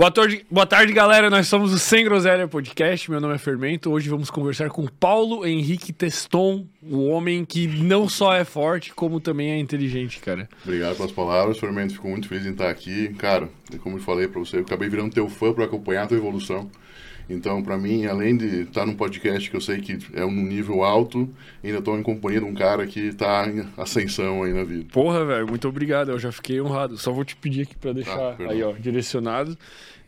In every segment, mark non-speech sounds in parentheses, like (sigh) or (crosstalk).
Boa tarde, boa tarde, galera. Nós somos o Sem Groselha Podcast. Meu nome é Fermento. Hoje vamos conversar com Paulo Henrique Teston, o homem que não só é forte, como também é inteligente, cara. Obrigado pelas palavras, Fermento. Fico muito feliz em estar aqui. Cara, como eu falei para você, eu acabei virando teu fã para acompanhar a tua evolução. Então, para mim, além de estar num podcast que eu sei que é um nível alto, ainda estou em companhia de um cara que está em ascensão aí na vida. Porra, velho, muito obrigado. Eu já fiquei honrado. Só vou te pedir aqui para deixar ah, aí, ó, direcionado.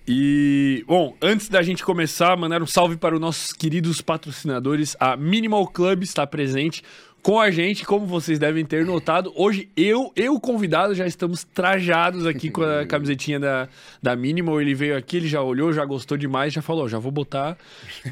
E, bom, antes da gente começar, mandar um salve para os nossos queridos patrocinadores. A Minimal Club está presente com a gente, como vocês devem ter notado. Hoje eu e o convidado já estamos trajados aqui com a (laughs) camisetinha da, da Minimal. Ele veio aqui, ele já olhou, já gostou demais, já falou, já vou botar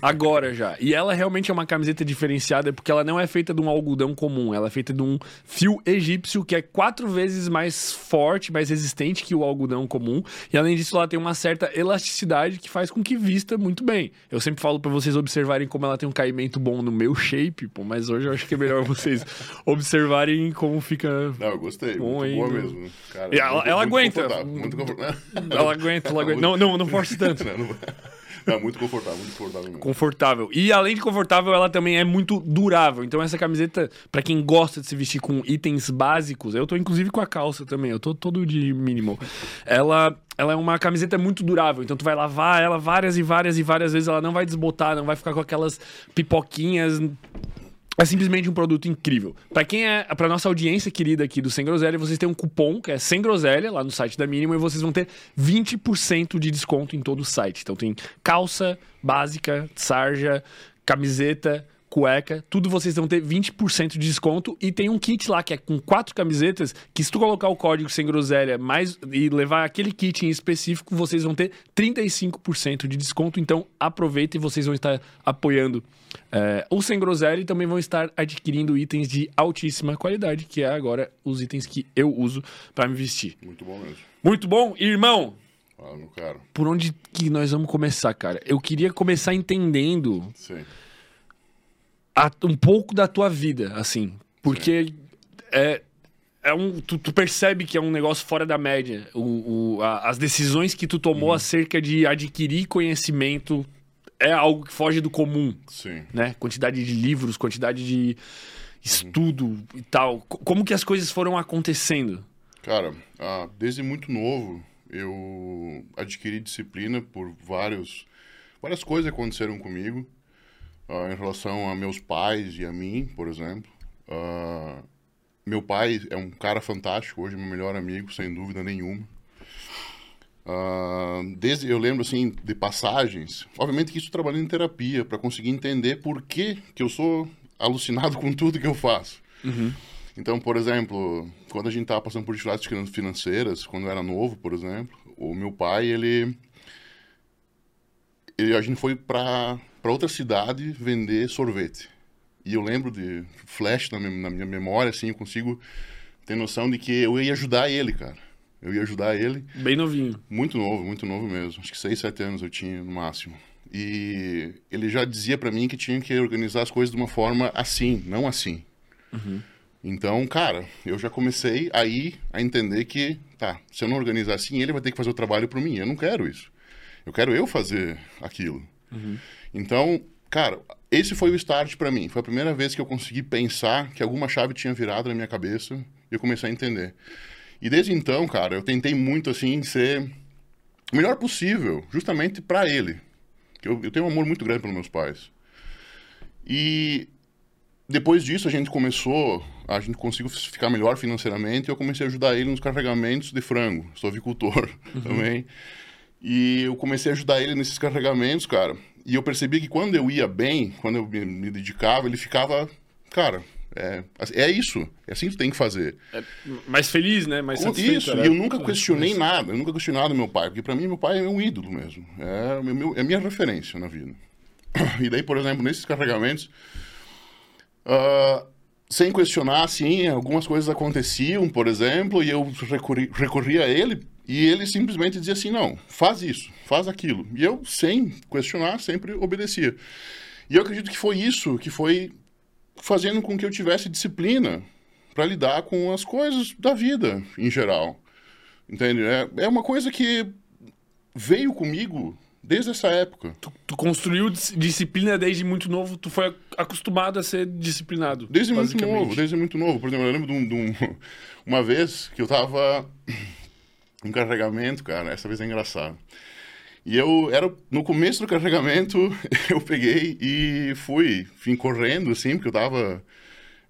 agora já. E ela realmente é uma camiseta diferenciada porque ela não é feita de um algodão comum, ela é feita de um fio egípcio que é quatro vezes mais forte, mais resistente que o algodão comum. E além disso, ela tem uma certa elasticidade que faz com que vista muito bem. Eu sempre falo para vocês observarem como ela tem um caimento bom no meu shape, pô, mas hoje eu acho que é melhor você vocês observarem como fica. Não, eu gostei. Bom muito boa mesmo. Cara, ela, muito, ela muito aguenta. Muito confortável. Ela (laughs) aguenta, ela aguenta. Não, não, não force tanto. (laughs) Não, não... É muito confortável, muito confortável mesmo. Confortável. E além de confortável, ela também é muito durável. Então essa camiseta, para quem gosta de se vestir com itens básicos, eu tô inclusive com a calça também, eu tô todo de minimal. Ela ela é uma camiseta muito durável, então tu vai lavar ela várias e várias e várias vezes, ela não vai desbotar, não vai ficar com aquelas pipoquinhas é simplesmente um produto incrível. Para quem é, para nossa audiência querida aqui do Sem Groselha, vocês têm um cupom que é Sem Groselha lá no site da Mínimo e vocês vão ter 20% de desconto em todo o site. Então tem calça básica, sarja, camiseta, cueca, tudo vocês vão ter 20% de desconto e tem um kit lá que é com quatro camisetas, que se tu colocar o código sem groselha mais e levar aquele kit em específico, vocês vão ter 35% de desconto, então aproveita e vocês vão estar apoiando é, o Sem Groselha e também vão estar adquirindo itens de altíssima qualidade, que é agora os itens que eu uso para me vestir. Muito bom mesmo. Muito bom, irmão. Caro. Por onde que nós vamos começar, cara? Eu queria começar entendendo Sim. A, um pouco da tua vida, assim, porque é, é um, tu, tu, percebe que é um negócio fora da média. O, o a, as decisões que tu tomou uhum. acerca de adquirir conhecimento é algo que foge do comum. Sim. Né? Quantidade de livros, quantidade de estudo uhum. e tal. Como que as coisas foram acontecendo? Cara, ah, desde muito novo eu adquiri disciplina por vários, várias coisas aconteceram comigo uh, em relação a meus pais e a mim, por exemplo. Uh, meu pai é um cara fantástico, hoje meu melhor amigo, sem dúvida nenhuma. Uh, desde eu lembro assim de passagens, obviamente que isso trabalhando em terapia para conseguir entender por que que eu sou alucinado com tudo que eu faço. Uhum. Então, por exemplo, quando a gente estava passando por dificuldades financeiras, quando eu era novo, por exemplo, o meu pai ele, ele a gente foi para para outra cidade vender sorvete. E eu lembro de flash na minha, na minha memória, assim, eu consigo ter noção de que eu ia ajudar ele, cara. Eu ia ajudar ele. Bem novinho. Muito novo, muito novo mesmo. Acho que 6, 7 anos eu tinha no máximo. E ele já dizia para mim que tinha que organizar as coisas de uma forma assim, não assim. Uhum. Então, cara, eu já comecei aí a entender que, tá, se eu não organizar assim, ele vai ter que fazer o trabalho para mim. Eu não quero isso. Eu quero eu fazer aquilo. Uhum. Então, cara, esse foi o start para mim. Foi a primeira vez que eu consegui pensar que alguma chave tinha virado na minha cabeça e eu comecei a entender. E desde então, cara, eu tentei muito assim ser o melhor possível, justamente para ele. Eu, eu tenho um amor muito grande pelos meus pais. E depois disso a gente começou, a gente conseguiu ficar melhor financeiramente e eu comecei a ajudar ele nos carregamentos de frango. Sou avicultor (laughs) uhum. também. E eu comecei a ajudar ele nesses carregamentos, cara. E eu percebi que quando eu ia bem, quando eu me, me dedicava, ele ficava, cara, é, é isso. É assim que tu tem que fazer. É mais feliz, né? Mais Com Isso. Né? E eu nunca questionei nada. Eu nunca questionei nada meu pai. Porque para mim, meu pai é um ídolo mesmo. É, meu, é minha referência na vida. (coughs) E daí, por exemplo, nesses carregamentos... Uh, sem questionar, assim, algumas coisas aconteciam, por exemplo, e eu recorri, recorria a ele e ele simplesmente dizia assim: não, faz isso, faz aquilo. E eu, sem questionar, sempre obedecia. E eu acredito que foi isso que foi fazendo com que eu tivesse disciplina para lidar com as coisas da vida em geral. Entende? É, é uma coisa que veio comigo desde essa época. Tu, tu construiu dis- disciplina desde muito novo, tu foi ac- acostumado a ser disciplinado. Desde muito novo, desde muito novo. Por exemplo, eu lembro de, um- de um- (laughs) uma vez que eu tava em carregamento, cara, essa vez é engraçado. E eu era no começo do carregamento, (laughs) eu peguei e fui, vim correndo assim, porque eu tava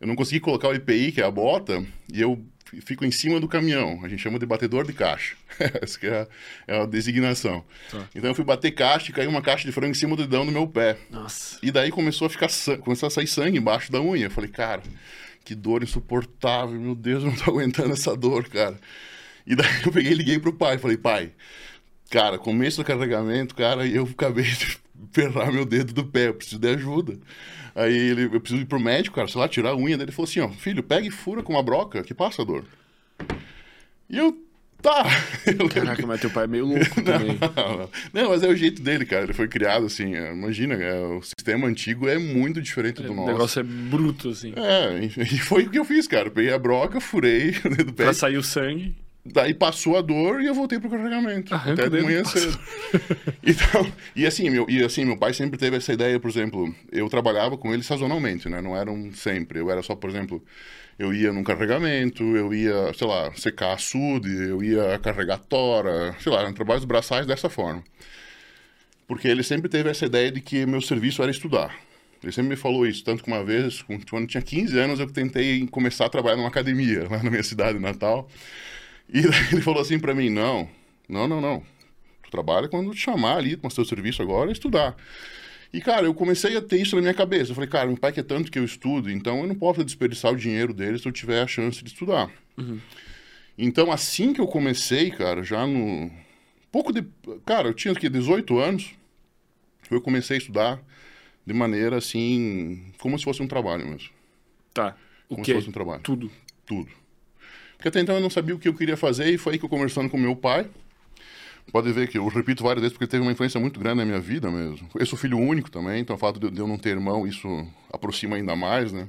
eu não consegui colocar o EPI, que é a bota, e eu fico em cima do caminhão. A gente chama de batedor de caixa. (laughs) Essa que é a, é a designação. Tá. Então eu fui bater caixa e caiu uma caixa de frango em cima do dedão do meu pé. Nossa. E daí começou a ficar começou a sair sangue embaixo da unha. Eu falei, cara, que dor insuportável, meu Deus, eu não tô aguentando essa dor, cara. E daí eu peguei e liguei pro pai, falei, pai, cara, começo do carregamento, cara, e eu acabei de (laughs) ferrar meu dedo do pé, eu preciso de ajuda. Aí ele, eu preciso ir pro médico, cara, sei lá, tirar a unha dele. Ele falou assim, ó, filho, pega e fura com uma broca que passa a dor. E eu, tá. (laughs) Eu Caraca, mas teu pai é meio louco (laughs) também. não, não. Não, mas é o jeito dele, cara. Ele foi criado assim. é, Imagina, é, o sistema antigo é muito diferente do O nosso. negócio é bruto, assim. É, e foi o que eu fiz, cara. Peguei a broca, furei o dedo do pé, Pra sair o sangue. Daí passou a dor e eu voltei pro carregamento. Arranca até de manhã cedo. (laughs) Então, e assim, meu, e assim, meu pai sempre teve essa ideia, por exemplo, eu trabalhava com ele sazonalmente, né? Não eram sempre. Eu era só, por exemplo, eu ia num carregamento, eu ia, sei lá, secar açude, eu ia carregar tora, sei lá, eram trabalhos braçais dessa forma. Porque ele sempre teve essa ideia de que meu serviço era estudar. Ele sempre me falou isso, tanto que uma vez, quando eu tinha 15 anos, eu tentei começar a trabalhar numa academia, lá na minha cidade natal. (laughs) E daí ele falou assim pra mim, não, não, não, não. Tu trabalha quando te chamar ali, mas teu serviço agora é estudar. E, cara, eu comecei a ter isso na minha cabeça. Eu falei, cara, meu pai quer tanto que eu estudo, então eu não posso desperdiçar o dinheiro dele se eu tiver a chance de estudar. Então, assim que eu comecei, cara, já no... Pouco de... Cara, eu tinha, aqui 18 anos, eu comecei a estudar de maneira, assim, como se fosse um trabalho mesmo. Tá. O Como quê? se fosse um trabalho. Tudo. Tudo. Porque até então eu não sabia o que eu queria fazer e foi aí que eu conversando com meu pai. Pode ver que eu repito várias vezes porque teve uma influência muito grande na minha vida mesmo. Eu sou filho único também, então o fato de eu não ter irmão, isso aproxima ainda mais, né?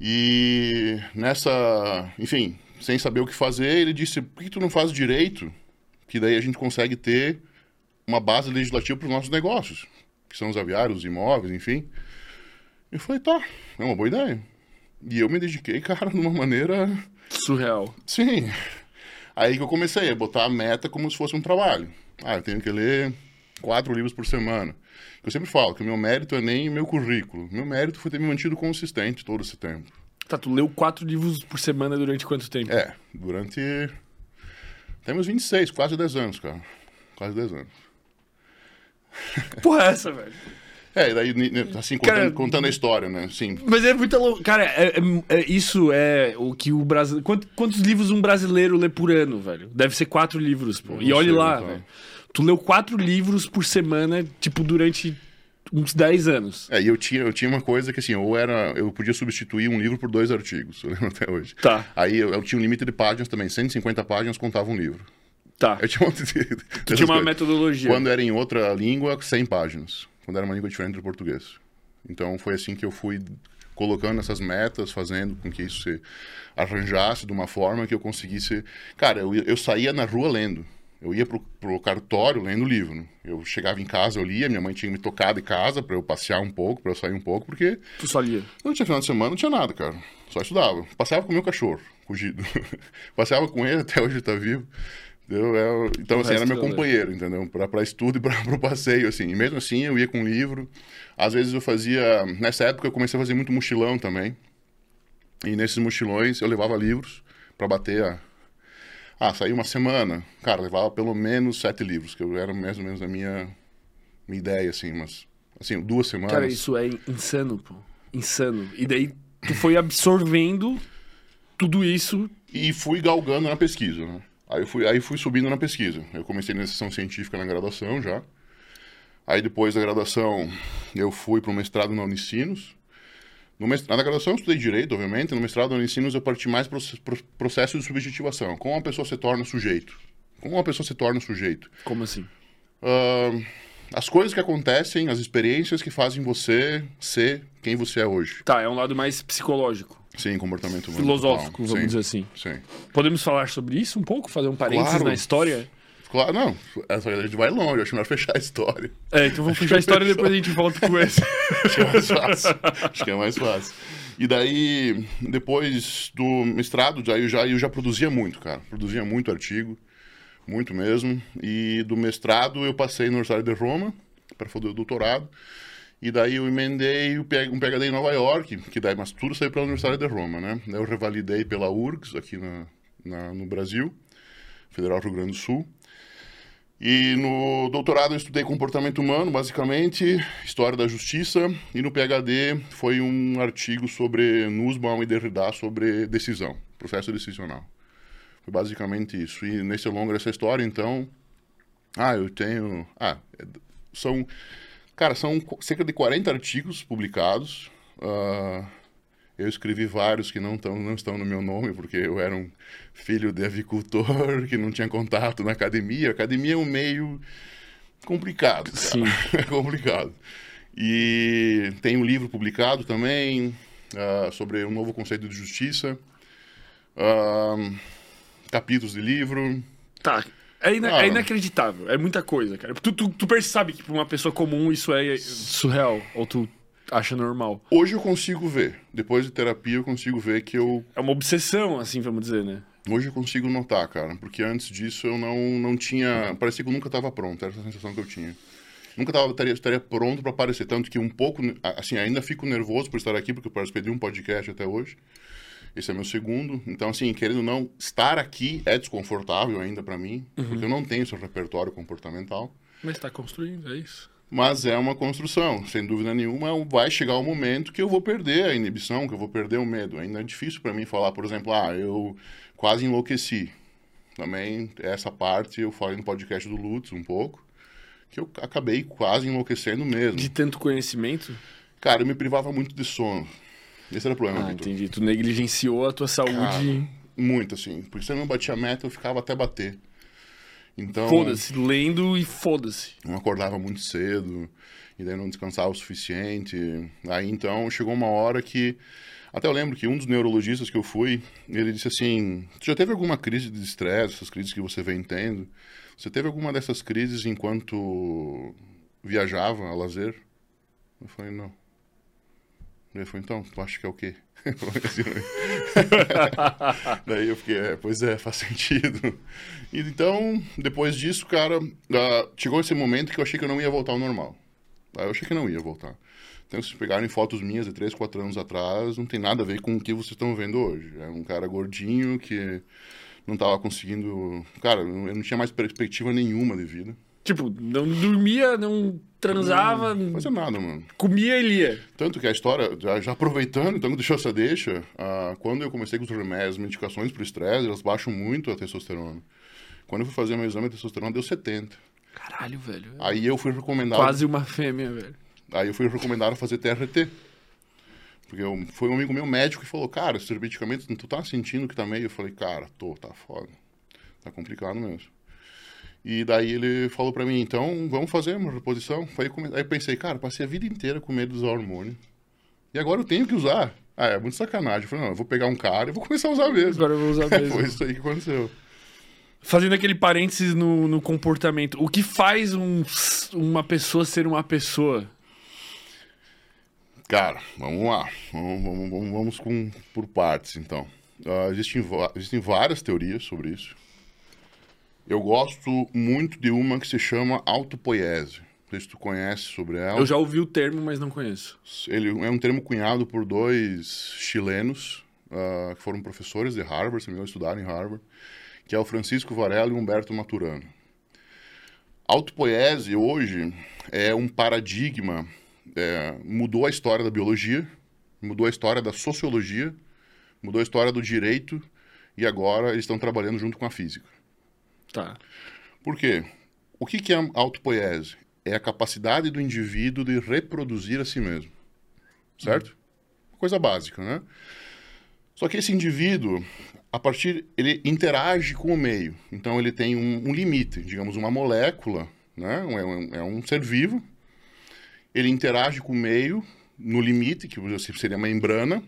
E nessa, enfim, sem saber o que fazer, ele disse: por que tu não faz direito? Que daí a gente consegue ter uma base legislativa para os nossos negócios, que são os aviários, os imóveis, enfim. Eu falei: tá, é uma boa ideia. E eu me dediquei, cara, (laughs) de uma maneira. Surreal. Sim. Aí que eu comecei a botar a meta como se fosse um trabalho. Ah, eu tenho que ler quatro livros por semana. Eu sempre falo que o meu mérito é nem o meu currículo. Meu mérito foi ter me mantido consistente todo esse tempo. Tá, tu leu quatro livros por semana durante quanto tempo? É, durante. Até meus 26, quase 10 anos, cara. Quase 10 anos. Porra, é essa, velho. É, e daí, ni- ni- assim, contando, Cara- contando a história, né? Sim. Mas é muito louco. Cara, é- é- é- isso é o que o brasileiro. Quantos, quantos livros um brasileiro lê por ano, velho? Deve ser quatro livros, pô. E olhe lá, então. velho. Tu leu quatro livros por semana, tipo, durante uns 10 anos. É, e eu tinha, eu tinha uma coisa que, assim, ou era. Eu podia substituir um livro por dois artigos, (laughs) eu lembro até hoje. Tá, Aí eu, eu tinha um limite de páginas também, 150 páginas contava um livro. tá. Eu tinha um dessas tinha uma metodologia. Quando era em outra língua, 100 páginas. Quando era uma língua diferente do português. Então foi assim que eu fui colocando essas metas, fazendo com que isso se arranjasse de uma forma que eu conseguisse. Cara, eu, eu saía na rua lendo. Eu ia pro, pro cartório lendo livro. Eu chegava em casa, eu lia, minha mãe tinha me tocado em casa para eu passear um pouco, para eu sair um pouco, porque Tu só lia. não tinha final de semana, não tinha nada, cara. Só estudava. Passeava com o meu cachorro, fugido. (laughs) Passeava com ele, até hoje ele tá vivo. Entendeu? É, então, O assim, era meu eu companheiro, entendeu? Pra estudo e pra, (laughs) pro passeio, assim. E mesmo assim, eu ia com livro. Às vezes eu fazia... Nessa época, eu comecei a fazer muito mochilão também. E nesses mochilões, eu levava livros pra bater a... Ah, saía uma semana. Cara, levava pelo menos sete livros, que eu era mais ou menos a minha, minha ideia, assim. Mas, assim, duas semanas... Cara, isso é insano, pô. Insano. E daí tu foi absorvendo tudo isso. e fui galgando na pesquisa, né? Aí eu fui, aí fui subindo na pesquisa. Eu comecei na iniciação científica na graduação já. Aí depois da graduação eu fui para o mestrado na Unicinos. No mestrado, na graduação eu estudei direito, obviamente. No mestrado na Unicinos eu parti mais para o processo de subjetivação. Como uma pessoa se torna sujeito. Como uma pessoa se torna sujeito. Como assim? Ah, as coisas que acontecem, as experiências que fazem você ser quem você é hoje. Tá, é um lado mais psicológico, Sim, comportamento humano. filosófico, total. vamos Sim, dizer assim. Sim. Podemos falar sobre isso um pouco? Fazer um parênteses Claro. na história? Claro, não. Essa a gente vai longe, acho melhor fechar a história. É, então vamos fechar a história e depois a gente volta com esse. (laughs) Acho que é mais fácil. acho que é mais fácil. E daí, depois do mestrado, já, eu, já, eu já produzia muito, cara. Produzia muito artigo, muito mesmo. E do mestrado eu passei no Universidade de Roma para fazer o doutorado. E daí eu emendei um PhD em Nova York, que daí, mas tudo saiu pela Universidade de Roma, né? Daí eu revalidei pela URGS, aqui na, na, no Brasil, Federal Rio Grande do Sul. E no doutorado eu estudei comportamento humano, basicamente, história da justiça, e no PhD foi um artigo sobre Nussbaum e Derrida sobre decisão, processo decisional. Foi basicamente isso. E nesse longo dessa história, então, ah, eu tenho, ah, são, cara, são cerca de 40 artigos publicados. Uh, eu escrevi vários que não, tão, não estão no meu nome, porque eu era um filho de avicultor (laughs) que não tinha contato na academia. A academia é um meio complicado. Cara. Sim. (laughs) É complicado. E tem um livro publicado também uh, sobre um novo conceito de justiça. Uh, capítulos de livro. Tá. É, ina ah, é, inacreditável. É muita coisa, cara. Tu, tu, tu percebe que para uma pessoa comum isso é surreal? Ou tu acha normal. Hoje eu consigo ver. Depois de terapia, eu consigo ver que eu. É uma obsessão, assim, vamos dizer, né? Hoje eu consigo notar, cara. Porque antes disso eu não, não tinha. Parecia que eu nunca estava pronto. Era essa sensação que eu tinha. Nunca tava, estaria, estaria pronto para aparecer. Tanto que um pouco. Assim, ainda fico nervoso por estar aqui, porque eu participei de um podcast até hoje. Esse é meu segundo. Então, assim, querendo ou não, estar aqui é desconfortável ainda para mim. Uhum. Porque eu não tenho esse repertório comportamental. Mas está construindo, é isso. Mas é uma construção, sem dúvida nenhuma. Vai chegar o momento que eu vou perder a inibição, que eu vou perder o medo. Ainda é difícil para mim falar, por exemplo, ah, eu quase enlouqueci. Também essa parte eu falei no podcast do Lutz um pouco, que eu acabei quase enlouquecendo mesmo. De tanto conhecimento? Cara, eu me privava muito de sono. Esse era o problema, ah, Victor. entendi. Tu negligenciou a tua saúde. Cara, muito, assim. Porque se eu não batia meta, eu ficava até bater. Então. Foda-se, lendo e foda-se. Não acordava muito cedo, e daí não descansava o suficiente. Aí então chegou uma hora que. Até eu lembro que um dos neurologistas que eu fui, ele disse assim: Tu já teve alguma crise de estresse, essas crises que você vem tendo? Você teve alguma dessas crises enquanto viajava a lazer? Eu falei: Não. Ele falou: Então, tu acha que é o quê? (laughs) (laughs) Daí eu fiquei, é, pois é, faz sentido. E, então, depois disso, cara, uh, chegou esse momento que eu achei que eu não ia voltar ao normal. Aí eu achei que não ia voltar. Então, se pegarem fotos minhas de 3, 4 anos atrás, não tem nada a ver com o que vocês estão vendo hoje. É um cara gordinho que não estava conseguindo. Cara, eu não tinha mais perspectiva nenhuma de vida. Tipo, não dormia, não transava. Não fazia nada, mano. Comia e lia. Tanto que a história, já, já aproveitando, então deixou essa deixa, uh, quando eu comecei com os remédios, medicações para o estresse, elas baixam muito a testosterona. Quando eu fui fazer meu exame, a testosterona deu 70. Caralho, velho. Aí eu fui recomendado. Quase uma fêmea, velho. Aí eu fui recomendado fazer TRT. Porque eu, foi um amigo meu médico que falou, cara, esses medicamentos, tu tá sentindo que tá meio? Eu falei, cara, tô, tá foda. Tá complicado mesmo. E daí ele falou para mim, então vamos fazer uma reposição. Aí, aí eu pensei, cara, passei a vida inteira com medo de usar hormônio. E agora eu tenho que usar. Ah, é muito sacanagem. Eu falei, não, eu vou pegar um cara e vou (laughs) começar a usar mesmo. Agora eu vou usar (laughs) mesmo. Foi isso aí que aconteceu. Fazendo aquele parênteses no, no comportamento, o que faz um, uma pessoa ser uma pessoa? Cara, vamos lá. Vamos, vamos, vamos, vamos com, por partes, então. Uh, existem, existem várias teorias sobre isso. Eu gosto muito de uma que se chama autopoiese. Não sei se tu conhece sobre ela. Eu já ouvi o termo, mas não conheço. Ele é um termo cunhado por dois chilenos uh, que foram professores de Harvard, se me estudaram em Harvard, que é o Francisco Varela e o Humberto Maturano. Autopoiese hoje é um paradigma, é, mudou a história da biologia, mudou a história da sociologia, mudou a história do direito e agora eles estão trabalhando junto com a física. Tá. Por quê? O que, que é autopoiese? É a capacidade do indivíduo de reproduzir a si mesmo. Certo? Uhum. Coisa básica, né? Só que esse indivíduo, a partir. ele interage com o meio. Então ele tem um, um limite, digamos, uma molécula, né? É um, é um ser vivo. Ele interage com o meio no limite, que seria a membrana.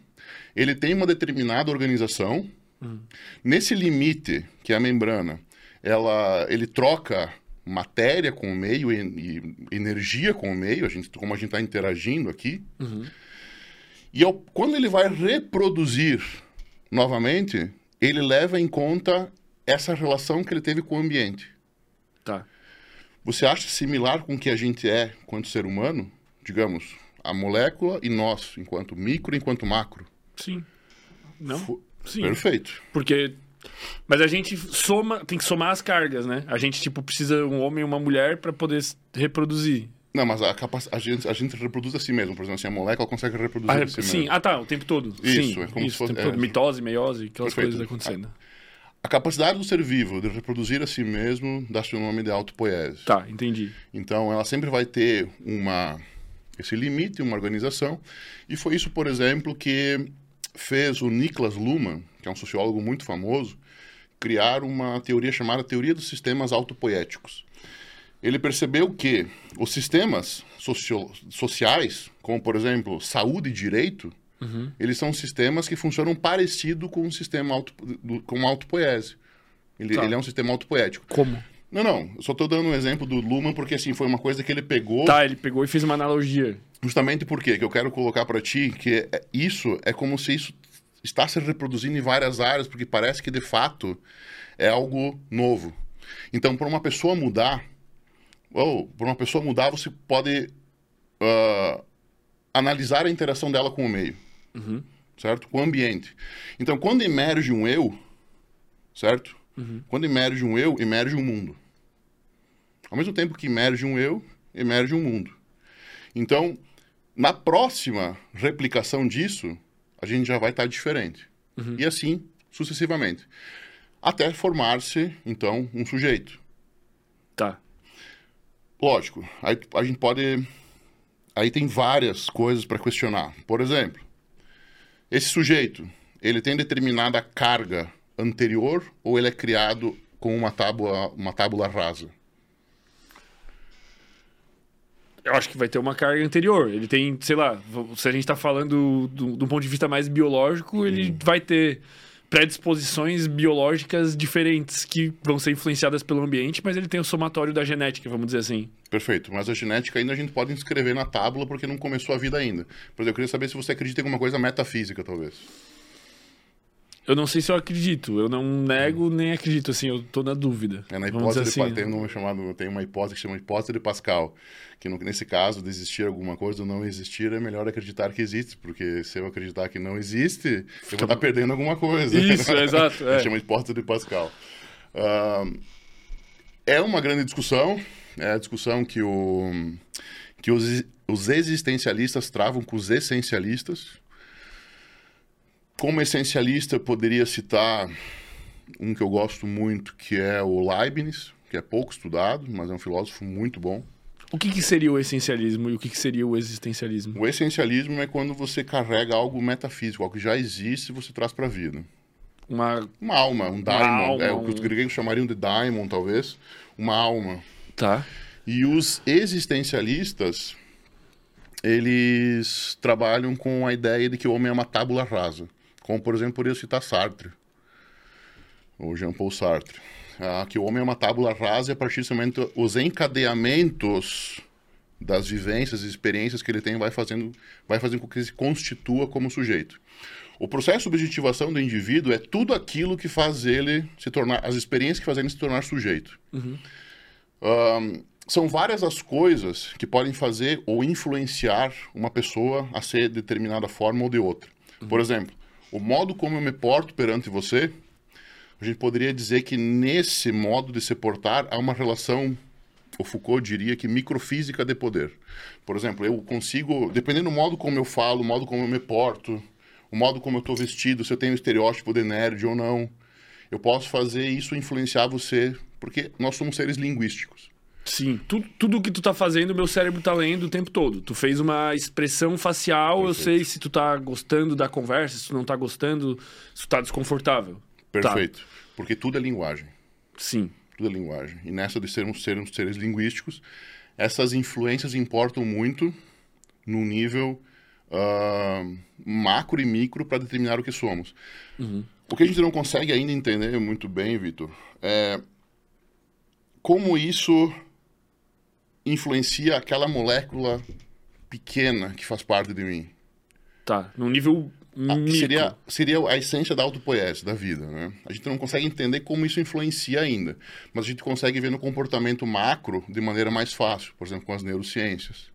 Ele tem uma determinada organização. Uhum. Nesse limite, que é a membrana, ela, ele troca matéria com o meio e, e energia com o meio, a gente, como a gente está interagindo aqui. E ao, quando ele vai reproduzir novamente, ele leva em conta essa relação que ele teve com o ambiente. Tá. Você acha similar com o que a gente é quanto ser humano? Digamos, a molécula e nós, enquanto micro enquanto macro. Sim. Não? Fu- Sim. Perfeito. Porque. Mas a gente soma, tem que somar as cargas, né? A gente, tipo, precisa um homem e uma mulher pra poder reproduzir. Não, mas a, capac... a, gente, a gente reproduz a si mesmo. Por exemplo, assim, a molécula consegue reproduzir Ah, a si sim, mesmo. ah tá, o tempo todo. Isso, sim, é como se isso, fosse- tempo todo. é. Mitose, meiose, aquelas Perfeito. coisas acontecendo. A capacidade do ser vivo de reproduzir a si mesmo dá-se o nome de autopoese. Tá, entendi. Então, ela sempre vai ter uma esse limite, uma organização. E foi isso, por exemplo, que fez o Niklas Luhmann, que é um sociólogo muito famoso, criar uma teoria chamada teoria dos sistemas autopoéticos. Ele percebeu que os sistemas socio- sociais, como por exemplo saúde e direito, eles são sistemas que funcionam parecido com o sistema auto, com autopoese. Ele, Tá. ele é um sistema autopoético. Como? Não, não. Eu só estou dando um exemplo do Luhmann porque assim foi uma coisa que ele pegou Tá, ele pegou e fez uma analogia. Justamente porque que eu quero colocar para ti que é- isso é como se isso está se reproduzindo em várias áreas porque parece que de fato é algo novo. Então, para uma pessoa mudar, ou para uma pessoa mudar, você pode ah, analisar a interação dela com o meio, certo? Com o ambiente. Então, quando emerge um eu, certo? Quando emerge um eu, emerge um mundo. Ao mesmo tempo que emerge um eu, emerge um mundo. Então, na próxima replicação disso, a gente já vai estar diferente. E assim, sucessivamente. Até formar-se, então, um sujeito. Tá. Lógico, aí a gente pode. Aí tem várias coisas para questionar. Por exemplo, esse sujeito, ele tem determinada carga anterior ou ele é criado com uma tábua, uma tábula rasa? Eu acho que vai ter uma carga anterior. Ele tem, sei lá, se a gente tá falando do, do ponto de vista mais biológico, ele Hum. vai ter predisposições biológicas diferentes que vão ser influenciadas pelo ambiente, mas ele tem o somatório da genética, vamos dizer assim. Perfeito, mas a genética ainda a gente pode inscrever na tábula porque não começou a vida ainda. Por exemplo, eu queria saber se você acredita em alguma coisa metafísica, talvez. Eu não sei se eu acredito, eu não nego nem acredito, assim, eu tô na dúvida. É na hipótese de, assim. tem um chamado, tem uma hipótese que chama hipótese de Pascal, que no- nesse caso de existir alguma coisa ou não existir é melhor acreditar que existe, porque se eu acreditar que não existe, eu vou estar perdendo alguma coisa. Isso, (laughs) exato, é. chama hipótese de Pascal. Ahn, é uma grande discussão, é a discussão que, o, que os, os existencialistas travam com os essencialistas. Como essencialista, eu poderia citar um que eu gosto muito, que é o Leibniz, que é pouco estudado, mas é um filósofo muito bom. O que, que seria o essencialismo e o que, que seria o existencialismo? O essencialismo é quando você carrega algo metafísico, algo que já existe e você traz para a vida. Uma. Uma alma, um daimon, alma, é o que os gregos chamariam de daimon, talvez, uma alma. Tá. E os existencialistas, eles trabalham com a ideia de que o homem é uma tábula rasa. Como, por exemplo, poderia citar Sartre, ou Jean-Paul Sartre. Ah, que o homem é uma tábula rasa e a partir desse momento os encadeamentos das vivências e experiências que ele tem vai fazendo, vai fazendo com que ele se constitua como sujeito. O processo de objetivação do indivíduo é tudo aquilo que faz ele se tornar, as experiências que fazem ele se tornar sujeito. Ahn, são várias as coisas que podem fazer ou influenciar uma pessoa a ser de determinada forma ou de outra. Por exemplo, o modo como eu me porto perante você, a gente poderia dizer que nesse modo de se portar há uma relação, o Foucault diria que microfísica de poder. Por exemplo, eu consigo, dependendo do modo como eu falo, o modo como eu me porto, o modo como eu estou vestido, se eu tenho estereótipo de nerd ou não, eu posso fazer isso influenciar você, porque nós somos seres linguísticos. Sim, tu, tudo que tu tá fazendo, meu cérebro tá lendo o tempo todo. Tu fez uma expressão facial, eu sei se tu tá gostando da conversa, se tu não tá gostando, se tu tá desconfortável. Perfeito. Porque tudo é linguagem. Sim. Tudo é linguagem. E nessa de sermos, sermos seres linguísticos, essas influências importam muito no nível ah, macro e micro para determinar o que somos. O que a gente não consegue ainda entender muito bem, Vitor, é como isso influencia aquela molécula pequena que faz parte de mim. Tá, num nível Ah, micro. Seria, seria a essência da autopoiese, da vida, né? A gente não consegue entender como isso influencia ainda, mas a gente consegue ver no comportamento macro de maneira mais fácil, por exemplo, com as neurociências.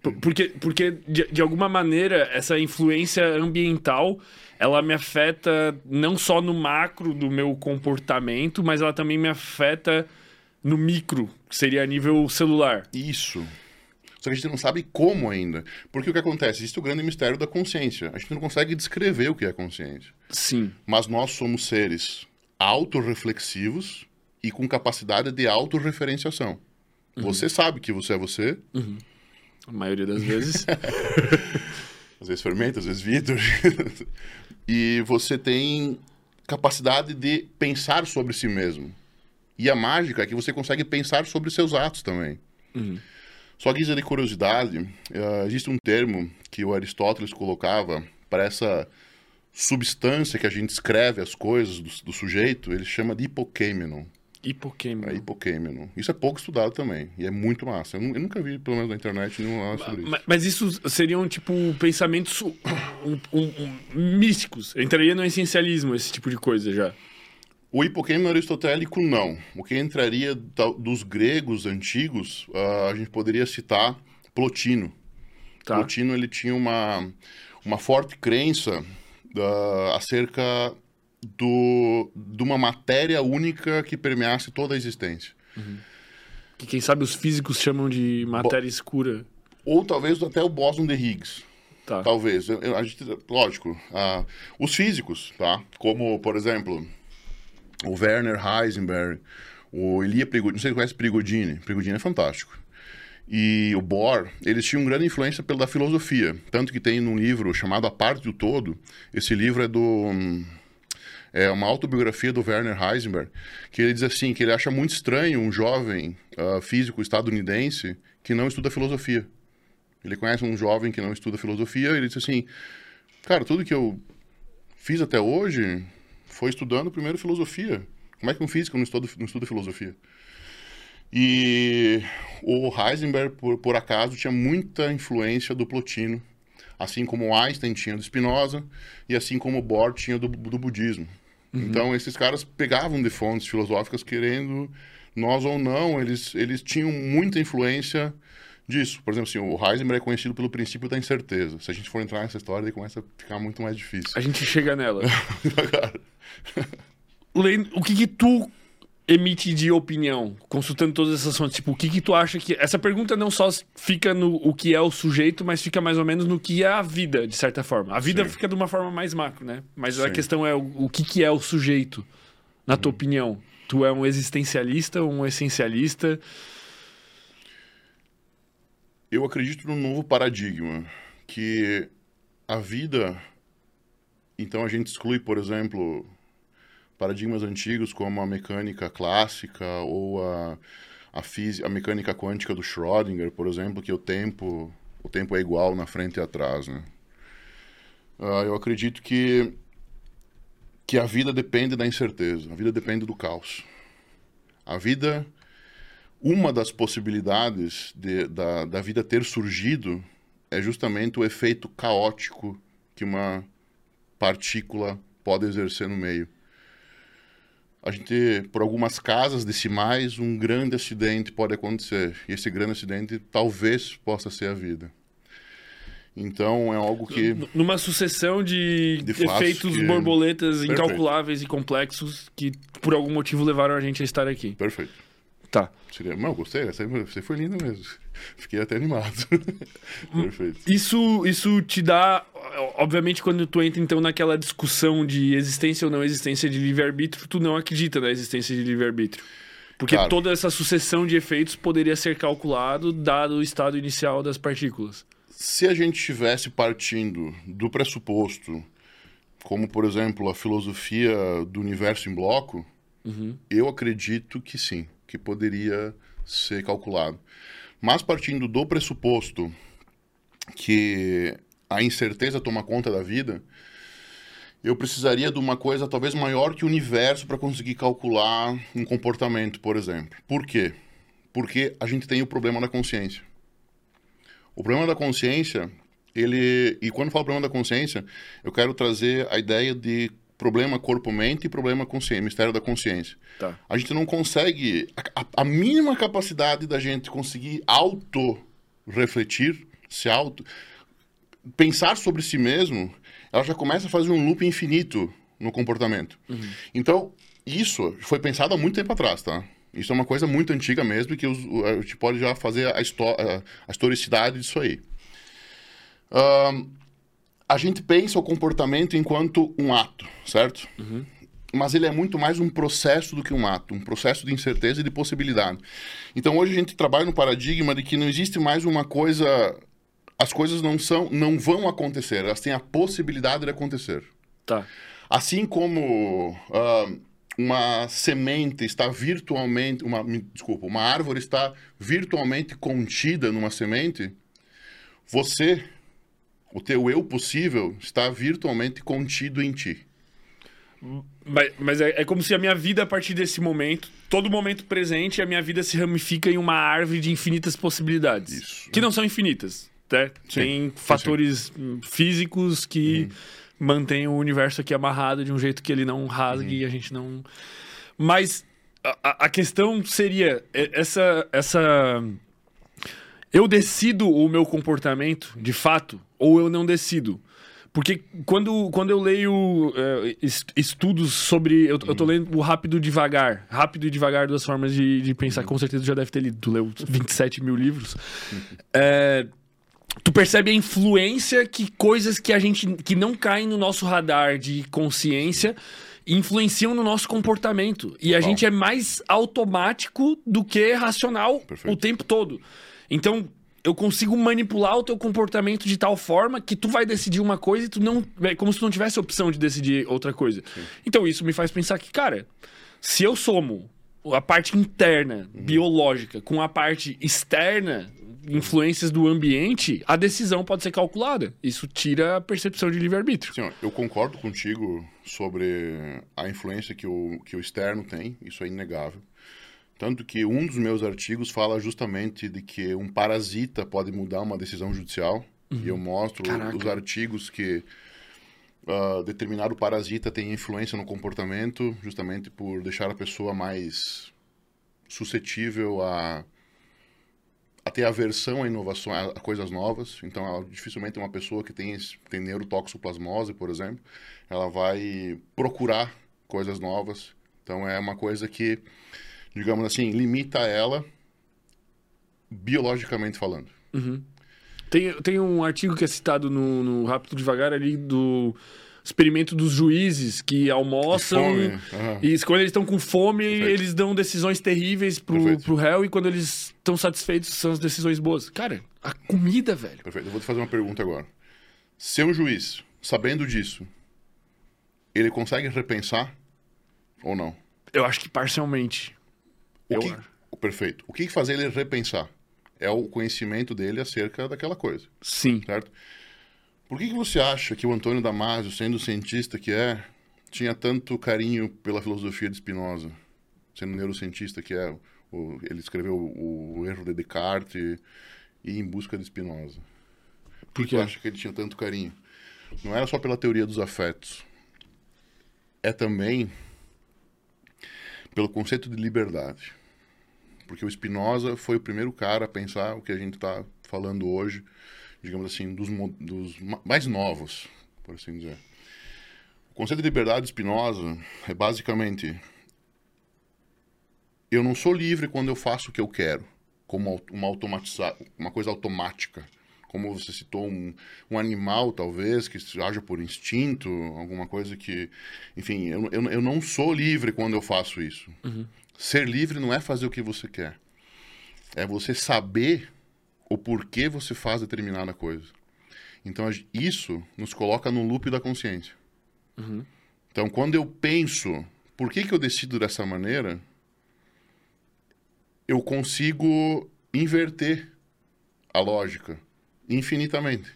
Por- Porque, porque de, de alguma maneira, essa influência ambiental, ela me afeta não só no macro do meu comportamento, mas ela também me afeta no micro, que seria a nível celular. Isso. Só que a gente não sabe como ainda. Porque o que acontece? Existe o grande mistério da consciência. A gente não consegue descrever o que é consciência. Sim. Mas nós somos seres autorreflexivos e com capacidade de autorreferenciação. Você sabe que você é você, A maioria das vezes. (laughs) às vezes fermenta, às vezes Vitor. (laughs) e você tem capacidade de pensar sobre si mesmo. E a mágica é que você consegue pensar sobre seus atos também. Só guisa de curiosidade, eh, existe um termo que o Aristóteles colocava para essa substância que a gente escreve as coisas do, do sujeito, ele chama de hipokêmenon. Hipokêmico. É. Isso é pouco estudado também, e é muito massa. Eu, eu nunca vi, pelo menos na internet, nenhum nada sobre isso. Ma- Mas isso seriam, tipo, pensamentos (coughs) um- um- um- místicos. Entraria no essencialismo, esse tipo de coisa já. O hipokêmeno aristotélico, não. O que entraria dos gregos antigos, ah, a gente poderia citar Plotino. Tá? Plotino ele tinha uma, uma forte crença ah, acerca do, de uma matéria única que permeasse toda a existência. Que quem sabe os físicos chamam de matéria escura. Ou talvez até o bóson de Higgs. Tá. Talvez. Eu- a gente, lógico. ah, os físicos, tá? Como, por exemplo, o Werner Heisenberg, o Elia Prigogine. Não sei se conhece Prigogine. Prigogine é fantástico. E o Bohr, eles tinham grande influência pela filosofia. Tanto que tem num livro chamado A Parte do Todo. Esse livro é do. hum, É uma autobiografia do Werner Heisenberg, que ele diz assim, que ele acha muito estranho um jovem ah, físico estadunidense que não estuda filosofia. Ele conhece um jovem que não estuda filosofia e ele diz assim: Cara, tudo que eu fiz até hoje foi estudando primeiro filosofia. Como é que um físico não estuda, não estuda filosofia? E o Heisenberg, por, por acaso, tinha muita influência do Plotino, assim como Einstein tinha do Spinoza e assim como Bohr tinha do, do budismo. Então, esses caras pegavam de fontes filosóficas querendo, nós ou não, eles, eles tinham muita influência disso. Por exemplo, assim, o Heisenberg é conhecido pelo princípio da incerteza. Se a gente for entrar nessa história, daí começa a ficar muito mais difícil. A gente chega nela. (laughs) O que que tu emite de opinião, consultando todas essas fontes? Tipo, o que que tu acha que... Essa pergunta não só fica no o que é o sujeito, mas fica mais ou menos no que é a vida, de certa forma. A vida Sim. fica de uma forma mais macro, né? Mas a Sim. questão é o, o que que é o sujeito, na tua opinião? Tu é um existencialista, um essencialista? Eu acredito num novo paradigma, que a vida, então a gente exclui, por exemplo, paradigmas antigos como a mecânica clássica ou a, a, física, a mecânica quântica do Schrödinger, por exemplo, que o tempo, o tempo é igual na frente e atrás, né? Ah, eu acredito que que a vida depende da incerteza, a vida depende do caos. A vida uma das possibilidades de, da, da vida ter surgido é justamente o efeito caótico que uma partícula pode exercer no meio. A gente, por algumas casas decimais, um grande acidente pode acontecer. E esse grande acidente talvez possa ser a vida. Então é algo que. Numa sucessão de, De efeitos que- borboletas Perfeito. incalculáveis e complexos que por algum motivo levaram a gente a estar aqui. Perfeito. Tá. Não, gostei. Você foi linda mesmo. (laughs) Fiquei até animado. (laughs) Perfeito. Isso, isso te dá. Obviamente, quando tu entra então naquela discussão de existência ou não existência de livre-arbítrio, tu não acredita na existência de livre-arbítrio. Porque Claro. toda essa sucessão de efeitos poderia ser calculado dado o estado inicial das partículas. Se a gente estivesse partindo do pressuposto, como por exemplo a filosofia do universo em bloco, eu acredito que sim, que poderia ser calculado. Mas partindo do pressuposto que a incerteza toma conta da vida, eu precisaria de uma coisa talvez maior que o universo para conseguir calcular um comportamento, por exemplo. Por quê? Porque a gente tem o problema da consciência. O problema da consciência, ele. E quando eu falo problema da consciência, eu quero trazer a ideia de problema corpo-mente e problema consciência, mistério da consciência. Tá. A gente não consegue. A, a mínima capacidade da gente conseguir auto-refletir, se auto. pensar sobre si mesmo, ela já começa a fazer um loop infinito no comportamento. Uhum. Então, isso foi pensado há muito tempo atrás, tá? Isso é uma coisa muito antiga mesmo que os- a gente pode já fazer a, a- a historicidade disso aí. Ahn, a gente pensa o comportamento enquanto um ato, certo? Mas ele é muito mais um processo do que um ato, um processo de incerteza e de possibilidade. Então hoje a gente trabalha no paradigma de que não existe mais uma coisa, as coisas não são, não vão acontecer, elas têm a possibilidade de acontecer. Tá. Assim como ah, uma semente está virtualmente, uma, desculpa, uma árvore está virtualmente contida numa semente, você, o teu eu possível, está virtualmente contido em ti. Mas, mas é, é como se a minha vida, a partir desse momento, todo momento presente, a minha vida se ramifica em uma árvore de infinitas possibilidades. Isso. Que não são infinitas, né? Tem fatores hum, físicos que mantêm o universo aqui amarrado de um jeito que ele não rasgue e a gente não... Mas a- a, a questão seria, é, essa, essa... Eu decido o meu comportamento, de fato, ou eu não decido? Porque quando, quando eu leio eh, es- estudos sobre. Eu, eu tô lendo o Rápido e Devagar. Rápido e Devagar, duas formas de, de pensar. Com certeza já deve ter lido. Tu leu (laughs) 27 mil livros. Eh, tu percebe a influência que coisas que a gente. que não caem no nosso radar de consciência influenciam no nosso comportamento. E a gente é mais automático do que racional Perfeito. o tempo todo. Então, eu consigo manipular o teu comportamento de tal forma que tu vai decidir uma coisa e tu não. É como se tu não tivesse opção de decidir outra coisa. Então, isso me faz pensar que, cara, se eu somo a parte interna, biológica, com a parte externa, influências do ambiente, a decisão pode ser calculada. Isso tira a percepção de livre-arbítrio. Ó, eu concordo contigo sobre a influência que o, que o externo tem, isso é inegável. Tanto que um dos meus artigos fala justamente de que um parasita pode mudar uma decisão judicial. E eu mostro Caraca. os artigos que ah, determinado parasita tem influência no comportamento, justamente por deixar a pessoa mais suscetível a, a ter aversão a inovações, a, a coisas novas. Então, ela, dificilmente uma pessoa que tem, tem neurotoxoplasmose, por exemplo, ela vai procurar coisas novas. Então, é uma coisa que, digamos assim, limita ela biologicamente falando. Tem, tem um artigo que é citado no, no Rápido Devagar ali do experimento dos juízes que almoçam. Aham. E quando eles estão com fome, Perfeito. eles dão decisões terríveis pro, Perfeito. pro réu, e quando eles estão satisfeitos, são as decisões boas. Cara, a comida, velho. Perfeito. Eu vou te fazer uma pergunta agora. Se um juiz, sabendo disso, ele consegue repensar ou não? Eu acho que parcialmente. O que... Perfeito. O que fazer ele repensar? É o conhecimento dele acerca daquela coisa, Sim. certo? Por que, que você acha que o Antônio Damasio, sendo o cientista que é, tinha tanto carinho pela filosofia de Spinoza? Sendo neurocientista que é, o- ele escreveu o, o Erro de Descartes e Em Busca de Spinoza. Por Por que você acha que ele tinha tanto carinho? Não era só pela teoria dos afetos. É também pelo conceito de liberdade. Porque o Spinoza foi o primeiro cara a pensar o que a gente está falando hoje, digamos assim, dos, dos ma- mais novos, por assim dizer. O conceito de liberdade de Spinoza é basicamente eu não sou livre quando eu faço o que eu quero, como uma uma coisa automática. Como você citou, um, um animal, talvez, que haja por instinto, alguma coisa que. Enfim, eu, eu, eu não sou livre quando eu faço isso. Ser livre não é fazer o que você quer. É você saber o porquê você faz determinada coisa. Então, isso nos coloca no loop da consciência. Então, quando eu penso, por que, que eu decido dessa maneira, eu consigo inverter a lógica infinitamente.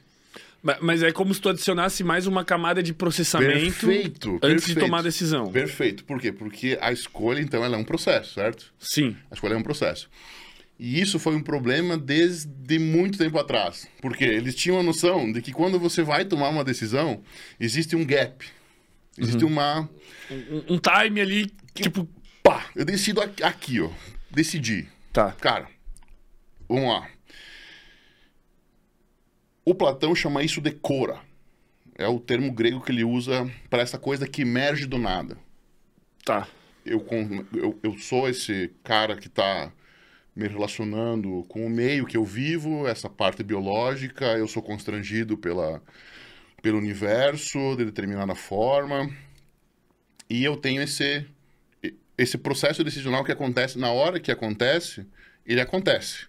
Ma- Mas é como se tu adicionasse mais uma camada de processamento Perfeito, antes de perfeito. tomar a decisão. Perfeito. Por quê? Porque a escolha, então, ela é um processo, certo? Sim. A escolha é um processo. E isso foi um problema desde muito tempo atrás. Porque eles tinham a noção de que quando você vai tomar uma decisão, existe um gap. Existe uma. Um, um time ali, tipo, pá. Eu decido aqui, aqui, ó. Decidi. Tá. Cara, vamos lá. O Platão chama isso de cora. É o termo grego que ele usa para essa coisa que emerge do nada. Tá. Eu, eu, eu sou esse cara que está me relacionando com o meio que eu vivo, essa parte biológica, eu sou constrangido pela, pelo universo de determinada forma, e eu tenho esse, esse processo decisional que acontece na hora que acontece, ele acontece.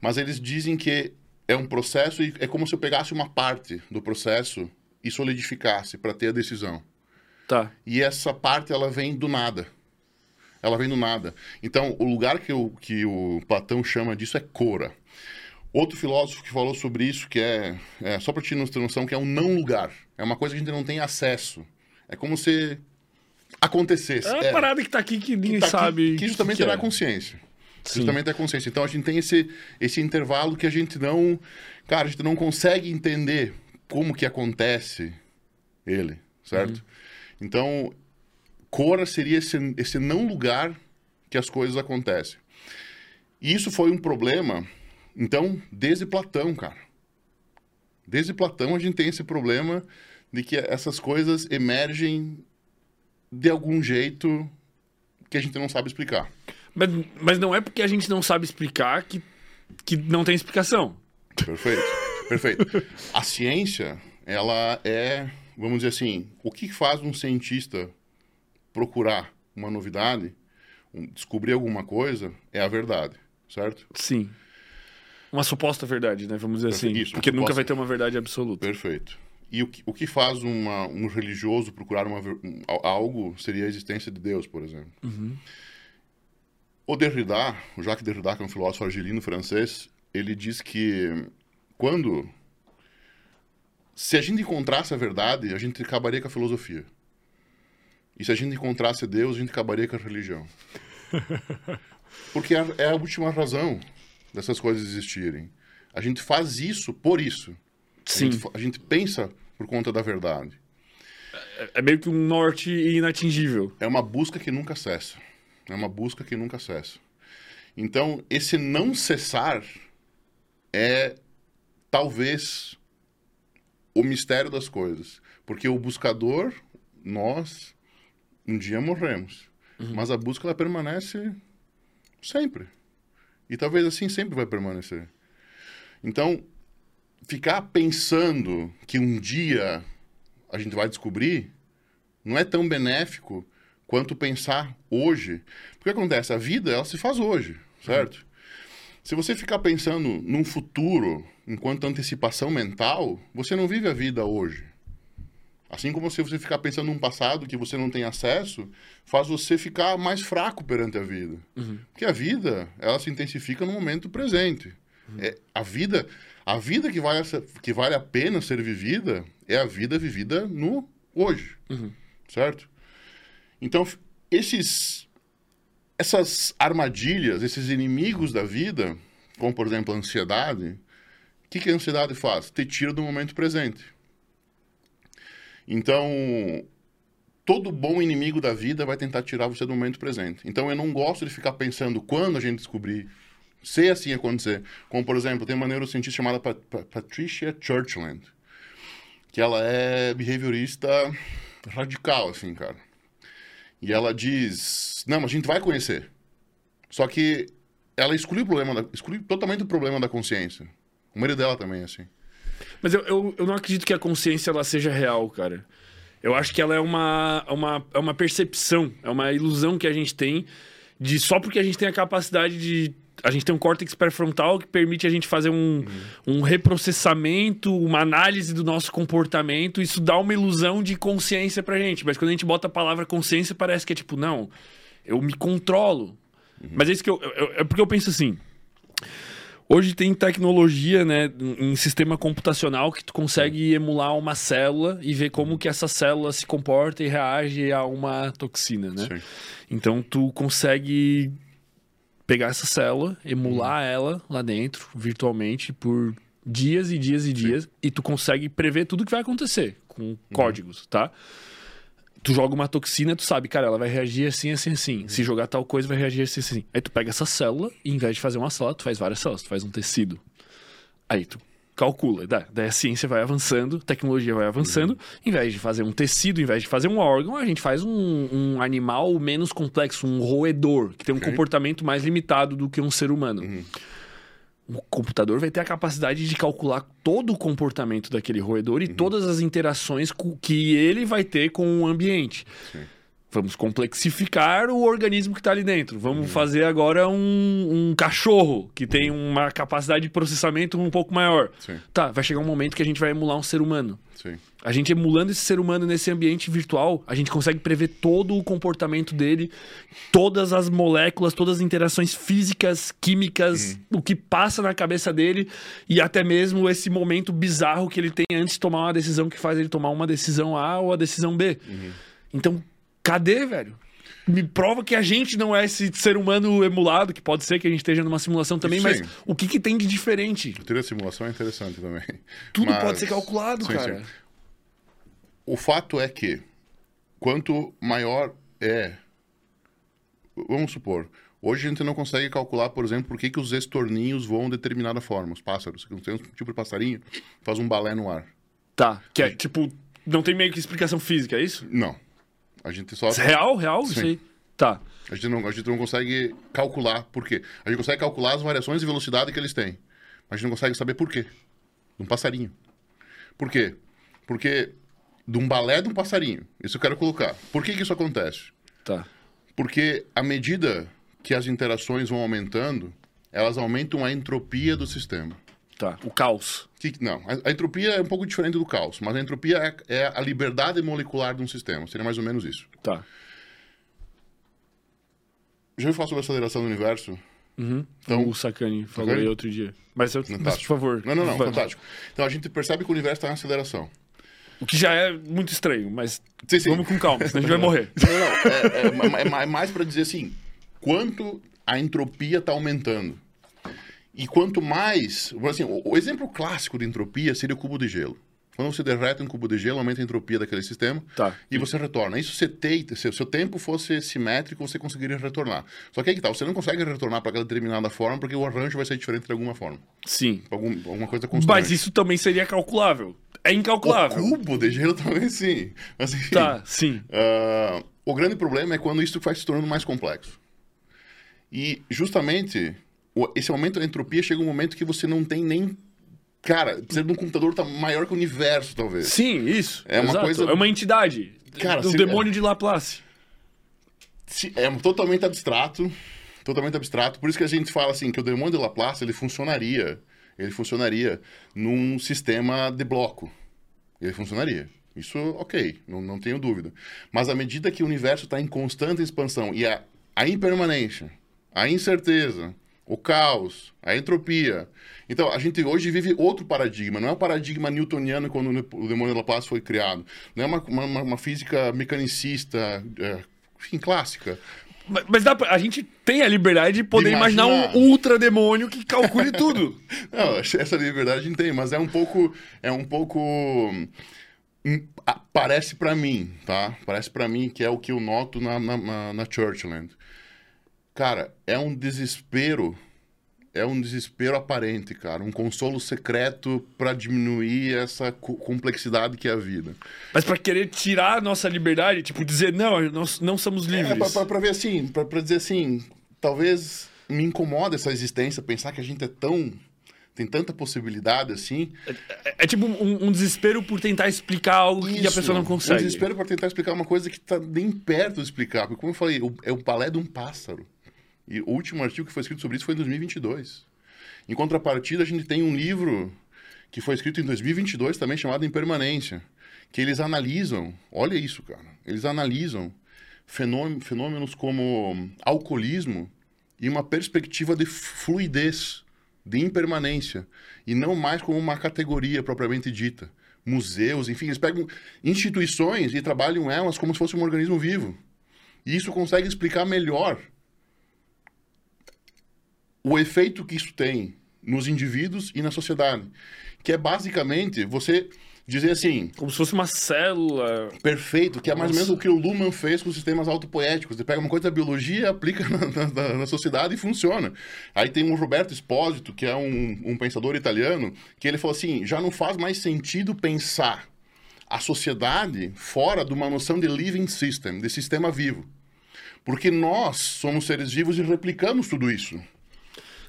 Mas eles dizem que é um processo e é como se eu pegasse uma parte do processo e solidificasse para ter a decisão. Tá. E essa parte ela vem do nada. Ela vem do nada. Então, o lugar que o, que o Platão chama disso é cora. Outro filósofo que falou sobre isso, que é, é só para te ter noção, que é um não lugar. É uma coisa que a gente não tem acesso. É como se acontecesse. É uma É, parada que tá aqui que ninguém tá aqui, sabe. Que o justamente que é. a consciência. Sim. Justamente a consciência. Então a gente tem esse, esse intervalo que a gente não. Cara, a gente não consegue entender como que acontece ele, certo? Uhum. Então, Cora seria esse, esse não lugar que as coisas acontecem. E isso foi um problema, então, desde Platão, cara. Desde Platão a gente tem esse problema de que essas coisas emergem de algum jeito que a gente não sabe explicar. Mas, mas não é porque a gente não sabe explicar que, que não tem explicação. Perfeito, perfeito. A ciência, ela é, vamos dizer assim, o que faz um cientista procurar uma novidade, descobrir alguma coisa, é a verdade, certo? Sim. Uma suposta verdade, né? Vamos dizer assim. Perfeito, isso, uma porque nunca suposta- vai ter uma verdade absoluta. Perfeito. E o que, o que faz uma- um religioso procurar uma, um- algo seria a existência de Deus, por exemplo. O Derrida, o Jacques Derrida, que é um filósofo argelino francês, ele diz que quando se a gente encontrasse a verdade, a gente acabaria com a filosofia. E se a gente encontrasse Deus, a gente acabaria com a religião. (laughs) Porque é é a última razão dessas coisas existirem. A gente faz isso por isso. A Sim. gente, fa- a gente pensa por conta da verdade. É meio que um norte inatingível. É uma busca que nunca cessa. É uma busca que nunca cessa. Então, esse não cessar é talvez o mistério das coisas. Porque o buscador, nós, um dia morremos. Mas a busca ela permanece sempre. E talvez assim sempre vai permanecer. Então, ficar pensando que um dia a gente vai descobrir não é tão benéfico quanto pensar hoje. Porque acontece, a vida ela se faz hoje, certo? Se você ficar pensando num futuro enquanto antecipação mental, você não vive a vida hoje. Assim como se você ficar pensando num passado que você não tem acesso, faz você ficar mais fraco perante a vida. Porque a vida, ela se intensifica no momento presente. É, a vida, a vida que vale, que vale a pena ser vivida é a vida vivida no hoje. Certo? Então, esses essas armadilhas, esses inimigos da vida, como por exemplo a ansiedade, o que, que a ansiedade faz? Te tira do momento presente. Então, todo bom inimigo da vida vai tentar tirar você do momento presente. Então, eu não gosto de ficar pensando quando a gente descobrir, se assim acontecer. Como, por exemplo, tem uma neurocientista chamada Pa- Pa- Patricia Churchland, que ela é behaviorista radical, assim, cara. E ela diz: Não, a gente vai conhecer. Só que ela exclui o problema, da, exclui totalmente o problema da consciência. O marido dela também assim. Mas eu, eu, eu não acredito que a consciência ela seja real, cara. Eu acho que ela é uma, é uma, é uma percepção, é uma ilusão que a gente tem de só porque a gente tem a capacidade de. A gente tem um córtex pré-frontal que permite a gente fazer um, um reprocessamento, uma análise do nosso comportamento. Isso dá uma ilusão de consciência pra gente. Mas quando a gente bota a palavra consciência, parece que é tipo, não, eu me controlo. Mas é isso que eu, eu- eu- É porque eu penso assim. Hoje tem tecnologia, né, em sistema computacional que tu consegue emular uma célula e ver como que essa célula se comporta e reage a uma toxina, né? Sim. Então tu consegue pegar essa célula, emular ela lá dentro, virtualmente, por dias e dias e dias, e tu consegue prever tudo que vai acontecer com códigos, tá? Tu joga uma toxina, tu sabe, cara, ela vai reagir assim, assim, assim. Se jogar tal coisa, vai reagir assim, assim. Aí tu pega essa célula e, em vez de fazer uma célula, tu faz várias células, tu faz um tecido. Aí tu calcula, dá. daí a ciência vai avançando, a tecnologia vai avançando. Em vez de fazer um tecido, em vez de fazer um órgão, a gente faz um, um animal menos complexo, um roedor, que tem um Ok. comportamento mais limitado do que um ser humano. O computador vai ter a capacidade de calcular todo o comportamento daquele roedor e todas as interações que ele vai ter com o ambiente. Sim. Vamos complexificar o organismo que está ali dentro. Vamos fazer agora um, um cachorro que tem uma capacidade de processamento um pouco maior. Sim. Tá, vai chegar um momento que a gente vai emular um ser humano. Sim. A gente emulando esse ser humano nesse ambiente virtual, a gente consegue prever todo o comportamento dele, todas as moléculas, todas as interações físicas, químicas, o que passa na cabeça dele e até mesmo esse momento bizarro que ele tem antes de tomar uma decisão que faz ele tomar uma decisão A ou a decisão B. Então, cadê, velho? Me prova que a gente não é esse ser humano emulado, que pode ser que a gente esteja numa simulação também, Sim. mas o que, que tem de diferente? A teoria da simulação é interessante também. Tudo Mas- pode ser calculado, Sim, cara. sim. O fato é que, quanto maior é. Vamos supor, hoje a gente não consegue calcular, por exemplo, por que, que os estorninhos voam de determinada forma, os pássaros. Você tem um tipo de passarinho faz um balé no ar. Tá. Que é tipo, não tem meio que explicação física, é isso? Não. A gente só. Real, real? Isso Sim. aí. Tá. A gente, não, a gente não consegue calcular por quê. A gente consegue calcular as variações de velocidade que eles têm. Mas a gente não consegue saber por quê. De um passarinho. Por quê? Porque de um balé de um passarinho. Isso eu quero colocar. Por que, que isso acontece? Tá. Porque à medida que as interações vão aumentando, elas aumentam a entropia do sistema. Tá. O caos. Que- não, a, a entropia é um pouco diferente do caos, mas a entropia é, é a liberdade molecular de um sistema. Seria mais ou menos isso. Tá. Já ouviu falar sobre a aceleração do universo? Uhum. Então- o Sakane falou aí outro dia. Mas, eu, mas, por favor. Não, não, não, vai. fantástico. Então a gente percebe que o universo está em aceleração. O que já é muito estranho, mas Sim, sim. vamos com calma, senão a gente vai morrer. (laughs) Não, não, é, é, é ma- é mais para dizer assim, quanto a entropia está aumentando. E quanto mais, assim, o, o exemplo clássico de entropia seria o cubo de gelo. Quando você derrete um cubo de gelo, aumenta a entropia daquele sistema Tá. e você retorna. Isso você tem, se o seu tempo fosse simétrico, você conseguiria retornar. Só que aí que tá, você não consegue retornar para aquela determinada forma porque o arranjo vai ser diferente de alguma forma. Sim. Algum, alguma coisa constante. Mas isso também seria calculável. É O incalculável. cubo de gelo (laughs) também sim. Mas enfim. Tá, sim. Ah, o grande problema é quando isso vai se tornando mais complexo. E justamente o- esse aumento da entropia chega um momento que você não tem nem. Cara, precisa de um computador tá maior que o universo, talvez. Sim, isso. É uma Exato. coisa- É uma entidade. Cara, do se- demônio de Laplace. Se- É totalmente abstrato. Totalmente abstrato. Por isso que a gente fala assim que o demônio de Laplace ele funcionaria. Ele funcionaria num sistema de bloco. Ele funcionaria. Isso, ok, não, não tenho dúvida. Mas à medida que o universo está em constante expansão e a, a impermanência, a incerteza, o caos, a entropia. Então, a gente hoje vive outro paradigma. Não é o paradigma newtoniano quando o demônio de Laplace foi criado. Não é uma, uma, uma física mecanicista, é, enfim, clássica. Mas, mas dá pra- a gente tem a liberdade de poder De imaginar, imaginar. um ultra demônio que calcule (laughs) tudo. Não, essa liberdade a gente tem, mas é um pouco. É um pouco. hum, Parece pra mim, tá? Parece pra mim que é o que eu noto na, na, na Churchland. Cara, é um desespero. É um desespero aparente, cara. Um consolo secreto pra diminuir essa co- complexidade que é a vida. Mas pra querer tirar a nossa liberdade, tipo, dizer, não, nós não somos É, livres. pra, pra, pra ver assim, pra, pra dizer assim, talvez me incomoda essa existência, pensar que a gente é tão. tem tanta possibilidade assim. É, é tipo um, um desespero por tentar explicar algo que a Isso, pessoa não Um consegue. desespero para tentar explicar uma coisa que tá nem perto de explicar. Porque, como eu falei, é o balé de um pássaro. E o último artigo que foi escrito sobre isso foi em 2022. Em contrapartida, a gente tem um livro que foi escrito em 2022 também chamado Impermanência, que eles analisam, olha isso, cara, eles analisam fenômen- fenômenos como alcoolismo e uma perspectiva de fluidez de impermanência, e não mais como uma categoria propriamente dita. Museus, enfim, eles pegam instituições e trabalham elas como se fosse um organismo vivo. E isso consegue explicar melhor o efeito que isso tem nos indivíduos e na sociedade. Que é basicamente você dizer assim. Como se fosse uma célula. Perfeito, que é mais ou menos o que o Luhmann fez com os sistemas autopoéticos. Você pega uma coisa da biologia, aplica (laughs) na, na, na, sociedade e funciona. Aí tem o Roberto Espósito, que é um, um pensador italiano, que ele falou assim: já não faz mais sentido pensar a sociedade fora de uma noção de living system, de sistema vivo. Porque nós somos seres vivos e replicamos tudo isso.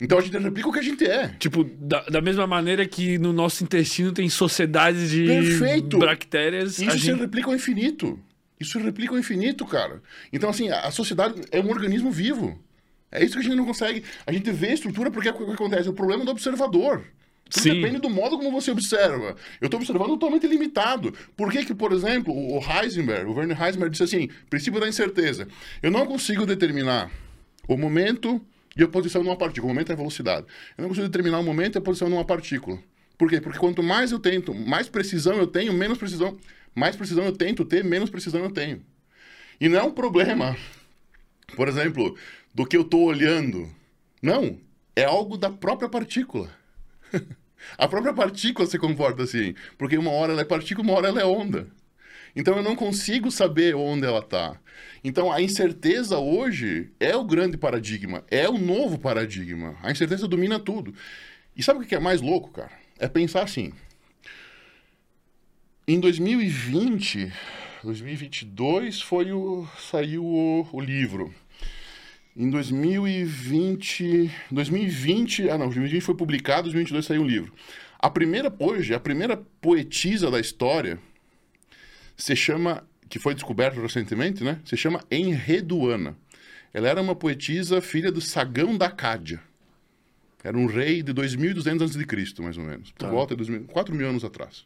Então a gente replica o que a gente é. Tipo, da, da mesma maneira que no nosso intestino tem sociedades de Perfeito. bactérias. Isso gente... se replica ao infinito. Isso se replica ao infinito, cara. Então, assim, a sociedade é um organismo vivo. É isso que a gente não consegue. A gente vê a estrutura porque é o que acontece. O problema é do observador. Tudo Sim. depende do modo como você observa. Eu estou observando totalmente limitado. Por que, que, por exemplo, o Heisenberg, o Werner Heisenberg, disse assim: princípio da incerteza. Eu não consigo determinar o momento e a posição numa partícula. O momento é a velocidade. Eu não consigo determinar o momento e a posição numa partícula. Por quê? Porque quanto mais eu tento, mais precisão eu tenho, menos precisão, mais precisão eu tento ter, menos precisão eu tenho. E não é um problema, por exemplo, do que eu estou olhando. Não, é algo da própria partícula. (laughs) a própria partícula se comporta assim, porque uma hora ela é partícula, uma hora ela é onda. Então eu não consigo saber onde ela está. Então a incerteza hoje é o grande paradigma, é o novo paradigma. A incerteza domina tudo. E sabe o que é mais louco, cara? É pensar assim. Em 2020, 2022 foi o saiu o, o livro. Em 2020, 2020, ah não, 2020 foi publicado, 2022 saiu o livro. A primeira hoje, a primeira poetisa da história se chama, que foi descoberto recentemente, né? Se chama Enreduana. Ela era uma poetisa filha do Sagão da Cádia. Era um rei de 2.200 a.C., mais ou menos. Por tá. volta de 4 mil anos atrás.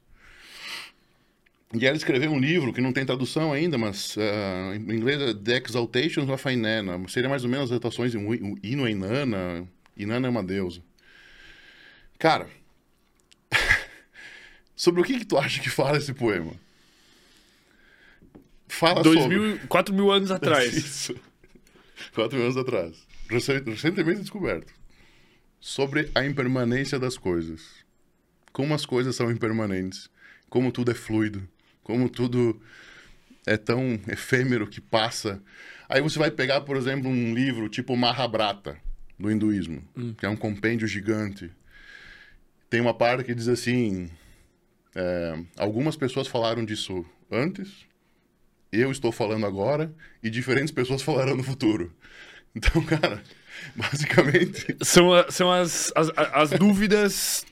E ela escreveu um livro que não tem tradução ainda, mas uh, em inglês é The Exaltations of Inanna. Seria mais ou menos as exaltações de um hino a Inanna. Inanna é uma deusa. Cara, (laughs) sobre o que, que tu acha que fala esse poema? Fala Dois sobre. Mil, 4 mil anos atrás. (laughs) Isso. 4 mil anos atrás. Recentemente descoberto. Sobre a impermanência das coisas. Como as coisas são impermanentes. Como tudo é fluido. Como tudo é tão efêmero que passa. Aí você vai pegar, por exemplo, um livro tipo Mahabharata, do hinduísmo, hum. que é um compêndio gigante. Tem uma parte que diz assim: é, algumas pessoas falaram disso antes, eu estou falando agora e diferentes pessoas (laughs) falarão no futuro. Então, cara, (laughs) basicamente. São, são as, as, as (laughs) dúvidas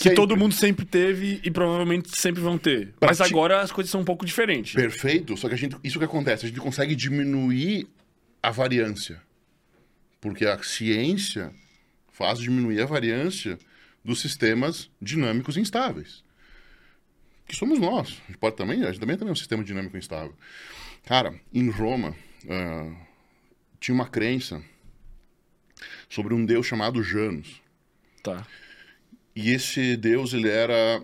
que todo mundo sempre teve e provavelmente sempre vão ter. Pra Mas ti... agora as coisas são um pouco diferentes. Perfeito. Só que a gente, isso que acontece, a gente consegue diminuir a variância. Porque a ciência faz diminuir a variância dos sistemas dinâmicos instáveis que somos nós. A gente pode também, a gente também tem um sistema dinâmico instável. Cara, em Roma, uh, tinha uma crença sobre um deus chamado Janus. Tá. E esse deus, ele era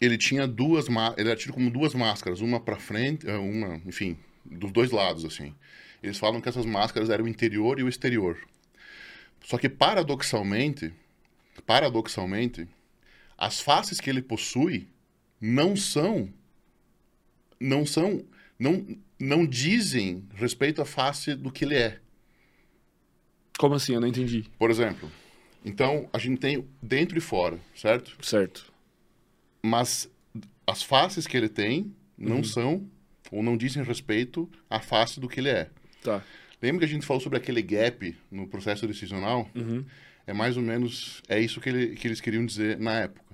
ele tinha duas ele era tido como duas máscaras, uma para frente, eh, uma, enfim, dos dois lados assim. Eles falam que essas máscaras eram o interior e o exterior. Só que paradoxalmente, paradoxalmente, as faces que ele possui não são não são não não dizem respeito à face do que ele é. Como assim? Eu não entendi. Por exemplo, então a gente tem dentro e fora, certo? Certo. Mas as faces que ele tem não uhum. são ou não dizem respeito à face do que ele é. Tá. Lembra que a gente falou sobre aquele gap no processo decisional? Uhum. É mais ou menos é isso que, ele, que eles queriam dizer na época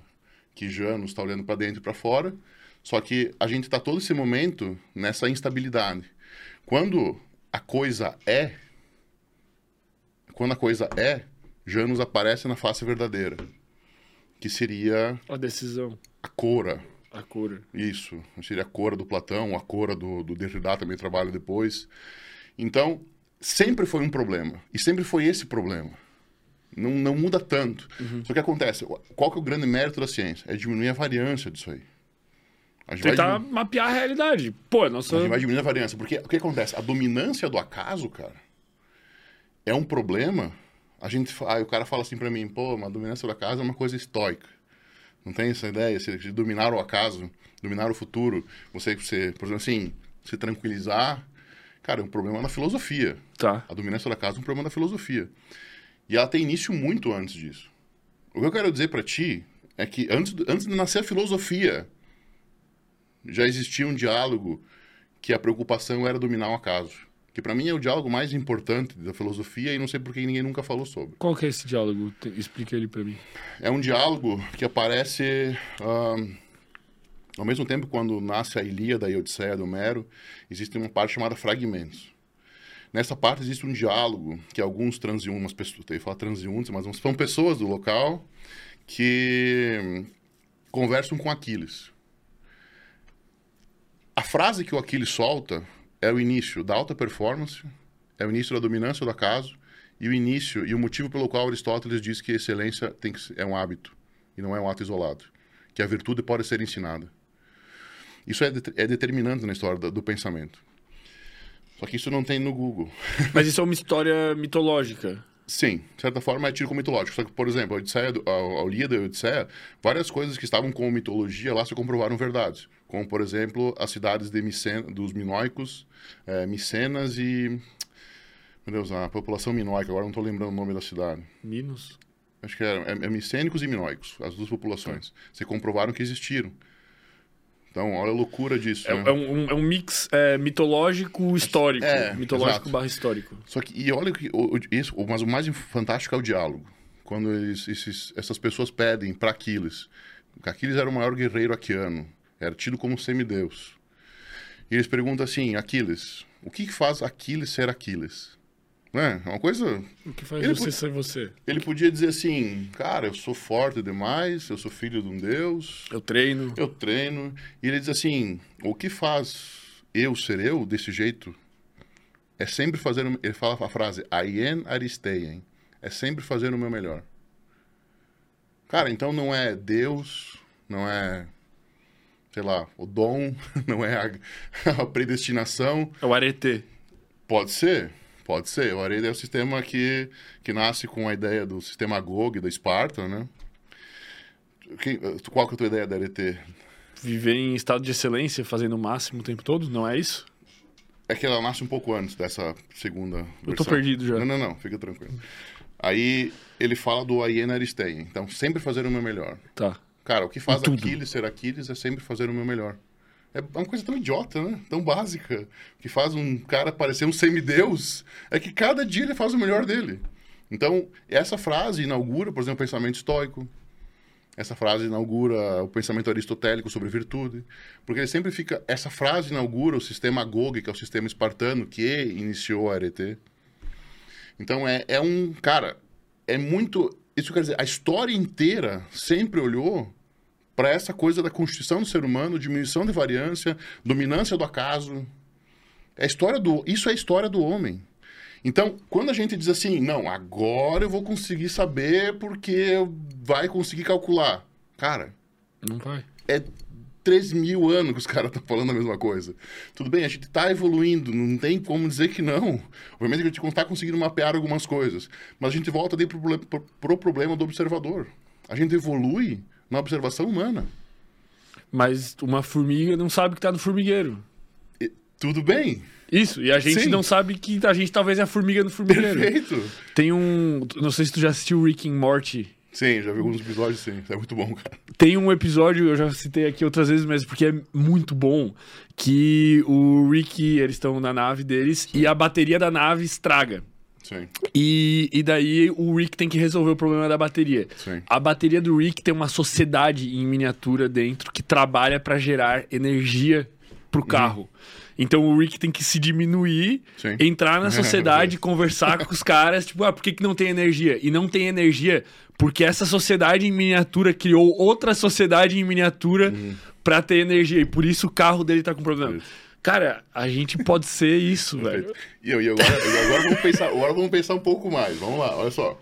que Janus está olhando para dentro e para fora. Só que a gente está todo esse momento nessa instabilidade. Quando a coisa é, quando a coisa é, Janus aparece na face verdadeira, que seria a decisão, a cora. A cora. Isso, seria a cora do Platão, a cora do, do Derrida também trabalha depois. Então, sempre foi um problema. E sempre foi esse problema. Não, não muda tanto. Uhum. Só que acontece, qual que é o grande mérito da ciência? É diminuir a variância disso aí. A gente, Tentar diminu- mapear a realidade. Pô, é nossa. a gente vai diminuir a variância. Porque o que acontece? A dominância do acaso, cara, é um problema. A gente, aí o cara fala assim pra mim, pô, mas a dominância do acaso é uma coisa estoica. Não tem essa ideia? De dominar o acaso, dominar o futuro, você, você por exemplo, assim, se tranquilizar. Cara, é um problema na filosofia. Tá. A dominância da casa é um problema da filosofia. E ela tem início muito antes disso. O que eu quero dizer pra ti é que antes, do- antes de nascer a filosofia, já existia um diálogo que a preocupação era dominar o acaso. Que pra mim é o diálogo mais importante da filosofia e não sei por que ninguém nunca falou sobre. Qual que é esse diálogo? Explica ele pra mim. É um diálogo que aparece ao mesmo tempo quando nasce a Ilíada e a Odisseia do Homero, existe uma parte chamada fragmentos. Nessa parte existe um diálogo que alguns transeuntes, pessoas, eu falar transeuntes, mas são pessoas do local que conversam com Aquiles. A frase que o Aquiles solta é o início da alta performance, é o início da dominância do acaso e o início e o motivo pelo qual Aristóteles diz que excelência tem que, é um hábito e não é um ato isolado, que a virtude pode ser ensinada. Isso é, det- é determinante na história do, do pensamento. Só que isso não tem no Google. (laughs) Mas isso é uma história mitológica. Sim, de certa forma é típico mitológico. Só que, por exemplo, a Odisseia, a, a Ilíada e a Odisseia, várias coisas que estavam como mitologia lá se comprovaram verdades. Como, por exemplo, as cidades de Micen dos Minoicos, eh, Micenas e... Meu Deus, a população minoica, agora não estou lembrando o nome da cidade. Minos. Acho que é, é, é micênicos e minoicos, as duas populações. Se comprovaram que existiram. Então, olha a loucura disso. É, né? é um, é um mix é, mitológico histórico. É, mitológico exato. barra histórico. Só que, e olha que, o, isso, mas o mais fantástico é o diálogo. Quando eles, esses, essas pessoas pedem para Aquiles. Aquiles era o maior guerreiro aquiano, era tido como semideus. E eles perguntam assim: Aquiles, o que que faz Aquiles ser Aquiles? Não é? Uma coisa. O que faz Ele você pode- ser você? Ele podia dizer assim: Cara, eu sou forte demais, eu sou filho de um deus, Eu treino. eu treino. E ele diz assim: o que faz eu ser eu desse jeito é sempre fazer. Ele fala a frase: Aien aristeien. É sempre fazer o meu melhor. Cara, então não é Deus, não é. Sei lá, o dom, (laughs) não é a, a predestinação. É o arete. Pode ser, pode ser. O Areda é o sistema que, que nasce com a ideia do sistema Gog, da Esparta, né? Que- qual que é a tua ideia da Arete? Viver em estado de excelência, fazendo o máximo o tempo todo, não é isso? É que ela nasce um pouco antes dessa segunda Eu tô versão. perdido já. Não, não, não, fica tranquilo. Aí ele fala do Aiena Aristeia. Então, sempre fazer o meu melhor. Tá. Cara, o que faz. Aquiles ser Aquiles é sempre fazer o meu melhor. É uma coisa tão idiota, né? Tão básica. Que faz um cara parecer um semideus é que cada dia ele faz o melhor dele. Então, essa frase inaugura, por exemplo, o pensamento estoico. Essa frase inaugura o pensamento aristotélico sobre virtude. Porque ele sempre fica. Essa frase inaugura o sistema Gog, que é o sistema espartano que iniciou a Arete. Então é, é um. Cara, é muito. Isso quer dizer, a história inteira sempre olhou para essa coisa da constituição do ser humano, diminuição de variância, dominância do acaso. É a história do, isso é a história do homem. Então, quando a gente diz assim, não, agora eu vou conseguir saber porque vai conseguir calcular. Cara, Não vai. é 3 mil anos que os caras estão falando a mesma coisa. Tudo bem, a gente está evoluindo, não tem como dizer que não. Obviamente que a gente está conseguindo mapear algumas coisas, mas a gente volta pro, proble- pro, pro problema do observador. A gente evolui na observação humana. Mas uma formiga não sabe que tá no formigueiro. E- tudo bem, Isso, e a gente Sim. não sabe que a gente talvez é a formiga no formigueiro. perfeito. Tem um. Não sei se tu já assistiu Rick and Morty. Sim, já vi alguns episódios, sim. É muito bom, cara. Tem um episódio, eu já citei aqui outras vezes mesmo, porque é muito bom, que o Rick, eles estão na nave deles e a bateria da nave estraga. Sim, E, e daí o Rick tem que resolver o problema da bateria. sim. A bateria do Rick tem uma sociedade em miniatura dentro que trabalha para gerar energia pro carro. Então o Rick tem que se diminuir, Sim. entrar na (laughs) sociedade, conversar com os caras, tipo, ah, por que, que não tem energia? E não tem energia porque essa sociedade em miniatura criou outra sociedade em miniatura pra ter energia. E por isso o carro dele tá com problema. Isso. Cara, a gente pode ser isso, (laughs) velho. E, eu- e agora, agora vamos pensar, agora vamos pensar um pouco mais. Vamos lá, olha só.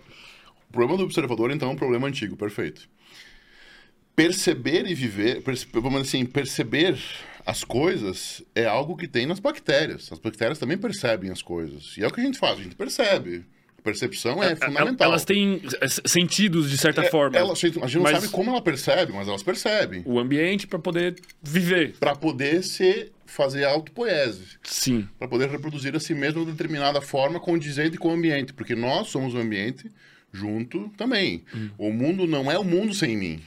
problema do observador, então, é um problema antigo, perfeito. Perceber e viver, vamos dizer assim, perceber as coisas é algo que tem nas bactérias. As bactérias também percebem as coisas. E é o que a gente faz, a gente percebe. Percepção é, fundamental. Elas têm eh, sentidos, de certa É, forma. elas- a gente não Mas- sabe como ela percebe, mas elas percebem. O ambiente para poder viver. Para poder se fazer autopoese. Sim. para poder reproduzir a si mesmo de determinada forma condizente com o ambiente, porque nós somos o ambiente junto também. O mundo não é o mundo sem mim.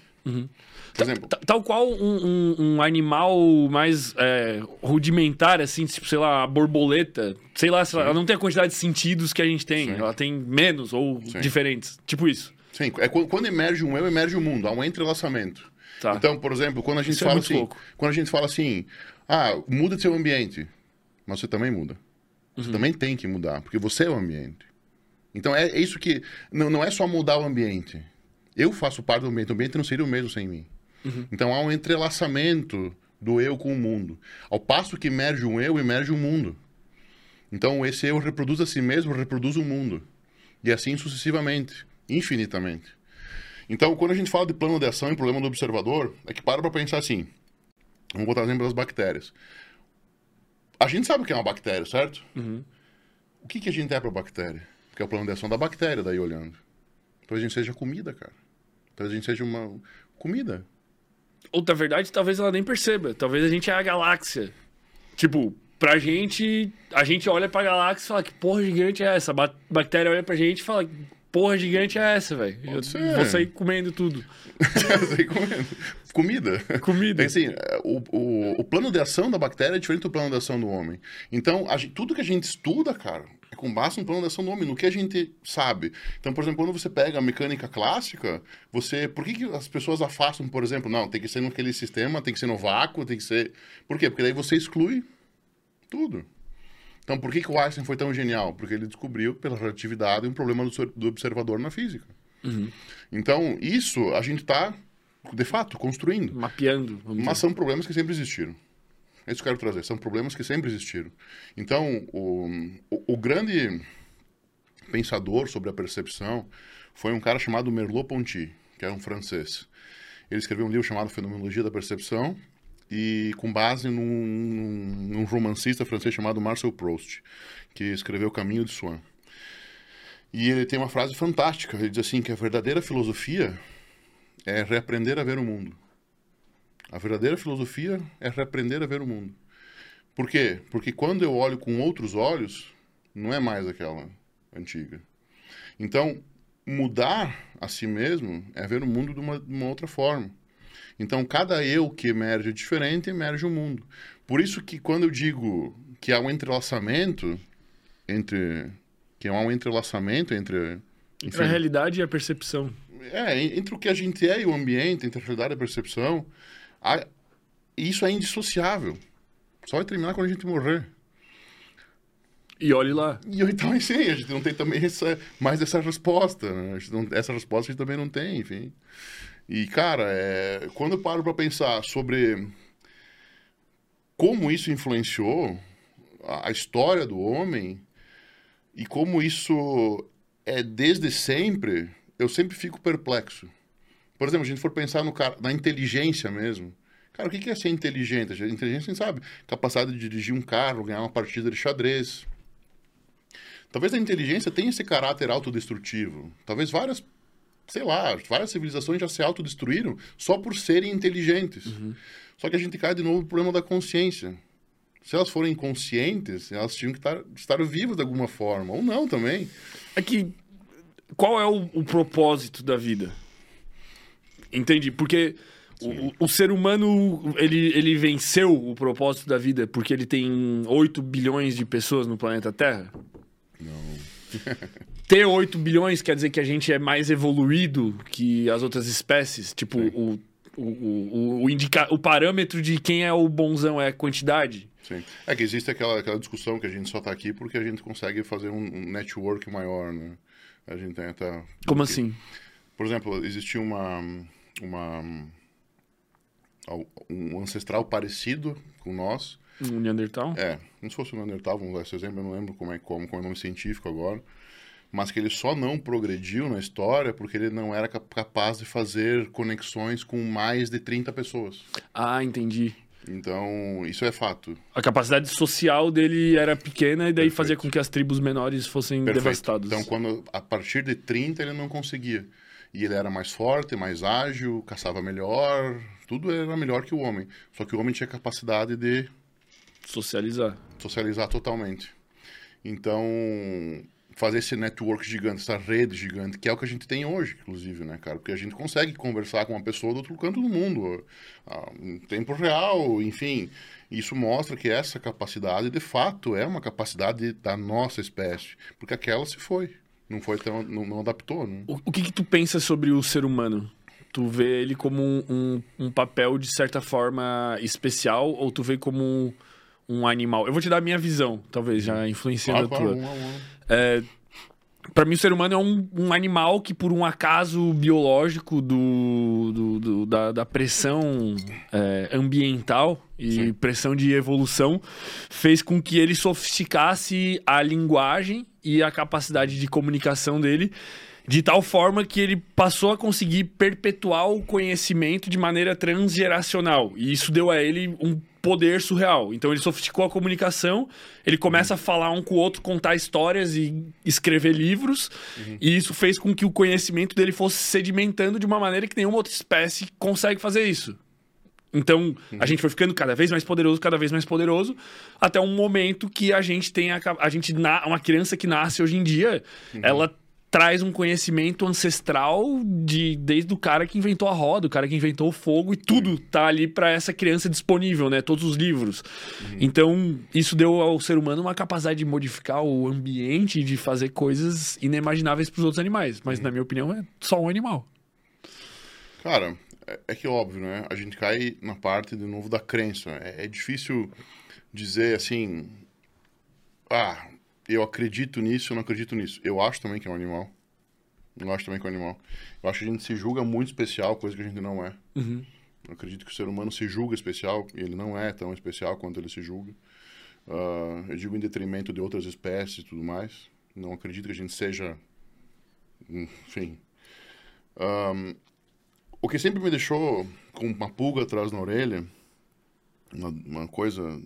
Por exemplo, Ta- Tal qual um, um- um animal mais é, rudimentar, assim, tipo, sei lá, a borboleta. Sei lá, se ela ela não tem a quantidade de sentidos que a gente tem. Sim. Ela tem menos ou Sim. diferentes. Tipo isso. sim, é quando, emerge um eu, emerge o mundo, há um entrelaçamento. Tá. Então, por exemplo, quando a gente Isso é fala muito assim, quando a gente fala assim, ah, muda seu ambiente, mas você também muda. Uhum. Você também tem que mudar, porque você é o ambiente. Então é, é isso que não, não é só mudar o ambiente. Eu faço parte do ambiente, o ambiente não seria o mesmo sem mim. Uhum. Então há um entrelaçamento do eu com o mundo. Ao passo que emerge um eu, emerge um mundo. Então esse eu reproduz a si mesmo, reproduz o mundo. E assim sucessivamente, infinitamente. Então, quando a gente fala de plano de ação e problema do observador, é que para para pensar assim. Vamos botar exemplo das bactérias. A gente sabe o que é uma bactéria, certo? O que, que a gente é para bactéria? Que é o plano de ação da bactéria, daí olhando. Talvez a gente seja comida, cara. Talvez a gente seja uma comida. Ou, na verdade, talvez ela nem perceba. Talvez a gente é a galáxia. Tipo, pra gente, a gente olha pra galáxia e fala que porra gigante é essa. A ba- bactéria olha pra gente e fala que porra gigante é essa, velho. Eu ser. vou sair comendo tudo. (laughs) Sei comendo. comida. Comida. É assim, o, o, o plano de ação da bactéria é diferente do plano de ação do homem. Então, gente- tudo que a gente estuda, cara, é com base no plano de ação do homem, no que a gente sabe. Então, por exemplo, quando você pega a mecânica clássica, você. Por que, que as pessoas afastam, por exemplo, não, tem que ser naquele sistema, tem que ser no vácuo, tem que ser. Por quê? Porque daí você exclui tudo. Então, por que, que o Einstein foi tão genial? Porque ele descobriu, pela relatividade, um problema do, observador na física. Então, isso a gente está, de fato, construindo. Mapeando. Mas dizer. são problemas que sempre existiram. É isso que eu quero trazer. São problemas que sempre existiram. Então, o, o, o grande pensador sobre a percepção foi um cara chamado Merleau-Ponty, que era um francês. Ele escreveu um livro chamado Fenomenologia da Percepção e com base num, num romancista francês chamado Marcel Proust, que escreveu Caminho de Swan. E ele tem uma frase fantástica. Ele diz assim que a verdadeira filosofia é reaprender a ver o mundo. A verdadeira filosofia é reaprender a ver o mundo. Por quê? Porque quando eu olho com outros olhos, não é mais aquela antiga. Então, mudar a si mesmo é ver o mundo de uma, de uma outra forma. Então, cada eu que emerge diferente, emerge o mundo. Por isso que quando eu digo que há um entrelaçamento entre... que há um entrelaçamento entre... Entre a realidade e a percepção. É, entre o que a gente é e o ambiente, entre a realidade e a percepção, a- isso é indissociável. Só vai terminar quando a gente morrer. E olhe lá. E então, (laughs) assim, a gente não tem também essa, mais essa resposta. Né? Não- essa resposta a gente também não tem, enfim. E, cara, é, quando eu paro para pensar sobre como isso influenciou a, a história do homem e como isso é desde sempre, eu sempre fico perplexo. Por exemplo, a gente for pensar no cara, na inteligência mesmo. Cara, o que é ser inteligente? A inteligência, a gente sabe, capacidade de dirigir um carro, ganhar uma partida de xadrez. Talvez a inteligência tenha esse caráter autodestrutivo. Talvez várias, sei lá, várias civilizações já se autodestruíram só por serem inteligentes. Só que a gente cai de novo no problema da consciência. Se elas forem conscientes, elas tinham que estar, estar vivas de alguma forma. Ou não também. É que. Qual é o, o propósito da vida? Entendi. Porque o, o ser humano, ele, ele venceu o propósito da vida porque ele tem 8 bilhões de pessoas no planeta Terra? Não. (laughs) Ter 8 bilhões quer dizer que a gente é mais evoluído que as outras espécies? Tipo, o, o, o, o, indica... o parâmetro de quem é o bonzão é a quantidade? Sim. É que existe aquela, aquela discussão que a gente só está aqui porque a gente consegue fazer um, um network maior, né? A gente tenta... Como assim? Por exemplo, existia uma, uma um ancestral parecido com nós. Um Neandertal? É, como se fosse um Neandertal, vamos usar esse exemplo, eu não lembro como é, como, como é o nome científico agora. mas que ele só não progrediu na história porque ele não era capaz de fazer conexões com mais de 30 pessoas. Ah, entendi. Então, isso é fato. A capacidade social dele era pequena e daí Perfeito. fazia com que as tribos menores fossem Perfeito. devastadas. Então, quando a partir de 30 ele não conseguia. E ele era mais forte, mais ágil, caçava melhor, tudo era melhor que o homem. Só que o homem tinha capacidade de socializar. Socializar totalmente. Então, fazer esse network gigante, essa rede gigante, que é o que a gente tem hoje, inclusive, né, cara? Porque a gente consegue conversar com uma pessoa do outro canto do mundo, ah, em tempo real, enfim. Isso mostra que essa capacidade, de fato, é uma capacidade da nossa espécie, porque aquela se foi. Não foi tão, não, não adaptou, né? O, o que, que tu pensa sobre o ser humano? Tu vê ele como um, um, um, papel, de certa forma, especial, ou tu vê como um, um, animal? Eu vou te dar a minha visão, talvez, já influenciando ah, a tua. Um, um, é, para mim, o ser humano é um, um, animal que, por um acaso biológico do, do, do da, da, pressão é, ambiental e Sim. pressão de evolução, fez com que ele sofisticasse a linguagem e a capacidade de comunicação dele de tal forma que ele passou a conseguir perpetuar o conhecimento de maneira transgeracional. E isso deu a ele um poder surreal. Então ele sofisticou a comunicação, ele começa uhum. a falar um com o outro, contar histórias e escrever livros, uhum. e isso fez com que o conhecimento dele fosse sedimentando de uma maneira que nenhuma outra espécie consegue fazer isso. Então, uhum. a gente foi ficando cada vez mais poderoso, cada vez mais poderoso, até um momento que a gente tem a, a gente uma criança que nasce hoje em dia, uhum. ela traz um conhecimento ancestral de desde o cara que inventou a roda, o cara que inventou o fogo e tudo tá ali para essa criança disponível, né? Todos os livros. Uhum. Então, isso deu ao ser humano uma capacidade de modificar o ambiente, de fazer coisas inimagináveis para os outros animais, mas uhum. na minha opinião é só um animal. Cara, é, é, que óbvio, né? A gente cai na parte de novo da crença. É, é difícil dizer assim, ah, eu acredito nisso, eu não acredito nisso. Eu acho também que é um animal. Eu acho também que é um animal. Eu acho que a gente se julga muito especial, coisa que a gente não é. Uhum. Eu acredito que o ser humano se julga especial, e ele não é tão especial quanto ele se julga. Uh, eu digo em detrimento de outras espécies e tudo mais. Não acredito que a gente seja. Enfim. Um, o que sempre me deixou com uma pulga atrás na orelha, uma, uma coisa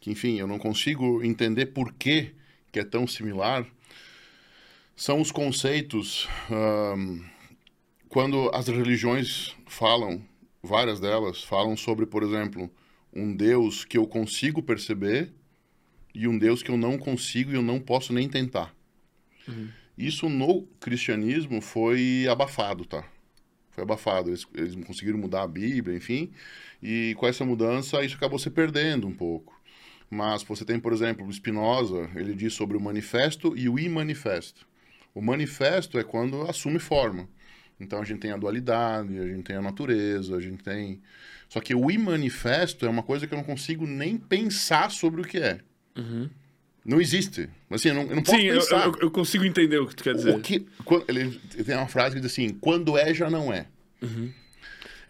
que, enfim, eu não consigo entender por que que é tão similar, são os conceitos. Um, quando as religiões falam, várias delas falam sobre, por exemplo, um Deus que eu consigo perceber e um Deus que eu não consigo e eu não posso nem tentar. Uhum. Isso no cristianismo foi abafado, tá? Foi abafado. Eles, eles conseguiram mudar a Bíblia, enfim. E com essa mudança, isso acabou se perdendo um pouco. Mas você tem, por exemplo, Spinoza, ele diz sobre o manifesto e o imanifesto. O manifesto é quando assume forma. Então a gente tem a dualidade, a gente tem a natureza, a gente tem. Só que o imanifesto é uma coisa que eu não consigo nem pensar sobre o que é. Uhum. Não existe. Assim, eu não, eu não posso Sim, pensar. Eu, eu, eu, consigo entender o que tu quer dizer. O que, ele, ele tem uma frase que diz assim: quando é, já não é. Uhum.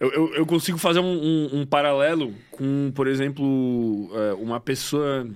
Eu, eu, eu, consigo fazer um, um, um, paralelo com, por exemplo, é, uma pessoa.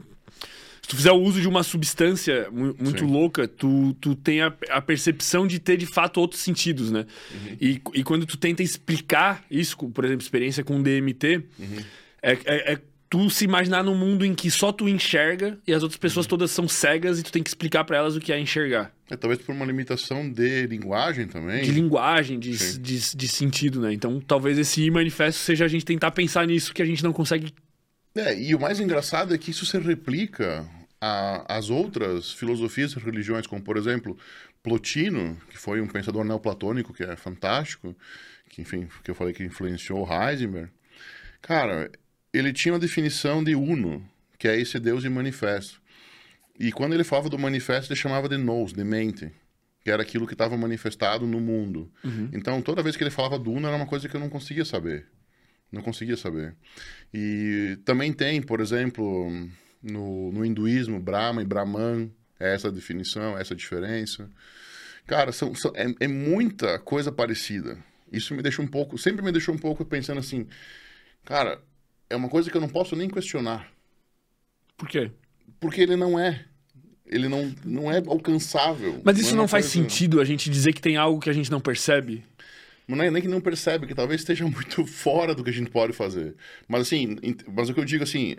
Se tu fizer o uso de uma substância muito Sim. louca, tu, tu tem a, a, percepção de ter de fato outros sentidos, né? Uhum. E, e quando tu tenta explicar isso, por exemplo, experiência com DMT, uhum. é, é, é tu se imaginar num mundo em que só tu enxerga e as outras pessoas uhum. todas são cegas e tu tem que explicar para elas o que é enxergar. É, talvez por uma limitação de linguagem também. De linguagem, de, de, de, sentido, né? Então talvez esse manifesto seja a gente tentar pensar nisso que a gente não consegue. É, e o mais engraçado é que isso se replica às outras filosofias e religiões, como por exemplo Plotino, que foi um pensador neoplatônico que é fantástico, que enfim, que eu falei que influenciou Heisenberg. Cara, ele tinha uma definição de uno, que é esse Deus de manifesto. E quando ele falava do manifesto, ele chamava de nous, de mente, que era aquilo que estava manifestado no mundo. Uhum. Então, toda vez que ele falava do uno, era uma coisa que eu não conseguia saber. Não conseguia saber. E também tem, por exemplo, no, no hinduísmo, Brahma e Brahman, é essa definição, essa diferença. Cara, são, são é, é muita coisa parecida. Isso me deixa um pouco, sempre me deixou um pouco pensando assim, cara, é uma coisa que eu não posso nem questionar. Por quê? Porque ele não é. ele não, não é alcançável. Mas isso é não, faz coisa- sentido a gente dizer que tem algo que a gente não percebe? Não é nem que não percebe, que talvez esteja (laughs) muito fora do que a gente pode fazer. Mas assim, mas o que eu digo assim,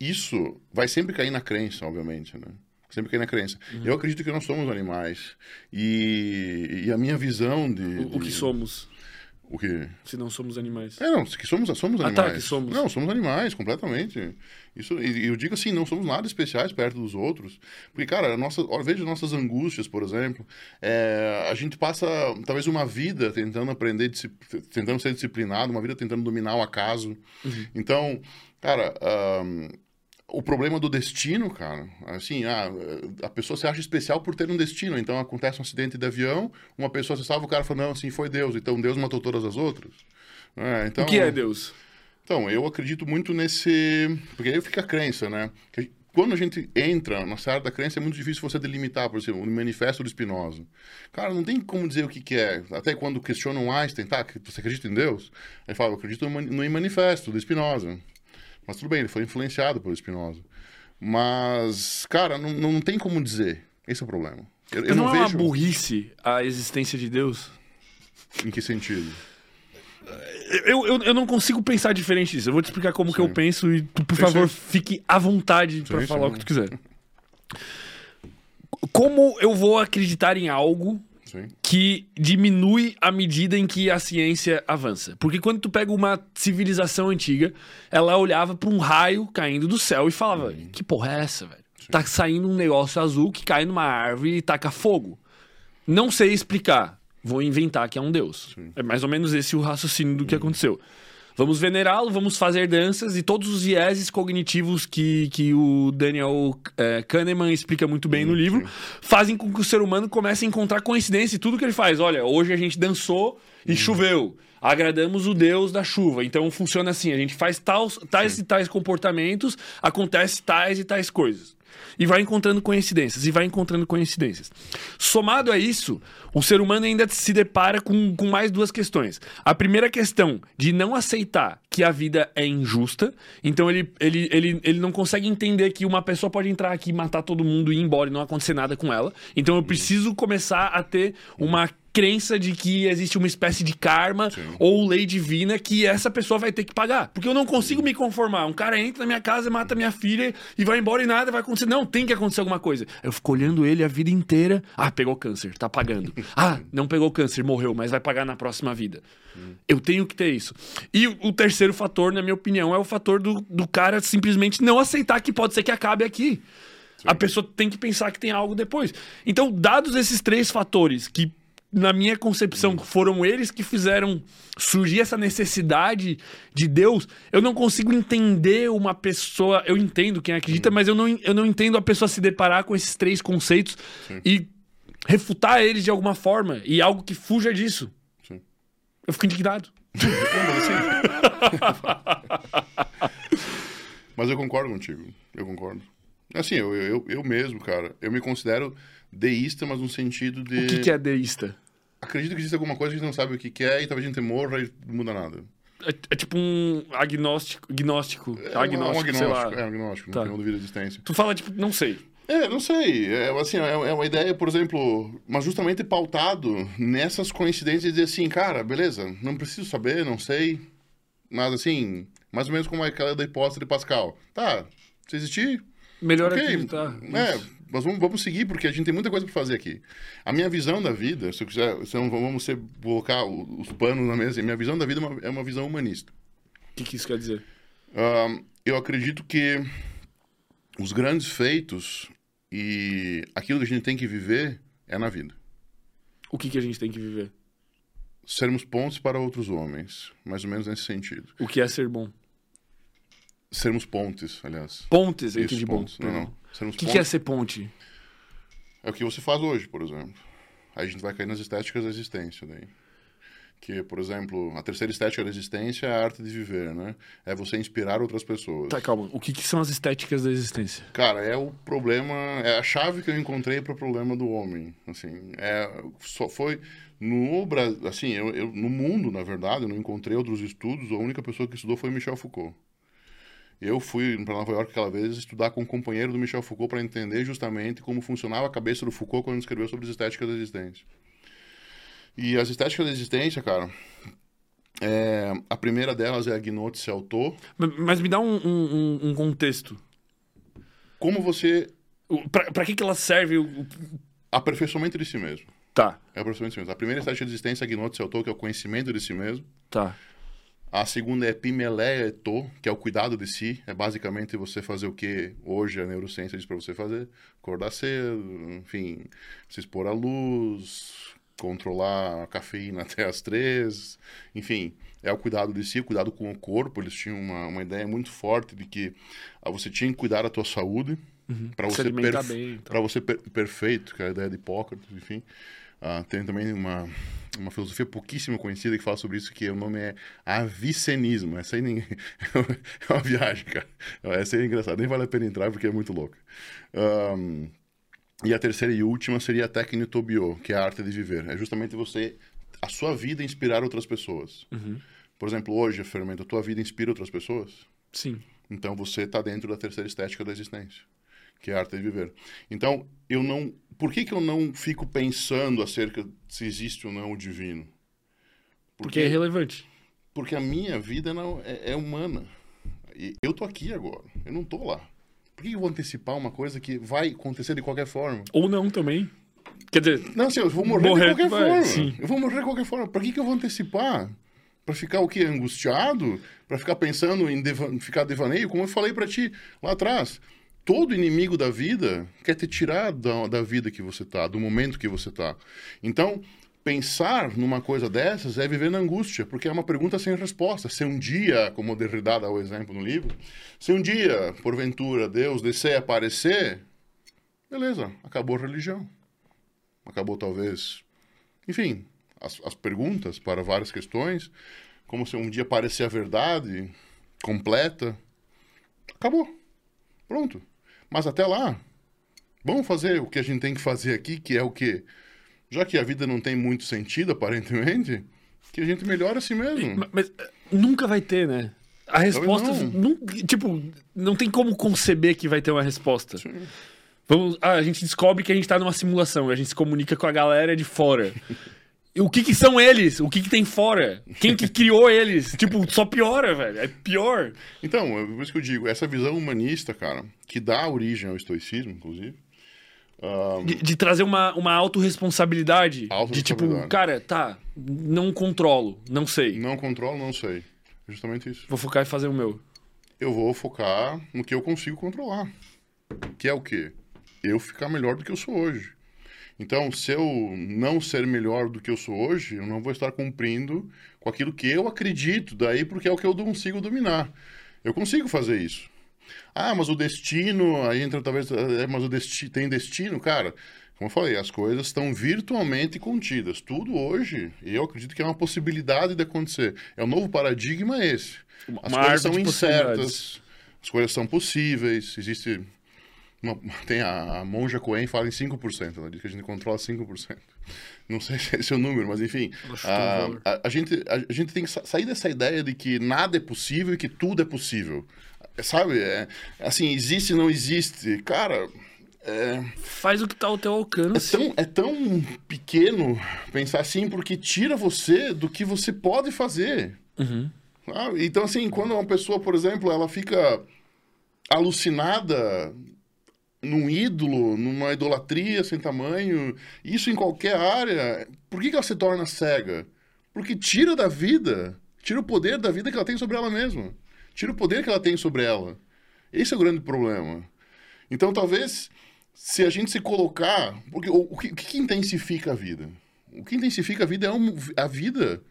isso vai sempre cair na crença, obviamente, né? Sempre cair na crença. Uhum. Eu acredito que nós somos animais. E, e a minha visão de. O, o que de- somos, O que? se não somos animais. É, não, que somos, somos Ah, tá, animais. que somos. Não, somos animais, completamente. Isso, e eu digo assim, não somos nada especiais perto dos outros. Porque, cara, a nossa, veja nossas angústias, por exemplo. É, a gente passa, talvez, uma vida tentando aprender, tentando ser disciplinado, uma vida tentando dominar o acaso. Uhum. Então, cara, ahn, o problema do destino, cara, assim, ah, a pessoa se acha especial por ter um destino. Então, acontece um acidente de avião, uma pessoa se salva, o cara fala, não, assim, foi Deus. Então, Deus matou todas as outras. É, então, o que é Deus? então, eu acredito muito nesse. Porque aí fica a crença, né? Que quando a gente entra na área da crença, é muito difícil você delimitar, por exemplo, o manifesto do Spinoza. Cara, não tem como dizer o que, que é. Até quando questionam Einstein, tá? Você acredita em Deus? Aí fala, eu acredito no manifesto do Spinoza. Mas tudo bem, ele foi influenciado pelo Spinoza. Mas, cara, não, não tem como dizer. Esse é o problema. Eu, eu não, não é uma burrice a existência de Deus? Em que sentido? Eu, eu, eu não consigo pensar diferente disso. Eu vou te explicar como que eu Sim. penso e tu, por Sim, favor, sim. fique à vontade Sim, falar sim. o que tu quiser. Como eu vou acreditar em algo Sim. que diminui à medida em que a ciência avança. Porque quando tu pega uma civilização antiga, ela olhava pra um raio caindo do céu e falava: Que porra é essa, velho? Tá saindo um negócio azul que cai numa árvore e taca fogo. Não sei explicar. Vou inventar que é um deus. É mais ou menos esse o raciocínio do que aconteceu. Vamos venerá-lo, vamos fazer danças e todos os vieses cognitivos que, que o Daniel eh, Kahneman explica muito bem no livro fazem com que o ser humano comece a encontrar coincidência em tudo que ele faz. Olha, hoje a gente dançou e choveu. Agradamos o Deus da chuva. Então funciona assim: a gente faz tais, tais e tais comportamentos, acontece tais e tais coisas. E vai encontrando coincidências, e vai encontrando coincidências. Somado a isso, o ser humano ainda se depara com, com mais duas questões. A primeira questão de não aceitar que a vida é injusta, então ele, ele, ele, ele não consegue entender que uma pessoa pode entrar aqui, matar todo mundo e ir embora e não acontecer nada com ela. Então eu preciso começar a ter uma crença de que existe uma espécie de karma ou lei divina que essa pessoa vai ter que pagar. Porque eu não consigo me conformar. Um cara entra na minha casa, mata minha filha e vai embora e nada vai acontecer. Não, tem que acontecer alguma coisa. Eu fico olhando ele a vida inteira. Ah, pegou câncer, tá pagando. (laughs) Ah, não pegou câncer, morreu, mas vai pagar na próxima vida. Eu tenho que ter isso. E o terceiro fator, na minha opinião, é o fator do, do cara simplesmente não aceitar que pode ser que acabe aqui. A pessoa tem que pensar que tem algo depois. Então, dados esses três fatores que na minha concepção, foram eles que fizeram surgir essa necessidade de Deus. Eu não consigo entender uma pessoa. Eu entendo quem acredita, mas eu não, eu não entendo a pessoa se deparar com esses três conceitos e refutar eles de alguma forma e algo que fuja disso. Sim. Eu fico indignado. (laughs) Mas eu concordo contigo. Eu concordo. Assim, eu, eu, eu mesmo, cara, eu me considero deísta, mas no sentido de. O que, que é deísta? Acredito que existe alguma coisa que a gente não sabe o que, que é e talvez a gente morra e não muda nada. É, é tipo um agnóstico. Gnóstico. É um- agnóstico, é um sei lá. agnóstico. É um agnóstico, Tá. não tem dúvida de existência. Tu fala, tipo, não sei. É, não sei. É, assim, é é uma ideia, por exemplo, mas justamente pautado nessas coincidências de assim, cara, beleza, não preciso saber, não sei. Mas assim, mais ou menos como aquela da hipótese de Pascal. Tá, se existir, Melhor ok. acreditar. É, Isso. Mas vamos, vamos seguir, porque a gente tem muita coisa para fazer aqui. A minha visão da vida, se eu quiser, se não vamos ser, colocar os panos na mesa, a minha visão da vida é uma, é uma visão humanista. O que, que isso quer dizer? Ahn, eu acredito que os grandes feitos e aquilo que a gente tem que viver é na vida. O que, que a gente tem que viver? Sermos pontes para outros homens, mais ou menos nesse sentido. O que é ser bom? Sermos pontes, aliás. Pontes, eu Isso, entendi bom. Não, não. O que, que é ser ponte? é o que você faz hoje, por exemplo. Aí a gente vai cair nas estéticas da existência daí. Que, por exemplo, a terceira estética da existência é a arte de viver, né? É você inspirar outras pessoas. Tá, calma. O que, que são as estéticas da existência? Cara, é o problema, é a chave que eu encontrei para o problema do homem. Assim, é só foi no Brasil, assim, eu, eu- no mundo, na verdade, eu não encontrei outros estudos. A única pessoa que estudou foi Michel Foucault. Eu fui para Nova York aquela vez estudar com um companheiro do Michel Foucault para entender justamente como funcionava a cabeça do Foucault quando escreveu sobre as estéticas da existência. E as estéticas da existência, cara, é, a primeira delas é a Gnose Auto. Mas me dá um, um, um contexto. Como você. Pra que, que ela serve? O... Aperfeiçoamento de si mesmo. Tá. É aperfeiçoamento de si mesmo. A primeira estética de existência é a Gnose Auto, que é o conhecimento de si mesmo. Tá. A segunda é Eto, que é o cuidado de si. É basicamente você fazer o que hoje a neurociência diz para você fazer. Acordar cedo, enfim, se expor à luz, controlar a cafeína (laughs) até as três, enfim, é o cuidado de si, o cuidado com o corpo. Eles tinham uma, uma ideia muito forte de que ah, você tinha que cuidar da tua saúde Uhum. para você perfe- bem, então. você per- perfeito, que é a ideia de Hipócrates, enfim. Ah, tem também uma, uma filosofia pouquíssimo conhecida que fala sobre isso, que o nome é avicenismo. Essa aí ninguém... (laughs) é uma viagem, cara. Essa aí é engraçada, nem vale a pena entrar porque é muito louca. Ahn, e a terceira e última seria a Tecnitobio, que é a arte de viver. É justamente você, a sua vida inspirar outras pessoas. Uhum. Por exemplo, hoje, Fermento, a tua vida inspira outras pessoas? Sim. Então você está dentro da terceira estética da existência, que é a arte de viver. Então, eu não. Por que, que eu não fico pensando acerca se existe ou não o divino? Porque é relevante. porque a minha vida não é, é humana. E eu tô aqui agora, eu não tô lá. Por que eu vou antecipar uma coisa que vai acontecer de qualquer forma? Ou não também. Quer dizer, Não, assim, eu vou morrer, Morrer de qualquer vai, forma. sim. Eu vou morrer de qualquer forma. Pra que, que eu vou antecipar? Pra ficar o quê? Angustiado? Pra ficar pensando em deva- ficar devaneio? Como eu falei pra ti lá atrás. Todo inimigo da vida quer te tirar da, da vida que você tá, do momento que você tá. Então, pensar numa coisa dessas é viver na angústia, porque é uma pergunta sem resposta. Se um dia, como o Derrida dá o exemplo no livro, se um dia, porventura, Deus descer aparecer, beleza, acabou a religião acabou talvez. Enfim, as, as perguntas para várias questões, como se um dia parecer a verdade completa. Acabou. Pronto. Mas até lá, vamos fazer o que a gente tem que fazer aqui, que é o quê? Já que a vida não tem muito sentido, aparentemente, que a gente melhore assim mesmo. Ma- Mas eh, nunca vai ter, né? A resposta. não. tipo, não tem como conceber que vai ter uma resposta. Vamos, ah, a gente descobre que a gente tá numa simulação, a gente se comunica com a galera de fora. (laughs) E o que que são eles? O que que tem fora? Quem que (laughs) criou eles? Tipo, só piora, velho. É pior. Então, é por isso que eu digo, essa visão humanista, cara, que dá origem ao estoicismo, inclusive, ah, De, de trazer uma, uma autorresponsabilidade. De tipo, cara, tá, não controlo, não sei. não controlo, não sei. Justamente isso. Vou focar em fazer o meu. eu vou focar no que eu consigo controlar. Que é o quê? Eu ficar melhor do que eu sou hoje. Então, se eu não ser melhor do que eu sou hoje, eu não vou estar cumprindo com aquilo que eu acredito, daí porque é o que eu consigo dominar. Eu consigo fazer isso. Ah, mas o destino, aí entra talvez, é, mas o destino, tem destino, cara. Como eu falei, as coisas estão virtualmente contidas. Tudo hoje, eu acredito que é uma possibilidade de acontecer. É um novo paradigma esse. As Uma coisas são incertas, as coisas são possíveis, existe... uma- tem a, a Monja Coen fala em 5%, ela diz que a gente controla 5%. Não sei (laughs) se esse é o número, mas enfim. A, valor. a, a gente, a, a gente tem que sa- sair dessa ideia de que nada é possível e que tudo é possível. É, Sabe? É, assim, existe não existe. Cara, é, Faz o que tá ao teu é, alcance. tão, é tão pequeno pensar assim, porque tira você do que você pode fazer. Uhum. Então, assim, quando uma pessoa, por exemplo, ela fica alucinada num ídolo, numa idolatria sem tamanho, isso em qualquer área, por que, que ela se torna cega? Porque tira da vida, tira o poder da vida que ela tem sobre ela mesma. Tira o poder que ela tem sobre ela. Esse é o grande problema. Então, talvez, se a gente se colocar. Porque o, o que, o que intensifica a vida? O que intensifica a vida é um- a vida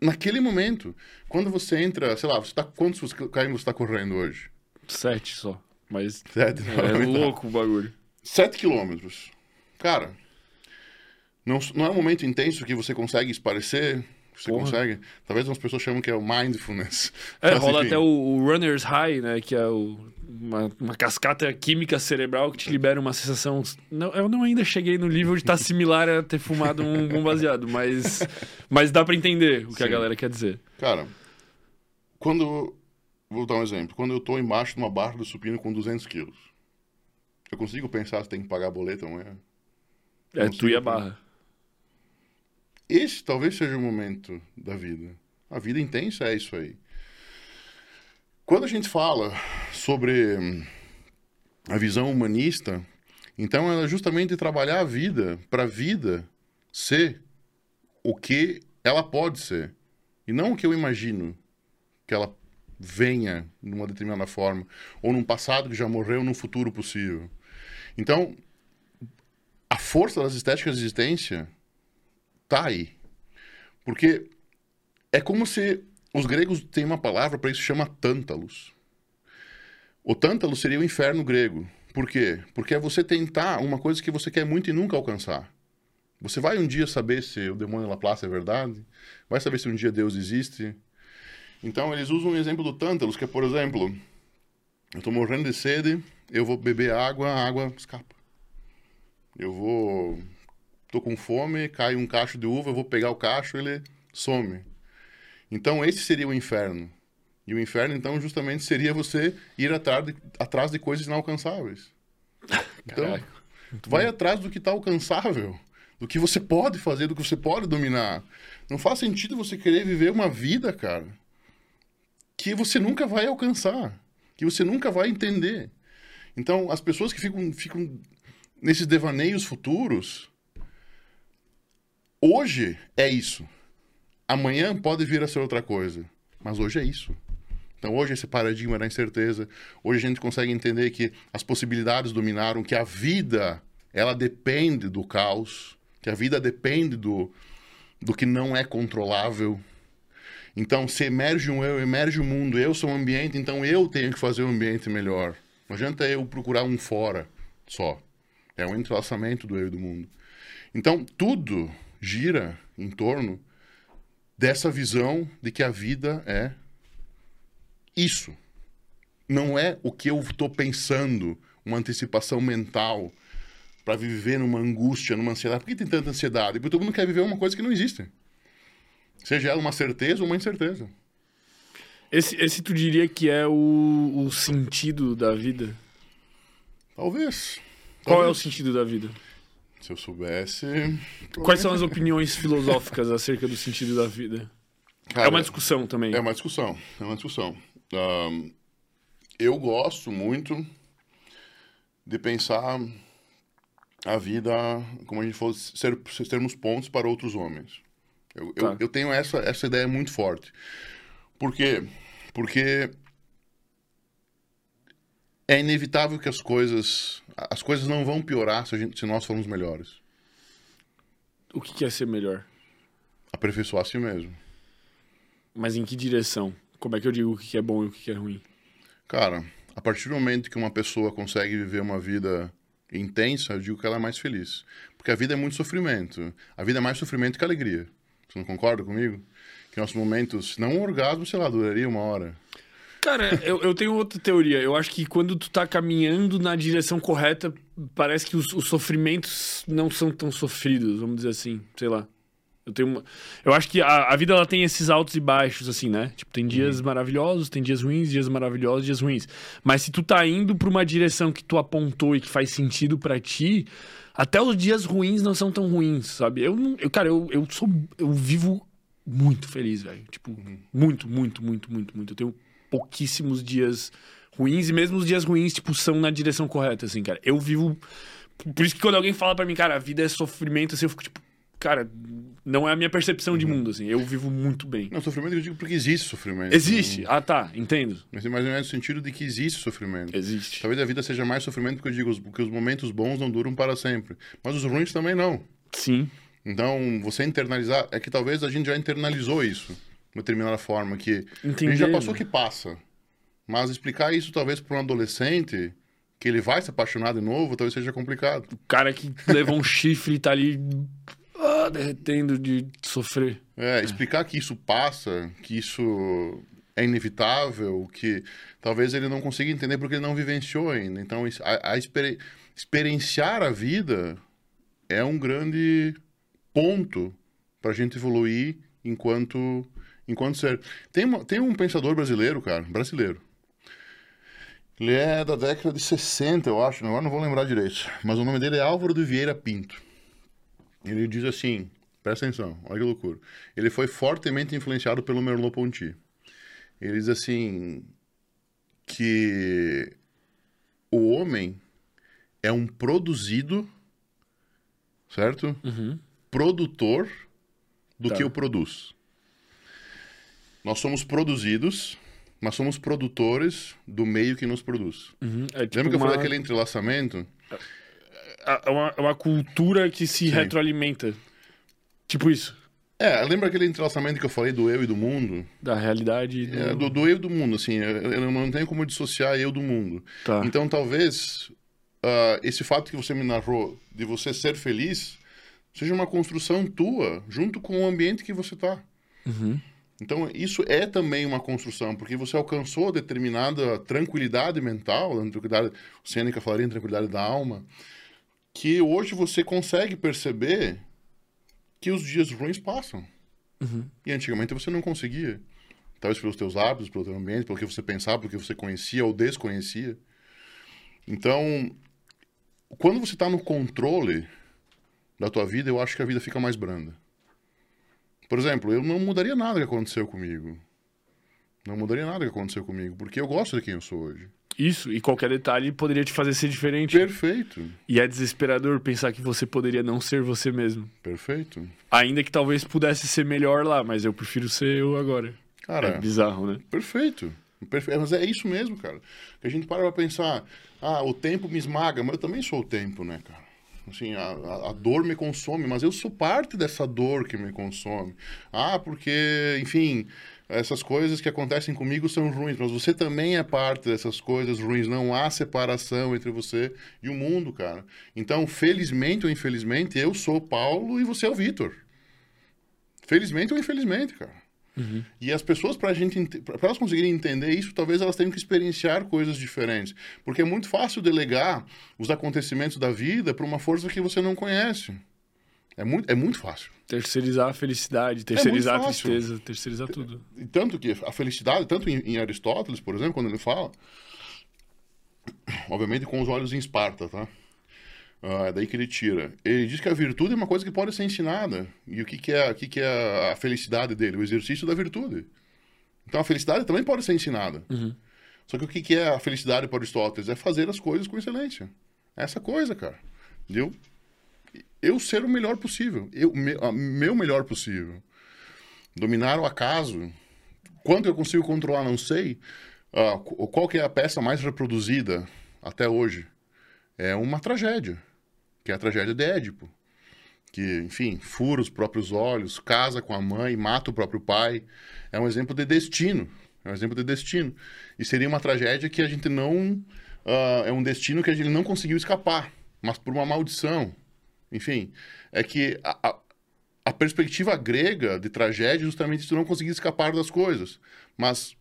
naquele momento. Quando você entra, sei lá, você tá, quantos km você está correndo hoje? Sete só. Mas Sete, é louco o bagulho. Sete quilômetros. Cara, não, não é um momento intenso que você consegue esparecer? Você Porra. consegue? Talvez as pessoas chamam que é o mindfulness. É, Mas, rola enfim. até o, o runner's high, né? Que é o- uma, uma cascata química cerebral que te libera uma sensação. Não, eu não ainda cheguei no nível de estar (laughs) similar a ter fumado um bom baseado, mas, mas dá pra entender o que a Sim. galera quer dizer. Cara, quando Vou dar um exemplo. Quando eu estou embaixo de uma barra do supino com 200 quilos, eu consigo pensar se tem que pagar a boleta amanhã? É tu e a barra. Esse talvez seja o momento da vida. A vida intensa é isso aí. Quando a gente fala sobre hum, a visão humanista, então ela é justamente trabalhar a vida para a vida ser o que ela pode ser e não o que eu imagino que ela venha numa determinada forma ou num passado que já morreu, num futuro possível. Então, a força das estéticas de existência tá aí. Porque é como se os gregos têm uma palavra para isso chama tântalos. O tântalo seria o inferno grego. Por quê? Porque é você tentar uma coisa que você quer muito e nunca alcançar. Você vai um dia saber se o demônio Laplace é verdade? Vai saber se um dia Deus existe? Então eles usam um exemplo do tântalos, que é, por exemplo, eu estou morrendo de sede, eu vou beber água, a água escapa. Eu vou. Tô com fome, cai um cacho de uva, eu vou pegar o cacho, ele some. Então esse seria o inferno. E o inferno, então, justamente seria você ir atrás de, atrás de coisas inalcançáveis. (laughs) Então, tu vai atrás do que está alcançável, do que você pode fazer, do que você pode dominar. Não faz sentido você querer viver uma vida, cara, que você nunca vai alcançar, que você nunca vai entender. Então, as pessoas que ficam, ficam nesses devaneios futuros, hoje é isso. Amanhã pode vir a ser outra coisa, mas hoje é isso. Então, hoje esse paradigma da incerteza, hoje a gente consegue entender que as possibilidades dominaram, que a vida, ela depende do caos, que a vida depende do, do que não é controlável. Então, se emerge um eu, emerge o um mundo, eu sou o um ambiente, então eu tenho que fazer o um ambiente melhor. Não adianta eu procurar um fora só. É um entrelaçamento do eu e do mundo. Então, tudo gira em torno dessa visão de que a vida é isso. Não é o que eu estou pensando, uma antecipação mental para viver numa angústia, numa ansiedade. Por que tem tanta ansiedade? Porque todo mundo quer viver uma coisa que não existe. Seja ela uma certeza ou uma incerteza. Esse, esse tu diria que é o, o sentido da vida? Talvez. Qual Talvez. é o sentido da vida? Se eu soubesse. Quais são as opiniões filosóficas acerca do sentido da vida? Cara, é uma discussão também. É uma discussão. É uma discussão. Um, eu gosto muito de pensar a vida como a gente fosse ser, sermos pontos para outros homens. Eu, tá. eu, eu, tenho essa, essa ideia muito forte. Por quê? Porque é inevitável que as coisas as coisas não vão piorar se, gente, se nós formos melhores. O que é ser melhor? Aperfeiçoar a si mesmo. Mas em que direção? Como é que eu digo o que é bom e o que é ruim? Cara, a partir do momento que uma pessoa consegue viver uma vida intensa, eu digo que ela é mais feliz. Porque a vida é muito sofrimento. A vida é mais sofrimento que alegria. Você não concorda comigo? Que nossos momentos, não um orgasmo, sei lá, duraria uma hora. Cara, eu, eu tenho outra teoria. Eu acho que quando tu tá caminhando na direção correta, parece que os, os sofrimentos não são tão sofridos, vamos dizer assim, sei lá. Eu tenho uma... Eu acho que a, a vida ela tem esses altos e baixos, assim, né? Tipo, tem dias uhum. maravilhosos, tem dias ruins, dias maravilhosos, dias ruins. Mas se tu tá indo pra uma direção que tu apontou e que faz sentido para ti, até os dias ruins não são tão ruins, sabe? Eu, eu cara, eu, eu sou. Eu vivo muito feliz, velho. Tipo, uhum. muito, muito, muito, muito, muito. Eu tenho pouquíssimos dias ruins e mesmo os dias ruins, tipo, são na direção correta, assim, cara. Eu vivo. Por isso que quando alguém fala para mim, cara, a vida é sofrimento, assim, eu fico tipo, cara, não é a minha percepção de uhum. mundo, assim. Eu vivo muito bem. Não, sofrimento eu digo porque existe sofrimento. Existe. Ah, tá. Entendo. Mas mais ou menos no sentido de que existe sofrimento. Existe. Talvez a vida seja mais sofrimento porque eu digo, porque os momentos bons não duram para sempre. Mas os ruins também não. Sim. Então, você internalizar... É que talvez a gente já internalizou isso de uma determinada forma, que Entendi. a gente já passou que passa. Mas explicar isso talvez para um adolescente que ele vai se apaixonar de novo, talvez seja complicado. O cara que levou um (laughs) chifre e tá ali ah, derretendo de sofrer. É, explicar que isso passa, que isso é inevitável, que talvez ele não consiga entender porque ele não vivenciou ainda. Então, a, a exper experienciar a vida é um grande ponto para a gente evoluir enquanto enquanto ser. Tem, uma, tem um pensador brasileiro, cara, brasileiro. Ele é da década de 60, eu acho, agora não vou lembrar direito. Mas o nome dele é Álvaro de Vieira Pinto. Ele diz assim: presta atenção, olha que loucura. Ele foi fortemente influenciado pelo Merleau-Ponty. Ele diz assim: que o homem é um produzido, certo? Uhum. Produtor do Tá. que o produz. Nós somos produzidos, mas somos produtores do meio que nos produz. Uhum. É tipo Lembra que eu uma, falei daquele entrelaçamento? é uma, é uma cultura que se retroalimenta. Tipo isso. É, lembra aquele entrelaçamento que eu falei do eu e do mundo? Da realidade. Do... É, do, do eu e do mundo, assim, eu, não tenho como dissociar eu do mundo. Tá. Então, talvez ah, esse fato que você me narrou de você ser feliz seja uma construção tua, junto com o ambiente que você está. Uhum. Então, isso é também uma construção, porque você alcançou determinada tranquilidade mental, tranquilidade, o Sêneca falaria em tranquilidade da alma, que hoje você consegue perceber que os dias ruins passam. Uhum. E antigamente você não conseguia. Talvez pelos teus hábitos, pelo teu ambiente, pelo que você pensava, pelo que você conhecia ou desconhecia. Então, quando você está no controle da tua vida, eu acho que a vida fica mais branda. Por exemplo, eu não mudaria nada que aconteceu comigo. Não mudaria nada que aconteceu comigo, porque eu gosto de quem eu sou hoje. Isso, e qualquer detalhe poderia te fazer ser diferente. Perfeito, E é desesperador pensar que você poderia não ser você mesmo. perfeito. Ainda que talvez pudesse ser melhor lá, mas eu prefiro ser eu agora. Cara, É bizarro, né? Perfeito. Perfe- Mas é isso mesmo, cara. Que a gente para pra pensar, ah, o tempo me esmaga, mas eu também sou o tempo, né, cara? Assim, a, a dor me consome, mas eu sou parte dessa dor que me consome. Ah, porque, enfim, essas coisas que acontecem comigo são ruins, mas você também é parte dessas coisas ruins. Não há separação entre você e o mundo, cara. Então, felizmente ou infelizmente, eu sou o Paulo e você é o Vitor. Felizmente ou infelizmente, cara. E as pessoas, para elas conseguirem entender isso, talvez elas tenham que experienciar coisas diferentes. Porque é muito fácil delegar os acontecimentos da vida para uma força que você não conhece. É muito, é muito fácil. Terceirizar a felicidade, terceirizar a É fácil. tristeza, terceirizar tudo. E tanto que a felicidade, tanto em, em Aristóteles, por exemplo, quando ele fala, obviamente com os olhos em Esparta, tá? Ah, é daí que ele tira. Ele diz que a virtude é uma coisa que pode ser ensinada. E o que, que, é, o que, que é a felicidade dele? O exercício da virtude. Então a felicidade também pode ser ensinada. Só que o que, que é a felicidade para Aristóteles? É fazer as coisas com excelência. É essa coisa, cara. Eu, eu ser o melhor possível. Eu, me, meu melhor possível. Dominar o acaso. Quanto eu consigo controlar, não sei. Qu- qual que é a peça mais reproduzida até hoje? É uma tragédia. Que é a tragédia de Édipo. Que, enfim, fura os próprios olhos, casa com a mãe, mata o próprio pai. É um exemplo de destino. É um exemplo de destino. E seria uma tragédia que a gente não. ah, é um destino que a gente não conseguiu escapar, mas por uma maldição. Enfim, é que a, a, a perspectiva grega de tragédia é justamente tu não conseguir escapar das coisas. Mas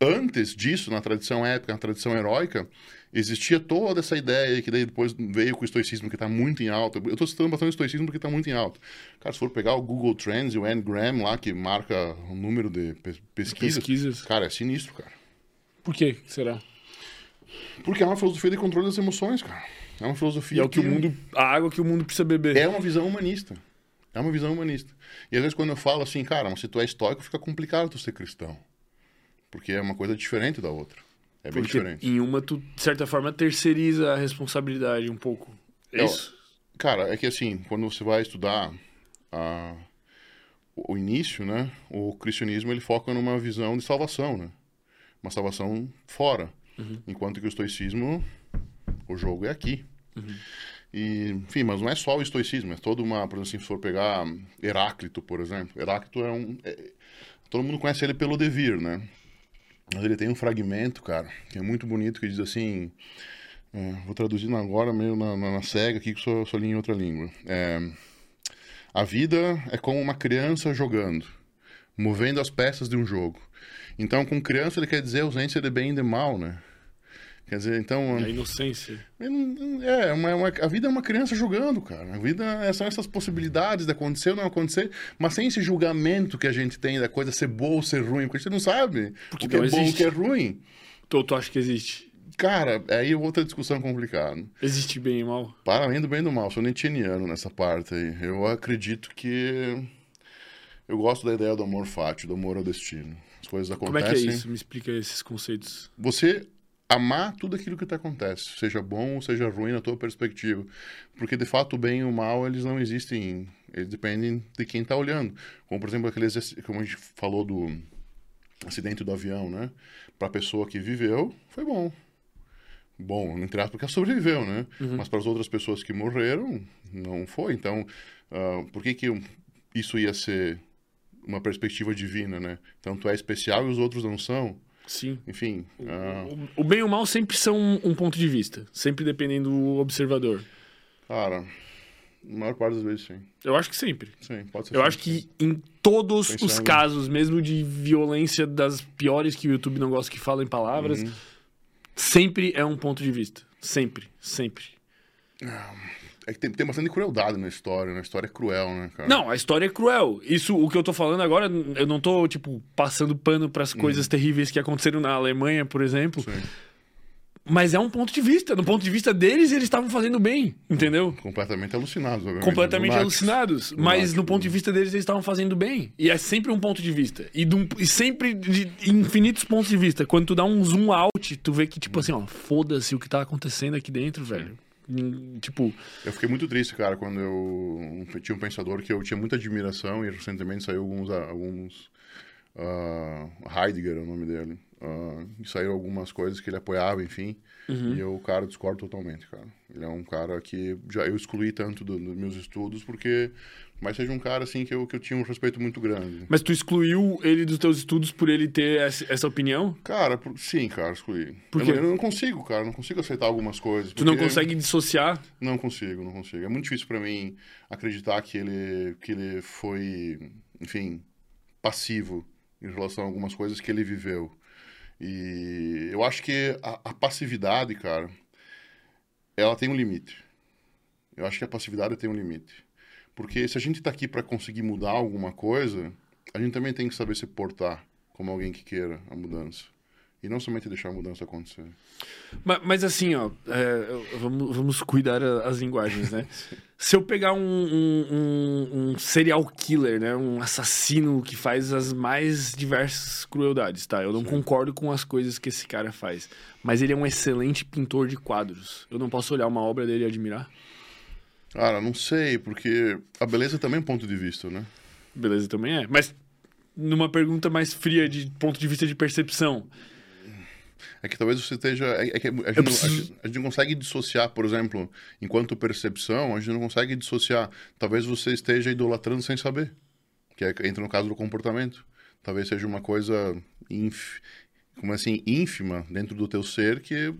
antes disso, na tradição épica, na tradição heróica, existia toda essa ideia que daí depois veio com o estoicismo, que está muito em alta. Eu estou citando bastante o estoicismo porque está muito em alta. Cara, se for pegar o Google Trends e o Ngram lá, que marca o número de pe- pesquisas, Pesquisas. cara, é sinistro, cara. Por quê? Será? Porque é uma filosofia de controle das emoções, cara. É uma E filosofia é o que o mundo. A água que o mundo precisa beber. É uma visão humanista. É uma visão humanista. E às vezes quando eu falo assim, cara, mas se tu é estoico, fica complicado tu ser cristão. Porque é uma coisa diferente da outra. É bem Porque diferente. em uma, tu, de certa forma, terceiriza a responsabilidade um pouco. É isso? Cara, é que assim, quando você vai estudar a- o o início, né? O cristianismo ele foca numa visão de salvação, né? Uma salvação fora. Enquanto que o estoicismo, o jogo é aqui. E, enfim, mas não é só o estoicismo, é toda uma, por exemplo, assim, se for pegar Heráclito, por exemplo. Heráclito é um. é- todo mundo conhece ele pelo devir, né? Mas ele tem um fragmento, cara, que é muito bonito, que diz assim. é, vou traduzindo agora meio na, na, na cega aqui, que sou, sou em outra língua. É, a vida é como uma criança jogando, movendo as peças de um jogo. Então, com criança, ele quer dizer ausência de bem e de mal, né? Quer dizer, então. É a inocência. É, uma, uma, a vida é uma criança jogando, cara. A vida é, são essas possibilidades de acontecer ou não acontecer, mas sem esse julgamento que a gente tem da coisa ser boa ou ser ruim, porque a gente não sabe porque o que é bom e o que é ruim. Tu, tu acha que existe? Cara, aí é outra discussão complicada. Existe bem e mal? Para além do bem e do mal, sou netianiano nessa parte aí. Eu acredito que. Eu gosto da ideia do amor fátio, do amor ao destino. As coisas acontecem. Como é que é isso? Me explica esses conceitos. Você amar tudo aquilo que te acontece, seja bom ou seja ruim na tua perspectiva. Porque, de fato, o bem e o mal, eles não existem, eles dependem de quem está olhando. Como, por exemplo, aqueles, como a gente falou do acidente do avião, né? Para a pessoa que viveu, foi bom. Bom, entre aspas, porque ela sobreviveu, né? Uhum. Mas para as outras pessoas que morreram, não foi. Então, uh, por que que isso ia ser uma perspectiva divina, né? Então, tu é especial e os outros não são? Sim. Enfim. Uh... O, bem e o mal sempre são um, ponto de vista, sempre dependendo do observador. Cara, na maior parte das vezes, sim. Eu acho que sempre. Sim, pode ser. Eu acho que em todos Pensando... os casos, mesmo de violência das piores que o YouTube não gosta que falem palavras, uhum. sempre é um ponto de vista. Sempre, sempre. Ah, é que tem, tem bastante crueldade na história, né? A história é cruel, né, cara? Não, a história é cruel. Isso, o que eu tô falando agora, eu não tô, tipo, passando pano para as uhum. coisas terríveis que aconteceram na Alemanha, por exemplo. Sim. Mas é um ponto de vista. No ponto de vista deles, eles estavam fazendo bem, entendeu? Completamente alucinados, obviamente. Completamente alucinados. Mas no ponto de vista deles, eles estavam fazendo bem. E é sempre um ponto de vista. E, um, e, sempre de infinitos pontos de vista. Quando tu dá um zoom out, tu vê que, tipo assim, ó, foda-se o que tá acontecendo aqui dentro, velho. Tipo. Eu fiquei muito triste, cara, quando eu tinha um pensador que eu tinha muita admiração e recentemente saiu alguns. alguns uh, Heidegger é o nome dele. Uh, e saíram algumas coisas que ele apoiava, enfim. Uhum. E eu, cara, discordo totalmente, cara. Ele é um cara que já eu excluí tanto do, dos meus estudos porque mas seja um cara assim que eu, que eu tinha um respeito muito grande. Mas tu excluiu ele dos teus estudos por ele ter essa opinião? Cara, por, sim, cara, excluí. Por quê? Eu, eu, não consigo, cara, não consigo aceitar algumas coisas. Tu não consegue dissociar? Não consigo, não consigo. É muito difícil para mim acreditar que ele, que ele foi, enfim, passivo em relação a algumas coisas que ele viveu. E eu acho que a, a passividade, cara, ela tem um limite. Eu acho que a passividade tem um limite. Porque se a gente está aqui para conseguir mudar alguma coisa, a gente também tem que saber se portar como alguém que queira a mudança. E não somente deixar a mudança acontecer. Mas, mas assim, ó, é, vamos, vamos cuidar as linguagens, né? (laughs) Se eu pegar um, um, um, serial killer, né? Um assassino que faz as mais diversas crueldades, tá? Eu não Sim. concordo com as coisas que esse cara faz. Mas ele é um excelente pintor de quadros. Eu não posso olhar uma obra dele e admirar? Cara, não sei, porque a beleza também é um ponto de vista, né? Beleza também é. Mas numa pergunta mais fria de ponto de vista de percepção. É que talvez você esteja. É, é que a, gente preciso... não, a, gente, não, consegue dissociar, por exemplo, enquanto percepção, a gente não consegue dissociar. Talvez você esteja idolatrando sem saber. Que é, entra no caso do comportamento. Talvez seja uma coisa inf, como assim, ínfima dentro do teu ser que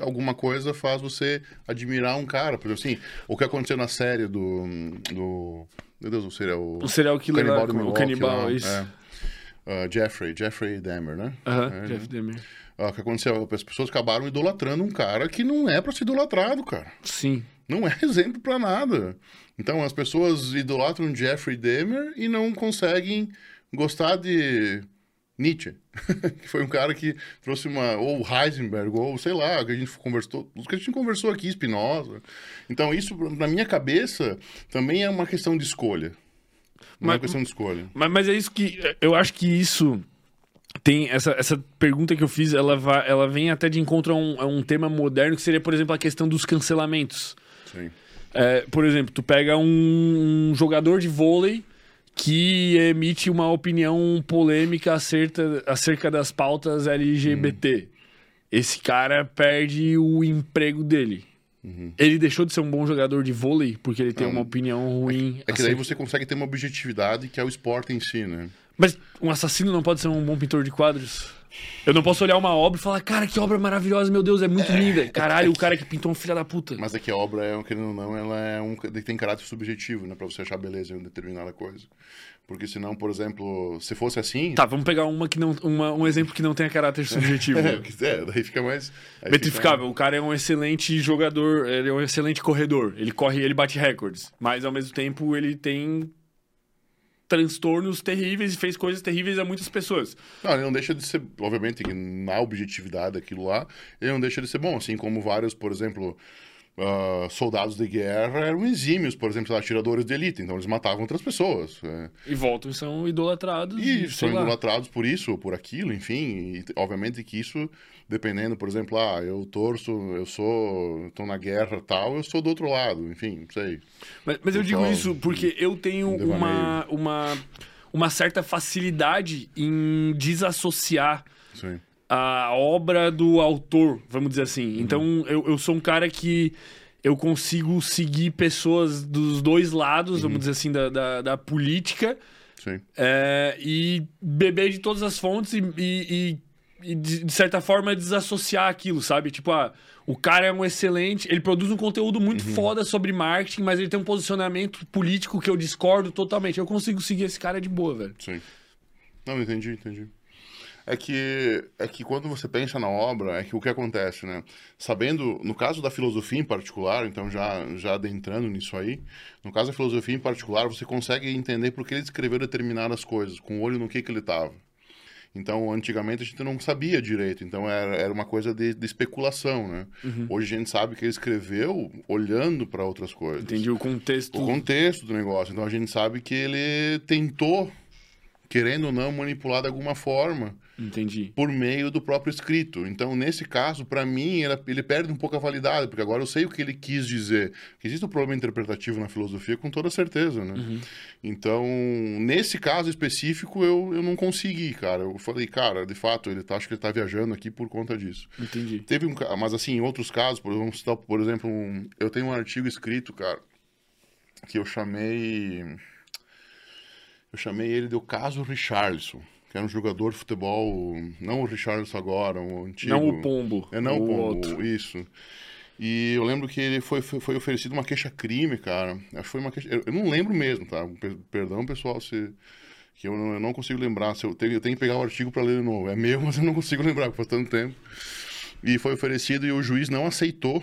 alguma coisa faz você admirar um cara. Por exemplo, assim, o que aconteceu na série do. do meu Deus, o serial. O serial killer o canibal, lá, o canibal lá, isso. É. Uh, Jeffrey, Jeffrey Dahmer, né? Aham, uh -huh, é, Jeff Dahmer. Uh, o que aconteceu? As pessoas acabaram idolatrando um cara que não é para ser idolatrado, cara. Sim. Não é (laughs) exemplo para nada. Então as pessoas idolatram Jeffrey Dahmer e não conseguem gostar de Nietzsche, (laughs) que foi um cara que trouxe uma. Ou Heisenberg, ou sei lá, que a gente conversou. Os que a gente conversou aqui, Spinoza. Então, isso, na minha cabeça, também é uma questão de escolha. Não mas, é uma questão de escolha. Mas, mas é isso que. Eu acho que isso tem essa, essa pergunta que eu fiz, ela, vai, ela vem até de encontro a um, a um tema moderno que seria, por exemplo, a questão dos cancelamentos. Sim. É, por exemplo, tu pega um, um jogador de vôlei que emite uma opinião polêmica acerca, acerca das pautas LGBT. Hum. Esse cara perde o emprego dele. Uhum. Ele deixou de ser um bom jogador de vôlei porque ele tem uma opinião ruim. É, é que daí você consegue ter uma objetividade que é o esporte em si, né? Mas um assassino não pode ser um bom pintor de quadros? Eu não posso olhar uma obra e falar, cara, que obra maravilhosa, meu Deus, é muito linda. Caralho, o cara que pintou um filho da puta. Mas é que a obra, é, querendo ou não, ela é um, tem caráter subjetivo, né? Pra você achar beleza em determinada coisa. Porque senão, por exemplo, se fosse assim. Tá, vamos pegar uma que não, uma, um exemplo que não tenha caráter (laughs) subjetivo. é, é, daí fica mais. Metrificável. Fica... O cara é um excelente jogador, ele é um excelente corredor. Ele corre, ele bate recordes. Mas ao mesmo tempo ele tem transtornos terríveis e fez coisas terríveis a muitas pessoas. Não, ele não deixa de ser, obviamente, na objetividade daquilo lá, ele não deixa de ser bom, assim como vários, por exemplo, uh, soldados de guerra eram exímios, por exemplo, atiradores de elite, então eles matavam outras pessoas. É. E voltam e são idolatrados. E, e são lá. idolatrados por isso ou por aquilo, enfim. E, obviamente que isso, dependendo, por exemplo, ah, eu torço, eu sou, estou na guerra tal, eu sou do outro lado, enfim, não sei. Mas, mas eu digo isso porque eu tenho uma, uma, uma certa facilidade em desassociar. Sim a obra do autor, vamos dizer assim. Uhum. Então, eu, eu sou um cara que eu consigo seguir pessoas dos dois lados, uhum. vamos dizer assim, da, da, da política. É, e beber de todas as fontes e, e, e, de, de, certa forma, desassociar aquilo, sabe? Tipo, ah, o cara é um excelente, ele produz um conteúdo muito uhum. foda sobre marketing, mas ele tem um posicionamento político que eu discordo totalmente. Eu consigo seguir esse cara de boa, velho. Sim. Não, entendi, entendi é que, é que quando você pensa na obra, é que o que acontece, né? Sabendo, no caso da filosofia em particular, então já, já adentrando nisso aí, no caso da filosofia em particular, você consegue entender por que ele escreveu determinadas coisas, com o olho no que, que ele estava. Então, antigamente a gente não sabia direito, então era, era uma coisa de, de especulação, né? Uhum. Hoje a gente sabe que ele escreveu olhando para outras coisas. Entendi o contexto. O contexto do negócio. Então a gente sabe que ele tentou, querendo ou não, manipular de alguma forma Entendi. Por meio do próprio escrito. Então, nesse caso, para mim, ele, perde um pouco a validade, porque agora eu sei o que ele quis dizer. Existe um problema interpretativo na filosofia, com toda certeza, né? Uhum. Então, nesse caso específico, eu, eu não consegui, cara. Eu falei, cara, de fato, ele tá, acho que ele tá viajando aqui por conta disso. Entendi. Teve um, mas assim, em outros casos, por, citar, por exemplo, um, eu tenho um artigo escrito, cara, que eu chamei... Eu chamei ele de O Caso Richarlison que era um jogador de futebol, não o Richardson agora, o antigo. Não o Pombo. É, não o, Pombo, outro. isso. E eu lembro que ele foi, foi, foi oferecido uma queixa-crime, cara. Acho que foi uma queixa... Eu não lembro mesmo, tá? Perdão, pessoal, se... Que eu não, eu não consigo lembrar. Se eu, tenho, eu tenho que pegar o artigo para ler de novo. É meu, (laughs) mas eu não consigo lembrar, faz tanto tempo. E foi oferecido e o juiz não aceitou.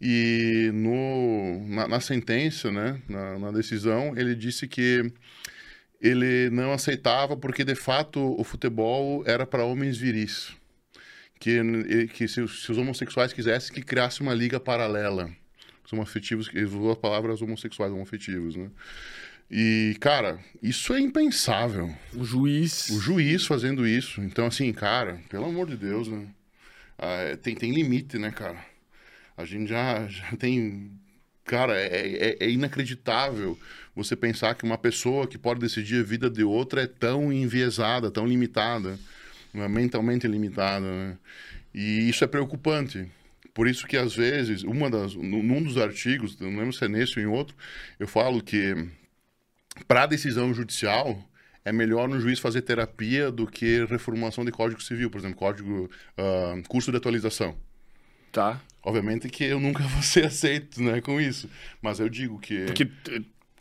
E no, na, na sentença, né, na, na decisão, ele disse que ele não aceitava porque, de fato, o futebol era para homens viris. Que, que se, se, os homossexuais quisessem que criasse uma liga paralela. Os homoafetivos, ele usou a palavra homossexuais, homoafetivos, né? E, cara, isso é impensável. O juiz. O juiz fazendo isso. Então, assim, cara, pelo amor de Deus, né? Ah, tem, tem limite, né, cara? A gente já, já tem. Cara, é, é, é inacreditável você pensar que uma pessoa que pode decidir a vida de outra é tão enviesada, tão limitada, né? mentalmente limitada. Né? E isso é preocupante. Por isso que, às vezes, uma das, num dos artigos, não lembro se é nesse ou em outro, eu falo que para a decisão judicial é melhor um juiz fazer terapia do que reformulação de código civil, por exemplo, código uh, curso de atualização. Tá. Obviamente que eu nunca (laughs) vou ser aceito né, com isso, mas eu digo que... Porque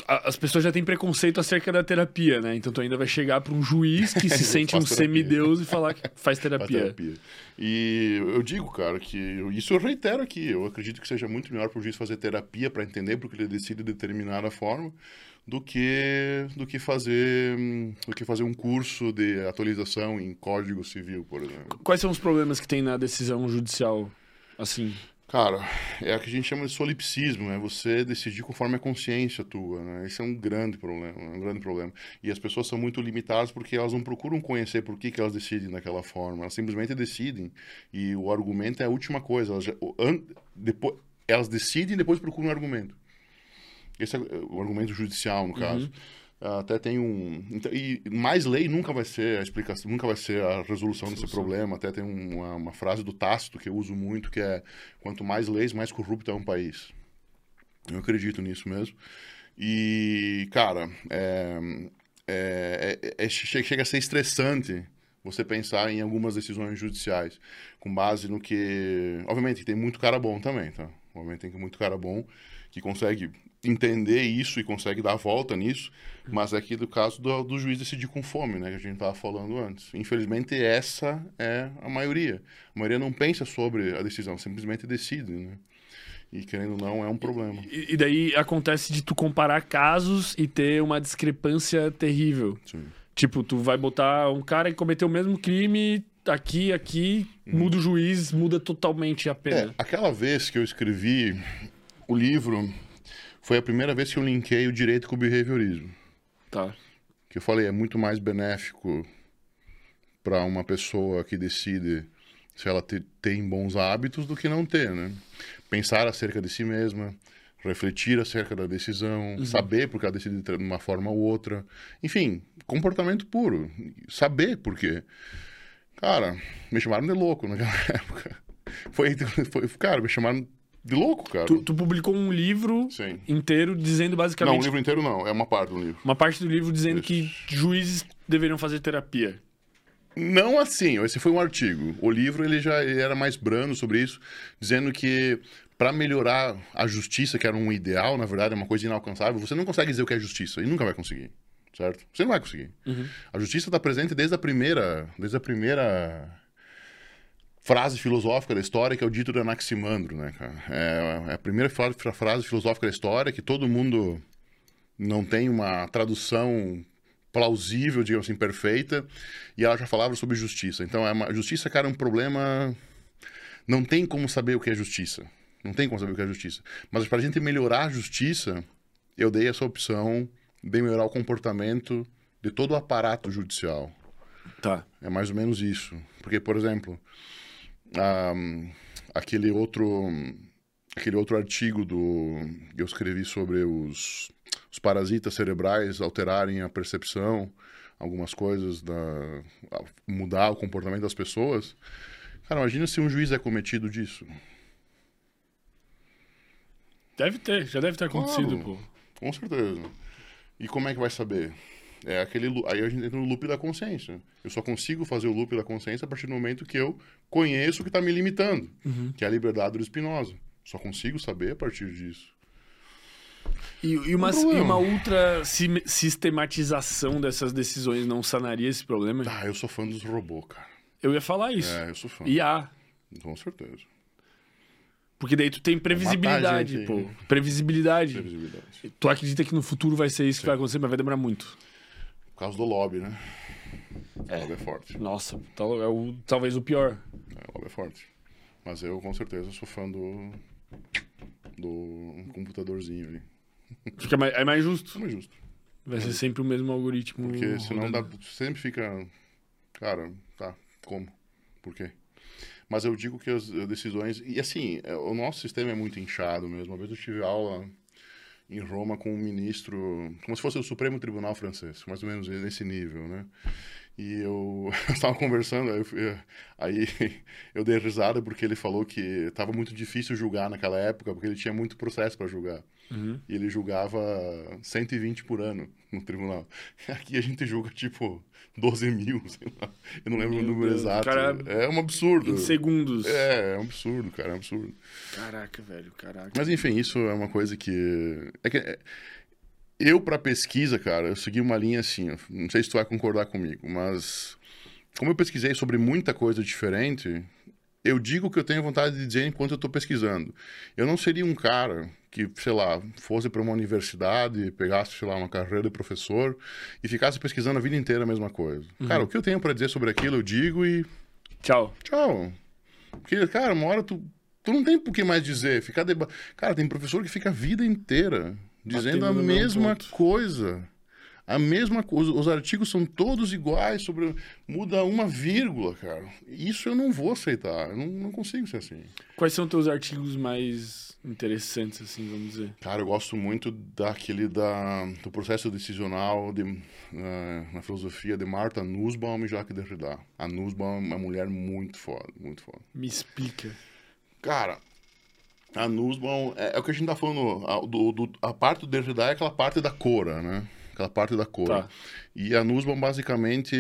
as pessoas já têm preconceito acerca da terapia, né? Então tu ainda vai chegar para um juiz que se (laughs) sente um semideus e falar que faz terapia. terapia. E eu digo, cara, que isso eu reitero aqui. Eu acredito que seja muito melhor para o juiz fazer terapia para entender porque ele decide determinada forma do que do que fazer do que fazer um curso de atualização em Código Civil, por exemplo. Quais são os problemas que tem na decisão judicial assim? Cara, é o que a gente chama de solipsismo, é você decidir conforme a consciência tua, né? Esse é um grande problema, um grande problema. E as pessoas são muito limitadas porque elas não procuram conhecer por que, que elas decidem daquela forma, elas simplesmente decidem. E o argumento é a última coisa, elas, já, an, depois, elas decidem e depois procuram um argumento. Esse é o argumento judicial, no caso. Uhum até tem um então, e mais lei nunca vai ser a explicação nunca vai ser a resolução desse problema até tem uma, uma, frase do Tácito que eu uso muito que é quanto mais leis mais corrupto é um país eu acredito nisso mesmo e cara é, é, é, é chega a ser estressante você pensar em algumas decisões judiciais com base no que. Obviamente, tem muito cara bom também, tá? Obviamente, tem muito cara bom que consegue entender isso e consegue dar a volta nisso, mas é aqui do caso do, do juiz decidir com fome, né, que a gente estava falando antes. Infelizmente, essa é a maioria. A maioria não pensa sobre a decisão, simplesmente decide, né? E querendo ou não, é um problema. E, e daí acontece de tu comparar casos e ter uma discrepância terrível. Sim. Tipo, tu vai botar um cara que cometeu o mesmo crime aqui, aqui, muda o juiz, muda totalmente a É, pena. aquela vez que eu escrevi o livro, foi a primeira vez que eu linkei o direito com o behaviorismo. Tá. que eu falei, é muito mais benéfico para uma pessoa que decide se ela te- tem bons hábitos do que não ter, né? Pensar acerca de si mesma, refletir acerca da decisão, saber porque ela decide de uma forma ou outra. Enfim, comportamento puro. Saber por quê. Cara, me chamaram de louco naquela (laughs) época. Foi, foi cara, me chamaram de louco, cara. Tu, tu publicou um livro Sim. inteiro dizendo Não, basicamente. o livro inteiro não, é uma parte do livro. Uma parte do livro dizendo que juízes deveriam fazer terapia. Não assim, esse foi um artigo. O livro ele já ele era mais brando sobre isso, dizendo que para melhorar a justiça, que era um ideal, na verdade, é uma coisa inalcançável, você não consegue dizer o que é justiça e nunca vai conseguir, certo? Você não vai conseguir. A justiça está presente desde a primeira, desde a primeira frase filosófica da história, que é o dito de Anaximandro, né, cara? É, é a primeira fra- fra- frase filosófica da história que todo mundo não tem uma tradução plausível, digamos assim, perfeita, e ela já falava sobre justiça. Então, é uma, justiça, cara, é um problema. Não tem como saber o que é justiça. Não tem como saber o que é justiça. Mas para a gente melhorar a justiça, eu dei essa opção de melhorar o comportamento de todo o aparato judicial. Tá. É mais ou menos isso. Porque, por exemplo, aquele outro aquele outro artigo do que eu escrevi sobre os, os parasitas cerebrais alterarem a percepção, algumas coisas da mudar o comportamento das pessoas. Cara, imagina se um juiz é cometido disso. Deve ter, já deve ter acontecido, Claro. pô. Com certeza. E como é que vai saber? É aquele aí a gente entra no loop da consciência. Eu só consigo fazer o loop da consciência a partir do momento que eu conheço o que está me limitando, que é a liberdade do Spinoza. Só consigo saber a partir disso. E, e uma, e uma ultra sim- sistematização dessas decisões não sanaria esse problema? Ah, eu sou fã dos robôs, cara. Eu ia falar isso. É, eu sou fã. IA. Com certeza. Porque daí tu tem previsibilidade, pô. Previsibilidade. Previsibilidade. Tu acredita que no futuro vai ser isso que vai acontecer, mas vai demorar muito. Por causa do lobby, né? O lobby é forte. Nossa, tal- é o, talvez o pior. É, o lobby é forte. Mas eu, com certeza, sou fã do... do computadorzinho ali. Fica mais, é mais justo. É justo. Vai ser sempre o mesmo algoritmo. Porque senão dá, sempre fica. Cara, tá, como? Por quê? Mas eu digo que as decisões. E assim, é, o nosso sistema é muito inchado mesmo. Uma vez eu tive aula em Roma com um ministro, como se fosse o Supremo Tribunal francês, mais ou menos nesse nível, né? E eu (laughs) estava conversando, aí eu, aí (laughs) eu dei risada porque ele falou que estava muito difícil julgar naquela época, porque ele tinha muito processo para julgar. Uhum. E ele julgava 120 por ano no tribunal. (laughs) Aqui a gente julga tipo 12 mil, (laughs) sei lá. Eu não lembro Meu o número Deus, exato. cara, é um absurdo. Em segundos. É, é um absurdo, cara, é um absurdo. Caraca, velho, caraca. Mas enfim, isso é uma coisa que. É que é- eu, pra pesquisa, cara, eu segui uma linha assim, não sei se tu vai concordar comigo, mas como eu pesquisei sobre muita coisa diferente, eu digo o que eu tenho vontade de dizer enquanto eu tô pesquisando. Eu não seria um cara que, sei lá, fosse para uma universidade, pegasse, sei lá, uma carreira de professor e ficasse pesquisando a vida inteira a mesma coisa. Cara, o que eu tenho pra dizer sobre aquilo, eu digo e Tchau. Tchau. Porque, cara, uma hora tu, tu não tem por que mais dizer. Ficar deba... Cara, tem professor que fica a vida inteira dizendo Batendo a mesma coisa. A mesma coisa. Os artigos são todos iguais, sobre muda uma vírgula, cara. Isso eu não vou aceitar. Eu não, não consigo ser assim. Quais são teus artigos mais interessantes, assim, vamos dizer? Cara, eu gosto muito daquele da, do processo decisional de, eh, na filosofia de Marta Nussbaum e Jacques Derrida. A Nussbaum é uma mulher muito foda, muito foda. Me explica. Cara, a Nussbaum é, é o que a gente tá falando. A, do, do- a parte do Derrida é aquela parte da cora, né? Aquela parte da cor. Tá. E a Nussbaum, basicamente,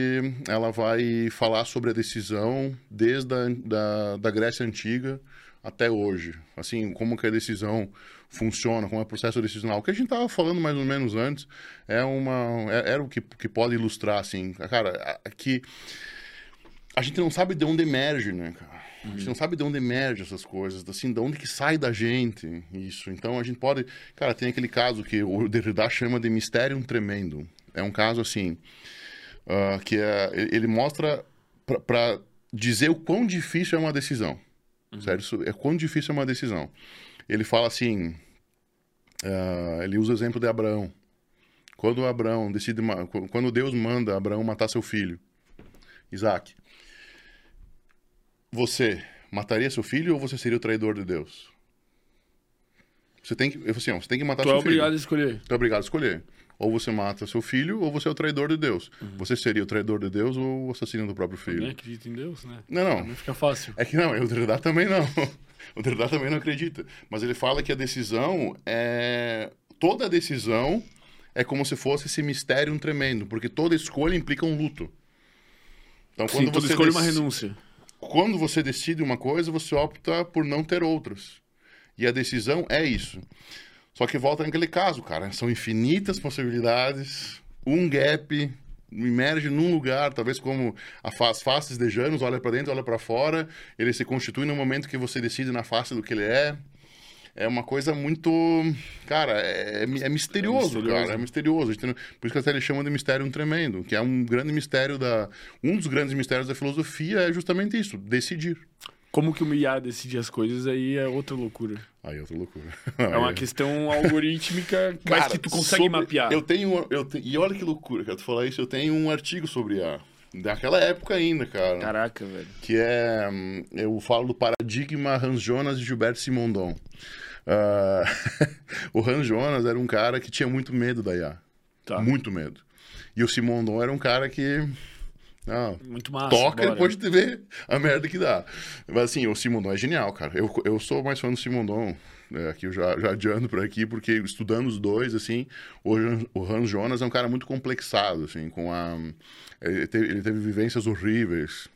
ela vai falar sobre a decisão desde a da, da Grécia Antiga até hoje. Assim, como que a decisão funciona, como é o processo decisional. O que a gente estava falando mais ou menos antes é uma, é, era o que, que pode ilustrar, assim. Cara, que a gente não sabe de onde emerge, né, cara? A gente não sabe de onde emerge essas coisas, assim, de onde que sai da gente isso. Então a gente pode. Cara, tem aquele caso que o Derrida chama de mistério tremendo. É um caso assim. Uh, que é, ele mostra para dizer o quão difícil é uma decisão. Uhum. Certo? É quão difícil é uma decisão. Ele fala assim. Uh, ele usa o exemplo de Abraão. Quando Abraão decide. Quando Deus manda Abraão matar seu filho, Isaac você mataria seu filho ou você seria o traidor de Deus? Você tem que, eu assim, ó, você tem que matar tu seu é filho. obrigado a escolher. Tu é obrigado a escolher. Ou você mata seu filho ou você é o traidor de Deus. Uhum. Você seria o traidor de Deus ou o assassino do próprio filho? Nem acredita em Deus, né? Não, não. Não fica fácil. É que não, o Derrida também não. (laughs) o Derrida também não acredita. Mas ele fala que a decisão é... Toda decisão é como se fosse esse mistério tremendo, porque toda escolha implica um luto. Então, quando Sim, toda você escolha é dec... uma renúncia quando você decide uma coisa, você opta por não ter outras. E a decisão é isso. Só que volta naquele caso, cara. São infinitas possibilidades, um gap, emerge num lugar, talvez como as faces de Janus, olha para dentro, olha para fora, ele se constitui no momento que você decide na face do que ele é é uma coisa muito. Cara, é, é, é misterioso, é misterioso, cara. É misterioso. Por isso que até ele chama de mistério tremendo, que é um grande mistério da. Um dos grandes mistérios da filosofia é justamente isso: decidir. Como que o IA decide as coisas aí é outra loucura. Aí é outra loucura. É uma questão algorítmica, (laughs) cara, mas que tu consegue sobre... mapear. Eu tenho, eu te... E olha que loucura, cara. Tu falar isso, eu tenho um artigo sobre IA. Daquela época ainda, cara. Caraca, velho. Que é. Hum, eu falo do paradigma Hans Jonas e Gilberto Simondon. Uh, (laughs) o Han Jonas era um cara que tinha muito medo da IA. Tá. Muito medo. E o Simondon era um cara que. Não, muito massa. Toca e depois de ver a merda que dá. Mas assim, o Simondon é genial, cara. Eu, eu sou mais fã do Simondon. É, aqui eu já, já adiando por aqui, porque estudando os dois, assim, o, o Hans Jonas é um cara muito complexado, assim, com a... Ele teve, ele teve vivências horríveis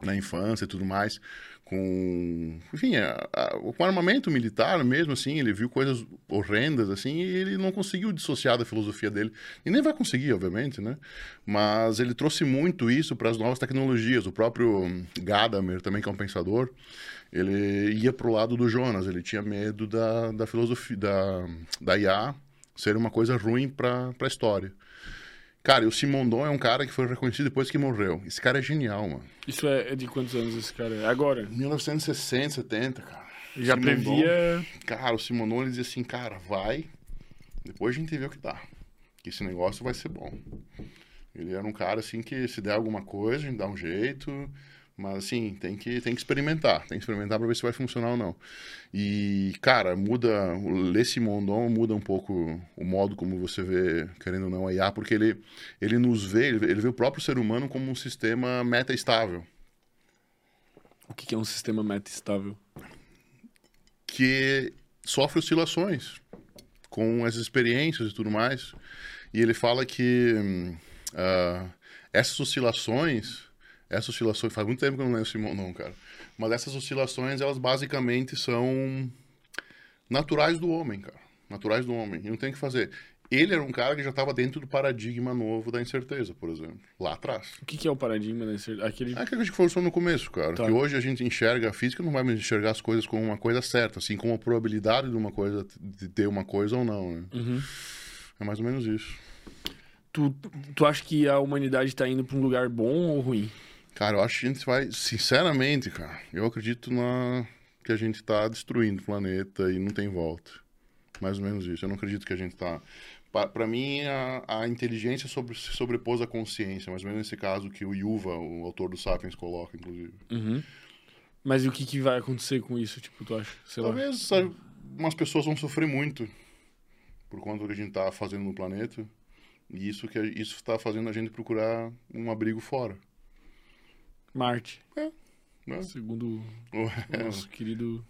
na infância e tudo mais com, enfim, a, a, com armamento militar mesmo, assim, ele viu coisas horrendas, assim, e ele não conseguiu dissociar da filosofia dele. E nem vai conseguir, obviamente, né? Mas ele trouxe muito isso para as novas tecnologias. O próprio Gadamer, também que é um pensador, ele ia para o lado do Jonas, ele tinha medo da, da filosofia, da, da IA ser uma coisa ruim para a história. Cara, e o Simondon é um cara que foi reconhecido depois que morreu. Esse cara é genial, mano. Isso é, é de quantos anos esse cara é? Agora? 1960, 70, cara. Já Simondon, previa... Cara, o Simondon ele dizia assim, cara, vai, depois a gente vê o que dá. Que esse negócio vai ser bom. Ele era um cara, assim, que se der alguma coisa, a gente dá um jeito... Mas assim, tem que, tem que experimentar. Tem que experimentar para ver se vai funcionar ou não. E, cara, muda. O Simondon muda um pouco o modo como você vê, querendo ou não, a IA, porque ele, ele nos vê, ele vê, ele vê o próprio ser humano como um sistema meta-estável. O que é um sistema meta-estável? Que sofre oscilações com as experiências e tudo mais. E ele fala que uh, essas oscilações essas oscilações, faz muito tempo que eu não leio Simon, não, cara. Mas essas oscilações, elas basicamente são naturais do homem, cara. Naturais do homem. E não tem o que fazer. Ele era um cara que já estava dentro do paradigma novo da incerteza, por exemplo, lá atrás. O que, que é o paradigma da incerteza? Aquele... É aquilo que a gente falou no começo, cara. Tá. Que hoje a gente enxerga a física, não vai mais enxergar as coisas como uma coisa certa, assim como a probabilidade de uma coisa de ter uma coisa ou não, né? Uhum. É mais ou menos isso. Tu, tu acha que a humanidade está indo para um lugar bom ou ruim? Cara, eu acho que a gente vai, sinceramente, cara, eu acredito na que a gente está destruindo o planeta e não tem volta. Mais ou menos isso. Eu não acredito que a gente está. Para mim, a, a, inteligência sobre, se sobrepôs à consciência, mais ou menos nesse caso que o Yuva, o autor do Sapiens, coloca, inclusive. Uhum. Mas e o que, que vai acontecer com isso, tipo, tu acha? Sei Talvez sabe, umas pessoas vão sofrer muito por conta do que a gente está fazendo no planeta. E isso que isso está fazendo a gente procurar um abrigo fora. Marte. É. Né? Segundo o nosso (laughs) querido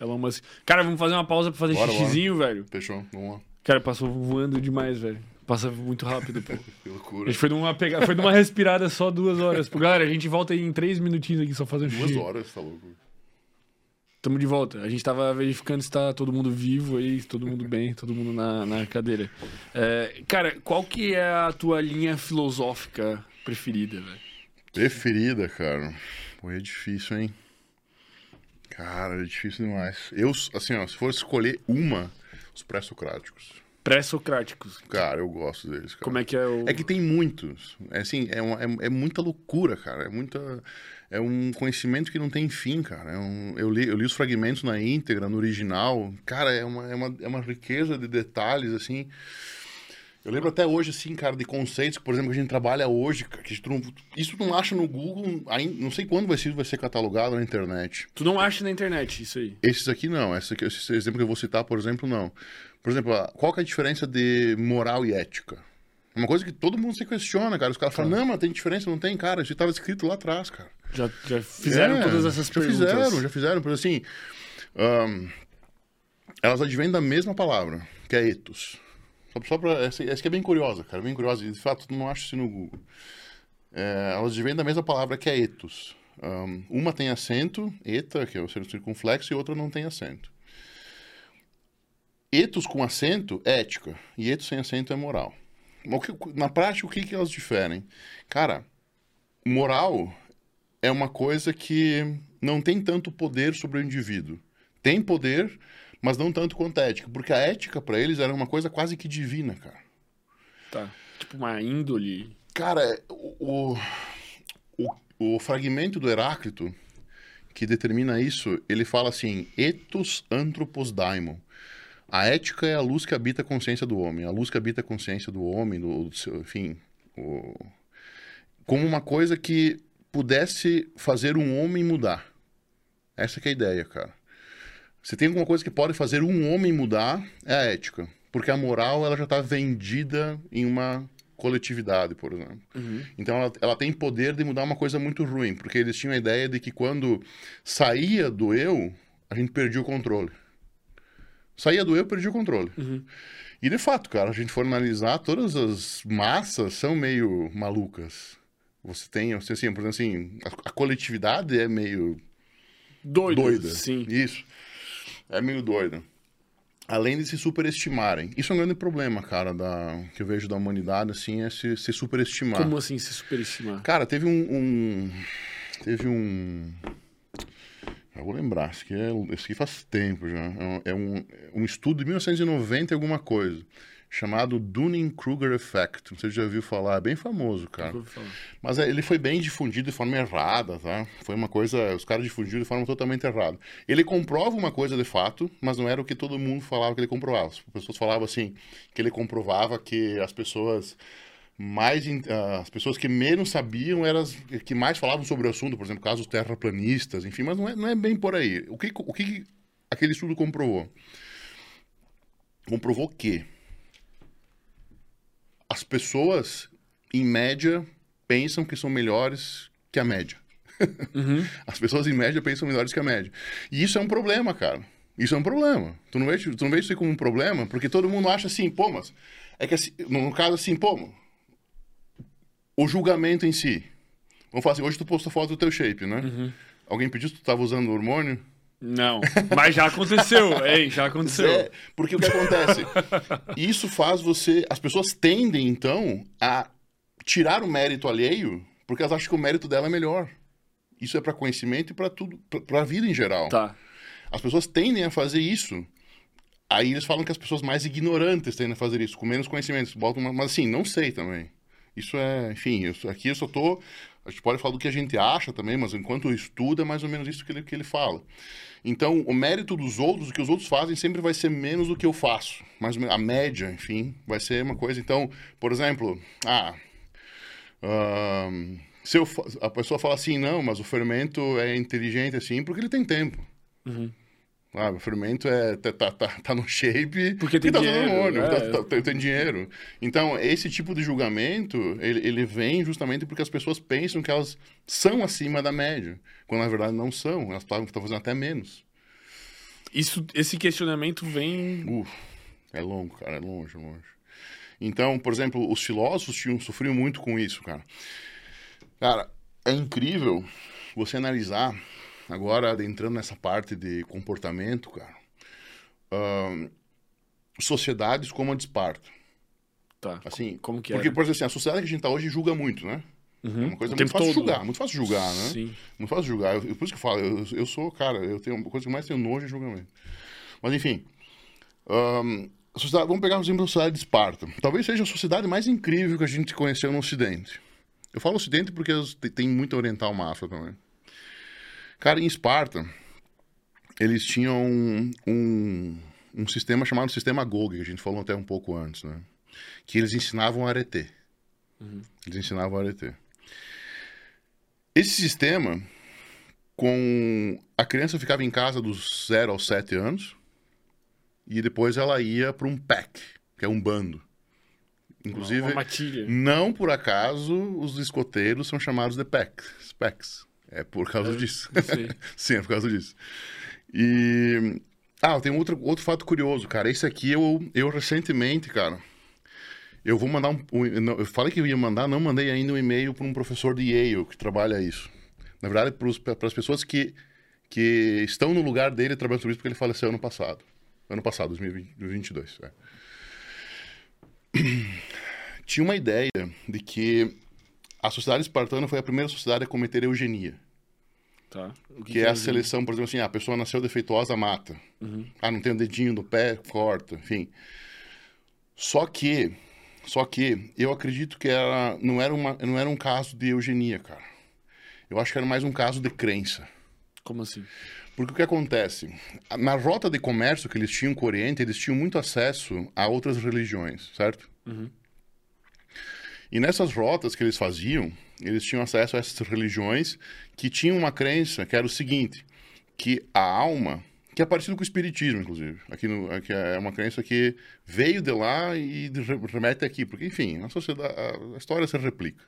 Elon Musk. Cara, vamos fazer uma pausa pra fazer bora, xixizinho, bora. velho. Fechou, vamos lá. Cara, passou voando demais, velho. Passa muito rápido, pô. (laughs) Que A loucura. gente foi numa, pega... foi numa respirada só duas horas. Pô, galera, a gente volta aí em três minutinhos aqui só fazendo Duas xixi. horas, tá louco. Tamo de volta. A gente tava verificando se tá todo mundo vivo aí, se todo mundo bem, todo mundo na, na cadeira. É, cara, qual que é a tua linha filosófica preferida, velho? Preferida, cara. Pô, é difícil, hein? Cara, é difícil demais. Eu, assim, ó, se for escolher uma, os pré-socráticos. Pré-socráticos. Cara, eu gosto deles, cara. Como é que é o. É que tem muitos. É assim, é, uma- é, é muita loucura, cara. É muita. É um conhecimento que não tem fim, cara. É um- eu, li, eu li os fragmentos na íntegra, no original. Cara, é uma, é uma, é uma riqueza de detalhes, assim. Eu lembro até hoje, assim, cara, de conceitos, por exemplo, que a gente trabalha hoje, cara, que gente não- isso tu não acha no Google, aí, não sei quando vai ser, vai ser catalogado na internet. Tu não acha na internet isso aí? Esses aqui não, esse, aqui, esse exemplo que eu vou citar, por exemplo, não. Por exemplo, qual que é a diferença de moral e ética? É Uma coisa que todo mundo se questiona, cara. Os caras falam, não, mas tem diferença, não tem, cara. Isso estava escrito lá atrás, cara. Já, já fizeram É, todas essas já perguntas. fizeram, já fizeram. Por assim, ahn, elas advêm da mesma palavra, que é ethos. Só, só pra, essa, essa aqui é bem curiosa, cara, bem curiosa. De fato, não acha isso no Google. É, elas advêm da mesma palavra que é ethos. Ahn, uma tem acento, eta, que é o acento circunflexo, e outra não tem acento. Ethos com acento é ética, e ethos sem acento é moral. Na prática, o que, que elas diferem? Cara, moral é uma coisa que não tem tanto poder sobre o indivíduo. Tem poder, mas não tanto quanto a ética. Porque a ética, para eles, era uma coisa quase que divina, cara. Tá. Tipo uma índole. Cara, o, o, o fragmento do Heráclito que determina isso, ele fala assim: ethos anthropos daimon. A ética é a luz que habita a consciência do homem, a luz que habita a consciência do homem, do, do seu, enfim, o- como uma coisa que pudesse fazer um homem mudar. Essa que é a ideia, cara. Se tem alguma coisa que pode fazer um homem mudar, é a ética. Porque a moral, ela já está vendida em uma coletividade, por exemplo. Então, ela, ela tem poder de mudar uma coisa muito ruim. Porque eles tinham a ideia de que quando saía do eu, a gente perdia o controle. Saía do eu, perdia o controle. E, de fato, cara, a gente for analisar, todas as massas são meio malucas. Você tem, assim, assim, por exemplo, assim, a, a coletividade é meio Doido. doida. Sim. Isso. É meio doida. Além de se superestimarem. Isso é um grande problema, cara, da, que eu vejo da humanidade, assim, é se, se superestimar. Como assim se superestimar? Cara, teve um, um- Teve um. Eu vou lembrar, isso aqui, é, isso aqui faz tempo já. É um, é um, um estudo de 1990 e alguma coisa. Chamado Dunning-Kruger Effect. Não sei se já ouviu falar, é bem famoso, cara. Mas é, ele foi bem difundido de forma errada, tá? Foi uma coisa. Os caras difundiram de forma totalmente errada. Ele comprova uma coisa de fato, mas não era o que todo mundo falava que ele comprovava. As pessoas falavam assim, que ele comprovava que as pessoas mais. ah, As pessoas que menos sabiam eram as que mais falavam sobre o assunto, por exemplo, casos terraplanistas, enfim, mas não é, não é bem por aí. O que, o que aquele estudo comprovou? Comprovou que as pessoas, em média, pensam que são melhores que a média. (laughs) As pessoas, em média, pensam melhores que a média. E isso é um problema, cara. Isso é um problema. Tu não vê, tu não vê isso como um problema? Porque todo mundo acha assim, pô, mas... É que, assim, no caso, assim, pô... O julgamento em si. Vamos falar assim, hoje tu postou foto do teu shape, né? Alguém pediu se tu tava usando hormônio? Não. Mas já aconteceu. Ei, já aconteceu. É, porque o que acontece? (laughs) Isso faz você. As pessoas tendem, então, a tirar o mérito alheio, porque elas acham que o mérito dela é melhor. Isso é para conhecimento e para tudo, para a vida em geral. Tá. As pessoas tendem a fazer isso. Aí eles falam que as pessoas mais ignorantes tendem a fazer isso, com menos conhecimento. Botam uma- Mas assim, não sei também. Isso é, enfim, eu, aqui eu só tô. A gente pode falar do que a gente acha também, mas enquanto eu estudo, é mais ou menos isso que ele, que ele fala. Então, o mérito dos outros, o que os outros fazem, sempre vai ser menos do que eu faço. Menos, a média, enfim, vai ser uma coisa. Então, por exemplo, ah, se eu, a pessoa fala assim, não, mas o fermento é inteligente assim porque ele tem tempo. Ah, o fermento é, tá, tá, tá, (laughs) tá no shape Porque tem tá usando dinheiro, hormônio, é. tá- tá- tem dinheiro. Então, esse tipo de julgamento, ele, ele vem justamente porque as pessoas pensam que elas são acima da média, quando na verdade não são, elas estão fazendo até menos. Isso, esse questionamento vem. Uh, é longo, cara, é longe, longe. Então, por exemplo, os filósofos tinham, sofriam muito com isso, cara. Cara, é incrível você analisar, agora adentrando nessa parte de comportamento, cara, uh, sociedades como a de Esparta. Tá. Assim, como que Porque, era? por exemplo, assim, a sociedade que a gente tá hoje julga muito, né? Uhum. É uma coisa O muito fácil todo. julgar, muito fácil julgar, né? Sim. Muito fácil julgar. Eu, por isso que eu falo, eu, eu sou, cara, eu tenho uma coisa que mais tenho nojo é julgamento. Mas enfim. sociedade, vamos pegar, por exemplo, a sociedade de Esparta. Talvez seja a sociedade mais incrível que a gente conheceu no Ocidente. Eu falo Ocidente porque tem muito oriental massa também. Cara, em Esparta, eles tinham um, um, um sistema chamado sistema Gog, que a gente falou até um pouco antes, né? Que eles ensinavam arete. Eles ensinavam arete. Esse sistema, com a criança ficava em casa dos 0 aos 7 anos e depois ela ia para um pack, que é um bando. Inclusive, não por acaso os escoteiros são chamados de packs. packs. É por causa disso. sei. (laughs) Sim, é por causa disso. E. Ah, tem outro, outro fato curioso, cara. Esse aqui eu, eu recentemente, cara. Eu vou mandar um. eu falei que eu ia mandar, não mandei ainda um e-mail para um professor de Yale que trabalha isso. Na verdade, para as pessoas que, que estão no lugar dele trabalhando sobre isso, porque ele faleceu ano passado. Ano passado, 2020, 2022. É. (clears throat) Tinha uma ideia de que a sociedade espartana foi a primeira sociedade a cometer eugenia. Tá. O Que é a seleção, por exemplo, assim, ah, a pessoa nasceu defeituosa, mata. Ah, não tem o dedinho do pé, corta, enfim. Só que, só que eu acredito que era, não, era uma, não era um caso de eugenia, cara. Eu acho que era mais um caso de crença. Como assim? Porque o que acontece? Na rota de comércio que eles tinham com o Oriente, eles tinham muito acesso a outras religiões, certo? E nessas rotas que eles faziam, eles tinham acesso a essas religiões que tinham uma crença que era o seguinte, que a alma, que é parecido com o espiritismo, inclusive, aqui no, aqui é uma crença que veio de lá e remete aqui, porque enfim, a sociedade, a história se replica.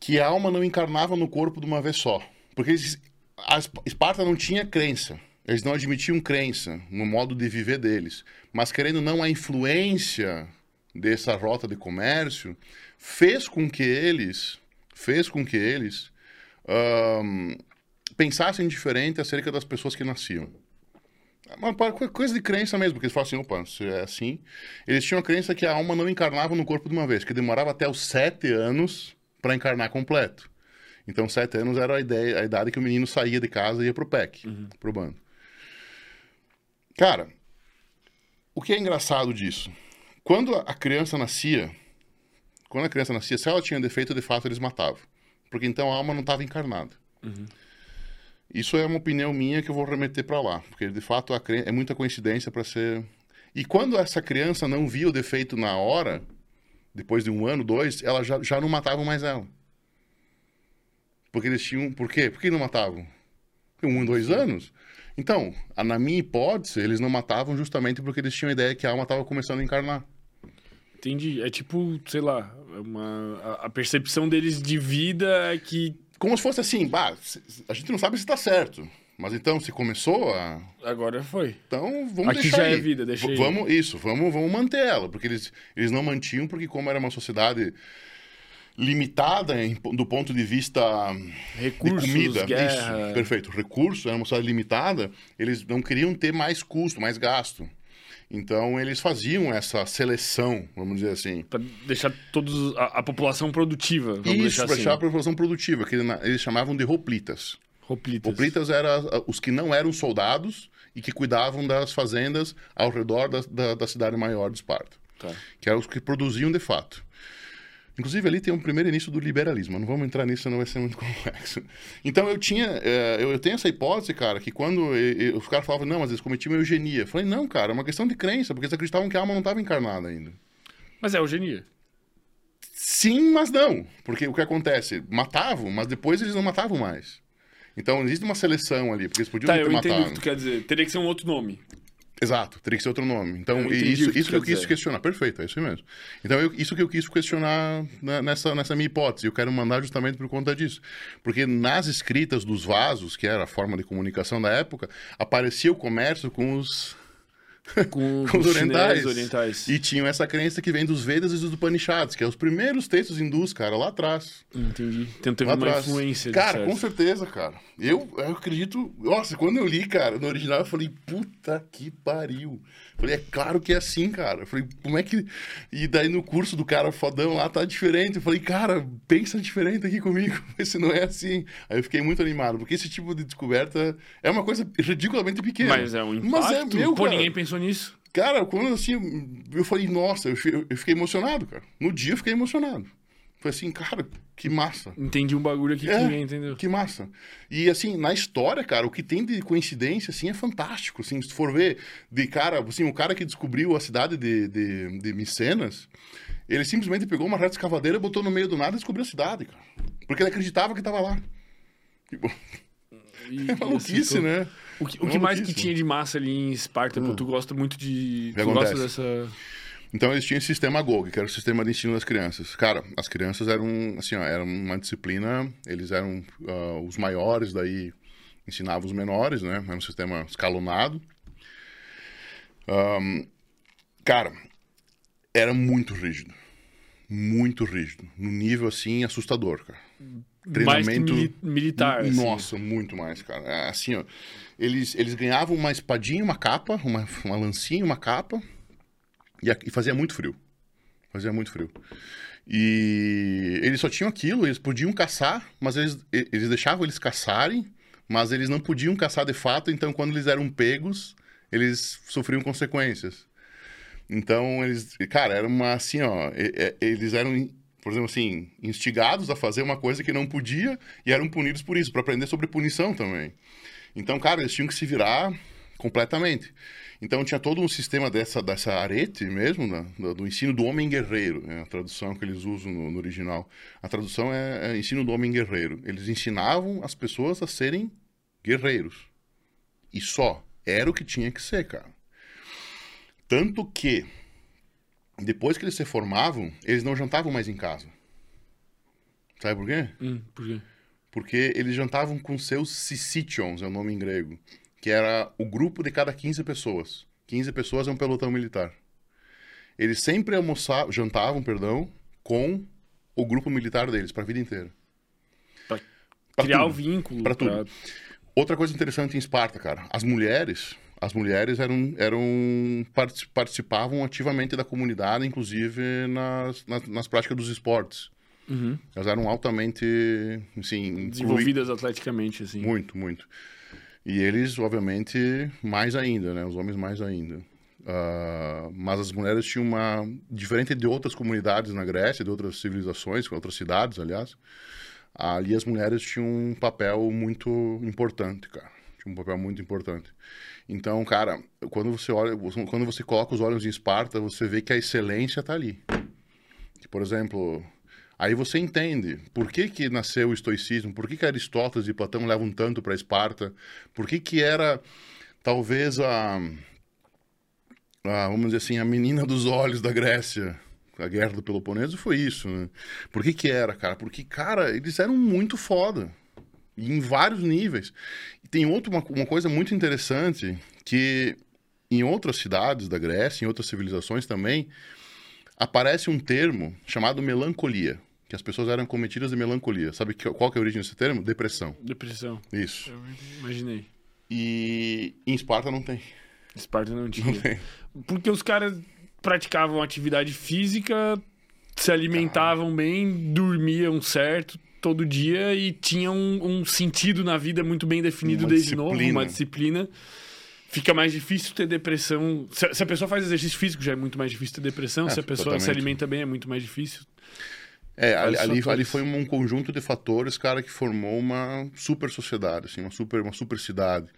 Que a alma não encarnava no corpo de uma vez só, porque eles, a Esp- Esparta não tinha crença. Eles não admitiam crença no modo de viver deles. Mas, querendo não, a influência dessa rota de comércio fez com que eles, fez com que eles ahn, pensassem diferente acerca das pessoas que nasciam. Uma coisa de crença mesmo, porque eles falam assim, opa, se é assim. Eles tinham a crença que a alma não encarnava no corpo de uma vez, que demorava até os sete anos para encarnar completo. Então, sete anos era a, ideia, a idade que o menino saía de casa e ia pro PEC, pro bando. Cara, o que é engraçado disso? Quando a criança nascia, quando a criança nascia, se ela tinha defeito, de fato eles matavam. Porque então a alma não estava encarnada. Isso é uma opinião minha que eu vou remeter para lá, porque de fato é muita coincidência para ser. E quando essa criança não via o defeito na hora, depois de um ano, dois, ela já, já não matavam mais ela. Porque eles tinham. Por quê? Por que não matavam? Um, dois anos? Então, na minha hipótese, eles não matavam justamente porque eles tinham a ideia que a alma estava começando a encarnar. Entendi. É tipo, sei lá, uma, a, a percepção deles de vida é que Como se fosse assim, bah, a gente não sabe se está certo. Mas então, se começou a. agora foi. Então, vamos Aqui deixar já é aí. vida, deixa V-. Vamos, isso, vamos, vamos manter ela. Porque eles, eles não mantinham, porque como era uma sociedade limitada em- do ponto de vista Recursos, de comida, guerra. isso, perfeito, recurso, era uma sociedade limitada, eles não queriam ter mais custo, mais gasto. Então, eles faziam essa seleção, vamos dizer assim. Pra deixar todos a, a população produtiva. Vamos Isso, deixar para assim. deixar a população produtiva, que ele- eles chamavam de rouplitas. Hoplitas. Hoplitas eram os que não eram soldados e que cuidavam das fazendas ao redor da, da, da cidade maior de Esparta, Tá. que eram os que produziam de fato. Inclusive, ali tem um primeiro início do liberalismo. Não vamos entrar nisso, senão vai ser muito (laughs) complexo. Então, eu tinha... eh, eu, eu tenho essa hipótese, cara, que quando eh, os caras falavam, não, mas eles cometiam eugenia. Eu falei, não, cara, é uma questão de crença, porque eles acreditavam que a alma não estava encarnada ainda. Mas é eugenia. Sim, mas não. Porque o que acontece? Matavam, mas depois eles não matavam mais. Então, existe uma seleção ali, porque eles podiam Tá, ter eu entendo o matado. que tu quer dizer. Teria que ser um outro nome. Exato, teria que ser outro nome. Então, isso, que isso que eu quis dizer. questionar. Perfeito, é isso mesmo. Então, eu- isso que eu quis questionar na- nessa, nessa minha hipótese. Eu quero mandar justamente por conta disso. Porque nas escritas dos vasos, que era a forma de comunicação da época, aparecia o comércio com os Com, (laughs) com os orientais. orientais. E tinham essa crença que vem dos Vedas e dos Upanishads, que é os primeiros textos hindus, cara, lá atrás. Entendi. Então teve Lá uma atrás. influência. Cara, certo. com certeza, cara. Eu, eu acredito. Nossa, quando eu li, cara, no original, eu falei, puta que pariu. Falei, é claro que é assim, cara. Eu falei, como é que. E daí no curso do cara fodão lá tá diferente. Eu falei, cara, pensa diferente aqui comigo. (laughs) Esse não é assim. Aí eu fiquei muito animado, porque esse tipo de descoberta é uma coisa ridiculamente pequena. Mas é um impacto. Mas é meu, Pô, cara. ninguém pensou nisso. Cara, quando assim, eu falei, nossa, eu fiquei emocionado, cara. No dia eu fiquei emocionado. Foi assim, cara, que massa. Entendi um bagulho aqui que É, ninguém entendeu. Que massa. E assim, na história, cara, o que tem de coincidência, assim, é fantástico. Assim, se tu for ver, de cara, assim, o cara que descobriu a cidade de, de, de Micenas, ele simplesmente pegou uma reta escavadeira, botou no meio do nada e descobriu a cidade, cara. Porque ele acreditava que tava lá. Tipo, E- (laughs) é maluquice, acertou. né? O que, o que mais que tinha de massa ali em Esparta? Pô, tu gosta muito de. que Tu gosta dessa. Então eles tinham esse sistema GOG, que era o sistema de ensino das crianças. Cara, as crianças eram, assim, ó, era uma disciplina, eles eram ah, os maiores, daí ensinavam os menores, né? Era um sistema escalonado. Ahn, cara, era muito rígido. Muito rígido. No nível, assim, assustador, cara. Mais que mili- militar. assim. Nossa, muito mais, cara. É, Assim, ó, eles, eles ganhavam uma espadinha, uma capa, uma, uma lancinha, uma capa, e, e fazia muito frio. Fazia muito frio. E eles só tinham aquilo, eles podiam caçar, mas eles, eles deixavam eles caçarem, mas eles não podiam caçar de fato, então quando eles eram pegos, eles sofriam consequências. Então, eles, cara, era uma assim, ó, eles eram, por exemplo assim, instigados a fazer uma coisa que não podia e eram punidos por isso, para aprender sobre punição também. Então, cara, eles tinham que se virar completamente. Então, tinha todo um sistema dessa, dessa arete mesmo, né, do, do ensino do homem guerreiro, é a tradução que eles usam no, no original. A tradução é, é ensino do homem guerreiro. Eles ensinavam as pessoas a serem guerreiros. E só. Era o que tinha que ser, cara. Tanto que, depois que eles se formavam, eles não jantavam mais em casa. Sabe por quê? Hum, por quê? Porque eles jantavam com seus Sissitions, é o nome em grego, que era o grupo de cada 15 pessoas. 15 pessoas é um pelotão militar. Eles sempre almoçavam, jantavam, perdão, com o grupo militar deles, para a vida inteira. Pra Pra Criar tudo. o vínculo. Pra tudo. Outra coisa interessante em Esparta, cara, as mulheres, as mulheres eram, eram partic- participavam ativamente da comunidade, inclusive nas, nas, nas práticas dos esportes. Uhum. Elas eram altamente, assim, inclui- Desenvolvidas atleticamente, assim. muito, muito. E eles, obviamente, mais ainda, né? Os homens mais ainda. Ah, mas as mulheres tinham uma. Diferente de outras comunidades na Grécia, de outras civilizações, outras cidades, aliás, ali as mulheres tinham um papel muito importante, cara. Tinha um papel muito importante. Então, cara, quando você olha, quando você coloca os olhos em Esparta, você vê que a excelência está ali. Por exemplo, aí você entende por que, que nasceu o estoicismo, por que, que Aristóteles e Platão levam tanto para Esparta, por que, que era talvez a, a, vamos dizer assim, a menina dos olhos da Grécia. A guerra do Peloponeso foi isso, né? Por que que era, cara? Porque, cara, eles eram muito foda. Em vários níveis. E tem outra, uma, uma coisa muito interessante, que em outras cidades da Grécia, em outras civilizações também, aparece um termo chamado melancolia. Que as pessoas eram cometidas de melancolia. Sabe que- qual que é a origem desse termo? Depressão. Depressão. Isso. Eu imaginei. E em Esparta não tem. Esparta não Não tinha. tem. Porque os caras praticavam atividade física, se alimentavam bem, dormiam certo todo dia e tinham um, um sentido na vida muito bem definido Uma desde novo, disciplina. uma disciplina. Fica mais difícil ter depressão. Se, se a pessoa faz exercício físico, já é muito mais difícil ter depressão. É, se a pessoa se totalmente. alimenta bem, é muito mais difícil. É, ali, ali, ali foi um conjunto de fatores, cara, que formou uma super sociedade, assim, uma super, uma super cidade.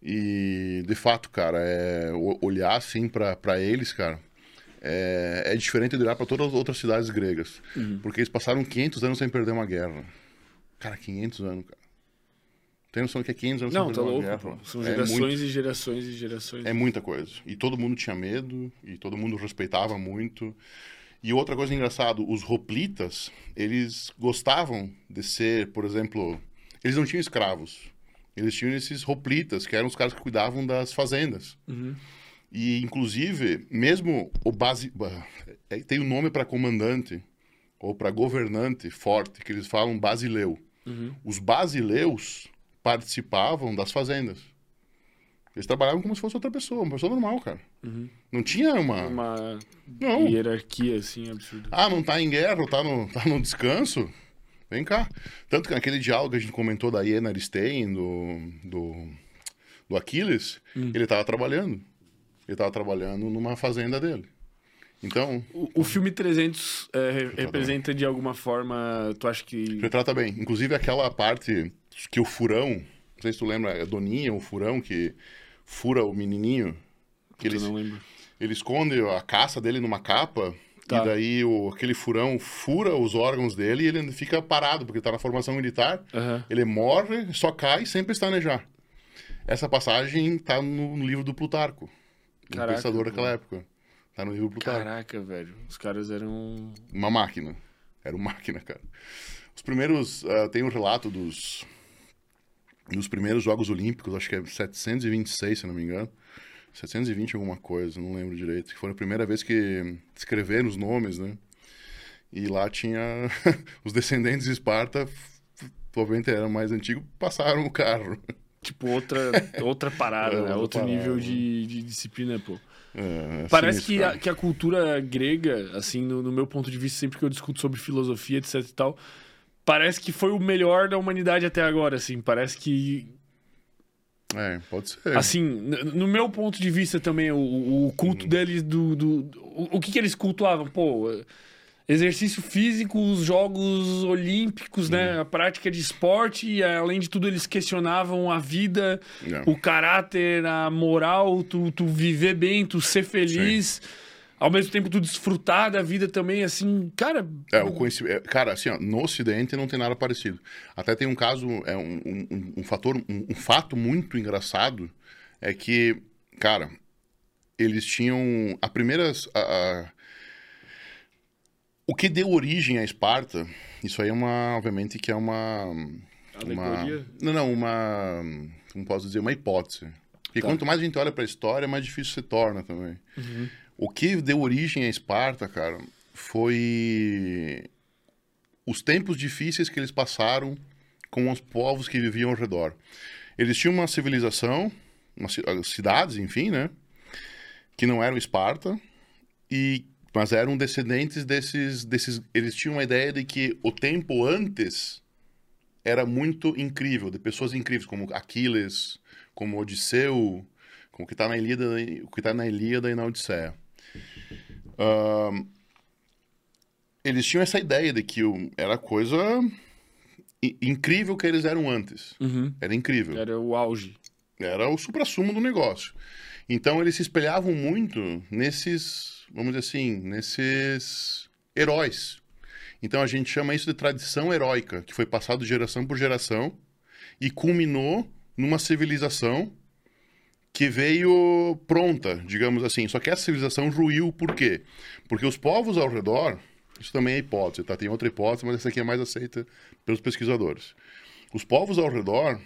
E, de fato, cara, é, olhar, assim, para eles, cara, é, é diferente de olhar para todas as outras cidades gregas. Uhum. Porque eles passaram 500 anos sem perder uma guerra. Cara, 500 anos, cara. Tem noção que é 500 anos Não, tá louco. guerra? São É gerações muito- e gerações e gerações. é muita coisa. E todo mundo tinha medo, e todo mundo respeitava muito. E outra coisa engraçada, os hoplitas, eles gostavam de ser, por exemplo, eles não tinham escravos. Eles tinham esses hoplitas, que eram os caras que cuidavam das fazendas. Uhum. E, inclusive, mesmo o base. é, Tem um nome para comandante ou para governante forte, que eles falam basileu. Os basileus participavam das fazendas. Eles trabalhavam como se fosse outra pessoa, uma pessoa normal, cara. Não tinha uma. Uma Não. hierarquia, assim, absurda. Ah, não tá em guerra, tá no, tá no descanso? Vem cá. Tanto que naquele diálogo que a gente comentou da Iena Aristein, do, do, do Aquiles, ele tava trabalhando. Ele tava trabalhando numa fazenda dele. Então, O, o filme 300 é, re- representa de alguma forma, tu acha que... retrata bem. Inclusive aquela parte que o furão, não sei se tu lembra, é Doninha, o furão que fura o menininho, que Eu ele, não lembro. ele esconde a caça dele numa capa, Tá. e daí o, aquele furão fura os órgãos dele e ele fica parado, porque tá na formação militar. Aham. Ele morre, só cai sem pestanejar. Essa passagem tá no, livro do Plutarco. Um Caraca, pensador daquela época. Tá no livro do Plutarco. Caraca, velho. Os caras eram... Uma máquina. Era uma máquina, cara. Os primeiros. ah, tem um relato dos. Dos primeiros Jogos Olímpicos, acho que é 726, se não me engano. 720 alguma coisa, não lembro direito. Que foi a primeira vez que escreveram os nomes, né? E lá tinha (laughs) os descendentes de Esparta, provavelmente eram mais antigos, passaram o carro. Tipo, outra, outra parada, (laughs) É, né? Outro parada. nível de, de disciplina, pô. É, Parece sinistro, que a, que a cultura grega, assim, no, no meu ponto de vista, sempre que eu discuto sobre filosofia, etc e tal, parece que foi o melhor da humanidade até agora, assim. Parece que, É, pode ser. assim, no meu ponto de vista também, o, o culto Uhum. deles do... do, do- o, o que que eles cultuavam? Pô, eh, exercício físico, os jogos olímpicos, Uhum. né? A prática de esporte, e além de tudo eles questionavam a vida, É. o caráter, a moral, tu, tu viver bem, tu ser feliz, ao mesmo tempo tu desfrutar da vida também, assim, cara. É, o conhecimento. Cara, assim, ó, no Ocidente não tem nada parecido. Até tem um caso, é um, um- um, fator, um, um fato muito engraçado é que, cara, eles tinham a primeira. a- a- o que deu origem à Esparta, isso aí é uma, obviamente, que é uma. uma não, não, uma. Como posso dizer? Uma hipótese. Porque Tá. quanto mais a gente olha para a história, mais difícil se torna também. O que deu origem à Esparta, cara, foi os tempos difíceis que eles passaram com os povos que viviam ao redor. Eles tinham uma civilização, cidades, enfim, né? Que não eram Esparta, e, mas eram descendentes desses, desses. Eles tinham uma ideia de que o tempo antes era muito incrível, de pessoas incríveis, como Aquiles, como Odisseu, como o que está na Ilíada, o que tá na Ilíada e na Odisseia. Eles tinham essa ideia de que o- era coisa incrível que eles eram antes. Uhum. Era incrível. Era o auge. Era o suprassumo do negócio. Então eles se espelhavam muito nesses, vamos dizer assim, nesses heróis. Então a gente chama isso de tradição heróica, que foi passado de geração por geração e culminou numa civilização que veio pronta, digamos assim. Só que essa civilização ruiu por quê? Porque os povos ao redor, isso também é hipótese, tá? Tem outra hipótese, mas essa aqui é mais aceita pelos pesquisadores. Os povos ao redor,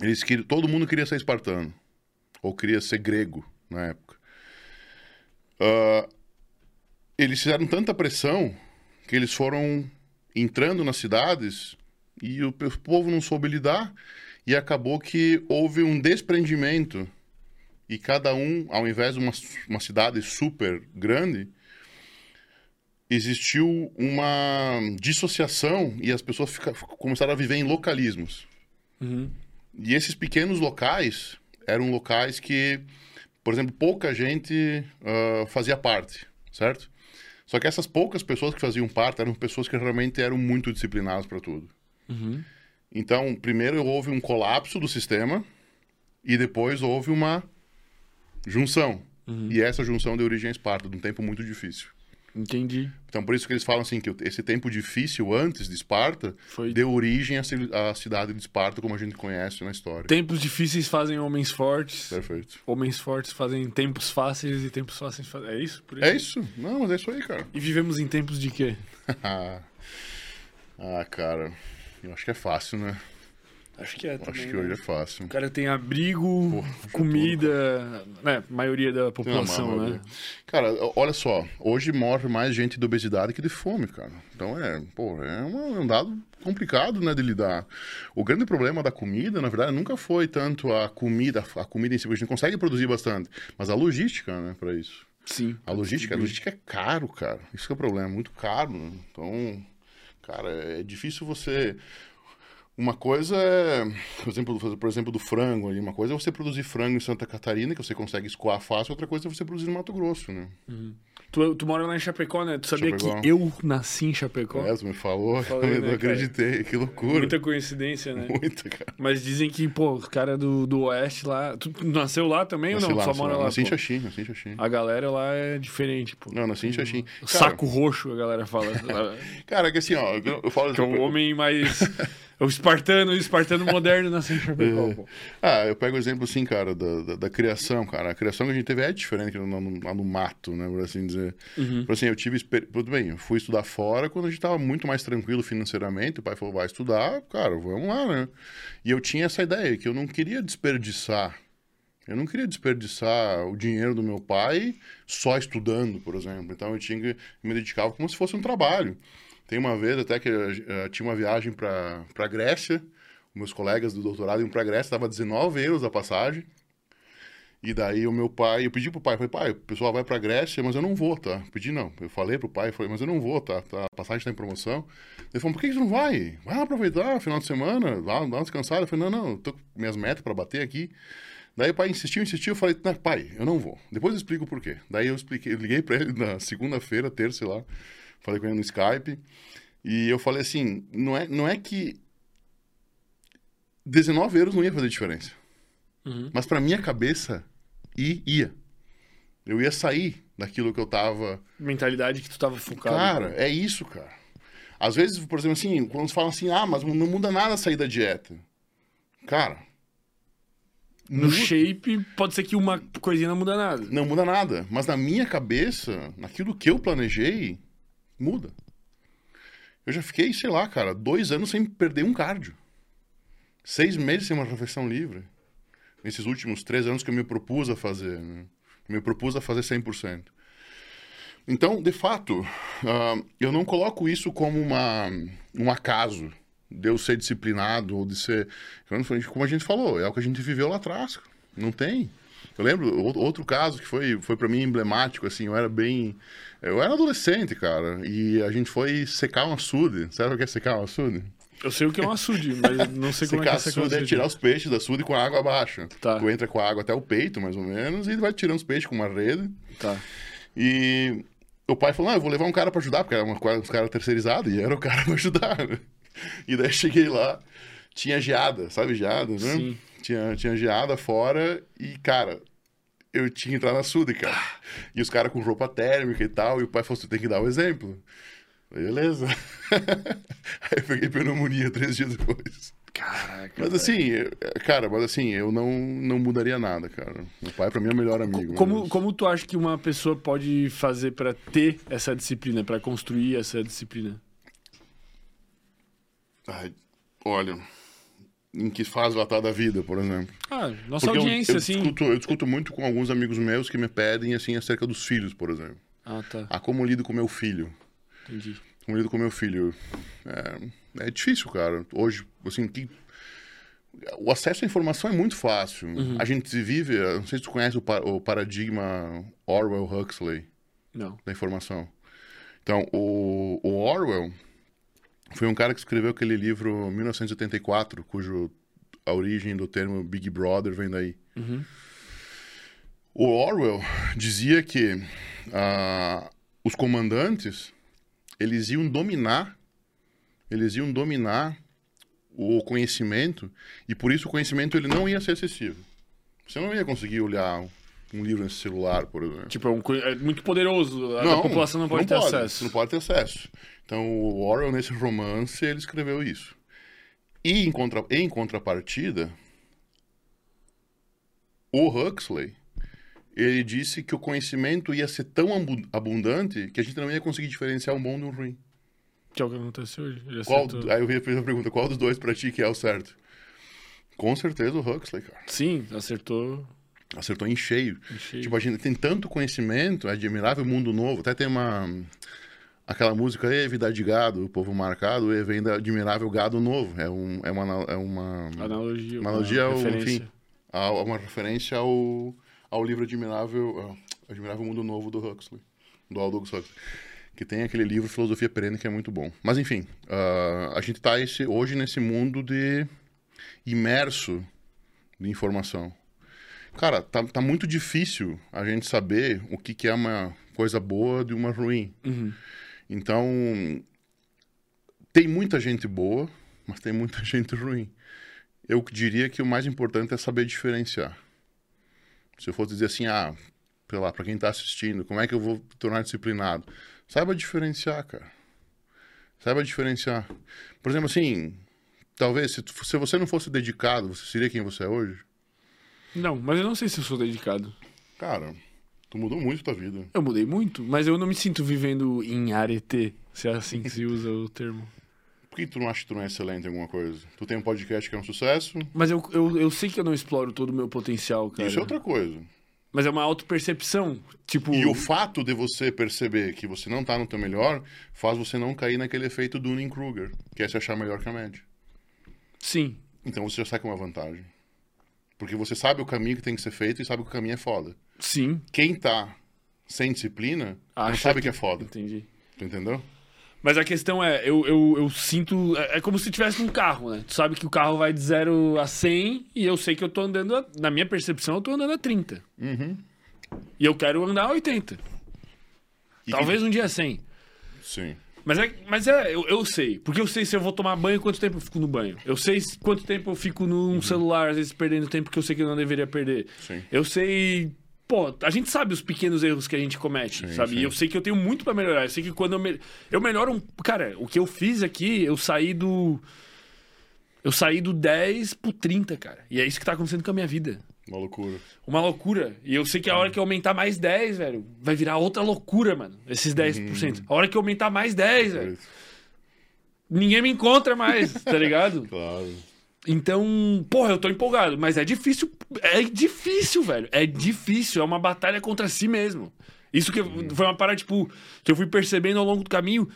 eles queriam, todo mundo queria ser espartano ou queria ser grego na época. Ah, eles fizeram tanta pressão que eles foram entrando nas cidades e o povo não soube lidar e acabou que houve um desprendimento e cada um, ao invés de uma, uma cidade super grande, existiu uma dissociação e as pessoas fica- começaram a viver em localismos. Uhum. E esses pequenos locais eram locais que, por exemplo, pouca gente ah, fazia parte, certo? Só que essas poucas pessoas que faziam parte eram pessoas que realmente eram muito disciplinadas para tudo. Uhum. Então, primeiro houve um colapso do sistema e depois houve uma junção. E essa junção deu origem a Esparta, de um tempo muito difícil. Entendi. Então, por isso que eles falam assim, que esse tempo difícil antes de Esparta Foi. deu origem à ci- à cidade de Esparta, como a gente conhece na história. Tempos difíceis fazem homens fortes. Perfeito. Homens fortes fazem tempos fáceis e tempos fáceis fazem. É isso? Por É isso? Não, mas é isso aí, cara. E vivemos em tempos de quê? (laughs) ah, cara, eu acho que é fácil, né? Acho que é Acho também, que né? hoje é fácil. O cara tem abrigo, comida, né? Maioria da população, né? Cara, olha só, hoje morre mais gente de obesidade que de fome, cara. Então é, pô, é um dado complicado, né, de lidar. O grande problema da comida, na verdade, nunca foi tanto a comida, a comida em si, porque a gente consegue produzir bastante, mas a logística, né, para isso. Sim. A logística, a logística é caro, cara. Isso que é o problema, é muito caro. né? Então, cara, é difícil você. Uma coisa é, por exemplo, por exemplo, do frango ali, uma coisa é você produzir frango em Santa Catarina, que você consegue escoar fácil, outra coisa é você produzir no Mato Grosso, né? Tu, tu mora lá em Chapecó, né? Tu sabia Chapecó. que eu nasci em Chapecó? É, tu me falou, Falei, (laughs) eu né, não cara? acreditei, que loucura. Muita coincidência, né? Muita, cara. Mas dizem que, pô, os caras do, do Oeste lá. Tu nasceu lá também Nasci ou não? lá, Só mora lá. lá? Nasci em? Xaxim, nasci em Xaxim. A galera lá é diferente, pô. Não, nasci em Xaxim. Cara, Saco roxo, a galera fala. (laughs) Cara, que assim, ó, eu eu falo... que é um homem mais. (laughs) O espartano, o espartano moderno nasceu em Chapecó, pô. Ah, eu pego o exemplo assim, cara, da, da, da criação, cara. A criação que a gente teve é diferente lá no, no mato, né, por assim dizer. Por assim, eu tive... Tudo bem, eu fui estudar fora quando a gente tava muito mais tranquilo financeiramente. O pai falou, vai estudar, cara, vamos lá, né? E eu tinha essa ideia, que eu não queria desperdiçar. Eu não queria desperdiçar o dinheiro do meu pai só estudando, por exemplo. Então eu tinha que me dedicar como se fosse um trabalho. Tem uma vez até que eh, tinha uma viagem para Grécia, meus colegas do doutorado iam para Grécia, estava 19 euros a passagem. E daí o meu pai, eu pedi pro pai, falei, pai, o pessoal vai pra Grécia, mas eu não vou, tá? Pedi não. Eu falei pro pai, falei, mas eu não vou, tá? tá a passagem tá em promoção. Ele falou, por que você não vai? Vai aproveitar, final de semana, dá, dá uma descansada. Eu falei, não, não, tô com minhas metas para bater aqui. Daí o pai insistiu, insistiu, eu falei, pai, eu não vou. Depois eu explico por quê. Daí eu expliquei, eu liguei para ele na segunda-feira, terça, lá, falei com ele no Skype, e eu falei assim, não é, não é que 19 euros não ia fazer diferença. Uhum. Mas pra minha cabeça, ia. Eu ia sair daquilo que eu tava. Mentalidade que tu tava focado. Cara, é isso, cara. Às vezes, por exemplo, assim, quando você fala assim, ah, mas não muda nada sair da dieta. Cara, No muda- shape, pode ser que uma coisinha não muda nada. não muda nada. Mas na minha cabeça, naquilo que eu planejei, muda. Eu já fiquei, sei lá, cara, dois anos sem perder um cardio. Seis meses sem uma refeição livre. Nesses últimos três anos que eu me propus a fazer. Né? Me propus a fazer 100%. Então, de fato, ah, eu não coloco isso como uma, um acaso de eu ser disciplinado ou de ser. Como a gente falou, é o que a gente viveu lá atrás. Não tem. Eu lembro ou- outro caso que foi, foi para mim emblemático, assim, eu era bem. Eu era adolescente, cara, e a gente foi secar um açude. Sabe o que é secar um açude? Eu sei o que é um açude, mas não sei como é que Secar é secar um açude é tirar os peixes da açude com a água abaixo. Tá. Tu entra com a água até o peito, mais ou menos, e vai tirando os peixes com uma rede. Tá. E o pai falou: Não, eu vou levar um cara pra ajudar, porque era uma, uns caras terceirizados, e era o (laughs) cara pra ajudar. E daí cheguei lá, tinha geada, sabe geada, né? Sim. Tinha, tinha geada fora, e cara, eu tinha que entrar na açude, cara. E os caras com roupa térmica e tal, e o pai falou: Você tem que dar o exemplo. Falei, Beleza. (laughs) Aí eu peguei pneumonia três dias depois. Caraca. Mas assim, cara, mas assim, eu não, não mudaria nada, cara. Meu pai, pra mim, é o melhor amigo. Como, mas- como tu acha que uma pessoa pode fazer pra ter essa disciplina, pra construir essa disciplina? Ai, olha, em que fase ela tá da vida, por exemplo. Ah, nossa Porque eu- audiência, eu, assim. Discuto, eu discuto muito com alguns amigos meus que me pedem, assim, acerca dos filhos, por exemplo. Ah, tá. Ah, como eu lido com meu filho? Entendi. Como eu lido com meu filho? É, é difícil, cara. Hoje, assim, que... O acesso à informação é muito fácil. Uhum. A gente vive, eu não sei se tu conhece o, pa- o paradigma Orwell-Huxley. Não. da informação. Então, o, o Orwell foi um cara que escreveu aquele livro 1984, cujo a origem do termo Big Brother vem daí. Uhum. O Orwell dizia que ah, os comandantes eles iam dominar, eles iam dominar o conhecimento e por isso o conhecimento ele não ia ser acessível. Você não ia conseguir olhar um livro nesse celular, por exemplo. Tipo, é, um é muito poderoso. A, a população não pode ter Você acesso. não pode ter acesso. Então, o Orwell, nesse romance, ele escreveu isso. E, em, contra, em contrapartida, o Huxley, ele disse que o conhecimento ia ser tão abu- abundante que a gente não ia conseguir diferenciar um bom do ruim. Que é o que acontece hoje. Qual, aí eu fiz a pergunta, qual dos dois pra ti que é o certo? Com certeza o Huxley, cara. Sim, acertou. Acertou em cheio. Em cheio. Tipo, a gente tem tanto conhecimento, é admirável mundo novo. Até tem uma. Aquela música, Ei, vida de gado, o povo marcado, e vem da admirável gado novo. É, um, é uma. É uma Analogia. uma analogia ao, referência. enfim, a- uma referência ao, ao livro Admirável, Admirável Mundo Novo do Huxley, do Aldous Huxley. Que tem aquele livro Filosofia Perene que é muito bom. Mas enfim, ah, a gente está hoje nesse mundo de imerso de informação. Cara, tá, tá muito difícil a gente saber o que, que é uma coisa boa de uma ruim. Uhum. Então, tem muita gente boa, mas tem muita (laughs) gente ruim. Eu diria que o mais importante é saber diferenciar. Se eu fosse dizer assim, ah, sei lá, para quem tá assistindo, como é que eu vou tornar disciplinado? Saiba diferenciar, cara. Saiba diferenciar. Por exemplo, assim, talvez se, tu- se você não fosse dedicado, você seria quem você é hoje? Não, mas eu não sei se eu sou dedicado. Cara, tu mudou muito tua vida. Eu mudei muito, mas eu não me sinto vivendo em arete, se é assim que se usa o termo. Por que tu não acha que tu não é excelente em alguma coisa? Tu tem um podcast que é um sucesso, Mas eu, eu, eu sei que eu não exploro todo o meu potencial, cara. isso é outra coisa. Mas é uma autopercepção. Tipo. E o fato de você perceber que você não tá no teu melhor faz você não cair naquele efeito Dunning-Kruger, que é se achar melhor que a média. Sim. Então você já sai com uma vantagem. Porque você sabe o caminho que tem que ser feito e sabe que o caminho é foda. Sim. Quem tá sem disciplina não Acha sabe que é foda. Entendi. Tu entendeu? Mas a questão é, eu, eu, eu sinto. É é como se tivesse num carro, né? Tu sabe que o carro vai de 0 a 100 e eu sei que eu tô andando. A, na minha percepção, eu tô andando a 30. Uhum. E eu quero andar a 80. E Talvez um dia a 100. Sim. Mas é, mas é eu, eu sei. Porque eu sei se eu vou tomar banho, quanto tempo eu fico no banho. Eu sei se- quanto tempo eu fico num Uhum. celular, às vezes perdendo tempo que eu sei que eu não deveria perder. Sim. Eu sei. Pô, a gente sabe os pequenos erros que a gente comete, Sim, sabe? sim. E eu sei que eu tenho muito pra melhorar. Eu sei que quando eu, me... eu melhoro um. Cara, o que eu fiz aqui, eu saí do. Eu saí do 10 pro 30, cara. E é isso que tá acontecendo com a minha vida. Uma loucura. Uma loucura. E eu sei que a hora que eu aumentar mais 10, velho, vai virar outra loucura, mano. Esses 10%. A hora que eu aumentar mais 10, velho, ninguém me encontra mais, tá ligado? (laughs) Claro. Então, porra, eu tô empolgado, mas é difícil. É difícil, velho. É difícil. É uma batalha contra si mesmo. Isso que foi uma parada, tipo, que eu fui percebendo ao longo do caminho.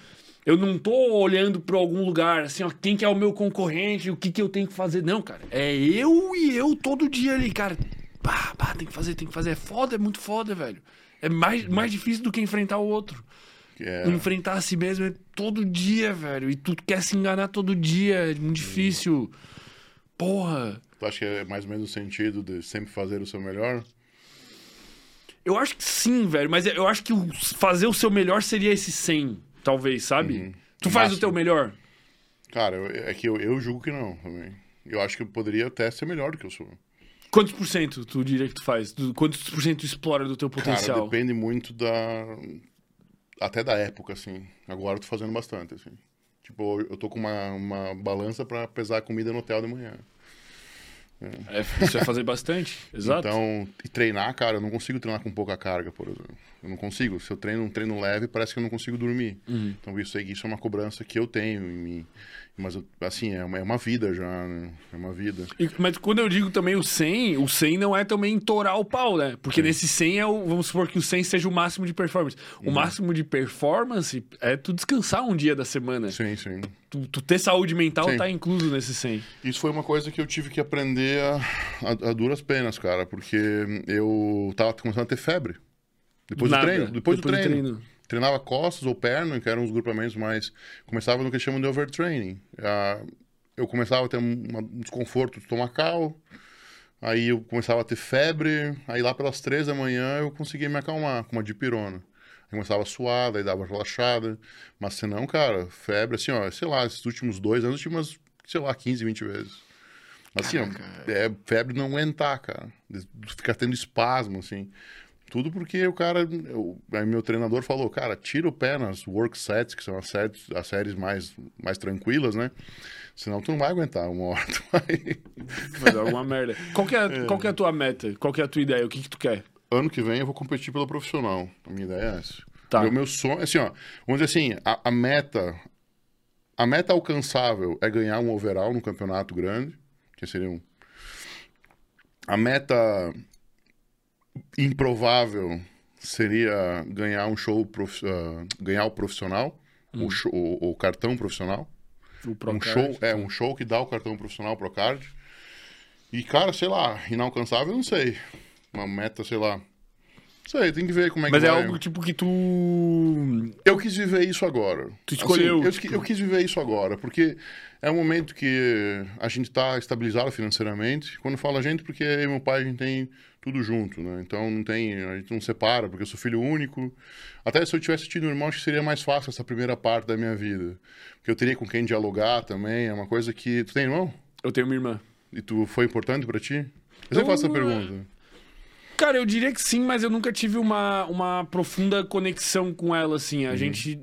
Eu não tô olhando pra algum lugar, assim, ó, quem que é o meu concorrente, o que que eu tenho que fazer. Não, cara. É eu e eu todo dia ali, cara. Pá, pá, tem que fazer, tem que fazer. É foda, é muito foda, velho. É mais, mais difícil do que enfrentar o outro. Que é... Enfrentar a si mesmo é todo dia, velho. E tu quer se enganar todo dia. É muito difícil. Porra. Tu acha que é mais ou menos o sentido de sempre fazer o seu melhor? Eu acho que sim, velho. Mas eu acho que fazer o seu melhor seria esse 100, talvez, sabe? Tu faz o Máximo. teu melhor? Cara, eu- é que eu, eu julgo que não também. Eu acho que eu poderia até ser melhor do que eu sou. Quantos por cento tu diria que tu faz? Do- quantos por cento tu explora do teu Cara, potencial? depende muito da. Até da época, assim. Agora eu tô fazendo bastante, assim. Tipo, eu tô com uma, uma balança pra pesar a comida no hotel de manhã. É, isso é fazer bastante. (laughs) Exato. Então, e treinar, cara, eu não consigo treinar com pouca carga, por exemplo. Eu não consigo. Se eu treino um treino leve, parece que eu não consigo dormir. Uhum. Então, isso isso é uma cobrança que eu tenho em mim. Mas, assim, é uma, é uma vida já, né? É uma vida. E- mas quando eu digo também o 100, o 100 não é também torar o pau, né? Porque nesse 100 é o, vamos supor que o 100 seja o máximo de performance. O Uhum. máximo de performance é tu descansar um dia da semana. Sim, sim. Tu, tu ter saúde mental Sim. tá incluso nesse 100. Isso foi uma coisa que eu tive que aprender a, a- a duras penas, cara, porque eu tava começando a ter febre. Depois Nada. do treino. Depois, do treino. Treinava costas ou perna, que eram os grupamentos mais. Começava no que chamam de overtraining. Ah, eu começava a ter um desconforto estomacal, aí eu começava a ter febre, aí lá pelas três da manhã eu conseguia me acalmar com uma dipirona. Aí começava a suar, daí dava relaxada. Mas se não, cara, febre, assim, ó, sei lá, esses últimos dois anos eu tive umas, sei lá, 15, 20 vezes. Assim, ó, é febre não aguentar, cara. Ficar tendo espasmo, assim. Tudo porque o cara, aí meu treinador falou, cara, tira o pé nas work sets, que são as séries, as séries mais, mais tranquilas, né? Senão tu não vai aguentar uma hora. (laughs) Tu vai... Vai dar alguma merda. Qual que, é, qual que é a tua meta? Qual que é a tua ideia? O que que tu quer? Ano que vem eu vou competir pelo profissional. A minha ideia é essa. Tá. Meu, meu sonho, assim, ó, vamos dizer assim, a, a meta, a meta alcançável é ganhar um overall no campeonato grande, que seria um, a meta improvável seria ganhar um show, prof- ah, ganhar o profissional, o, show- o- o cartão profissional. O um Procard. show, é, um show que dá o cartão profissional pro card. E, cara, sei lá, inalcançável, não sei. Uma meta, sei lá. Não sei, tem que ver como é Mas que é vai. algo tipo que tu. Eu quis viver isso agora. Tu escolheu, Assim, eu, tipo- eu quis viver isso agora, porque é um momento que a gente está estabilizado financeiramente. Quando eu falo a gente, porque eu meu pai a gente tem tudo junto, né? Então não tem, a gente não separa, porque eu sou filho único. Até se eu tivesse tido um irmão, acho que seria mais fácil essa primeira parte da minha vida. Porque eu teria com quem dialogar também, é uma coisa que... Tu tem irmão? Eu tenho uma irmã. E tu foi importante pra ti? Eu sempre faço essa Eu- pergunta. Cara, eu diria que sim, mas eu nunca tive uma, uma profunda conexão com ela, assim. A Uhum. gente.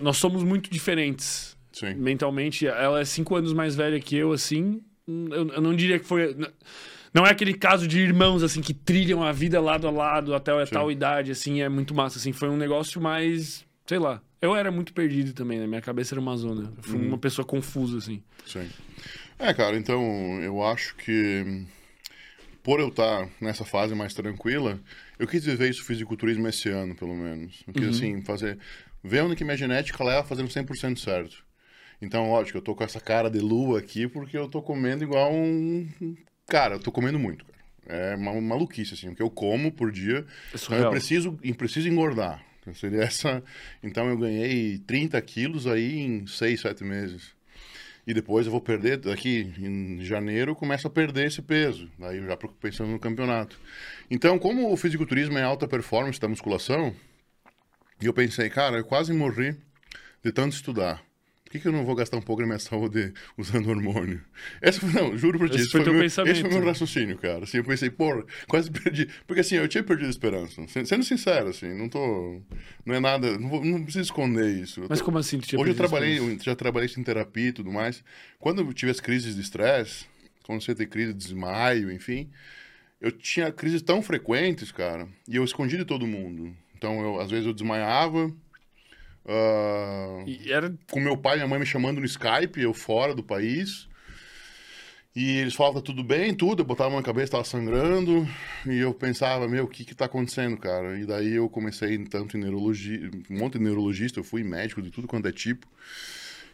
Nós somos muito diferentes Sim. mentalmente. Ela é cinco anos mais velha que eu, assim. Eu, eu não diria que foi. Não é aquele caso de irmãos, assim, que trilham a vida lado a lado até a tal idade, assim. É muito massa, assim. Foi um negócio mais. Sei lá. Eu era muito perdido também, né? Minha cabeça era uma zona. Eu fui Uhum. uma pessoa confusa, assim. Sim. É, cara, então eu acho que hum, por eu estar nessa fase mais tranquila, eu quis viver isso fisiculturismo esse ano, pelo menos. Eu quis, assim, fazer... Ver onde que minha genética leva fazendo 100% certo. Então, lógico, eu tô com essa cara de lua aqui porque eu tô comendo igual um... Cara, eu tô comendo muito, cara. É uma maluquice, assim, porque eu como por dia. É Então eu preciso, eu preciso engordar. Então, Seria essa... Então eu ganhei 30 quilos aí em 6, 7 meses. E depois eu vou perder, daqui em janeiro, eu começo a perder esse peso. Daí já pensando no campeonato. Então, como o fisiculturismo é alta performance da musculação, e eu pensei, cara, eu quase morri de tanto estudar. Por que, que eu não vou gastar um pouco da minha saúde usando hormônio? Esse foi, não, juro por ti, Esse esse foi teu meu, pensamento. esse foi meu raciocínio, cara. Assim, eu pensei, pô, quase perdi. Porque assim, eu tinha perdido a esperança. Sen- Sendo sincero, assim, não tô. Não é nada. Não, vou, não preciso esconder isso. Mas como assim? Tu tinha Hoje eu trabalhei, eu já trabalhei em terapia e tudo mais. Quando eu tive as crises de estresse, quando você tem crise de desmaio, enfim, eu tinha crises tão frequentes, cara, e eu escondi de todo mundo. Então, eu, às vezes eu desmaiava, E era com meu pai e minha mãe me chamando no Skype, eu fora do país. E eles falavam, tá tudo bem, tudo. Eu botava a mão na cabeça, tava sangrando. E eu pensava, meu, o que que tá acontecendo, cara? E daí eu comecei tanto em neurologia, um monte de neurologista, eu fui médico de tudo quanto é tipo.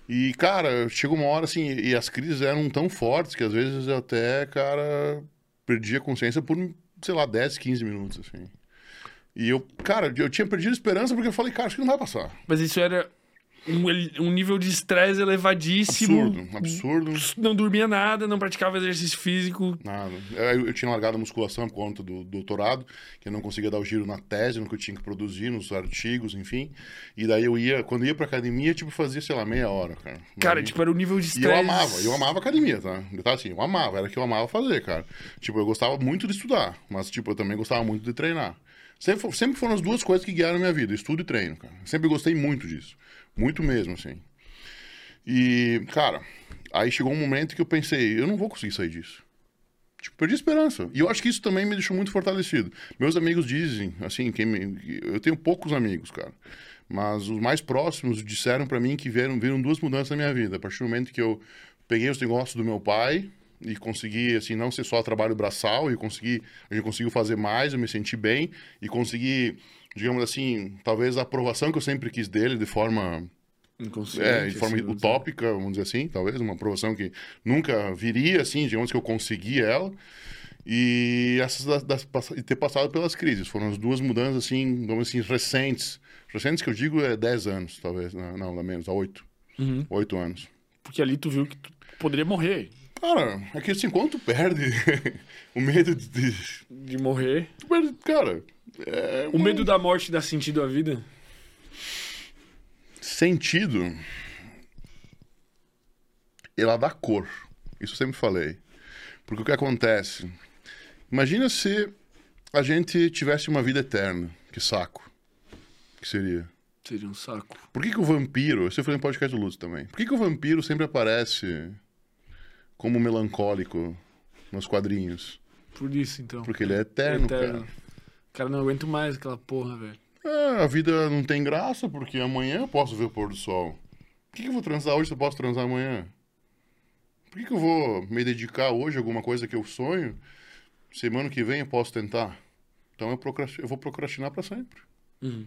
E, cara, chegou uma hora assim, e as crises eram tão fortes que às vezes eu até, cara, perdi a consciência por, sei lá, 10, 15 minutos, assim. E eu, cara, eu tinha perdido a esperança porque eu falei, cara, acho que não vai passar. Mas isso era um, um nível de estresse elevadíssimo. Absurdo, absurdo. Não dormia nada, não praticava exercício físico. Nada. Eu, eu tinha largado a musculação por conta do doutorado, que eu não conseguia dar o giro na tese, no que eu tinha que produzir, nos artigos, enfim. E daí eu ia, quando eu ia pra academia, tipo, fazia, sei lá, meia hora, cara. Cara, Daí- tipo, era o nível de E estresse. eu amava, eu amava academia, tá? Eu tava assim, eu amava, era o que eu amava fazer, cara. Tipo, eu gostava muito de estudar, mas, tipo, eu também gostava muito de treinar. Sempre, sempre foram as duas coisas que guiaram minha vida, estudo e treino, cara. Sempre gostei muito disso. Muito mesmo, assim. E, cara, aí chegou um momento que eu pensei, eu não vou conseguir sair disso. Tipo, perdi a esperança. E eu acho que isso também me deixou muito fortalecido. Meus amigos dizem, assim, quem me... eu tenho poucos amigos, cara. Mas os mais próximos disseram pra mim que vieram, viram duas mudanças na minha vida. A partir do momento que eu peguei os negócios do meu pai e consegui, assim, não ser só trabalho braçal, e consegui, a gente conseguiu fazer mais, eu me senti bem e consegui, digamos assim, talvez a aprovação que eu sempre quis dele de forma é, de forma assim, utópica, vamos dizer assim, talvez, uma aprovação que nunca viria, assim, digamos que eu consegui ela. E essas das, das, e ter passado pelas crises. Foram as duas mudanças, assim, vamos assim, recentes. Recentes que eu digo é 10 anos, talvez. Não, não dá menos, há 8. Uhum. 8 anos. Porque ali tu viu que tu poderia morrer. Cara, é que assim, quando tu perde (laughs) o medo de. de- morrer. tu perde- cara, é O medo da morte dá sentido à vida? sentido, ela dá cor. Isso eu sempre falei. Porque o que acontece? Imagina se a gente tivesse uma vida eterna. Que saco. Que seria? Seria um saco. Por que, que o vampiro. Isso eu falei no podcast do Lúcio também. Por que, que o vampiro sempre aparece como melancólico nos quadrinhos? Por isso, então. Porque ele é eterno, Eterno. cara. Cara, não aguento mais aquela porra, velho. É, a vida não tem graça porque amanhã eu posso ver o pôr do sol. Por que, que eu vou transar hoje se eu posso transar amanhã? Por que, que eu vou me dedicar hoje a alguma coisa que eu sonho semana que vem eu posso tentar. Então eu, procrast... eu vou procrastinar para sempre. Uhum.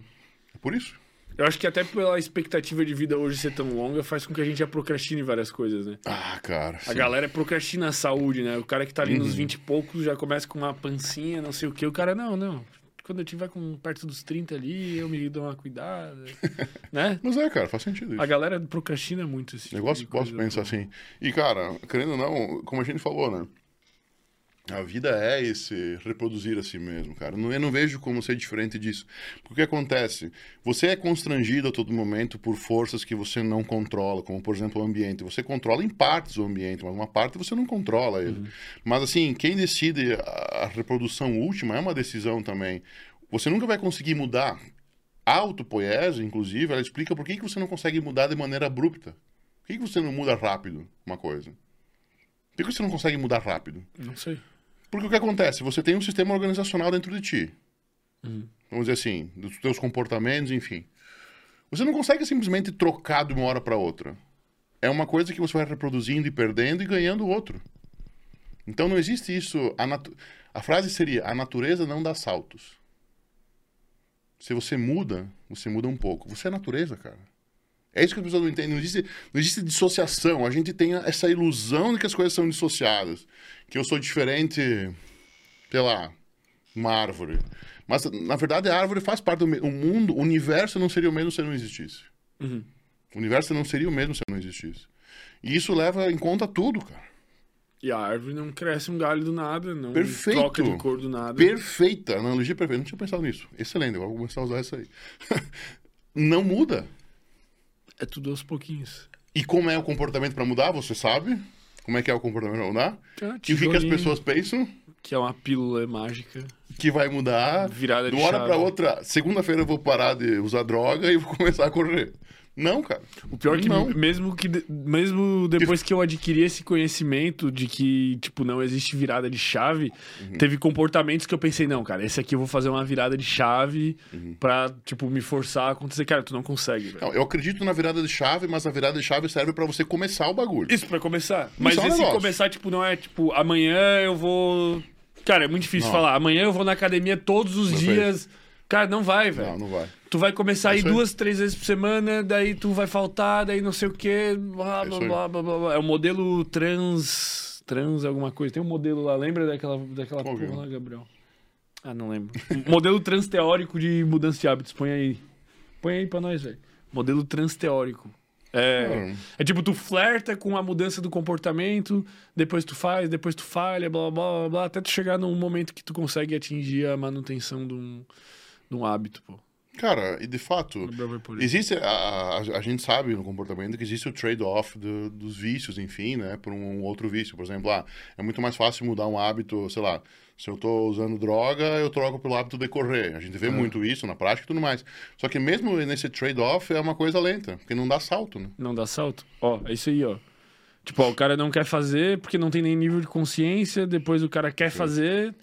É por isso. Eu acho que até pela expectativa de vida hoje ser tão longa, faz com que a gente já procrastine várias coisas, né? Ah, cara. A galera procrastina a saúde, né? O cara que tá ali nos 20 e poucos já começa com uma pancinha, não sei o quê. O cara, não, não. Quando eu tiver com perto dos 30 ali, eu me dou uma cuidada, (laughs) né? Mas é, cara, faz sentido isso. A galera procrastina muito esse Eu tipo gosto, de posso pensar assim. E, cara, querendo ou não, como a gente falou, né? A vida é esse reproduzir a si mesmo, cara. Eu não vejo como ser diferente disso. Porque o que acontece? Você é constrangido a todo momento por forças que você não controla, como, por exemplo, o ambiente. Você controla em partes o ambiente, mas uma parte você não controla ele. Mas, assim, quem decide a reprodução última é uma decisão também. Você nunca vai conseguir mudar. A autopoiese, inclusive, ela explica por que, que você não consegue mudar de maneira abrupta. Por que, que você não muda rápido uma coisa? Por que você não consegue mudar rápido? Não sei. Porque o que acontece? Você tem um sistema organizacional dentro de ti. Vamos dizer assim, dos teus comportamentos, enfim. Você não consegue simplesmente trocar de uma hora para outra. É uma coisa que você vai reproduzindo e perdendo e ganhando outro. Então não existe isso. A, natu- a frase seria: a natureza não dá saltos. Se você muda, você muda um pouco. Você é natureza, cara. É isso que as pessoas não entendem. Não existe, não existe dissociação. A gente tem essa ilusão de que as coisas são dissociadas. Que eu sou diferente, sei lá, uma árvore. Mas, na verdade, a árvore faz parte do o mundo. O universo não seria o mesmo se não existisse. Uhum. O universo não seria o mesmo se não existisse. E isso leva em conta tudo, cara. E a árvore não cresce um galho do nada, não Perfeito. troca de cor do nada. Perfeita. Analogia perfeita. Não tinha pensado nisso. Excelente. Eu vou começar a usar isso aí. (laughs) não muda. É tudo aos pouquinhos. E como é o comportamento para mudar, você sabe? Como é que é o comportamento para mudar? Ah, E o que, que as pessoas pensam? Que é uma pílula mágica. Que vai mudar. Virada de de uma hora para outra. Segunda-feira eu vou parar de usar droga e vou (laughs) começar a correr. Não, cara. O pior é que Não. mesmo que mesmo depois que eu adquiri esse conhecimento de que tipo não existe virada de chave, Uhum. teve comportamentos que eu pensei não, cara, esse aqui eu vou fazer uma virada de chave Uhum. pra, tipo me forçar a acontecer, cara, tu não consegue, velho. Não, eu acredito na virada de chave, mas a virada de chave serve para você começar o bagulho. Isso pra começar. Mas é esse negócio. começar tipo não é tipo amanhã eu vou Cara, é muito difícil Não. falar. Amanhã eu vou na academia todos os Perfeito. dias. Cara, não vai, velho. Não, não vai. Tu vai começar É aí duas, três vezes por semana, daí tu vai faltar, daí não sei o quê, blá, É blá, blá, blá, blá, blá. É o modelo trans. Trans alguma coisa. Tem um modelo lá, lembra daquela, daquela é? porra lá, Gabriel? Ah, não lembro. (laughs) modelo trans teórico de mudança de hábitos. Põe aí. Põe aí pra nós, velho. Modelo trans teórico. É, Hum. é tipo, tu flerta com a mudança do comportamento, depois tu faz, depois tu falha, blá, blá, blá, blá, até tu chegar num momento que tu consegue atingir a manutenção de um, de um hábito, pô. Cara, e de fato, existe. A, a, a gente sabe no comportamento que existe o trade-off do- dos vícios, enfim, né? Por um outro vício. Por exemplo, ah, é muito mais fácil mudar um hábito, sei lá. Se eu tô usando droga, eu troco pelo hábito de correr. A gente vê muito isso na prática e tudo mais. Só que mesmo nesse trade-off é uma coisa lenta, porque não dá salto, né? Não dá salto? Ó, é isso aí, ó. Tipo, ó, o cara não quer fazer porque não tem nem nível de consciência, depois o cara quer fazer,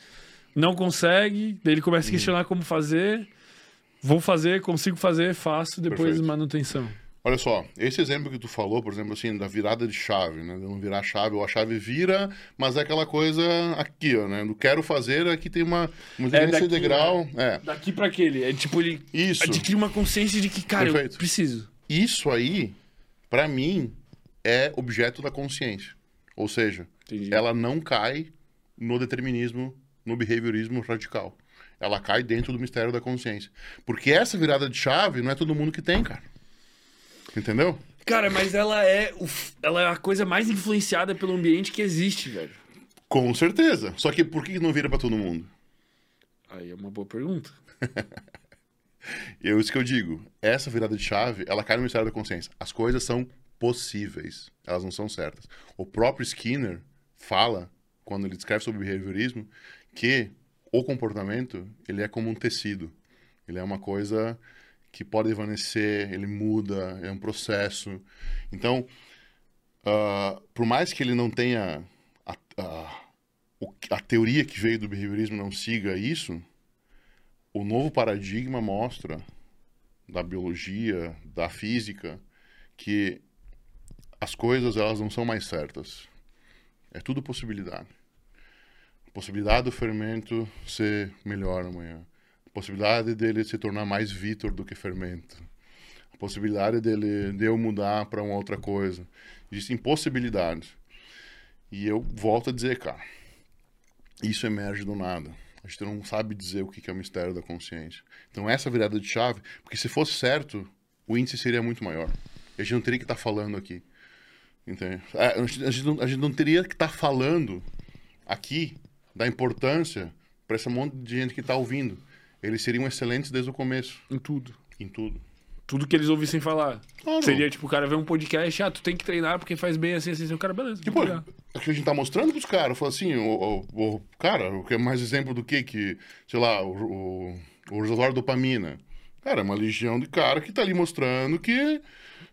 não consegue, daí ele começa a Uhum. questionar como fazer. Vou fazer, consigo fazer, faço, depois Perfeito. manutenção. Olha só, esse exemplo que tu falou, por exemplo, assim, da virada de chave, né? De não virar a chave, ou a chave vira, mas é aquela coisa aqui, ó, né? Do quero fazer, aqui tem uma, uma É esse daqui, degrau. É, Daqui pra aquele. É tipo, ele isso. adquire uma consciência de que, cara, eu Perfeito. preciso. Isso aí, pra mim, é objeto da consciência. Ou seja, Entendi. ela não cai no determinismo, no behaviorismo radical. Ela cai dentro do mistério da consciência. Porque essa virada de chave não é todo mundo que tem, cara. Entendeu? Cara, mas ela é, o ela é a coisa mais influenciada pelo ambiente que existe, velho. Com certeza. Só que por que não vira pra todo mundo? Aí é uma boa pergunta. (laughs) Eu, isso que eu digo. Essa virada de chave, ela cai no mistério da consciência. As coisas são possíveis. Elas não são certas. O próprio Skinner fala, quando ele descreve sobre behaviorismo, que o comportamento, ele é como um tecido. Ele é uma coisa que pode evanescer, ele muda, é um processo. Então, ah, por mais que ele não tenha a, a, a teoria que veio do behaviorismo não siga isso, o novo paradigma mostra da biologia, da física, que as coisas elas não são mais certas. É tudo possibilidade. Possibilidade do fermento ser melhor amanhã. A possibilidade dele se tornar mais Vitor do que fermento. A possibilidade dele, de eu mudar para uma outra coisa. Existem possibilidades. E eu volto a dizer, cara, isso emerge do nada. A gente não sabe dizer o que é o mistério da consciência. Então, essa virada de chave, porque se fosse certo, o índice seria muito maior. A gente não teria que estar tá falando aqui. Entende? É, a, gente não, a gente não teria que estar tá falando aqui da importância para esse monte de gente que está ouvindo. Eles seriam excelentes desde o começo. Em tudo. Em tudo. Tudo que eles ouvissem falar. Ah, Seria tipo, o cara ver um podcast, ah, tu tem que treinar porque faz bem assim, assim, assim. O cara, beleza. Tipo, é que a gente tá mostrando pros caras. Fala assim, o, o, o, cara, o que é mais exemplo do que que, sei lá, o, o, o dopamina. Cara, é uma legião de cara que tá ali mostrando que.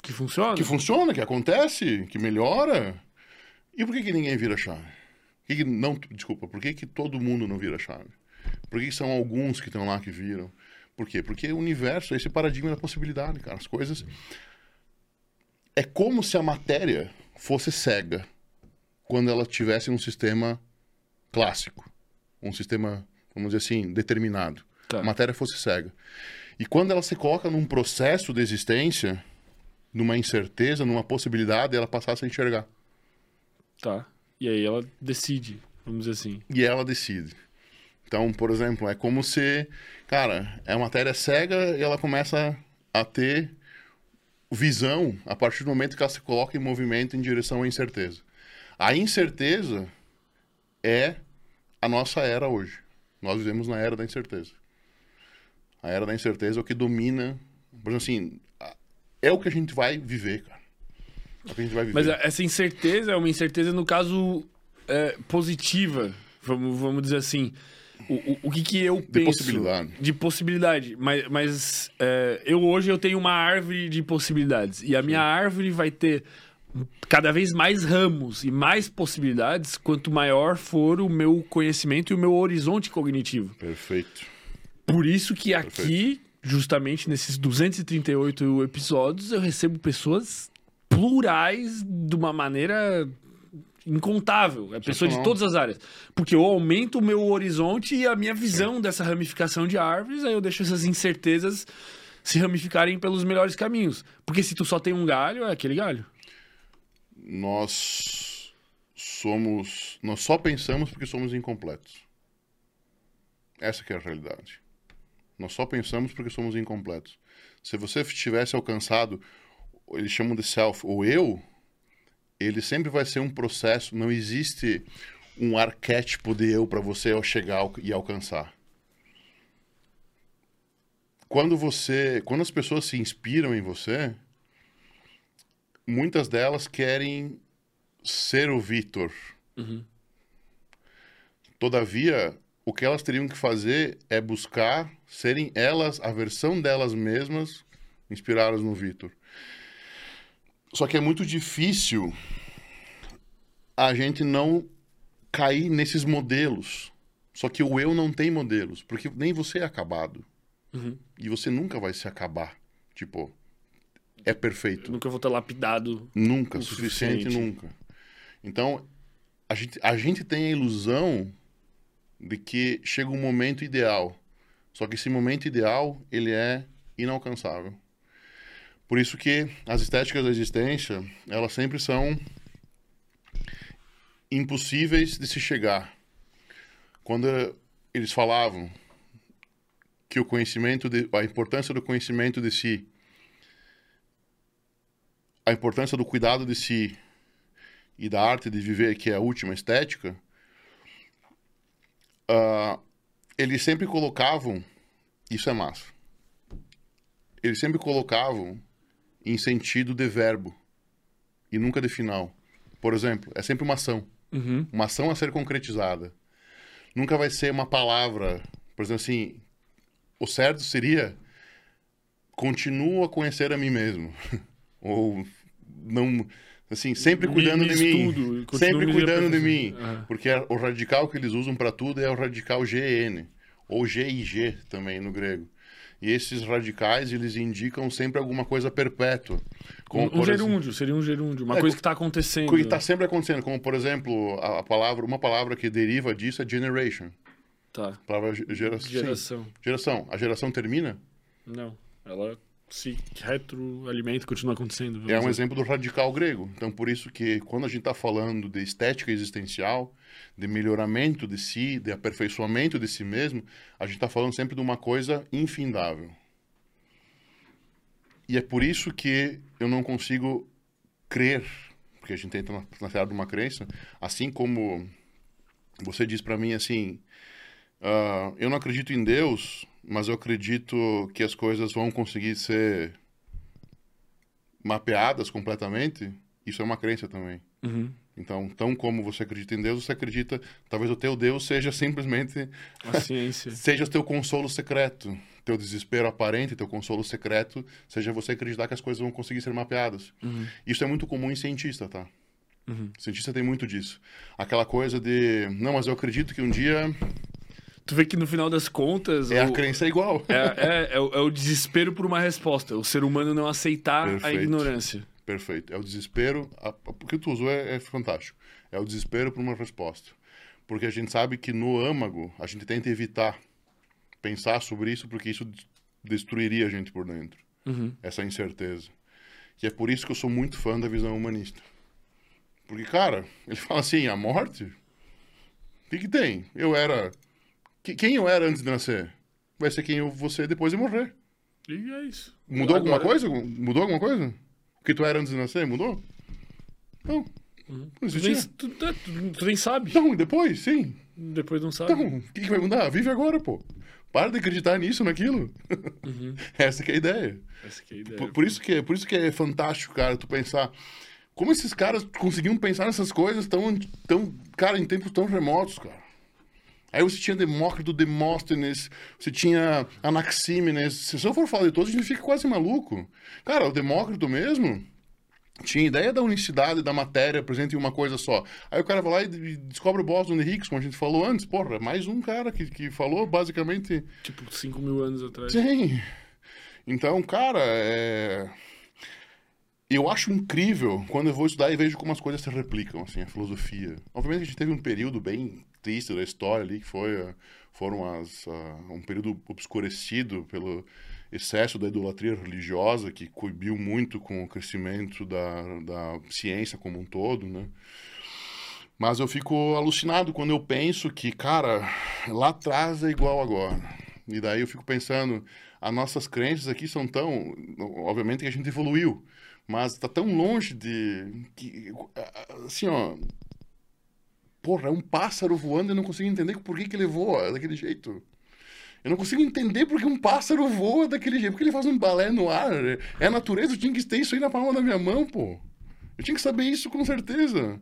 Que funciona. Que funciona, que acontece, que melhora. E por que, que ninguém vira chave? Por que, que não. Desculpa, por que, que todo mundo não vira chave? Por que, que são alguns que estão lá que viram? Por quê? Porque o universo é esse paradigma da possibilidade, cara. As coisas. É como se a matéria fosse cega quando ela tivesse um sistema clássico. Um sistema, vamos dizer assim, determinado. Tá. A matéria fosse cega. E quando ela se coloca num processo de existência, numa incerteza, numa possibilidade, ela passasse a enxergar. Tá. E aí ela decide, vamos dizer assim. E ela decide. Então, por exemplo, é como se, cara, é matéria cega e ela começa a ter visão a partir do momento que ela se coloca em movimento em direção à incerteza. A incerteza é a nossa era hoje. Nós vivemos na era da incerteza. A era da incerteza é o que domina. Por exemplo, assim, é o que a gente vai viver, cara. É o que a gente vai viver. Mas essa incerteza é uma incerteza, no caso, é, positiva, vamos, vamos dizer assim. O, o, o que, que eu penso... De possibilidade. De possibilidade. Mas, mas é, eu hoje eu tenho uma árvore de possibilidades. E a Sim. minha árvore vai ter cada vez mais ramos e mais possibilidades quanto maior for o meu conhecimento e o meu horizonte cognitivo. Perfeito. Por isso que Perfeito. aqui, justamente nesses 238 episódios, eu recebo pessoas plurais de uma maneira incontável. É pessoa de todas as áreas. Porque eu aumento o meu horizonte e a minha visão dessa ramificação de árvores, aí eu deixo essas incertezas se ramificarem pelos melhores caminhos. Porque se tu só tem um galho, é aquele galho. Nós somos. Nós só pensamos porque somos incompletos. Essa é a realidade. Nós só pensamos porque somos incompletos. Se você tivesse alcançado, eles chamam de self, o eu, ele sempre vai ser um processo, não existe um arquétipo de eu para você chegar e alcançar. Quando você, quando as pessoas se inspiram em você, muitas delas querem ser o Vitor. Uhum. Todavia, o que elas teriam que fazer é buscar serem elas, a versão delas mesmas, inspiradas no Vitor. Só que é muito difícil a gente não cair nesses modelos. Só que o eu não tem modelos, porque nem você é acabado. Uhum. E você nunca vai se acabar. Tipo, é perfeito. Eu nunca vou estar lapidado. Nunca, suficiente, suficiente, nunca. Então, a gente, a gente tem a ilusão de que chega um momento ideal. Só que esse momento ideal, ele é inalcançável. Por isso que as estéticas da existência, elas sempre são impossíveis de se chegar. Quando eles falavam que o conhecimento de, a importância do conhecimento de si, a importância do cuidado de si e da arte de viver, que é a última estética, uh, eles sempre colocavam, isso é massa, eles sempre colocavam em sentido de verbo e nunca de final. Por exemplo, é sempre uma ação. Uhum. Uma ação a ser concretizada. Nunca vai ser uma palavra. Por exemplo, assim, o certo seria continuo a conhecer a mim mesmo. (laughs) Ou não assim, sempre cuidando de mim. sempre cuidando de mim. Porque o radical que eles usam para tudo é o radical GN. ou G e G também no grego. E esses radicais, eles indicam sempre alguma coisa perpétua. Como, um, um gerúndio, exemplo, seria um gerúndio, uma é, coisa que está acontecendo. Que está sempre acontecendo, como por exemplo, a, a, palavra, uma palavra que deriva disso é generation. Tá. A palavra gera, geração. Sim, geração. A geração termina? Não, ela se retroalimenta, continua acontecendo. É um exemplo do radical grego. Então, por isso que quando a gente está falando de estética existencial, de melhoramento de si, de aperfeiçoamento de si mesmo, a gente está falando sempre de uma coisa infindável. E é por isso que eu não consigo crer, porque a gente entra na, na de uma crença, assim como você diz para mim assim, uh, eu não acredito em Deus, mas eu acredito que as coisas vão conseguir ser mapeadas completamente. Isso é uma crença também. Uhum. Então, tão como você acredita em Deus, você acredita, talvez o teu Deus seja simplesmente (laughs) a ciência. seja o teu consolo secreto, teu desespero aparente, teu consolo secreto, seja você acreditar que as coisas vão conseguir ser mapeadas. Uhum. Isso é muito comum em cientista, tá? Uhum. Cientista tem muito disso. Aquela coisa de, não, mas eu acredito que um dia (laughs) Tu vê que no final das contas. É o... a crença igual. É, é, é, o, é, o, desespero por uma resposta. O ser humano não aceitar Perfeito. a ignorância. Perfeito. É o desespero. A, o que tu usou é, é fantástico. É o desespero por uma resposta. Porque a gente sabe que no âmago a gente tenta evitar pensar sobre isso porque isso destruiria a gente por dentro. Uhum. Essa incerteza. E é por isso que eu sou muito fã da visão humanista. Porque, cara, ele (laughs) fala assim: a morte? O que, que tem? Eu era quem eu era antes de nascer vai ser quem eu vou ser depois de morrer. E é isso. Mudou Agora... alguma coisa? Mudou alguma coisa? Que tu era antes de nascer mudou? Não. Uhum. Não existia. Tu, tu, tu, tu, nem sabe. Não, depois, sim. Depois não sabe. Então, o que, que vai mudar? Vive agora, pô. Para de acreditar nisso, naquilo. Uhum. (laughs) Essa que é a ideia. Essa que é a ideia. Por, por, isso que, por isso que é fantástico, cara, tu pensar como esses caras conseguiam pensar nessas coisas tão, tão cara, em tempos tão remotos, cara. Aí você tinha Demócrito, Demóstenes, você tinha Anaxímenes. Se eu for falar de todos, a gente fica quase maluco. Cara, o Demócrito mesmo tinha ideia da unicidade da matéria presente em uma coisa só. Aí o cara vai lá e descobre o Bóson de Higgs, como a gente falou antes. Porra, mais um cara que, que falou basicamente... Tipo, 5 mil anos atrás. Sim. Então, cara, é... Eu acho incrível quando eu vou estudar e vejo como as coisas se replicam, assim, a filosofia. Obviamente a gente teve um período bem triste da história ali, que foi, eh, foram as, uh, um período obscurecido pelo excesso da idolatria religiosa, que coibiu muito com o crescimento da, da ciência como um todo, né? Mas eu fico alucinado quando eu penso que, cara, lá atrás é igual agora. E daí eu fico pensando, as nossas crenças aqui são tão. Obviamente que a gente evoluiu, mas está tão longe de. Que, assim, ó, Porra, é um pássaro voando e não consigo entender por que, que ele voa daquele jeito. Eu não consigo entender por que um pássaro voa daquele jeito. Porque ele faz um balé no ar. É a natureza, eu tinha que ter isso aí na palma da minha mão, pô. Eu tinha que saber isso com certeza.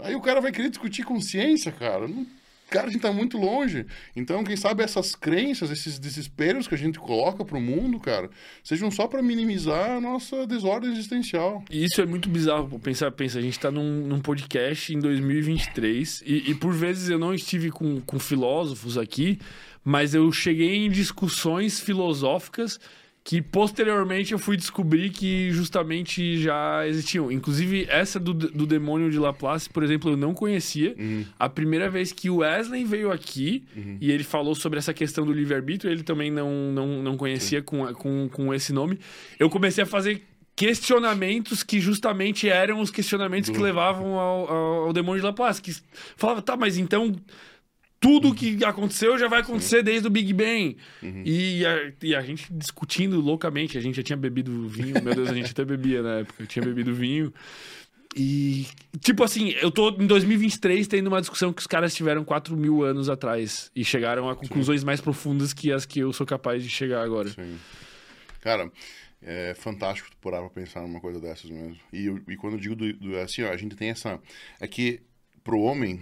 Aí o cara vai querer discutir consciência, cara. Não cara, a gente tá muito longe. Então, quem sabe essas crenças, esses desesperos que a gente coloca pro mundo, cara, sejam só para minimizar a nossa desordem existencial. E isso é muito bizarro, pensar, pensa, a gente tá num, num podcast em 2023 e, e por vezes eu não estive com, com filósofos aqui, mas eu cheguei em discussões filosóficas que posteriormente eu fui descobrir que justamente já existiam. Inclusive, essa do, do demônio de Laplace, por exemplo, eu não conhecia. Uhum. A primeira vez que o Wesley veio aqui uhum. e ele falou sobre essa questão do livre-arbítrio, ele também não, não, não conhecia com, com, com esse nome. Eu comecei a fazer questionamentos que justamente eram os questionamentos que levavam ao, ao, ao demônio de Laplace. Que falava, tá, mas então tudo que aconteceu já vai acontecer Sim. desde o Big Bang. Uhum. E, a, e, a, gente discutindo loucamente. A gente já tinha bebido vinho. Meu Deus, a gente até bebia na época. Eu tinha bebido vinho. E, tipo assim, eu tô em 2023 tendo uma discussão que os caras tiveram 4 mil anos atrás. E chegaram a conclusões Sim. mais profundas que as que eu sou capaz de chegar agora. Sim. Cara, é fantástico parar pra pensar numa coisa dessas mesmo. E, e quando eu digo do, do, assim, ó, a gente tem essa. É que pro homem,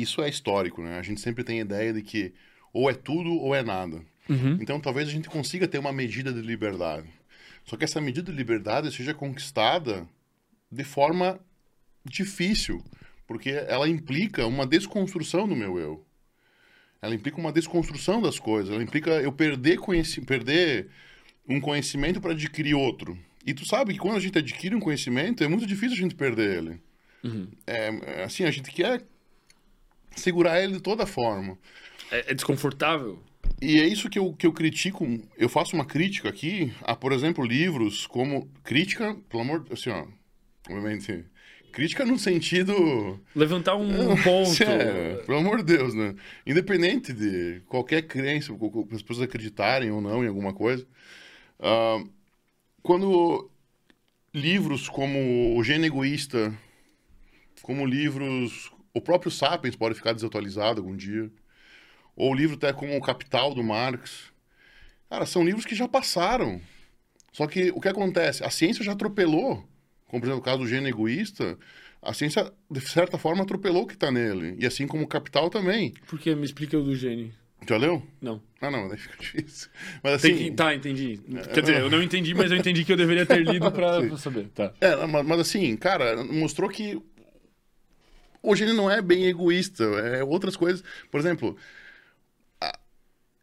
isso é histórico, né? A gente sempre tem a ideia de que ou é tudo ou é nada. Uhum. Então talvez a gente consiga ter uma medida de liberdade. Só que essa medida de liberdade seja conquistada de forma difícil, porque ela implica uma desconstrução do meu eu. ela implica uma desconstrução das coisas, ela implica eu perder, conheci perder um conhecimento para adquirir outro. E tu sabe que quando a gente adquire um conhecimento, é muito difícil a gente perder ele. Uhum. É, assim, a gente quer segurar ele de toda forma. É, é, desconfortável. E é isso que eu, que eu critico. Eu faço uma crítica aqui a, por exemplo, livros como. Crítica, pelo amor de assim, ó. Obviamente. Crítica no sentido. Levantar um (laughs) ponto. É, pelo amor de Deus, né? Independente de qualquer crença, as pessoas acreditarem ou não em alguma coisa. Uh, quando livros como O Gênio Egoísta, como livros. O próprio Sapiens pode ficar desatualizado algum dia. Ou livro até como O Capital do Marx. Cara, são livros que já passaram. Só que o que acontece? A ciência já atropelou. Como, por exemplo, o caso do gênio egoísta. A ciência, de certa forma, atropelou o que está nele. E assim como o Capital também. Por que? Me explica o do gênio. Já leu? Não. Ah, não, daí fica (laughs) difícil. Mas assim... Que... Tá, entendi. Quer dizer, eu não entendi, mas eu entendi que eu deveria ter lido pra, (laughs) pra saber. Tá. É, mas, mas assim, cara, mostrou que o gênio não é bem egoísta. É outras coisas. Por exemplo,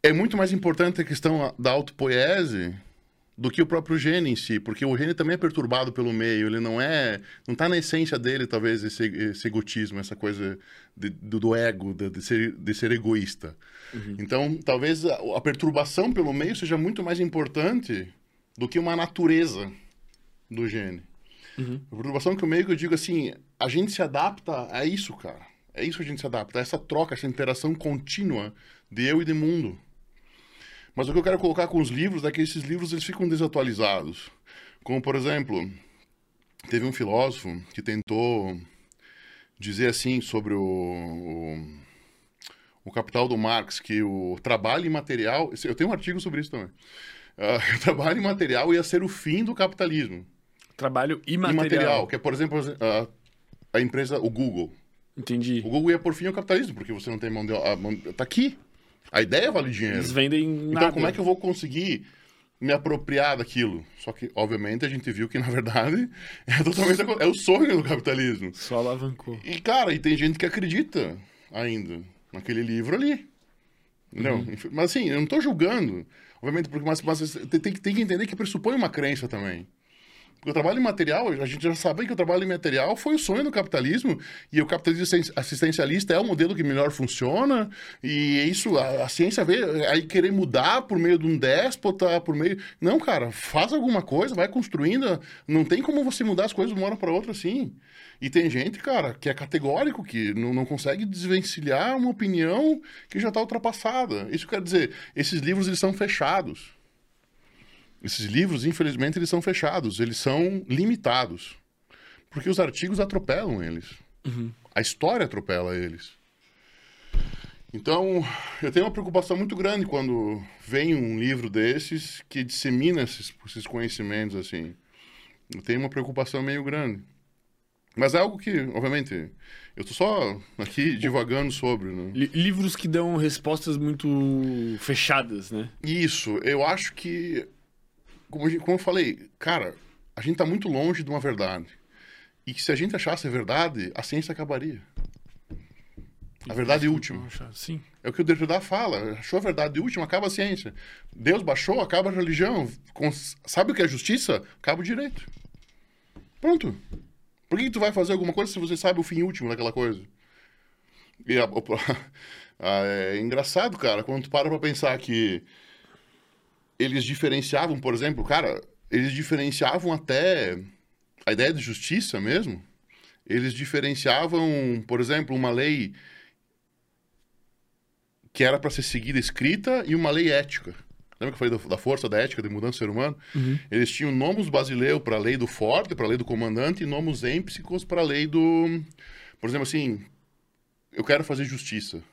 é muito mais importante a questão da autopoiese do que o próprio gene em si, porque o gene também é perturbado pelo meio, ele não é, não está na essência dele talvez esse, esse egotismo, essa coisa de, do, do, ego, de, de, ser, de ser egoísta. Uhum. Então, talvez a, a, perturbação pelo meio seja muito mais importante do que uma natureza do gene. Uhum. A perturbação que o meio eu digo assim, a gente se adapta a isso, cara. É isso que a gente se adapta, a essa troca, essa interação contínua de eu e de mundo. Mas o que eu quero colocar com os livros é que esses livros eles ficam desatualizados. Como, por exemplo, teve um filósofo que tentou dizer assim sobre o, o, o Capital do Marx, que o trabalho imaterial... Eu tenho um artigo sobre isso também. Uh, (laughs) o trabalho imaterial ia ser o fim do capitalismo. Trabalho imaterial. Imaterial, que é, por exemplo, a, a empresa, o Google. Entendi. O Google ia por fim ao capitalismo, porque você não tem mão de obra. Tá aqui. A ideia vale dinheiro. Eles vendem nada. Então, como é que eu vou conseguir me apropriar daquilo? Só que, obviamente, a gente viu que, na verdade, (laughs) é totalmente é o sonho do capitalismo. Só alavancou. E, cara, e tem gente que acredita ainda naquele livro ali. Não, uhum. mas assim, eu não estou julgando. Obviamente, porque mas, mas tem, tem que entender que pressupõe uma crença também. O trabalho imaterial, a gente já sabe que o trabalho imaterial foi o sonho do capitalismo, e o capitalismo assistencialista é o modelo que melhor funciona, e isso, a, a ciência vê, aí querer mudar por meio de um déspota, por meio... Não, cara, faz alguma coisa, vai construindo, não tem como você mudar as coisas de uma hora para outra assim. E tem gente, cara, que é categórico, que não, não consegue desvencilhar uma opinião que já está ultrapassada. Isso quer dizer, esses livros eles são fechados. Esses livros, infelizmente, eles são fechados, eles são limitados. Porque os artigos atropelam eles. Uhum. A história atropela eles. Então, eu tenho uma preocupação muito grande quando vem um livro desses que dissemina esses, esses conhecimentos, assim. Eu tenho uma preocupação meio grande. Mas é algo que, obviamente, eu estou só aqui divagando sobre. Né? Livros que dão respostas muito fechadas, né? Isso. Eu acho que como, como eu falei, cara, a gente está muito longe de uma verdade. E que se a gente achasse a verdade, a ciência acabaria. A verdade última. Sim. É o que o Derrida fala. Achou a verdade última, acaba a ciência. Deus baixou, acaba a religião. Sabe o que é justiça? Acaba o direito. Pronto. Por que, que tu vai fazer alguma coisa se você sabe o fim último daquela coisa? E a, a, (laughs) é engraçado, cara, quando tu para pra pensar que eles diferenciavam, por exemplo, cara, eles diferenciavam até a ideia de justiça mesmo. Eles diferenciavam, por exemplo, uma lei que era para ser seguida escrita e uma lei ética. Lembra que eu falei da força da ética de mudança do ser humano? Uhum. Eles tinham nomus basileu para a lei do forte, para a lei do comandante, e nomus empsicos para a lei do. Por exemplo, assim, eu quero fazer justiça.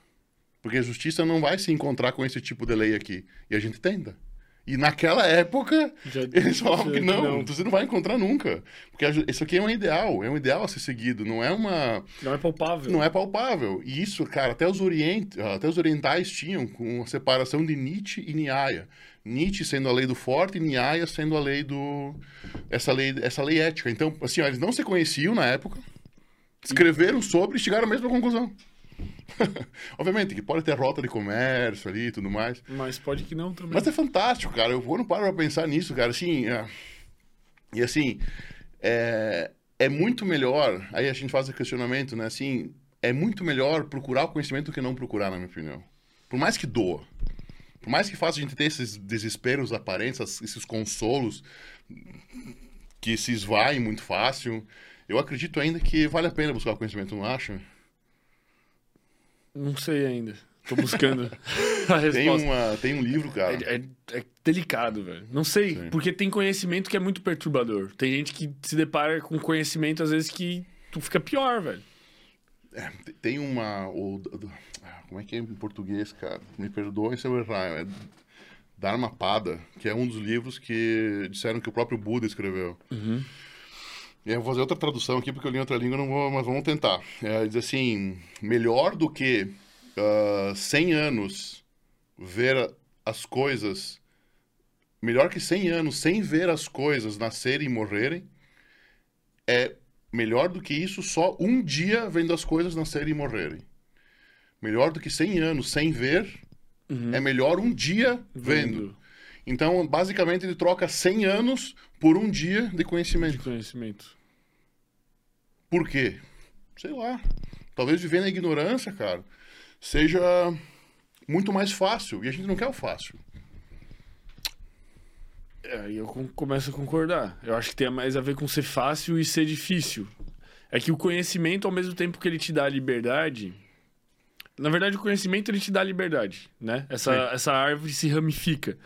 Porque a justiça não vai se encontrar com esse tipo de lei aqui. E a gente tenta. E naquela época, já, (laughs) eles falavam que não, não, você não vai encontrar nunca. Porque isso aqui é um ideal, é um ideal a ser seguido, não é uma... Não é palpável. Não é palpável. E isso, cara, até os, orient... até os orientais tinham com a separação de Nietzsche e Nyaya. Nietzsche sendo a lei do forte e Nyaya sendo a lei do... Essa lei, essa lei ética. Então, assim, ó, eles não se conheciam na época, escreveram sobre e chegaram à mesma conclusão. (laughs) Obviamente que pode ter rota de comércio ali e tudo mais. Mas pode que não também. Mas é fantástico, cara. Eu quando paro pra pensar nisso, cara, assim. é- E assim, é... é muito melhor. Aí a gente faz o questionamento, né? Assim, é muito melhor procurar o conhecimento do que não procurar, na minha opinião. Por mais que doa. Por mais que faça a gente ter esses desesperos aparentes, esses consolos que se esvaem muito fácil, eu acredito ainda que vale a pena buscar o conhecimento, não acha? Não sei ainda. Tô buscando (laughs) a Tem, resposta. uma, tem um livro, cara. É, é- é delicado, velho. Não sei, Sim. porque tem conhecimento que é muito perturbador. Tem gente que se depara com conhecimento, às vezes, que tu fica pior, velho. É, te- tem uma. o- do- ah, como é que é em português, cara? Me perdoem se eu errar. É Dharma Pada, que é um dos livros que disseram que o próprio Buda escreveu. E eu vou fazer outra tradução aqui, porque eu li outra língua, não vou, mas vamos tentar. É, diz assim: melhor do que ah, 100 anos ver as coisas. Melhor que 100 anos sem ver as coisas nascerem e morrerem, é melhor do que isso só um dia vendo as coisas nascerem e morrerem. Melhor do que 100 anos sem ver, é melhor um dia vendo. Então, basicamente, ele troca 100 anos por um dia de de conhecimento. conhecimento. Por quê? Sei lá. Talvez viver na ignorância, cara, seja muito mais fácil. E a gente não quer o fácil. É, Aí eu com- começo a concordar. Eu acho que tem mais a ver com ser fácil e ser difícil. É que o conhecimento, ao mesmo tempo que ele te dá liberdade. Na verdade, o conhecimento ele te dá liberdade, né? Essa, essa árvore se ramifica.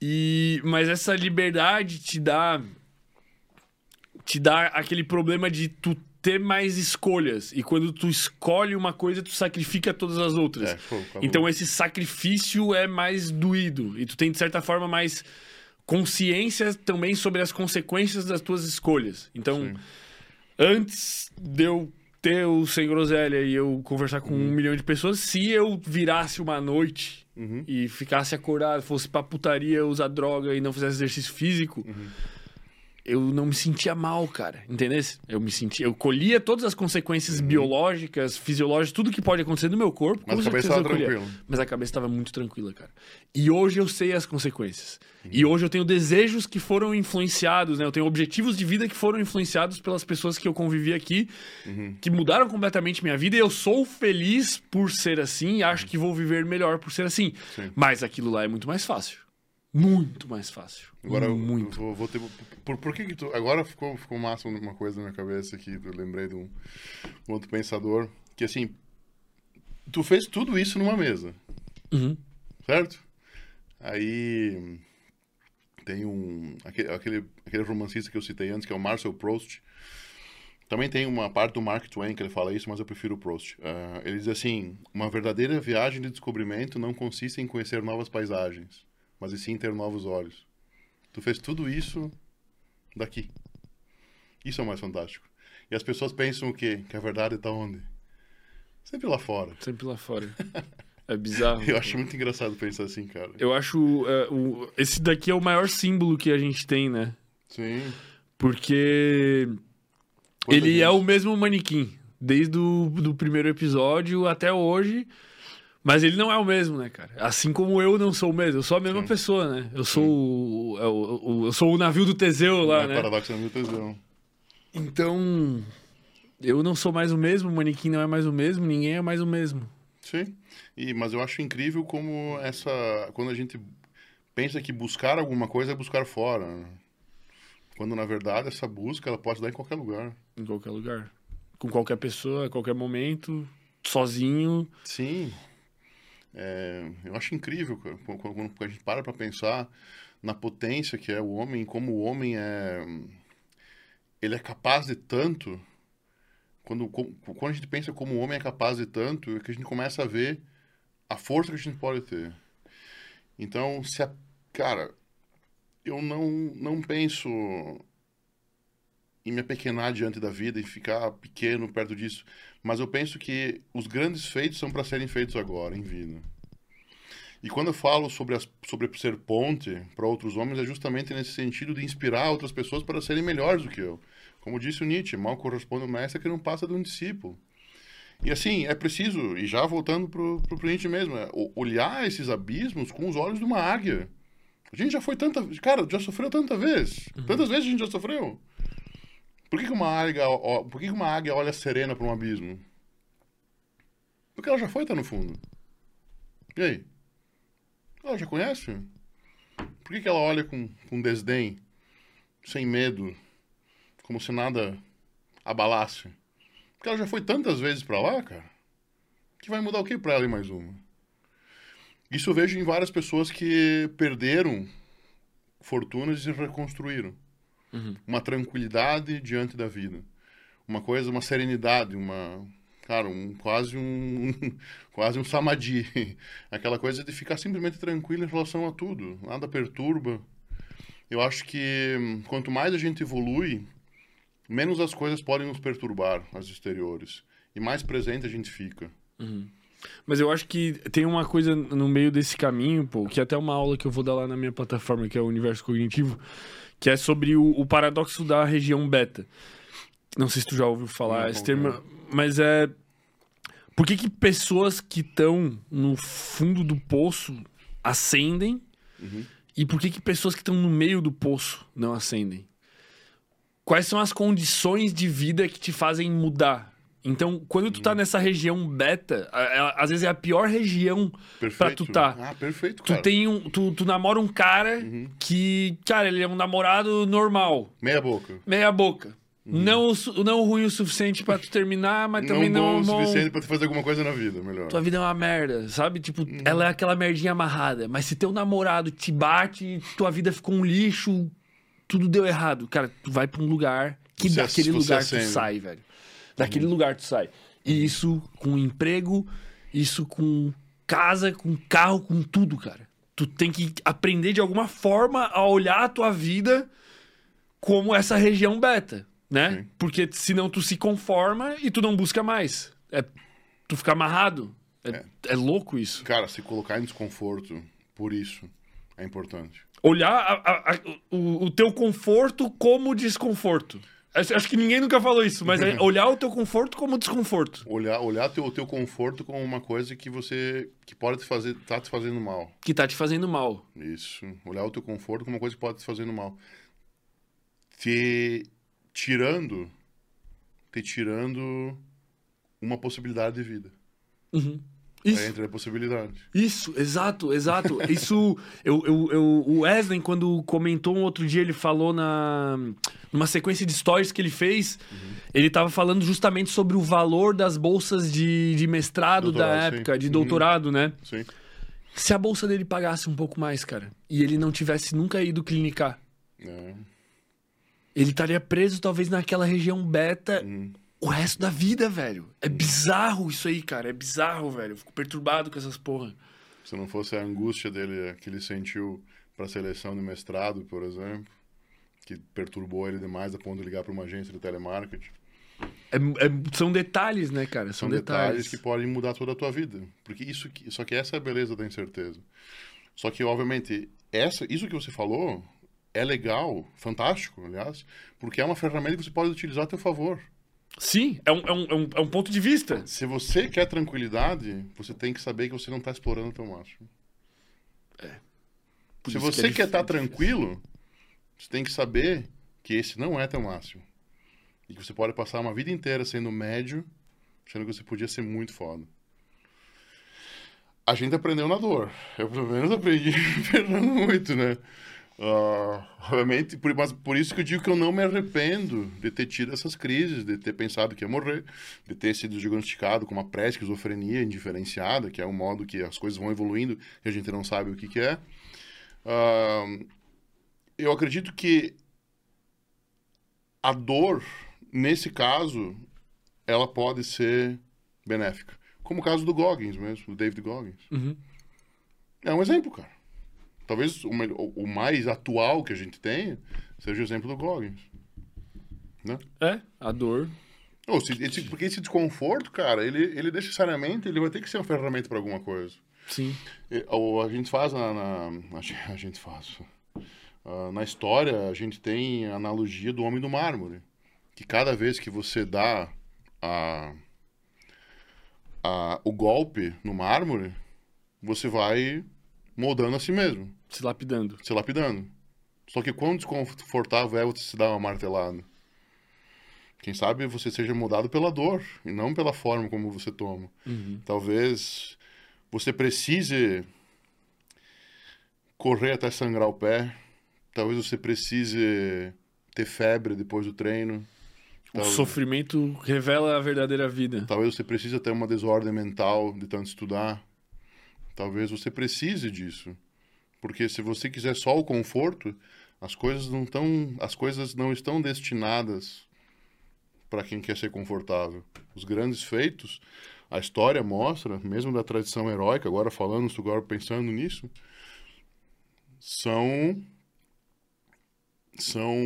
E, mas essa liberdade te dá. Te dá aquele problema de tu ter mais escolhas. E quando tu escolhe uma coisa, tu sacrifica todas as outras. É, show, acabou. Então esse sacrifício é mais doído. E tu tem, de certa forma, mais consciência também sobre as consequências das tuas escolhas. Então, Sim. antes de eu ter o Sem Groselha e eu conversar com Uhum. um milhão de pessoas, se eu virasse uma noite Uhum. e ficasse acordado, fosse pra putaria, usar droga e não fizesse exercício físico, Uhum. Eu não me sentia mal, cara. Entendeu? Eu me sentia. Eu colhia todas as consequências biológicas, fisiológicas, tudo que pode acontecer no meu corpo. Uhum. Mas a cabeça estava tranquila. Mas a cabeça estava muito tranquila, cara. E hoje eu sei as consequências. E hoje eu tenho desejos que foram influenciados, né? Eu tenho objetivos de vida que foram influenciados pelas pessoas que eu convivi aqui, que mudaram completamente minha vida. E eu sou feliz por ser assim e acho que vou viver melhor por ser assim. Sim. Mas aquilo lá é muito mais fácil. Muito mais fácil. Agora muito. vou, vou ter. Por, por que, que tu. Agora ficou, ficou massa uma coisa na minha cabeça aqui. Eu lembrei de um, um outro pensador. Que assim. Tu fez tudo isso numa mesa. Uhum. Certo? Aí. Tem um. Aquele, aquele, aquele romancista que eu citei antes, que é o Marcel Proust. Também tem uma parte do Mark Twain que ele fala isso, mas eu prefiro o Proust. Ah, ele diz assim: Uma verdadeira viagem de descobrimento não consiste em conhecer novas paisagens, mas e sim ter novos olhos. Tu fez tudo isso daqui. Isso é o mais fantástico. E as pessoas pensam o quê? Que a verdade está onde? Sempre lá fora. Sempre lá fora. (laughs) É bizarro. Eu acho muito engraçado pensar assim, cara. Eu acho. é, o- esse daqui é o maior símbolo que a gente tem, né? Sim. Porque Quanta ele gente. é o mesmo manequim. Desde o do primeiro episódio até hoje. Mas ele não é o mesmo, né, cara? Assim como eu não sou o mesmo. Eu sou a mesma Sim. pessoa, né? Eu sou o, é o- o- eu sou o navio do Teseu lá, é né? paradoxo da minha tesão. Então. Eu não sou mais o mesmo, o manequim não é mais o mesmo, ninguém é mais o mesmo. Sim. E, mas eu acho incrível como essa. Quando a gente pensa que buscar alguma coisa é buscar fora. né? Quando na verdade essa busca ela pode dar em qualquer lugar. Em qualquer lugar. Com qualquer pessoa, a qualquer momento, sozinho. Sim. É, eu acho incrível cara, quando, a gente para para pensar na potência que é o homem, como o homem é. Ele é capaz de tanto. Quando, quando a gente pensa como o homem é capaz de tanto, é que a gente começa a ver a força que a gente pode ter. Então, se a. Cara, eu não, não penso em me apequenar diante da vida e ficar pequeno perto disso. Mas eu penso que os grandes feitos são para serem feitos agora, em vida. E quando eu falo sobre, as, sobre ser ponte para outros homens, é justamente nesse sentido de inspirar outras pessoas para serem melhores do que eu. Como disse o Nietzsche, mal corresponde ao mestre que não passa de um discípulo. E assim, é preciso, e já voltando pro, pro cliente mesmo, é, olhar esses abismos com os olhos de uma águia. A gente já foi tanta. Cara, já sofreu tanta vez. Uhum. Tantas vezes a gente já sofreu. Por que, uma águia, por que, uma águia olha serena para um abismo? Porque ela já foi estar no fundo. E aí? Ela já conhece? Por que, ela olha com, com desdém, sem medo, como se nada abalasse? Porque ela já foi tantas vezes para lá, cara, que vai mudar o que para ela e mais uma? Isso eu vejo em várias pessoas que perderam fortunas e se reconstruíram. Uhum. Uma tranquilidade diante da vida. Uma coisa, uma serenidade, uma. Cara, um, quase um. (laughs) quase um samadhi. (laughs) Aquela coisa de ficar simplesmente tranquilo em relação a tudo. Nada perturba. Eu acho que quanto mais a gente evolui, menos as coisas podem nos perturbar, as exteriores. E mais presente a gente fica. Uhum. Mas eu acho que tem uma coisa no meio desse caminho, pô, que é até uma aula que eu vou dar lá na minha plataforma, que é o Universo Cognitivo, que é sobre o, o paradoxo da região beta. Não sei se tu já ouviu falar esse termo, mas é. Por que, que pessoas que estão no fundo do poço ascendem uhum. e por que, que pessoas que estão no meio do poço não ascendem? Quais são as condições de vida que te fazem mudar? Então, quando tu tá uhum. nessa região beta, às vezes é a pior região perfeito. pra tu tá. Ah, perfeito, cara. Tu tem um. Tu, tu namora um cara uhum. que, cara, ele é um namorado normal. Meia boca. Meia boca. Uhum. Não, não ruim o suficiente para tu terminar, mas também não. Não bom o suficiente pra tu fazer alguma coisa na vida, melhor. Tua vida é uma merda, sabe? Tipo, uhum. ela é aquela merdinha amarrada. Mas se teu namorado te bate, tua vida ficou um lixo, tudo deu errado. Cara, tu vai pra um lugar que você, daquele lugar tu sai, velho. Daquele uhum. lugar tu sai. E isso com emprego, isso com casa, com carro, com tudo, cara. Tu tem que aprender de alguma forma a olhar a tua vida como essa região beta, né? Sim. Porque senão tu se conforma e tu não busca mais. É tu fica amarrado. É, é. é louco isso. Cara, se colocar em desconforto por isso é importante. Olhar a, a, a, o, o teu conforto como desconforto. Acho que ninguém nunca falou isso, mas é (laughs) olhar o teu conforto como desconforto. Olhar, olhar teu, o teu conforto como uma coisa que você que pode te fazer, tá te fazendo mal. Que tá te fazendo mal. Isso. Olhar o teu conforto como uma coisa que pode te fazendo mal. Te tirando, te tirando uma possibilidade de vida. Uhum. Isso. É entre a possibilidade. Isso, exato, exato. (laughs) Isso, eu, eu, eu, o Wesley, quando comentou um outro dia, ele falou na numa sequência de stories que ele fez, uhum. ele estava falando justamente sobre o valor das bolsas de, de mestrado doutorado, da época, sim. de uhum. doutorado, uhum. né? Sim. Se a bolsa dele pagasse um pouco mais, cara, e ele não tivesse nunca ido clinicar, é. ele estaria preso talvez naquela região beta. Uhum o resto da vida, velho. É bizarro isso aí, cara. É bizarro, velho. Eu fico perturbado com essas porra. Se não fosse a angústia dele que ele sentiu para a seleção de mestrado, por exemplo, que perturbou ele demais a ponto de ligar para uma agência de telemarketing. É, é, são detalhes, né, cara? São, são detalhes. detalhes. que podem mudar toda a tua vida. Porque isso, só que essa é a beleza da incerteza. Só que, obviamente, essa, isso que você falou é legal, fantástico, aliás, porque é uma ferramenta que você pode utilizar a teu favor. Sim, é um, é, um, é, um, é um ponto de vista. Se você quer tranquilidade, você tem que saber que você não está explorando o teu máximo. É. Se você que é quer estar tá tranquilo, você tem que saber que esse não é teu máximo. E que você pode passar uma vida inteira sendo médio, achando que você podia ser muito foda. A gente aprendeu na dor. Eu pelo menos aprendi (laughs) perdendo muito, né? Uh, obviamente, por, mas por isso que eu digo que eu não me arrependo de ter tido essas crises, de ter pensado que ia morrer, de ter sido diagnosticado com uma pré-esquizofrenia indiferenciada, que é um modo que as coisas vão evoluindo e a gente não sabe o que, que é. Uh, eu acredito que a dor, nesse caso, ela pode ser benéfica. Como o caso do Goggins mesmo, do David Goggins. Uhum. É um exemplo, cara. Talvez o, o, mais atual que a gente tenha seja o exemplo do Goggins. Né? É, a dor. Ou se, esse, porque esse desconforto, cara, ele, ele necessariamente ele vai ter que ser uma ferramenta para alguma coisa. Sim. Ou a gente faz na, na a gente faz uh, na história a gente tem a analogia do homem do mármore, que cada vez que você dá a a, o golpe no mármore, você vai moldando a si mesmo, Se lapidando. se lapidando. Só que quão desconfortável é você se dar uma martelada? Quem sabe você seja moldado pela dor e não pela forma como você toma. Talvez você precise correr até sangrar o pé. Talvez você precise ter febre depois do treino. O Tal- sofrimento revela a verdadeira vida. Talvez você precise ter uma desordem mental de tanto estudar. Talvez você precise disso. Porque se você quiser só o conforto, as coisas não estão, as coisas não estão destinadas para quem quer ser confortável. Os grandes feitos, a história mostra, mesmo da tradição heróica, agora falando, agora pensando nisso, são são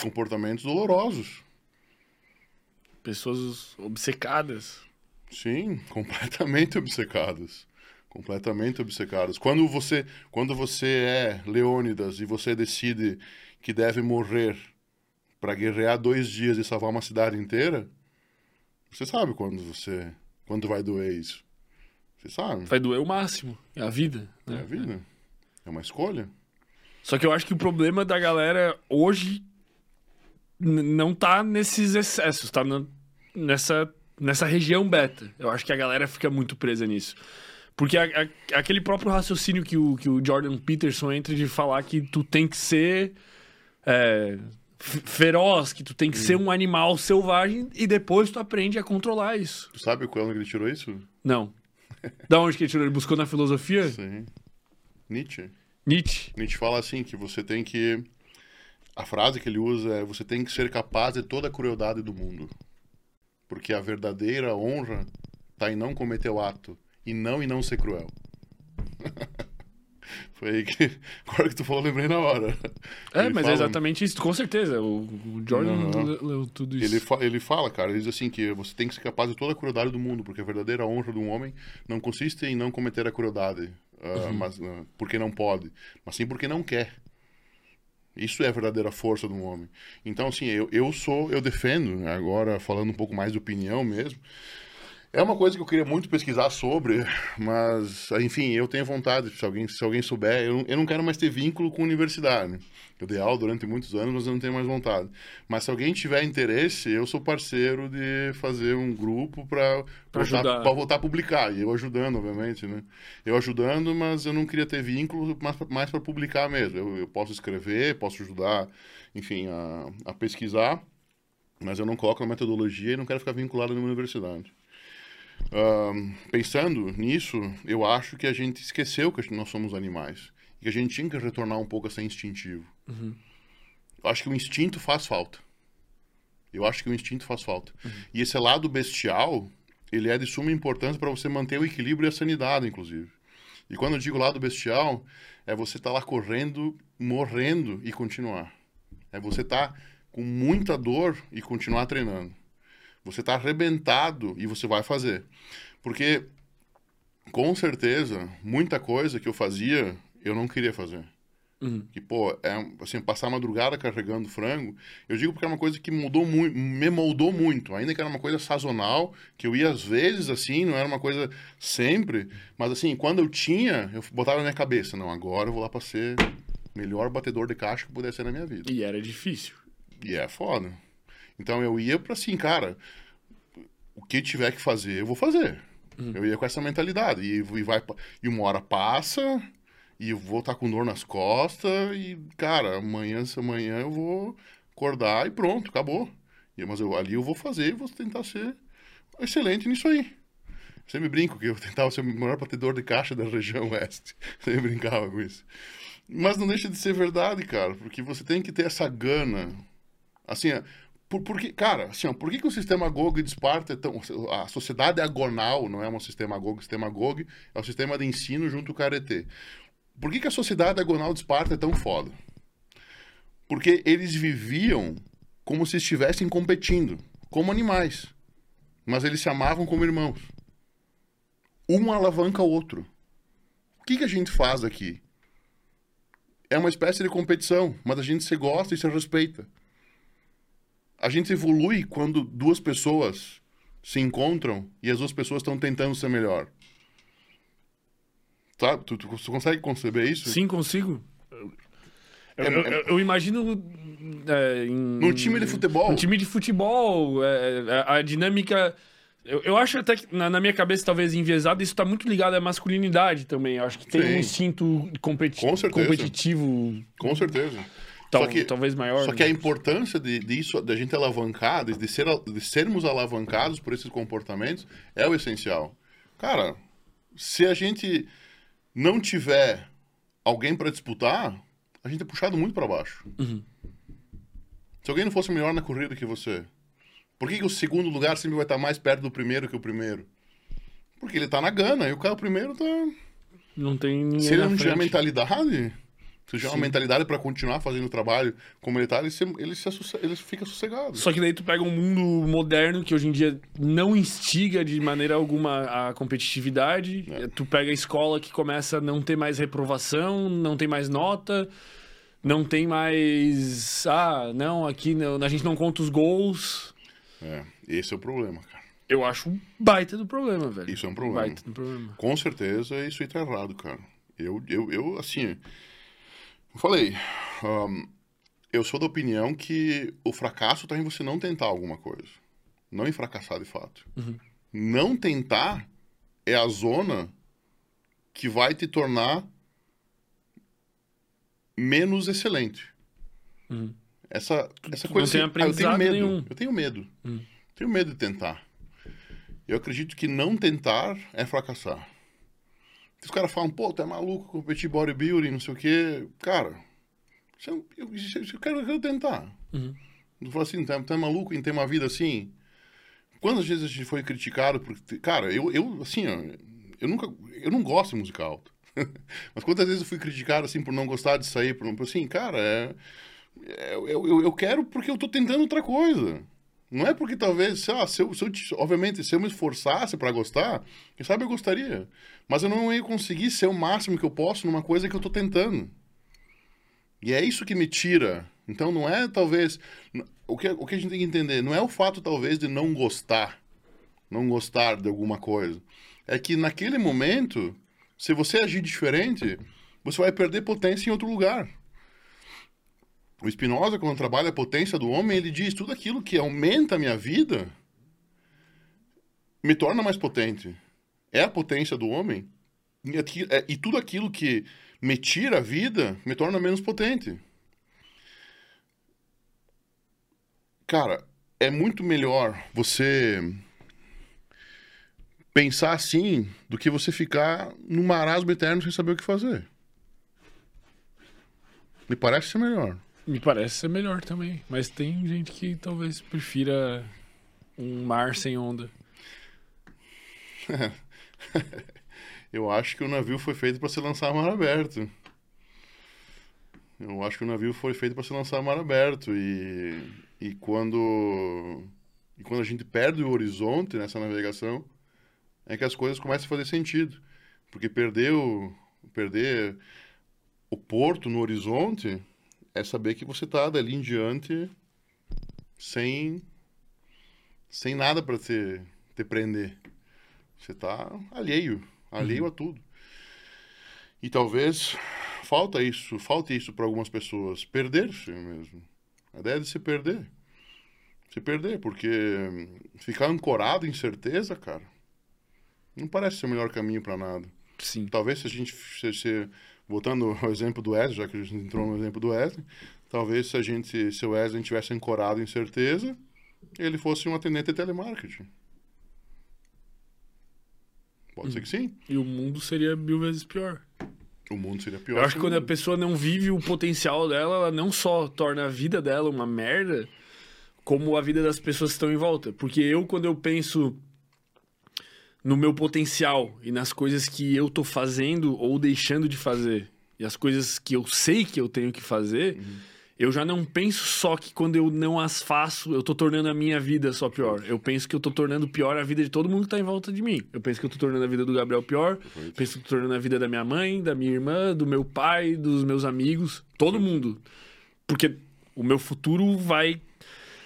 comportamentos dolorosos. Pessoas obcecadas. Sim, (laughs) completamente obcecados. Completamente obcecados. Quando você, quando você é Leônidas e você decide que deve morrer para guerrear dois dias e salvar uma cidade inteira, você sabe quando você, quando vai doer isso. Você sabe. Vai doer o máximo. É a vida. É né? a vida. É uma escolha. Só que eu acho que o problema da galera hoje não tá nesses excessos, tá na- nessa, nessa região beta. Eu acho que a galera fica muito presa nisso. Porque a- a- aquele próprio raciocínio que o, que o Jordan Peterson entra de falar que tu tem que ser é, feroz, que tu tem que ser um animal selvagem e depois tu aprende a controlar isso. Tu sabe quando ele tirou isso? Não. (laughs) Da onde que ele tirou? Ele buscou na filosofia? Sim. Nietzsche. Nietzsche. Nietzsche fala assim que você tem que a frase que ele usa é você tem que ser capaz de toda a crueldade do mundo. Porque a verdadeira honra está em não cometer o ato e não em não ser cruel. (laughs) Foi aí que (laughs) agora que tu falou, lembrei na hora. É, Ele mas fala- é exatamente isso, com certeza. O, o Jordan leu tudo isso. Ele, fa ele fala, cara, ele diz assim que você tem que ser capaz de toda a crueldade do mundo, porque a verdadeira honra de um homem não consiste em não cometer a crueldade, ah, mas, ah, porque não pode, mas sim porque não quer. Isso é a verdadeira força de um homem. Então, assim, eu, eu sou, eu defendo, agora falando um pouco mais de opinião mesmo, é uma coisa que eu queria muito pesquisar sobre, mas, enfim, eu tenho vontade, se alguém, se alguém souber, eu, não- eu não quero mais ter vínculo com universidade. Eu dei aula durante muitos anos, mas eu não tenho mais vontade. Mas se alguém tiver interesse, eu sou parceiro de fazer um grupo para voltar, voltar a publicar. E eu ajudando, obviamente, né? Eu ajudando, mas eu não queria ter vínculo mais, mais para publicar mesmo. Eu, eu posso escrever, posso ajudar, enfim, a, a pesquisar, mas eu não coloco na metodologia e não quero ficar vinculado numa universidade. Ahn, pensando nisso, eu acho que a gente esqueceu que nós somos animais. E que a gente tinha que retornar um pouco a ser instintivo. Eu acho que o instinto faz falta. Eu acho que o instinto faz falta. E esse lado bestial, ele é de suma importância para você manter o equilíbrio e a sanidade, inclusive. E quando eu digo lado bestial, é você estar lá correndo, morrendo e continuar. É você estar com muita dor e continuar treinando. Você está arrebentado e você vai fazer. Porque, com certeza, muita coisa que eu fazia, eu não queria fazer. Uhum. Que, pô, é, assim, passar a madrugada carregando frango, eu digo porque era uma coisa que mudou muito, me moldou muito. Ainda que era uma coisa sazonal, que eu ia às vezes, assim, não era uma coisa sempre, mas assim, quando eu tinha, eu botava na minha cabeça, não, agora eu vou lá pra ser melhor batedor de caixa que puder ser na minha vida. E era difícil. E é foda. Então eu ia pra assim, cara, o que tiver que fazer, eu vou fazer. Eu ia com essa mentalidade. E, e, vai, e uma hora passa, e eu vou estar com dor nas costas, e, cara, amanhã, se amanhã eu vou acordar e pronto, acabou. E, mas eu, ali eu vou fazer e vou tentar ser excelente nisso aí. Sempre brinco que eu (laughs) tentava ser o maior batedor de caixa da região (laughs) oeste. Sempre brincava com isso. Mas não deixa de ser verdade, cara, porque você tem que ter essa gana. Assim, por, porque, cara, assim, por que, que o sistema GOG de Esparta é tão. A sociedade agonal não é um sistema GOG, o sistema GOG é o sistema de ensino junto com o Caretê. Por que, que a sociedade agonal de Esparta é tão foda? Porque eles viviam como se estivessem competindo, como animais. Mas eles se amavam como irmãos. Um alavanca o outro. O que, que a gente faz aqui? É uma espécie de competição, mas a gente se gosta e se respeita. A gente evolui quando duas pessoas se encontram e as duas pessoas estão tentando ser melhor. Sabe? Tu, tu, tu consegue conceber isso? Sim, consigo. Eu, É- eu- eu- eu imagino. É, em, Num time de futebol. Um time de futebol, é, a, a dinâmica. Eu, acho até que, na, na minha cabeça, talvez enviesada, isso tá muito ligado à masculinidade também. Eu acho que tem Sim. um instinto competi Com certeza. competitivo, Com certeza. Tal- só que, talvez maior. só né? que a importância de, disso, da gente alavancar, de, de, ser, de sermos alavancados por esses comportamentos, é o essencial. Cara, se a gente não tiver alguém para disputar, a gente é puxado muito para baixo. Uhum. Se alguém não fosse melhor na corrida que você, por que, que o segundo lugar sempre vai estar mais perto do primeiro que o primeiro? Porque ele tá na gana e o cara o primeiro tá. Não tem ninguém. Se ele não tiver frente. mentalidade, se tiver uma Sim. mentalidade para continuar fazendo o trabalho como ele tá, ele, se, ele, se ele fica sossegado. Só que daí tu pega um mundo moderno que hoje em dia não instiga de maneira alguma a competitividade. É. Tu pega a escola que começa a não ter mais reprovação, não tem mais nota, não tem mais. Ah, não, aqui não, a gente não conta os gols. É, esse é o problema, cara. Eu acho um baita do problema, velho. Isso é um problema. Baita do problema. Com certeza isso aí tá errado, cara. Eu, eu, eu assim, falei, ahn, eu sou da opinião que o fracasso tá em você não tentar alguma coisa. Não em fracassar de fato. Não tentar é a zona que vai te tornar menos excelente. Uhum. Essa, essa tu coisa não tem assim, ah, eu tenho medo. nenhum. Eu tenho medo. Hum. Tenho medo de tentar. Eu acredito que não tentar é fracassar. Os caras falam, pô, tu é maluco competir bodybuilding, não sei o quê. Cara, eu, isso- eu quero, eu quero tentar. Uhum. Tu fala assim, tu é, tu é maluco em ter uma vida assim? Quantas vezes a gente foi criticado por... Cara, eu, eu assim, ó, eu nunca... Eu não gosto de música alta. (laughs) Mas quantas vezes eu fui criticado, assim, por não gostar de sair, por, por assim, cara, é... é- eu, eu, eu quero porque eu tô tentando outra coisa. Não é porque talvez, sei lá, se eu, se eu te- obviamente, se eu me esforçasse pra gostar, quem sabe eu gostaria. Mas eu não ia conseguir ser o máximo que eu posso numa coisa que eu tô tentando. E é isso que me tira. Então não é talvez. O que, o que a gente tem que entender não é o fato, talvez, de não gostar. Não gostar de alguma coisa. É que naquele momento, se você agir diferente, você vai perder potência em outro lugar. O Spinoza, quando trabalha a potência do homem, ele diz: tudo aquilo que aumenta a minha vida me torna mais potente. É a potência do homem. E, é- e tudo aquilo que me tira a vida me torna menos potente. Cara, é muito melhor você pensar assim do que você ficar num marasmo eterno sem saber o que fazer. Me parece ser melhor. Me parece ser melhor também. Mas tem gente que talvez prefira um mar sem onda. (laughs) Eu acho que o navio foi feito para se lançar a mar aberto. Eu acho que o navio foi feito para se lançar a mar aberto e e quando e quando a gente perde o horizonte nessa navegação é que as coisas começam a fazer sentido, porque perder o perder o porto no horizonte é saber que você está dali em diante sem sem nada para te, te prender. Você está alheio, alheio a tudo. E talvez falta isso, falte isso para algumas pessoas, perder-se mesmo. A ideia de se perder. Se perder, porque ficar ancorado em certeza, cara, não parece ser o melhor caminho para nada. Sim. Talvez se a gente, se, se, voltando ao (laughs) exemplo do Wesley, já que a gente entrou no exemplo do Wesley, talvez se a gente, se o Wesley tivesse ancorado em certeza, ele fosse um atendente de telemarketing. Pode ser que sim. E o mundo seria mil vezes pior. O mundo seria pior. Eu acho que quando a pessoa não vive o potencial dela, ela não só torna a vida dela uma merda, como a vida das pessoas que estão em volta. Porque eu, quando eu penso no meu potencial e nas coisas que eu tô fazendo ou deixando de fazer, e as coisas que eu sei que eu tenho que fazer, eu já não penso só que quando eu não as faço, eu tô tornando a minha vida só pior. Eu penso que eu tô tornando pior a vida de todo mundo que tá em volta de mim. Eu penso que eu tô tornando a vida do Gabriel pior, Perfeito. penso que eu tô tornando a vida da minha mãe, da minha irmã, do meu pai, dos meus amigos, todo mundo. Porque o meu futuro vai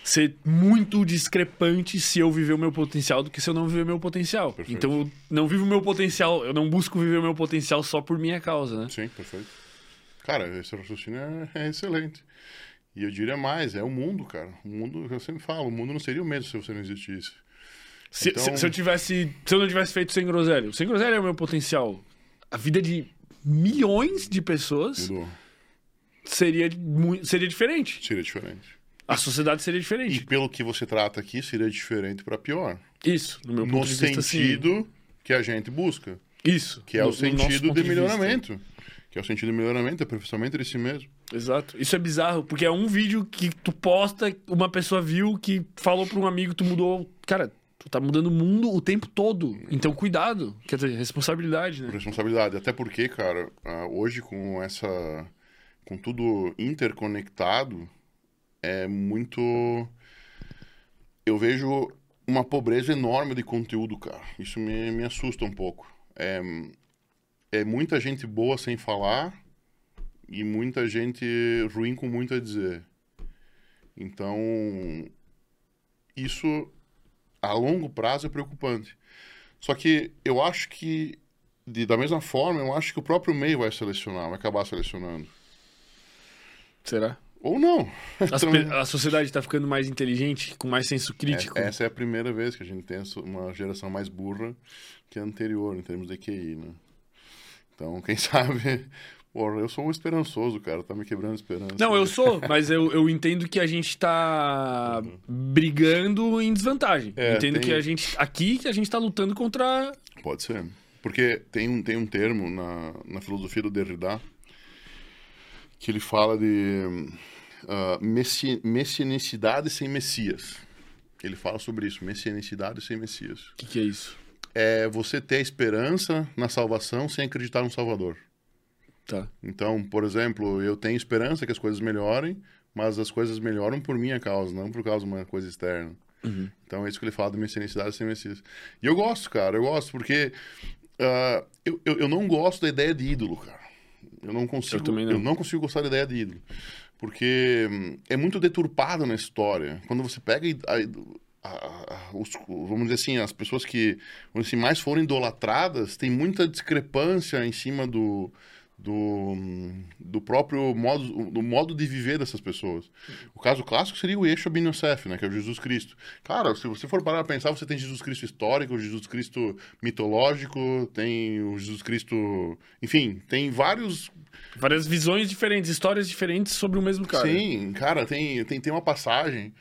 ser muito discrepante se eu viver o meu potencial do que se eu não viver o meu potencial. Perfeito. Então eu não vivo o meu potencial, eu não busco viver o meu potencial só por minha causa, né? Sim, perfeito. Cara, esse raciocínio é, é excelente. E eu diria mais, é o mundo, cara. O mundo, eu sempre falo, o mundo não seria o mesmo se você não existisse. Se, Então- se- se eu tivesse. Se eu não tivesse feito sem groselha, sem groselha é o meu potencial. A vida de milhões de pessoas Mudou. seria, seria diferente. Seria diferente. A sociedade seria E diferente. pelo que você trata aqui, seria diferente para pior. Isso, no meu No ponto de vista, sim. sentido que a gente busca. Isso. Que é no- o no sentido ponto de vista. melhoramento. Que é o sentido de melhoramento, é aperfeiçoamento de si mesmo. Exato. Isso é bizarro, porque é um vídeo que tu posta, uma pessoa viu, que falou pra um amigo, tu mudou. Cara, tu tá mudando o mundo o tempo todo. Então, cuidado. Quer dizer, responsabilidade, né? Responsabilidade. Até porque, cara, ah, hoje com essa. com tudo interconectado, é muito. Eu vejo uma pobreza enorme de conteúdo, cara. Isso me, me assusta um pouco. É, é muita gente boa sem falar e muita gente ruim com muito a dizer. Então, isso a longo prazo é preocupante. Só que eu acho que, de- da mesma forma, eu acho que o próprio meio vai selecionar, vai acabar selecionando. Será? Ou não. Pe- a sociedade tá ficando mais inteligente, com mais senso crítico. É- essa é a primeira vez que a gente tem uma geração mais burra que a anterior, em termos de QI, né? Então, quem (laughs) sabe... Porra, eu sou um esperançoso, cara. Tá me quebrando a esperança. Não, eu sou, (laughs) mas eu, eu entendo que a gente tá brigando em desvantagem. É, entendo tem- que a gente. Aqui que a gente tá lutando contra. Pode ser. Porque tem um, tem um termo na, na filosofia do Derrida que ele fala de ah, messi, messianicidade sem Messias. Ele fala sobre isso, messianicidade sem Messias. O que, que é isso? É você ter esperança na salvação sem acreditar no Salvador. Tá. Então, por exemplo, eu tenho esperança que as coisas melhorem, mas as coisas melhoram por minha causa, não por causa de uma coisa externa. Uhum. Então é isso que ele fala de messianicidade sem Messias. E eu gosto, cara, eu gosto, porque ah, eu, eu, eu não gosto da ideia de ídolo, cara. Eu não consigo, Eu também não. consigo gostar da ideia de ídolo. Porque hum, é muito deturpado na história. Quando você pega a- a- a- os, vamos dizer assim, as pessoas que assim, mais foram idolatradas, tem muita discrepância em cima do, do, do próprio modo, do modo de viver dessas pessoas. O caso clássico seria o Yeshua ben Yosef, né, que é o Jesus Cristo. Cara, se você for parar a pensar, você tem Jesus Cristo histórico, Jesus Cristo mitológico, tem o Jesus Cristo... Enfim, tem vários Várias visões diferentes, histórias diferentes sobre o mesmo cara. Sim, cara, tem, tem, tem uma passagem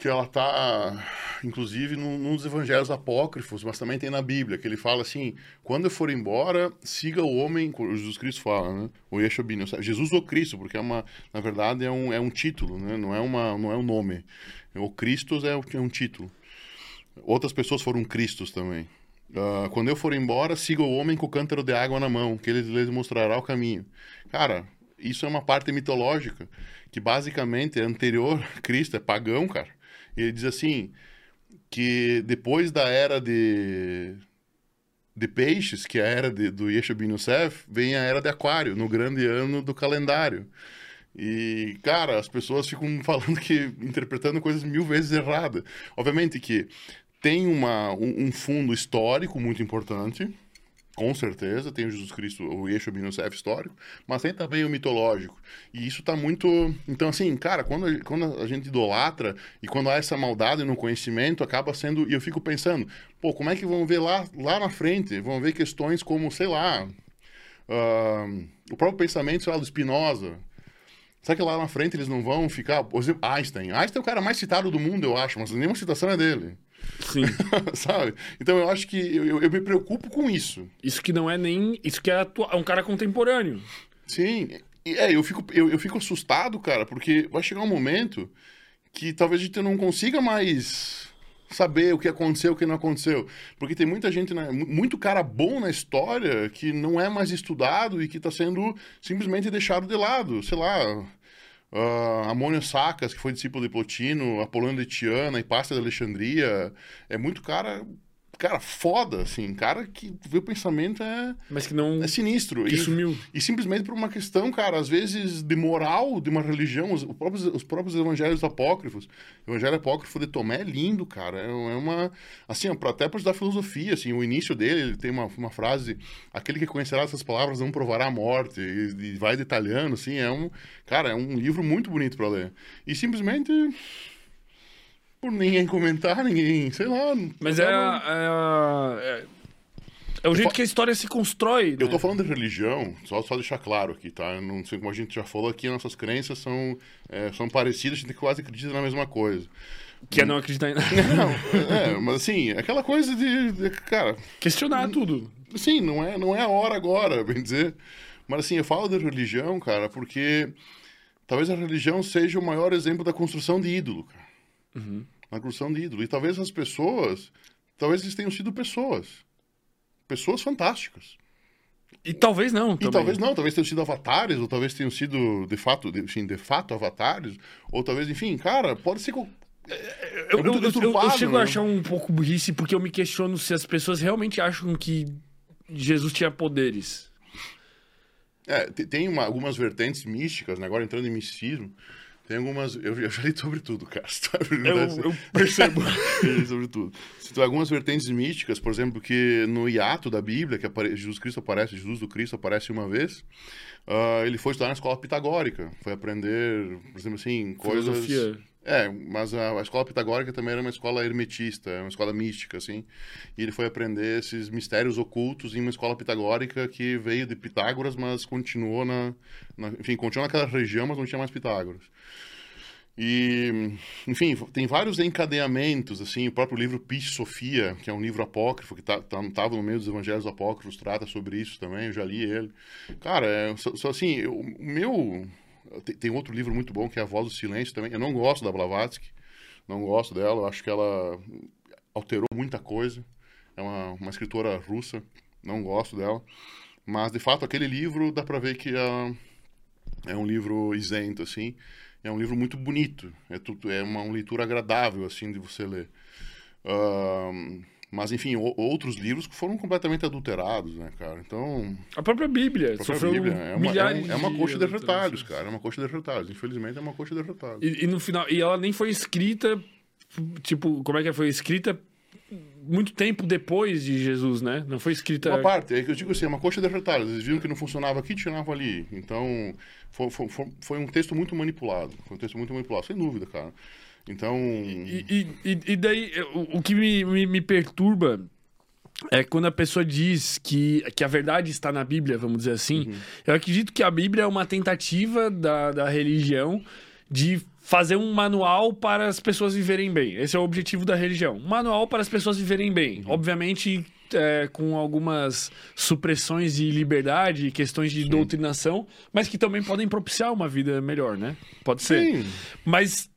que ela tá, inclusive, num, dos evangelhos apócrifos, mas também tem na Bíblia, que ele fala assim, quando eu for embora, siga o homem, Jesus Cristo fala, né? O Yosef. Jesus ou Cristo, porque é uma, na verdade é um, é um título, né? Não é, uma, não é um nome. O Cristos é, é um título. Outras pessoas foram Cristos também. Ah, quando eu for embora, siga o homem com o cântaro de água na mão, que ele lhes mostrará o caminho. Cara, isso é uma parte mitológica, que basicamente é anterior a Cristo, é pagão, cara. E ele diz assim, que depois da era de, de peixes, que é a era de, do Yeshua ben Yosef, vem a era de aquário, no grande ano do calendário. E, cara, as pessoas ficam (laughs) falando que, interpretando coisas mil vezes erradas. Obviamente que tem uma, um, um fundo histórico muito importante, com certeza, tem o Jesus Cristo, o Yeshua ben Yosef histórico, mas tem também o mitológico. E isso tá muito... Então, assim, cara, quando a, quando a gente idolatra e quando há essa maldade no conhecimento, acaba sendo... E eu fico pensando, pô, como é que vão ver lá, lá na frente? Vão ver questões como, sei lá, ah, o próprio pensamento, sei lá, do Spinoza. Será que lá na frente eles não vão ficar... Por exemplo, Einstein. Einstein é o cara mais citado do mundo, eu acho, mas nenhuma citação é dele. Sim. (laughs) Sabe? Então eu acho que eu, eu- eu me preocupo com isso. Isso que não é nem. Isso que é, atua- é um cara contemporâneo. Sim. É, eu fico, eu, eu fico assustado, cara, porque vai chegar um momento que talvez a gente não consiga mais saber o que aconteceu, o que não aconteceu. Porque tem muita gente, né, mu- muito cara bom na história que não é mais estudado e que está sendo simplesmente deixado de lado. Sei lá, Uh, Amônio Sacas, que foi discípulo de Plotino, Apolônio de Tiana, Hipácia de Alexandria. É muito cara cara, foda, assim, cara que vê o pensamento é, Mas que não. é sinistro. que E, sumiu. e simplesmente por uma questão, cara, às vezes de moral de uma religião, os, os próprios, os próprios evangelhos apócrifos. O evangelho apócrifo de Tomé é lindo, cara. É, é uma. Assim, até para estudar filosofia, assim, o início dele, ele tem uma, uma frase: aquele que conhecerá essas palavras não provará a morte. E, e vai detalhando, assim, é um. Cara, é um livro muito bonito para ler. E simplesmente. Por ninguém comentar, ninguém, sei lá. Mas é, a- é, é, é o jeito que a história se constrói. Eu né? tô falando de religião, só, só deixar claro aqui, tá? Eu não sei como a gente já falou aqui, nossas crenças são, é, são parecidas, a gente quase acredita na mesma coisa. Que é não acreditar em nada. Não, é, mas assim, aquela coisa de, de- cara, Questionar tudo. sim, não é, não é a hora agora, (laughs) bem dizer. Mas assim, eu falo de religião, cara, porque talvez a religião seja o maior exemplo da construção de ídolo, cara. Na construção de ídolo. E talvez as pessoas, talvez eles tenham sido pessoas. Pessoas fantásticas. E talvez não. E também. talvez não, talvez tenham sido avatares, ou talvez tenham sido de fato, de, de fato avatares, ou talvez, enfim, cara, pode ser. qual- Eu, É eu, eu- eu- eu chego a né? achar um pouco burrice porque eu me questiono se as pessoas realmente acham que Jesus tinha poderes. É, te- tem uma- algumas vertentes místicas, né? agora entrando em misticismo, tem algumas. Eu, eu já li sobre tudo, cara. (laughs) perguntar Eu, assim, eu (laughs) percebo. (laughs) eu li sobre tudo. Tu, algumas vertentes místicas, por exemplo, que no hiato da Bíblia, que apare, Jesus Cristo aparece, Jesus do Cristo aparece uma vez, ah, ele foi estudar na escola pitagórica, foi aprender, por exemplo, assim, coisas. Filosofia. É, mas a, a escola pitagórica também era uma escola hermetista, uma escola mística, assim. E ele foi aprender esses mistérios ocultos em uma escola pitagórica que veio de Pitágoras, mas continuou na, na- Enfim, continuou naquela região, mas não tinha mais Pitágoras. E, enfim, tem vários encadeamentos, assim, o próprio livro Pis Sofia, que é um livro apócrifo, que tá, tá, tava no meio dos evangelhos apócrifos, trata sobre isso também, eu já li ele. Cara, é, só, só assim, o meu... Tem, tem outro livro muito bom, que é A Voz do Silêncio também, eu não gosto da Blavatsky, não gosto dela, eu acho que ela alterou muita coisa, é uma, uma escritora russa, não gosto dela, mas, de fato, aquele livro dá pra ver que é, é um livro isento, assim, é um livro muito bonito, é, tudo, é uma, uma leitura agradável, assim, de você ler. Ahn, mas, enfim, o- outros livros que foram completamente adulterados, né, cara? Então, A própria Bíblia. a própria sofreu Bíblia é uma, é, milhares um- é uma coxa de retalhos, cara. É uma coxa de retalhos. Infelizmente, é uma coxa de retalhos. E, e no final. E ela nem foi escrita. Tipo, como é que foi escrita? Muito tempo depois de Jesus, né? Não foi escrita. Uma parte, é que eu digo assim, é uma coxa de retalhos. Eles viram que não funcionava aqui, tiravam ali. Então, foi, foi, foi, foi um texto muito manipulado. Foi um texto muito manipulado, sem dúvida, cara. Então, E, e, e- daí, o, o que me, me, me perturba é quando a pessoa diz que, que a verdade está na Bíblia, vamos dizer assim. Uhum. Eu acredito que a Bíblia é uma tentativa da, da religião de fazer um manual para as pessoas viverem bem. Esse é o objetivo da religião. Um manual para as pessoas viverem bem. Uhum. Obviamente, é, com algumas supressões de liberdade e questões de doutrinação, mas que também podem propiciar uma vida melhor, né? Pode ser. sim, Mas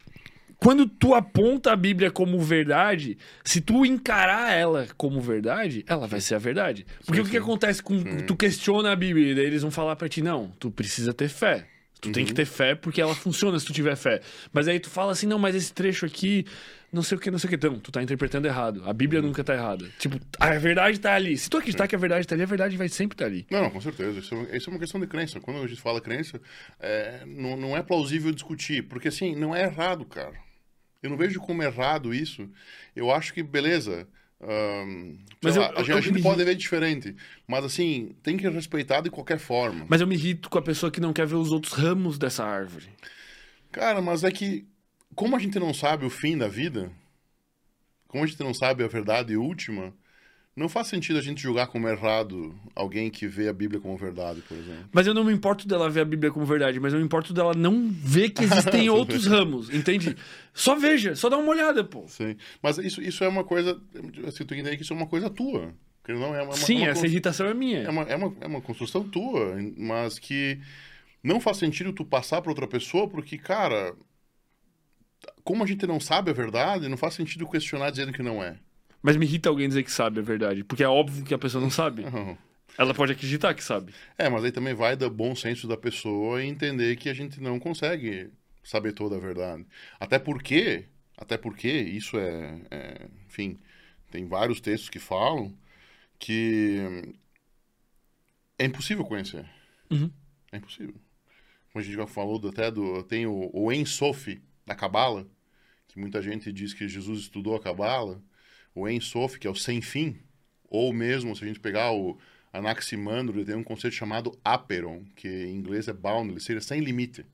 quando tu aponta a Bíblia como verdade, se tu encarar ela como verdade, ela vai ser a verdade. Porque o que, acontece com tu questiona a Bíblia e daí eles vão falar pra ti, não, tu precisa ter fé. Tu tem que ter fé porque ela funciona se tu tiver fé. Mas aí tu fala assim, não, mas esse trecho aqui, não sei o que, não sei o que. Então, tu tá interpretando errado. A Bíblia nunca tá errada. Tipo, a verdade tá ali. Se tu acreditar que a verdade tá ali, a verdade vai sempre estar ali. Não, com certeza. Isso é, isso é uma questão de crença. Quando a gente fala crença, é, não, não é plausível discutir. Porque, assim, não é errado, cara. Eu não vejo como errado isso. Eu acho que, beleza. Mas eu- lá, eu- a gente, eu a gente me- pode ver diferente. Mas, assim, tem que respeitar de qualquer forma. Mas eu me irrito com a pessoa que não quer ver os outros ramos dessa árvore. Cara, mas é que, como a gente não sabe o fim da vida, como a gente não sabe a verdade última, não faz sentido a gente julgar como errado alguém que vê a Bíblia como verdade, por exemplo. Mas eu não me importo dela ver a Bíblia como verdade, mas eu me importo dela não ver que existem (laughs) outros ramos, entende? Só veja, só dá uma olhada, pô. Sim. Mas isso, isso é uma coisa. Assim, tu entende que isso é uma coisa tua. Que não é uma, Sim, é uma, essa cons- irritação é minha. é uma, é uma, é uma construção tua, mas que não faz sentido tu passar para outra pessoa, porque, cara, como a gente não sabe a verdade, não faz sentido questionar dizendo que não é. Mas me irrita alguém dizer que sabe a verdade, porque é óbvio que a pessoa não sabe. (laughs) Ela pode acreditar que sabe. É, mas aí também vai do bom senso da pessoa e entender que a gente não consegue saber toda a verdade. Até porque, até porque isso é, é, enfim, tem vários textos que falam que é impossível conhecer. Uhum. É impossível. Como a gente já falou até do. Tem o, o En Sof da Cabala, que muita gente diz que Jesus estudou a Cabala. O En Sof, que é o sem fim, ou mesmo se a gente pegar o Anaximandro, ele tem um conceito chamado aperon, que em inglês é boundless, seria sem limite.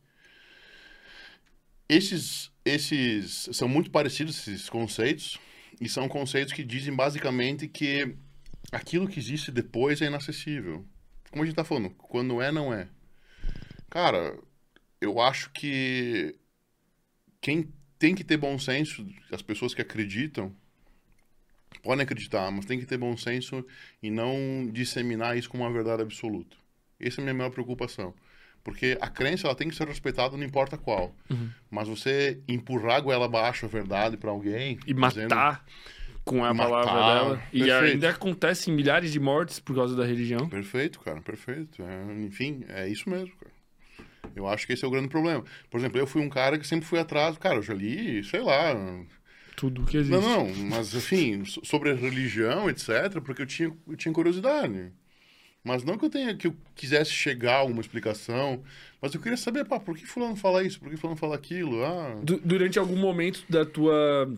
Esses, esses são muito parecidos esses conceitos e são conceitos que dizem basicamente que aquilo que existe depois é inacessível. Como a gente tá falando, quando é, não é. Cara, eu acho que quem tem que ter bom senso, as pessoas que acreditam, podem acreditar, mas tem que ter bom senso e não disseminar isso como uma verdade absoluta. Essa é a minha maior preocupação. Porque a crença ela tem que ser respeitada não importa qual. Mas você empurrar a goela abaixo a verdade para alguém E dizendo- matar com a Matar, palavra dela. E perfeito. ainda acontecem milhares de mortes por causa da religião. Perfeito, cara, perfeito. É, enfim, é isso mesmo, cara. Eu acho que esse é o grande problema. Por exemplo, eu fui um cara que sempre fui atrás, cara, eu já li, sei lá. Tudo que existe. Não, não, mas so- sobre a religião, etc, porque eu tinha, eu tinha curiosidade. Mas não que eu tenha que eu quisesse chegar a alguma explicação, mas eu queria saber, pá, por que fulano fala isso? Por que fulano fala aquilo? Ah, Du- durante algum momento da tua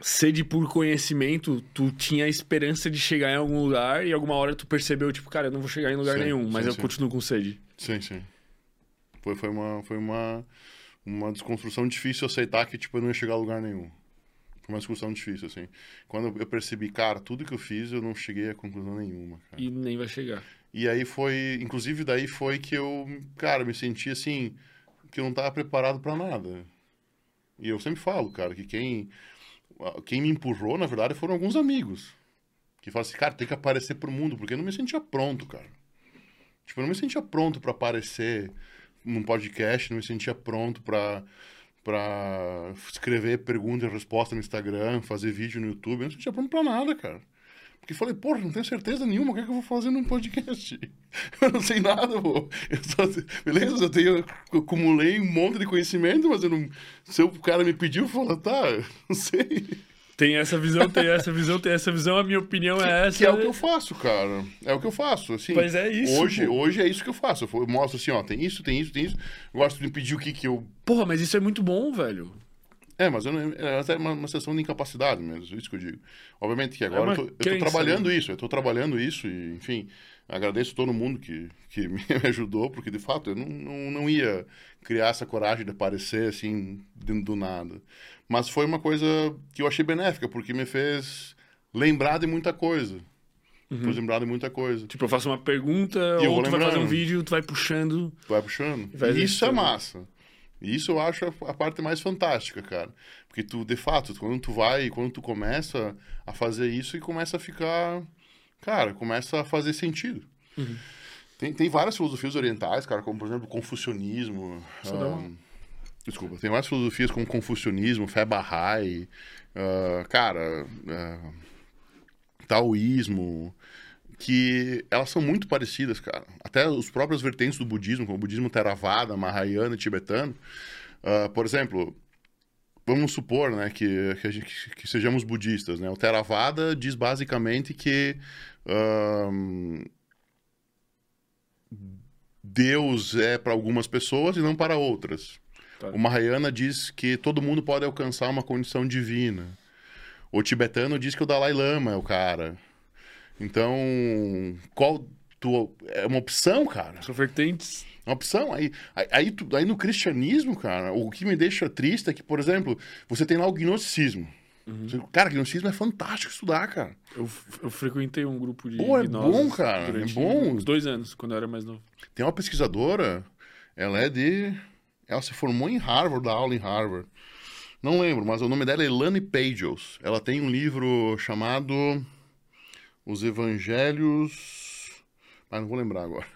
sede por conhecimento, tu tinha a esperança de chegar em algum lugar e alguma hora tu percebeu, tipo, cara, eu não vou chegar em lugar Sim, nenhum, mas sim, eu sim. continuo com sede. sim, sim. Foi, foi uma foi uma uma desconstrução difícil aceitar que tipo eu não ia chegar a lugar nenhum. Foi uma discussão difícil, assim. Quando eu percebi, cara, tudo que eu fiz, eu não cheguei a conclusão nenhuma, cara. E nem vai chegar. E aí foi, inclusive daí foi que eu, cara, me senti assim, que eu não tava preparado pra nada. E eu sempre falo, cara, que quem, quem me empurrou, na verdade, foram alguns amigos. Que falam assim, cara, tem que aparecer pro mundo, porque eu não me sentia pronto, cara. Tipo, eu não me sentia pronto pra aparecer num podcast, não me sentia pronto pra, pra escrever pergunta e resposta no Instagram, fazer vídeo no YouTube, eu não sentia pronto pra nada, cara. Porque falei, porra, não tenho certeza nenhuma, o que, é que eu vou fazer num podcast? (laughs) Eu não sei nada, pô. Eu só, beleza, eu, tenho, eu acumulei um monte de conhecimento, mas eu não. Se o cara me pediu, eu falo, tá, (laughs) não sei. Tem essa visão, tem essa visão, tem essa visão, a minha opinião é essa. Que é o que eu faço, cara. É o que eu faço, assim. Mas é isso, Hoje, pô. hoje é isso que eu faço. Eu mostro assim, ó, tem isso, tem isso, tem isso. Eu gosto de pedir o que que eu Porra, mas isso é muito bom, velho. É, mas eu não, é até uma, uma sessão de incapacidade mesmo, isso que eu digo. Obviamente que agora uma eu tô, eu tô trabalhando isso, eu tô trabalhando isso e, enfim, agradeço todo mundo que, que (laughs) me ajudou, porque de fato eu não, não, não ia criar essa coragem de aparecer assim, do, do nada. Mas foi uma coisa que eu achei benéfica, porque me fez lembrar de muita coisa. Fez lembrar de muita coisa. Tipo, eu faço uma pergunta, E ou tu vai fazer um vídeo, tu vai puxando. Vai puxando. Vai isso é massa. Isso eu acho a, a parte mais fantástica, cara. Porque tu, de fato, quando tu vai, quando tu começa a fazer isso e começa a ficar. Cara, começa a fazer sentido. Uhum. Tem, tem várias filosofias orientais, cara, como por exemplo o confucionismo. Ah, Desculpa, tem várias filosofias como confucionismo, fé Bahá'í, ah, cara, ah, taoísmo, que elas são muito parecidas, cara. Até os próprios vertentes do budismo, como o budismo Theravada, Mahayana e tibetano. Ah, por exemplo, vamos supor né, que, que, gente- que sejamos budistas. Né? O Theravada diz basicamente que Deus é para algumas pessoas e não para outras. Tá. O Mahayana diz que todo mundo pode alcançar uma condição divina. O tibetano diz que o Dalai Lama é o cara. Então, qual tu é uma opção, cara? São vertentes. Uma opção. Aí, aí, aí, tu- aí no cristianismo, cara, o que me deixa triste é que, por exemplo, você tem lá o gnosticismo. Você- Cara, gnosticismo é fantástico estudar, cara. Eu, eu frequentei um grupo de. Pô, é bom, cara, é bom. Uns dois anos, quando eu era mais novo. Tem uma pesquisadora, ela é de. Ela se formou em Harvard, dá aula em Harvard. Não lembro, mas o nome dela é Elane Pagels. Ela tem um livro chamado Os Evangelhos. Ah, não vou lembrar agora.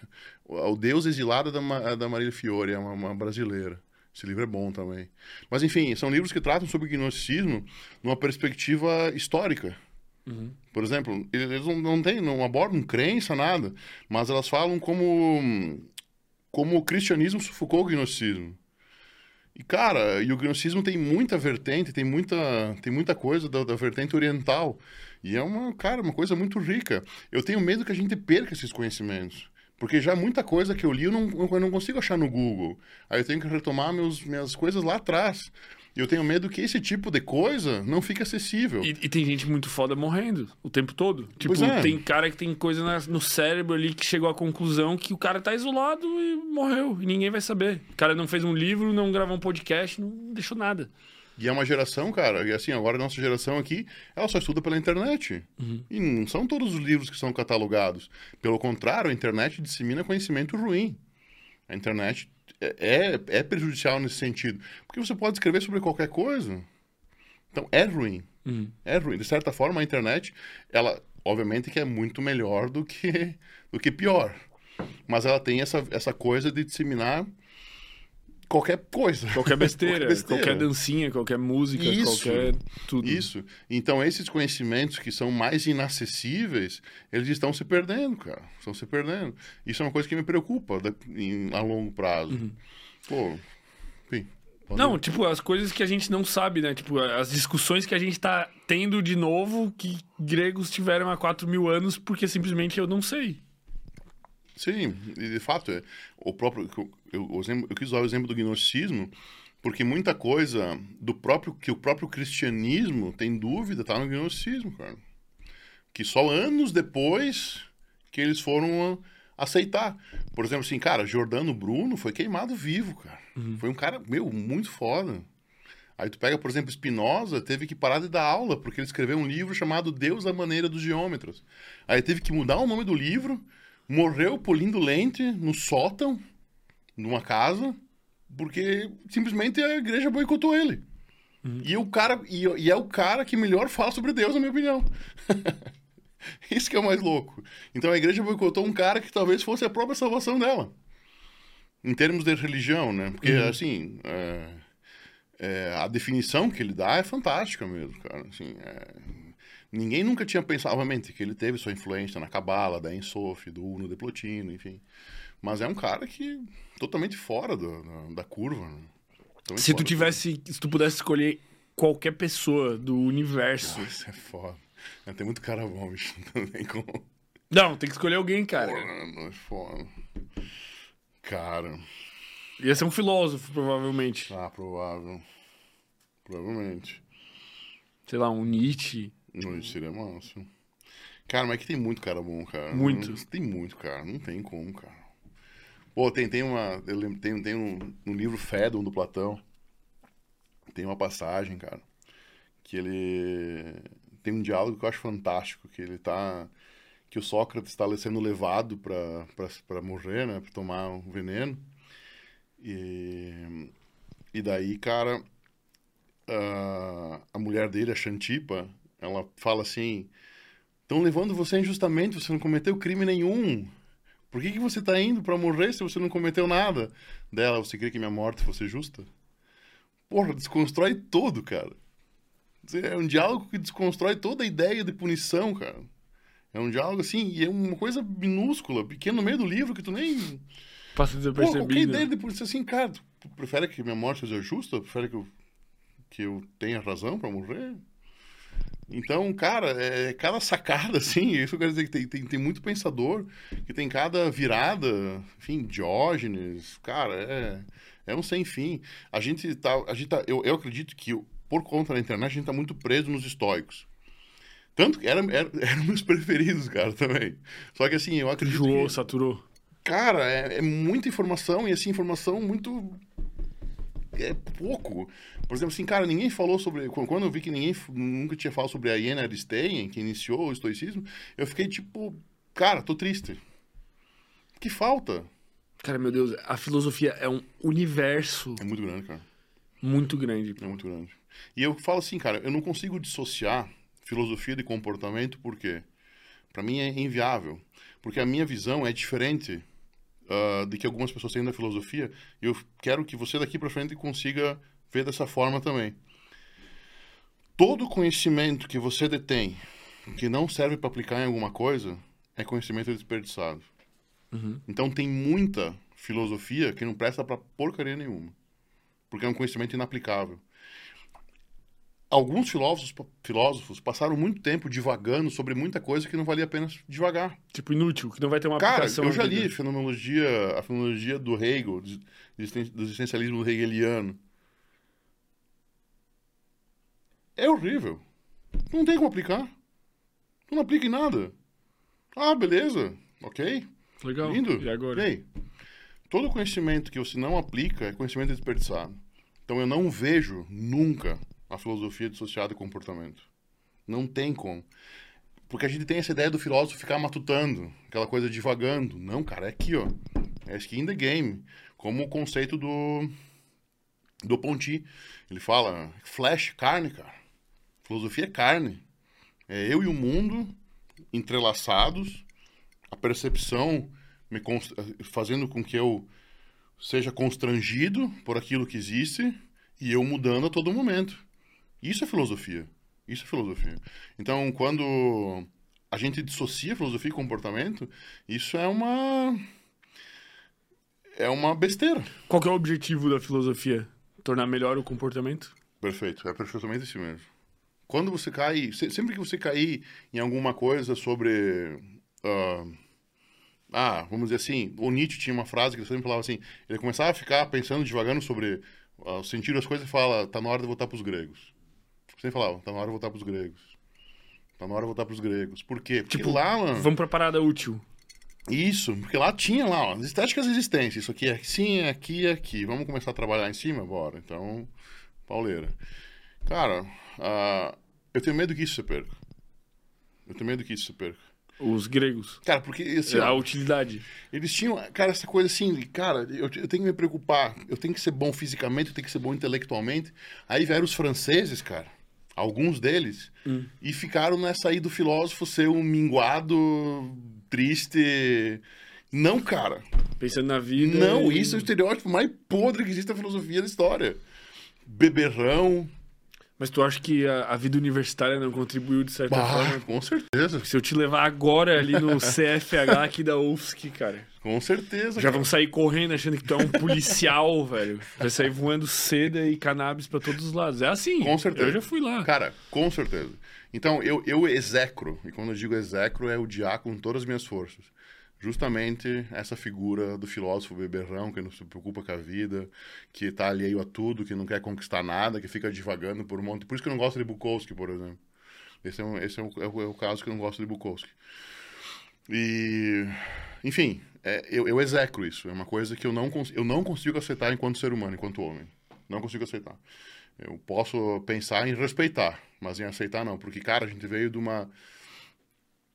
O Deus Exilado da, Ma- da Marília Fiore, é uma, uma brasileira. Esse livro é bom também. Mas, enfim, são livros que tratam sobre o gnosticismo numa perspectiva histórica. Por exemplo, eles não, não, tem, não abordam crença, nada, mas elas falam como, como o cristianismo sufocou o gnosticismo. E, cara, e o gnosticismo tem muita vertente, tem muita, tem muita coisa da, da vertente oriental. E é uma, cara, uma coisa muito rica. Eu tenho medo que a gente perca esses conhecimentos. Porque já muita coisa que eu li eu não, eu não consigo achar no Google. Aí eu tenho que retomar meus, minhas coisas lá atrás. E eu tenho medo que esse tipo de coisa não fique acessível. E, e tem gente muito foda morrendo o tempo todo. Tipo, é. tem cara que tem coisa na- no cérebro ali que chegou à conclusão que o cara tá isolado e morreu. E ninguém vai saber. O cara não fez um livro, não gravou um podcast, não deixou nada. E é uma geração, cara, e assim, agora a nossa geração aqui, ela só estuda pela internet. E não são todos os livros que são catalogados. Pelo contrário, a internet dissemina conhecimento ruim. A internet é, é, é prejudicial nesse sentido. Porque você pode escrever sobre qualquer coisa. Então, é ruim. É ruim. De certa forma, a internet, ela, obviamente, que é muito melhor do que, do que pior. Mas ela tem essa, essa coisa de disseminar qualquer coisa. Qualquer (laughs) besteira, Qualquer qualquer, besteira. dancinha, qualquer música, Isso. qualquer tudo. Isso. Então, esses conhecimentos que são mais inacessíveis, eles estão se perdendo, cara. Estão se perdendo. Isso é uma coisa que me preocupa da- em- a longo prazo. Pô, enfim. Não, tipo, as coisas que a gente não sabe, né? Tipo, as discussões que a gente tá tendo de novo que gregos tiveram há 4 mil anos porque simplesmente eu não sei. Sim, e de fato, é, o próprio, eu, eu, quis usar o exemplo do gnosticismo, porque muita coisa do próprio que o próprio cristianismo tem dúvida tá no gnosticismo, cara. Que só anos depois que eles foram aceitar. Por exemplo, assim, cara, Jordano Bruno foi queimado vivo, cara. Foi um cara, meu, muito foda. Aí tu pega, por exemplo, Spinoza, teve que parar de dar aula, porque ele escreveu um livro chamado Deus da Maneira dos Geômetros. Aí teve que mudar o nome do livro, morreu polindo lente no sótão, numa casa, porque simplesmente a igreja boicotou ele. E, o cara, e, e é o cara que melhor fala sobre Deus, na minha opinião. (laughs) Isso que é o mais louco. Então a igreja boicotou um cara que talvez fosse a própria salvação dela. Em termos de religião, né? Porque, assim, é, é, a definição que ele dá é fantástica mesmo, cara. Assim, é, ninguém nunca tinha pensado, obviamente, que ele teve sua influência na Cabala, da Ensof, do Uno de Plotino, enfim. Mas é um cara que totalmente fora do- da, da curva. Né? Se tu tivesse, se tu pudesse escolher qualquer pessoa do universo. Nossa, é foda. Tem muito cara bom, bicho. (laughs) Não tem como. Não, tem que escolher alguém, cara. Mano, é foda. Cara, Ia ser um filósofo, provavelmente. ah, provável. Provavelmente. Sei lá, um Nietzsche. Isso seria massa. Cara, mas é que tem muito cara bom, cara. Muito. Tem muito, cara. Não tem como, cara. Pô, tem, tem uma. Eu lembro, tem, tem um, no livro Fédon do Platão. Tem uma passagem, cara. Que ele. Tem um diálogo que eu acho fantástico. Que ele tá. Que o Sócrates está sendo levado pra morrer, né? Pra tomar um veneno. E. E daí, cara. a- a mulher dele, a Xantipa, ela fala assim: estão levando você injustamente, você não cometeu crime nenhum. Por que, que você está indo para morrer se você não cometeu nada? Dela, você queria que minha morte fosse justa? Porra, desconstrói tudo, cara. É um diálogo que desconstrói toda a ideia de punição, cara. É um diálogo assim, e é uma coisa minúscula, pequena no meio do livro que tu nem. Passa Pô, qualquer desapercebido. ideia de punição assim, cara, tu prefere que minha morte seja justa? Prefere que eu, que eu tenha razão para morrer? Então, cara, é cada sacada, (laughs) assim, isso eu quero dizer que tem, tem, tem muito pensador, que tem cada virada, enfim, Diógenes, cara, é, é um sem fim. A gente tá, a gente tá, eu, eu acredito que por conta da internet a gente tá muito preso nos estoicos. Tanto que era, era, (laughs) eram meus preferidos, cara, também. Só que assim, eu acredito Enjoou, que... saturou. Cara, é, é muita informação e assim, informação muito. É pouco. Por exemplo, assim, cara, ninguém falou sobre. Quando eu vi que ninguém nunca tinha falado sobre a Iena Aristeia, que iniciou o estoicismo, eu fiquei tipo, cara, tô triste. Que falta? Cara, meu Deus, a filosofia é um universo É muito grande, cara. muito grande. É muito grande. E eu falo assim, cara, eu não consigo dissociar filosofia de comportamento porque para mim é inviável, porque a minha visão é diferente ah, de que algumas pessoas têm da filosofia. Eu quero que você daqui para frente consiga ver dessa forma também. Todo conhecimento que você detém que não serve para aplicar em alguma coisa é conhecimento desperdiçado. Então tem muita filosofia que não presta para porcaria nenhuma. porque é um conhecimento inaplicável. Alguns filósofos, filósofos passaram muito tempo divagando sobre muita coisa que não valia a pena divagar. Tipo, inútil, que não vai ter uma Cara, aplicação. eu já li a fenomenologia, a fenomenologia do Hegel, do existen- do existencialismo hegeliano. É horrível. Não tem como aplicar. Tu não aplica em nada. Ah, beleza. Ok. Legal. Lindo. E agora? Ei, todo conhecimento que você não aplica é conhecimento desperdiçado. Então eu não vejo nunca a filosofia dissociada de comportamento. Não tem como. Porque a gente tem essa ideia do filósofo ficar matutando, aquela coisa divagando. Não, cara, é aqui, ó. É skin the game. Como o conceito do do Ponty. Ele fala, flesh, carne, cara. Filosofia é carne. É eu e o mundo entrelaçados, a percepção me const- fazendo com que eu seja constrangido por aquilo que existe e eu mudando a todo momento. Isso é filosofia. Isso é filosofia. Então, quando a gente dissocia filosofia e comportamento, isso é uma é uma besteira. Qual que é o objetivo da filosofia? Tornar melhor o comportamento? Perfeito, é perfeitamente isso mesmo. Quando você cai, se- sempre que você cair em alguma coisa sobre. ah, ah, vamos dizer assim, o Nietzsche tinha uma frase que ele sempre falava assim: ele começava a ficar pensando, devagando sobre ah, o sentido das coisas e fala, tá na hora de voltar para os gregos. Sempre falava, tá na hora de voltar para os gregos. Tá na hora de voltar para os gregos. Por quê? Porque Tipo, lá, mano. Vamos pra parada útil. Isso, porque lá tinha lá, ó, as estéticas da existência. Isso aqui é assim, é aqui, é aqui. Vamos começar a trabalhar em cima? Bora. Então, pauleira. Cara, ah, eu tenho medo que isso se perca. Eu tenho medo que isso se perca. Os gregos. Cara, porque assim, a ó, utilidade. eles tinham, cara, essa coisa assim, cara, eu, eu tenho que me preocupar, eu tenho que ser bom fisicamente, eu tenho que ser bom intelectualmente. Aí vieram os franceses, cara, alguns deles, e ficaram nessa aí do filósofo ser um minguado, triste. Não, cara. Pensando na vida. Não, e- isso é o estereótipo mais podre que existe na filosofia da história. Beberrão. Mas tu acha que a, a vida universitária não contribuiu de certa Bah, forma? com certeza. Se eu te levar agora ali no (laughs) CFH aqui da UFSC, cara, Com certeza. já cara. vão sair correndo achando que tu é um policial, (laughs) velho. Vai sair voando seda e cannabis pra todos os lados. É assim. Com certeza. Eu já fui lá. Cara, com certeza. Então, eu, eu execro, e quando eu digo execro, é odiar com todas as minhas forças. Justamente essa figura do filósofo beberrão, que não se preocupa com a vida, que tá alheio a tudo, que não quer conquistar nada, que fica divagando por um monte. Por isso que eu não gosto de Bukowski, por exemplo. Esse é, um, esse é, o, é, o, é o caso que eu não gosto de Bukowski. E, enfim, é, eu, eu execro isso. É uma coisa que eu não, eu não consigo aceitar enquanto ser humano, enquanto homem. Não consigo aceitar. Eu posso pensar em respeitar, mas em aceitar não. Porque, cara, a gente veio de uma,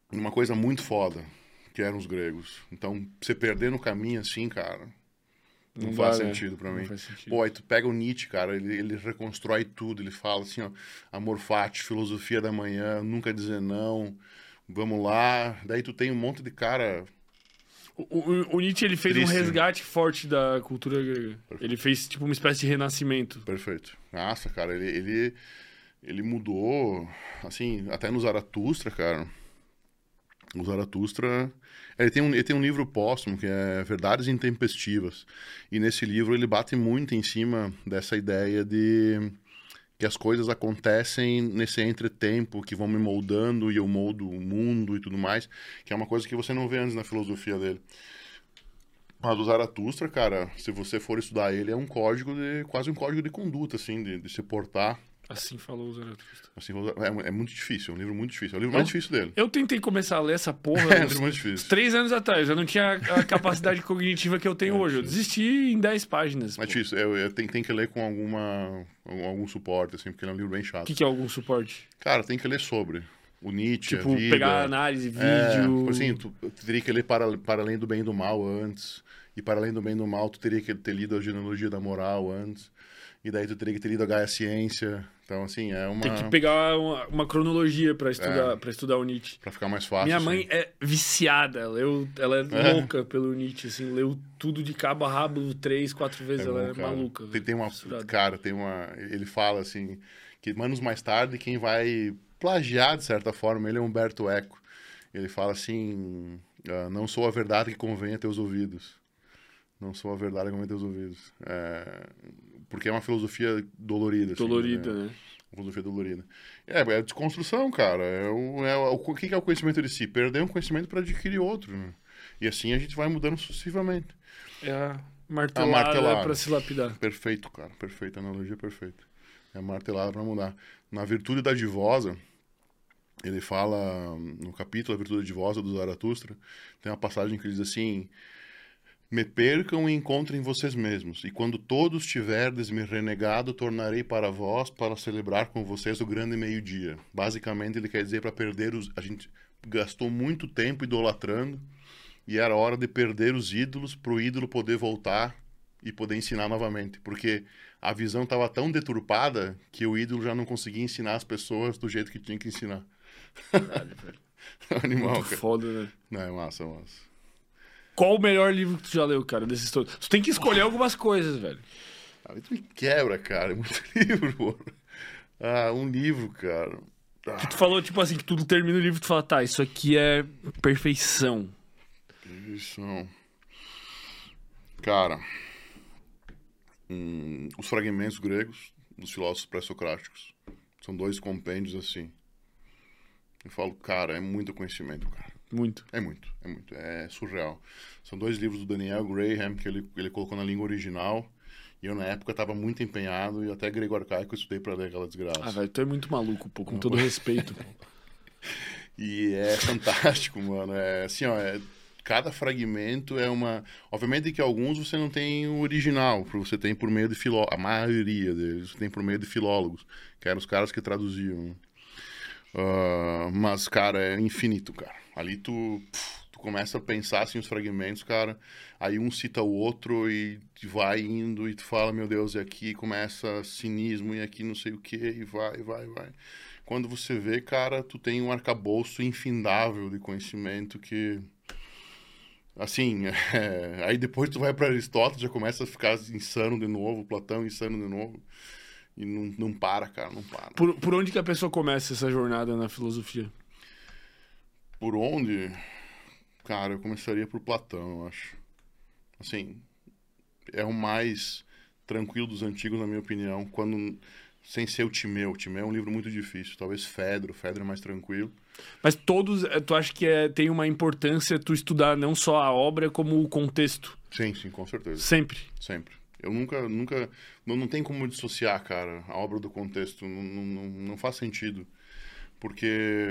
de uma coisa muito foda, que eram os gregos. Então, você perder no caminho assim, cara, não, Não faz dá, né? sentido pra Não mim. faz sentido. Pô, aí tu pega o Nietzsche, cara, ele, ele reconstrói tudo. Ele fala assim, ó, amor fati, filosofia da manhã, nunca dizer não, vamos lá. Daí tu tem um monte de cara O, o- o Nietzsche ele fez Triste. um resgate forte da cultura grega. Ele fez tipo uma espécie de renascimento. Perfeito. Nossa, cara, ele, ele, ele mudou, assim, até no Zaratustra, cara. O Zaratustra. Ele tem, um, ele tem um livro póstumo que é Verdades Intempestivas. E nesse livro ele bate muito em cima dessa ideia de que as coisas acontecem nesse entretempo que vão me moldando e eu moldo o mundo e tudo mais, que é uma coisa que você não vê antes na filosofia dele. Mas o Zaratustra, cara, se você for estudar ele, é um código de. quase um código de conduta, assim, de, de se portar. Assim falou o Zaratustra. Assim, é, é muito difícil, é um livro muito difícil. É o livro mais difícil dele. Eu tentei começar a ler essa porra (laughs) É uns muito difícil. três anos atrás. Eu não tinha a capacidade (laughs) cognitiva que eu tenho hoje. Eu desisti em 10 páginas. É pô. difícil, eu, eu tenho, tem que ler com alguma, algum, suporte, assim, porque ele é um livro bem O chato. que, que é algum suporte? Cara, tem que ler sobre o Nietzsche, Tipo, a vida. pegar análise, É, vídeo. tipo assim, tu, tu teria que ler para, para Além do Bem e do Mal antes. E para Além do Bem e do Mal, tu teria que ter lido a Genealogia da Moral antes. E daí tu teria que ter lido a Gaia Ciência. Então, assim, é uma... Tem que pegar uma, uma cronologia pra estudar, pra estudar o Nietzsche. Pra ficar mais fácil. Minha assim. mãe é viciada, ela, leu, ela é, É. louca pelo Nietzsche, assim, leu tudo de cabo a rabo três, quatro vezes, ela bom, é cara. maluca. Tem, tem uma. Cara, tem uma. Ele fala assim. Que anos mais tarde, quem vai plagiar, de certa forma, ele é Humberto Eco. Ele fala assim: ah, Não sou a verdade que convém a teus ouvidos. Não sou a verdade que convém a teus ouvidos. É, porque é uma filosofia dolorida. assim, Dolorida, né? né? Filosofia dolorida. É, é a desconstrução, cara. É o, é o, o que é o conhecimento de si? Perder um conhecimento para adquirir outro. né? E assim a gente vai mudando sucessivamente. É a martelada, martelada. pra se lapidar. Perfeito, cara. Perfeito. A analogia é perfeita. É martelada para mudar. Na Virtude da Divosa, ele fala, no capítulo A Virtude Divosa do Zaratustra, tem uma passagem que diz assim: Me percam e encontrem vocês mesmos, e quando todos tiverdes me renegado, tornarei para vós para celebrar com vocês o grande meio-dia. Basicamente, ele quer dizer para perder os. A gente gastou muito tempo idolatrando, e era hora de perder os ídolos para o ídolo poder voltar e poder ensinar novamente, porque a visão estava tão deturpada que o ídolo já não conseguia ensinar as pessoas do jeito que tinha que ensinar. Caralho, velho. (laughs) Animal, Muito cara. foda, né? Não, é massa, é massa. Qual o melhor livro que tu já leu, cara, desses todos? Tu tem que escolher algumas coisas, velho. Aí tu me quebra, cara. É muito (laughs) livro, pô. Ah, um livro, cara. Ah, Que tu falou, tipo assim, que tu termina o livro e tu fala, tá, isso aqui é perfeição. não. Cara. hum, os fragmentos gregos dos filósofos pré-socráticos. São dois compêndios assim. Eu falo, cara, é muito conhecimento, cara. Muito. É muito, é muito. É surreal. São dois livros do Daniel Graham que ele, ele colocou na língua original. E eu, na época, estava muito empenhado e até grego arcaico eu estudei para ler aquela desgraça. Ah, velho, tu é muito maluco, pô, com todo respeito. (laughs) E é fantástico, mano. É assim, ó, é- cada fragmento é uma. Obviamente que alguns você não tem o original, você tem por meio de filó. A maioria deles você tem por meio de filólogos, que eram os caras que traduziam. Ah, mas, cara, é infinito, cara. Ali tu, tu começa a pensar assim os fragmentos, cara. Aí um cita o outro e vai indo e tu fala, meu Deus, e aqui começa cinismo e aqui não sei o que, e vai, vai, vai. Quando você vê, cara, tu tem um arcabouço infindável de conhecimento que. Assim, (laughs) é, aí depois tu vai para Aristóteles, já começa a ficar insano de novo, Platão insano de novo. E não, não para, cara, não para. Por, por onde que a pessoa começa essa jornada na filosofia? Por onde? Cara, eu começaria por Platão, eu acho. Assim, é o mais tranquilo dos antigos, na minha opinião, quando sem ser o Timeu. O Timeu é um livro muito difícil. Talvez Fedro, Fedro é mais tranquilo. Mas todos, eh, tu acha que é, tem uma importância tu estudar não só a obra, como o contexto? Sim, sim, com certeza. Sempre. Sempre. Eu nunca, nunca, não, não tem como dissociar, cara, a obra do contexto. Não, não, não, não faz sentido. Porque,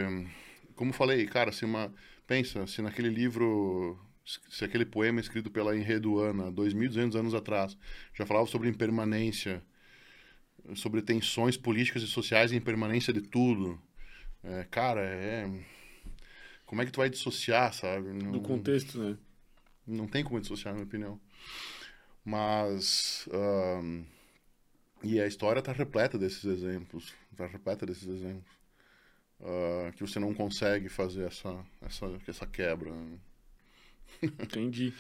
como falei, cara, se uma, pensa, se naquele livro, se aquele poema escrito pela Enreduana, 2.200 anos atrás, já falava sobre impermanência, sobre tensões políticas e sociais e impermanência de tudo. É, cara, é... Como é que tu vai dissociar, sabe? Não, Do contexto, né? não tem como dissociar, na minha opinião. Mas. ahn, e a história está repleta desses exemplos. Está repleta desses exemplos. Ah, que você não consegue fazer essa, essa, essa quebra. né? Entendi.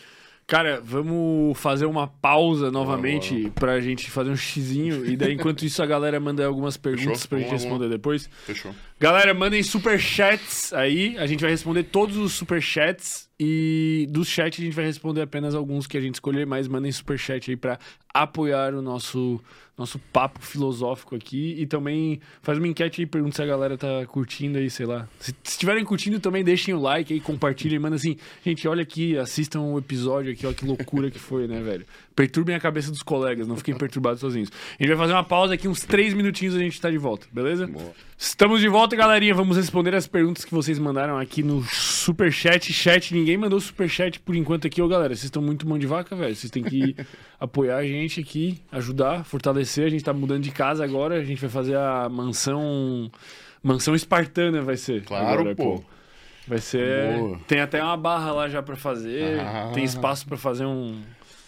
Cara, vamos fazer uma pausa novamente Bora, pra gente fazer um xizinho. E daí, enquanto isso, a galera manda algumas perguntas Fechou? pra gente responder depois. Fechou. Galera, mandem superchats aí. A gente vai responder todos os superchats. E dos chats a gente vai responder apenas alguns que a gente escolher, mas mandem superchat aí pra apoiar o nosso, nosso papo filosófico aqui. E também faz uma enquete aí, pergunta se a galera tá curtindo aí, sei lá. Se se estiverem curtindo, também deixem o like aí, compartilhem, manda assim, gente, olha aqui, assistam o episódio aqui, ó, que loucura que foi, né, velho? Perturbem a cabeça dos colegas, não fiquem perturbados sozinhos. A gente vai fazer uma pausa aqui, uns três minutinhos a gente tá de volta, beleza? Boa. Estamos de volta, galerinha. Vamos responder as perguntas que vocês mandaram aqui no Superchat. Chat, ninguém mandou Superchat por enquanto aqui. Ô, galera, vocês estão muito mão de vaca, velho. Vocês têm que (laughs) apoiar a gente aqui, ajudar, fortalecer. A gente tá mudando de casa agora. A gente vai fazer a mansão... Mansão espartana vai ser. Claro, agora, pô. Vai ser... Boa. Tem até uma barra lá já pra fazer. Ah. Tem espaço pra fazer um...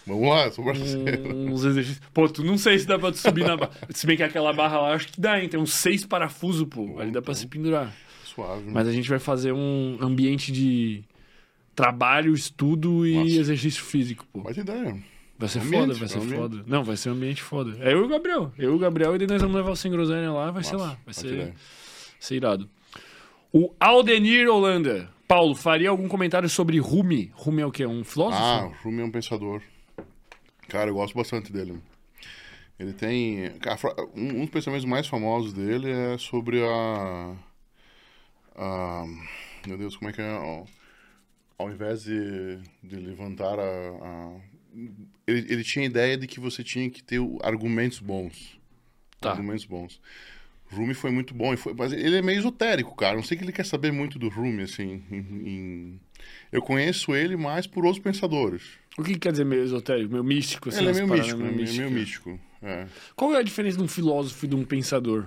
Vamos lá, sou parceiro. um- uns exercícios. Pô, tu não sei se dá pra subir na barra. Se bem que aquela barra lá, acho que dá, hein? Tem uns seis parafusos, pô. Ali dá pra se pendurar. Suave. né? Mas a gente vai fazer um ambiente de trabalho, estudo e Nossa. exercício físico, pô. Mas ideia. Vai ser Ambiente, foda, vai ser ambiente. foda. Não, vai ser um ambiente foda. É eu e o Gabriel. Eu e o Gabriel, e daí nós vamos levar o Sem Groselha lá, vai ser Nossa, lá. Vai ser, ser irado. O Aldenir Holanda. Paulo, faria algum comentário sobre Rumi? Rumi é o quê? Um filósofo? Ah, Rumi é um pensador. Cara, eu gosto bastante dele. Ele tem. Um dos pensamentos mais famosos dele é sobre a. a meu Deus, como é que é? Ao, ao invés de, de levantar a. a ele, ele tinha a ideia de que você tinha que ter argumentos bons. Tá. Argumentos bons. Rumi foi muito bom, foi, mas ele é meio esotérico, cara. Não sei que ele quer saber muito do Rumi, assim. Em, em... Eu conheço ele mais por outros pensadores. O que quer dizer meio esotérico? Meio místico? Assim, ele é meio místico, meio, meio místico. É. Qual é a diferença de um filósofo e de um pensador?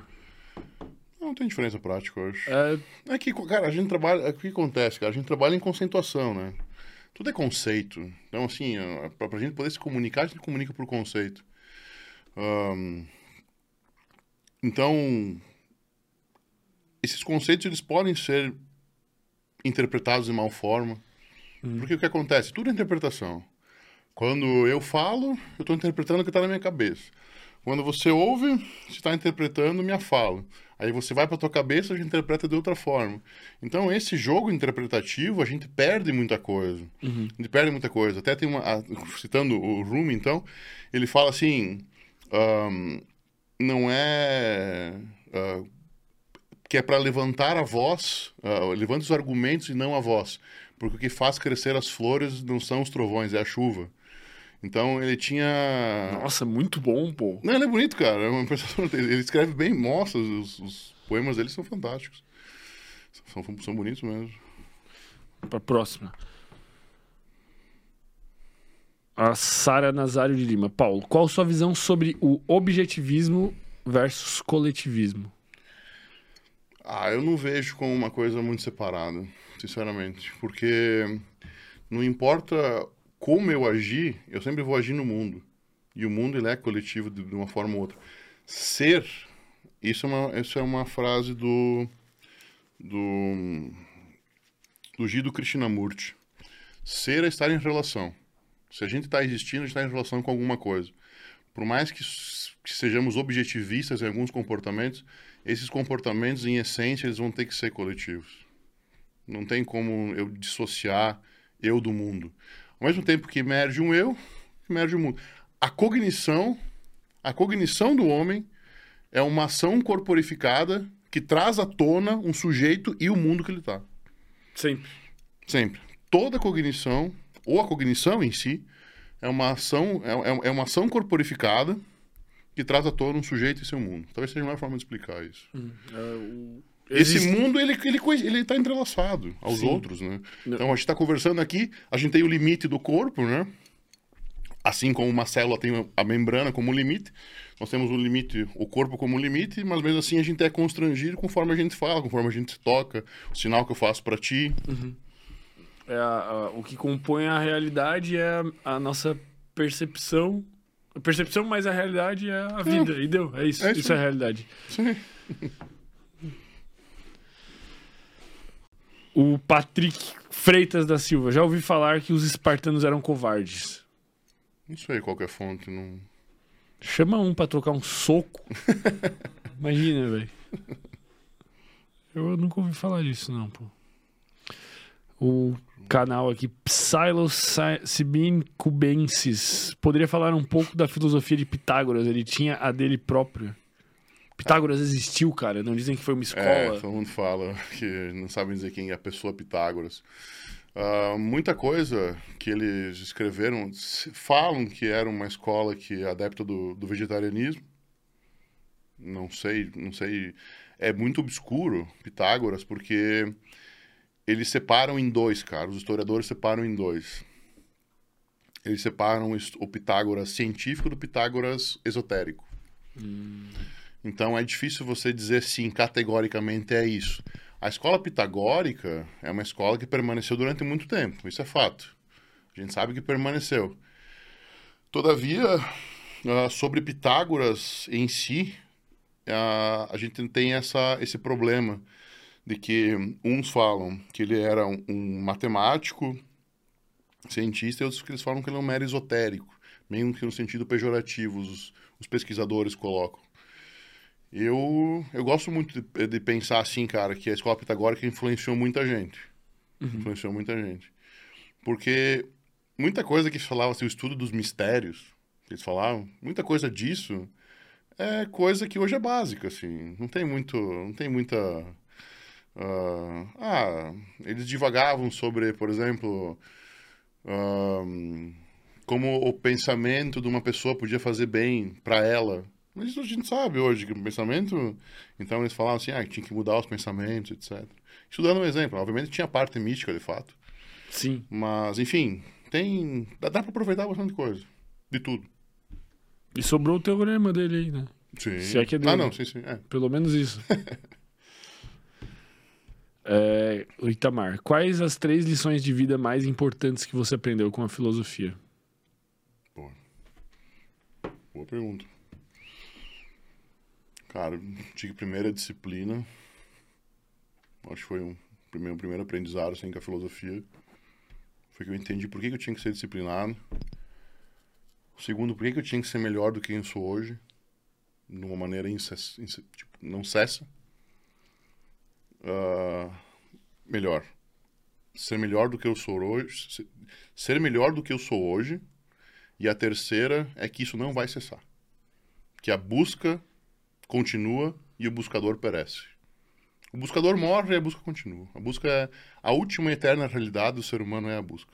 Não tem diferença prática, eu acho. É... é que, cara, a gente trabalha... O que acontece, cara? A gente trabalha em conceituação, né? Tudo é conceito. Então, assim, pra, pra gente poder se comunicar, a gente comunica por conceito. Então, esses conceitos eles podem ser interpretados de mal forma. Hum. Porque o que acontece? Tudo é interpretação. Quando eu falo, eu estou interpretando o que está na minha cabeça. Quando você ouve, você está interpretando minha fala. Aí você vai para tua cabeça, a gente interpreta de outra forma. Então, esse jogo interpretativo, a gente perde muita coisa. Uhum. A gente perde muita coisa. Até tem uma... Citando o Rumi, então, ele fala assim... Um, não é... Uh, que é para levantar a voz, uh, levanta os argumentos e não a voz. Porque o que faz crescer as flores não são os trovões, é a chuva. Então ele tinha. Nossa, muito bom, pô. Não, ele é bonito, cara. É. Ele escreve bem, mostra, os, os poemas dele são fantásticos. São, são bonitos mesmo. Pra próxima. A Sara Nazário de Lima. Paulo, qual sua visão sobre o objetivismo versus coletivismo? Ah, eu não vejo como uma coisa muito separada, sinceramente. Porque não importa como eu agir, eu sempre vou agir no mundo. E o mundo ele é coletivo de, de uma forma ou outra. Ser, isso é uma, isso é uma frase do do do Gido Krishnamurti. Ser é estar em relação. Se a gente está existindo, a gente está em relação com alguma coisa. Por mais que, que sejamos objetivistas em alguns comportamentos, esses comportamentos, em essência, eles vão ter que ser coletivos. Não tem como eu dissociar eu do mundo. Ao mesmo tempo que emerge um eu, emerge um mundo. A cognição, a cognição do homem é uma ação corporificada que traz à tona um sujeito e o mundo que ele está. Sempre. Sempre. Toda cognição, ou a cognição em si, é uma ação, é, é, é uma ação corporificada que traz à tona um sujeito e seu mundo. Talvez seja uma forma de explicar isso. Hum, é, o... Esse Existe... mundo, ele, ele, ele tá entrelaçado aos Sim. outros, né? Então, a gente está conversando aqui, a gente tem o limite do corpo, né? Assim como uma célula tem a membrana como limite, nós temos o limite, o corpo como limite, mas mesmo assim a gente é constrangido conforme a gente fala, conforme a gente toca, o sinal que eu faço para ti. Uhum. É a, a, o que compõe a realidade é a, a nossa percepção. A percepção mais a realidade é a vida. É. E deu. É isso. É isso, isso é a realidade. Sim. (laughs) O Patrick Freitas da Silva. Já ouvi falar que os espartanos eram covardes. Não sei qual é a fonte. Não... Chama um pra trocar um soco. (laughs) Imagina, velho. Eu nunca ouvi falar disso, não, pô. O canal aqui, Psilocybin Cubensis. Poderia falar um pouco da filosofia de Pitágoras. Ele tinha a dele própria. Pitágoras existiu, cara. Não dizem que foi uma escola. É, todo mundo fala (laughs) que não sabem dizer quem é a pessoa Pitágoras. Uh, muita coisa que eles escreveram falam que era uma escola que é adepta do, do vegetarianismo. Não sei, não sei. É muito obscuro Pitágoras porque eles separam em dois, cara. Os historiadores separam em dois. Eles separam o Pitágoras científico do Pitágoras esotérico. Hum. Então é difícil você dizer sim, categoricamente é isso. A escola pitagórica é uma escola que permaneceu durante muito tempo, isso é fato. A gente sabe que permaneceu. Todavia, uh, sobre Pitágoras em si, uh, a gente tem essa, esse problema de que uns falam que ele era um, matemático, cientista, e outros que eles falam que ele é um mero esotérico, meio que no sentido pejorativo, os, os pesquisadores colocam. Eu, eu gosto muito de, de, pensar assim, cara, que a escola pitagórica influenciou muita gente. Uhum. Influenciou muita gente. Porque muita coisa que se falava, assim, o estudo dos mistérios, que eles falavam, muita coisa disso é coisa que hoje é básica, assim. Não tem muito. Não tem muita. ah, ah, eles divagavam sobre, por exemplo, ah, como o pensamento de uma pessoa podia fazer bem para ela. Mas isso a gente sabe hoje, que o pensamento. Então eles falavam assim, ah, tinha que mudar os pensamentos, etc. Isso dando um exemplo. Obviamente tinha parte mística, de fato. Sim. Mas, enfim, tem. Dá, dá pra aproveitar bastante coisa. De tudo. E sobrou o teorema dele aí, né? Sim. Se é que é dele. Ah, não, sim, sim. É. Pelo menos isso. (laughs) é, Itamar, quais as três lições de vida mais importantes que você aprendeu com a filosofia? Boa pergunta. Cara, tive primeira disciplina. Acho que foi um primeiro, primeiro aprendizado assim, com a filosofia. Foi que eu entendi por que, eu tinha que ser disciplinado. Segundo, por que, eu tinha que ser melhor do que eu sou hoje. De uma maneira incess... ince- tipo, não cessa. Ah, melhor. Ser melhor do que eu sou hoje. se- Ser melhor do que eu sou hoje. E a terceira é que isso não vai cessar. Que a busca continua e o buscador perece. O buscador morre e a busca continua. A busca é a última e eterna realidade do ser humano é a busca.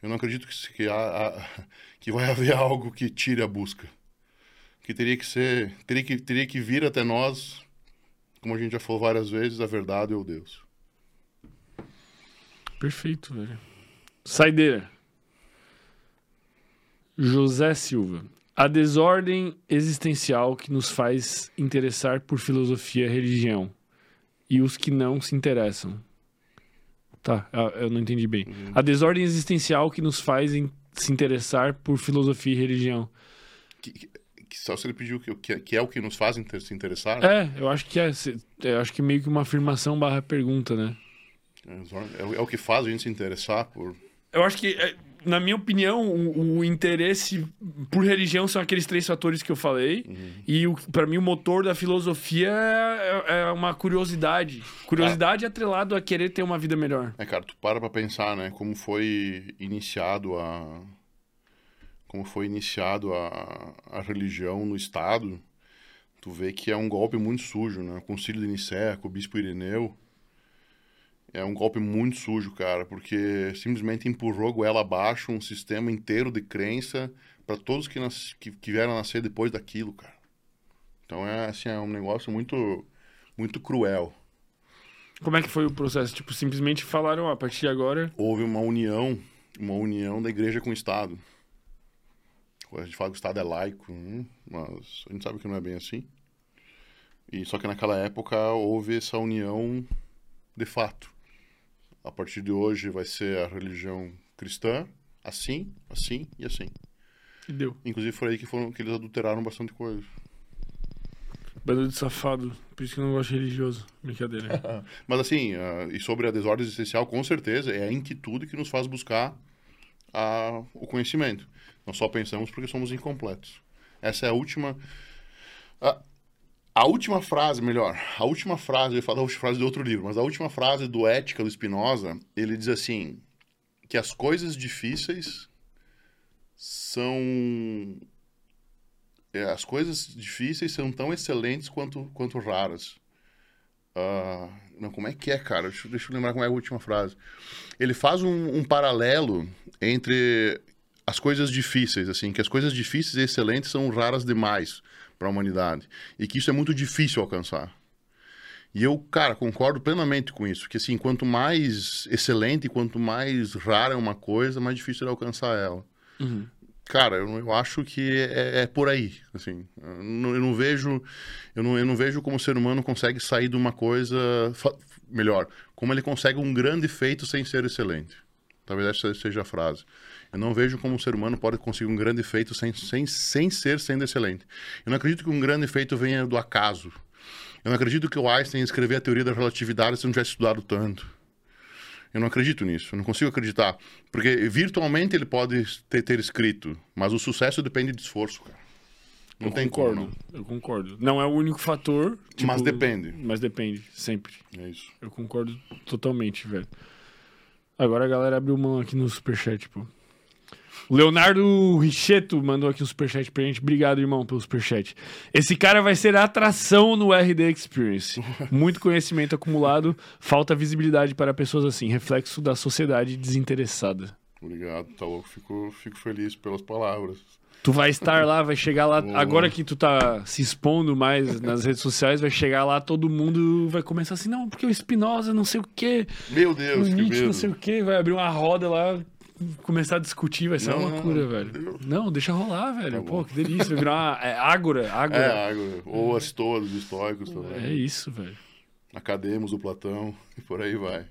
Eu não acredito que, que, há- (laughs) que vai haver algo que tire a busca. Que teria que ser, teria que, teria que vir até nós, como a gente já falou várias vezes, a verdade ou Deus. Perfeito, velho. Saideira. José Silva. A desordem existencial que nos faz interessar por filosofia e religião. E os que não se interessam. Tá, eu não entendi bem. A desordem existencial que nos faz in- se interessar por filosofia e religião. Que, que- que só se ele pediu que, que, que é o que nos faz inter- se interessar. É, eu acho que é. se- Eu acho que meio que uma afirmação barra pergunta, né? É, o- é o que faz a gente se interessar por. Eu acho que, é, na minha opinião, o, o interesse por religião são aqueles três fatores que eu falei. E, o, para mim, o motor da filosofia é, é uma curiosidade. Curiosidade atrelado a querer ter uma vida melhor. É, cara, tu para pra pensar, né? Como foi iniciado a. Como foi iniciado a, a religião no Estado. Tu vê que é um golpe muito sujo, né? O Concílio de Nicéia, com o Bispo Ireneu. É um golpe muito sujo, cara, porque simplesmente empurrou goela abaixo um sistema inteiro de crença para todos que, nas, que, que vieram a nascer depois daquilo, cara. Então é assim, é um negócio muito, muito cruel. Como é que foi o processo? Tipo, simplesmente falaram, ó, a partir de agora... houve uma união, uma união da igreja com o Estado. A gente fala que o Estado é laico, hum, mas a gente sabe que não é bem assim. E só que naquela época houve essa união de fato. A partir de hoje vai ser a religião cristã, assim, assim e assim. E deu. Inclusive foi aí que, foram, que eles adulteraram bastante coisa. Banda de safado. Por isso que eu não gosto de religioso. Brincadeira. (laughs) Mas assim, ah, e sobre a desordem existencial, com certeza, é a inquietude que nos faz buscar a, o conhecimento. Nós só pensamos porque somos incompletos. Essa é a última. A, a última frase, melhor, a última frase, eu ia falar a última frase de outro livro, mas a última frase do Ética do Spinoza, ele diz assim: que as coisas difíceis são. é, as coisas difíceis são tão excelentes quanto, quanto raras. Ah, não, como é que é, cara? Deixa, eu- deixa eu lembrar como é a última frase. Ele faz um, um paralelo entre as coisas difíceis, assim, que as coisas difíceis e excelentes são raras demais para a humanidade e que isso é muito difícil alcançar. E eu, cara, concordo plenamente com isso, que assim, quanto mais excelente, quanto mais rara é uma coisa, mais difícil é alcançar ela. Cara, eu, eu acho que é, é por aí, assim. Eu não, eu não vejo, eu não, eu não vejo como o ser humano consegue sair de uma coisa melhor, como ele consegue um grande feito sem ser excelente. Talvez essa seja a frase. Eu não vejo como o ser humano pode conseguir um grande feito sem, sem, sem ser sendo excelente. Eu não acredito que um grande feito venha do acaso. Eu não acredito que o Einstein escreveu a teoria da relatividade se não tivesse estudado tanto. Eu não acredito nisso, eu não consigo acreditar. Porque virtualmente ele pode ter, ter escrito, mas o sucesso depende de esforço, cara. Não eu tem concordo. como, Eu concordo. Não é o único fator. tipo, Mas depende. Mas depende, sempre. não. É isso. Eu concordo totalmente, velho. Agora a galera abriu mão aqui no superchat, pô. O Leonardo Richeto mandou aqui um superchat pra gente. Obrigado, irmão, pelo superchat. Esse cara vai ser a atração no RD Experience. (laughs) Muito conhecimento acumulado, falta visibilidade para pessoas assim, reflexo da sociedade desinteressada. Obrigado, tá louco. Fico, fico feliz pelas palavras. Tu vai estar lá, vai chegar lá. Boa. Agora que tu tá se expondo mais nas redes sociais, vai chegar lá, todo mundo vai começar assim, não, porque o Espinosa não sei o quê, Meu o Deus, que Nietzsche não medo. sei o quê, vai abrir uma roda lá, começar a discutir, vai ser uma Não, loucura, velho. Não, deixa rolar, velho. Tá Pô, que delícia. Vai virar uma é, ágora, (laughs) ágora. É, água. Ou as todas, os estoicos É, também. isso, velho. Academos do Platão e por aí vai.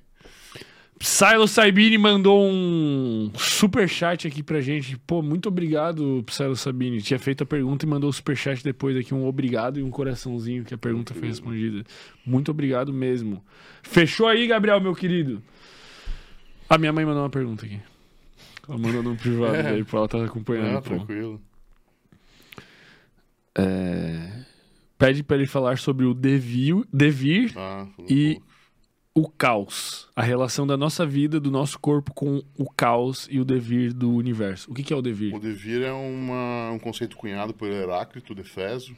Silo Sabini mandou um super chat aqui pra gente. Pô, muito obrigado, Silo Sabini. Tinha feito a pergunta e mandou o super chat depois aqui um obrigado e um coraçãozinho que a pergunta foi respondida. Muito obrigado mesmo. Fechou aí, Gabriel, meu querido. A minha mãe mandou uma pergunta aqui. Ela mandou no privado, (laughs) É. daí pô, ela tá acompanhando. Ah, pô. tranquilo. É, Pede pra ele falar sobre o devir, devir Ah, E- o caos. A relação da nossa vida, do nosso corpo com o caos e o devir do universo. O que, que é o devir? O devir é uma, um conceito cunhado por Heráclito de Efeso.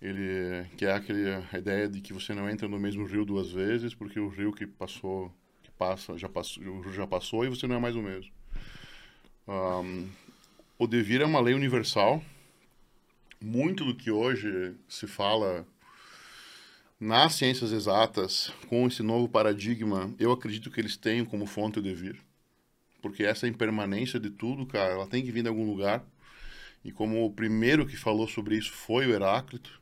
Ele que é aquele, a ideia de que você não entra no mesmo rio duas vezes, porque o rio que passou, que passa, já passou, já passou e você não é mais o mesmo. Ahn, o devir é uma lei universal. Muito do que hoje se fala nas ciências exatas, com esse novo paradigma, eu acredito que eles tenham como fonte o devir porque essa impermanência de tudo, cara, ela tem que vir de algum lugar. E como o primeiro que falou sobre isso foi o Heráclito,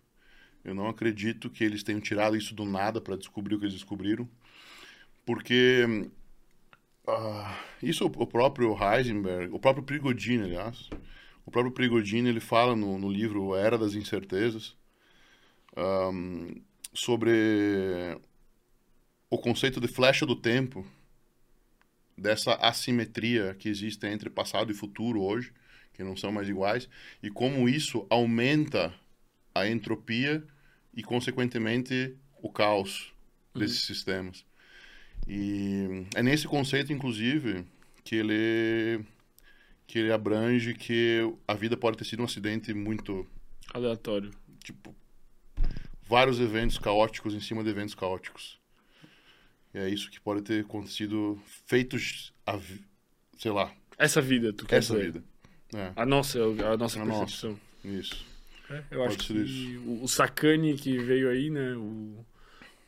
eu não acredito que eles tenham tirado isso do nada para descobrir o que eles descobriram, porque ah, isso o próprio Heisenberg, o próprio Prigogine, aliás, o próprio Prigogine ele fala no, no livro Era das Incertezas ahm, sobre o conceito de flecha do tempo dessa assimetria que existe entre passado e futuro hoje, que não são mais iguais, e como isso aumenta a entropia e, consequentemente, o caos desses sistemas. E é nesse conceito, inclusive, que ele que ele abrange que a vida pode ter sido um acidente muito Aleatório. tipo vários eventos caóticos em cima de eventos caóticos. E é isso que pode ter acontecido, feitos a, sei lá, Essa vida, tu quer essa dizer. vida. É, A nossa, a nossa A percepção. isso. É, eu acho Pode ser que o, o Sacani que veio aí, né? O,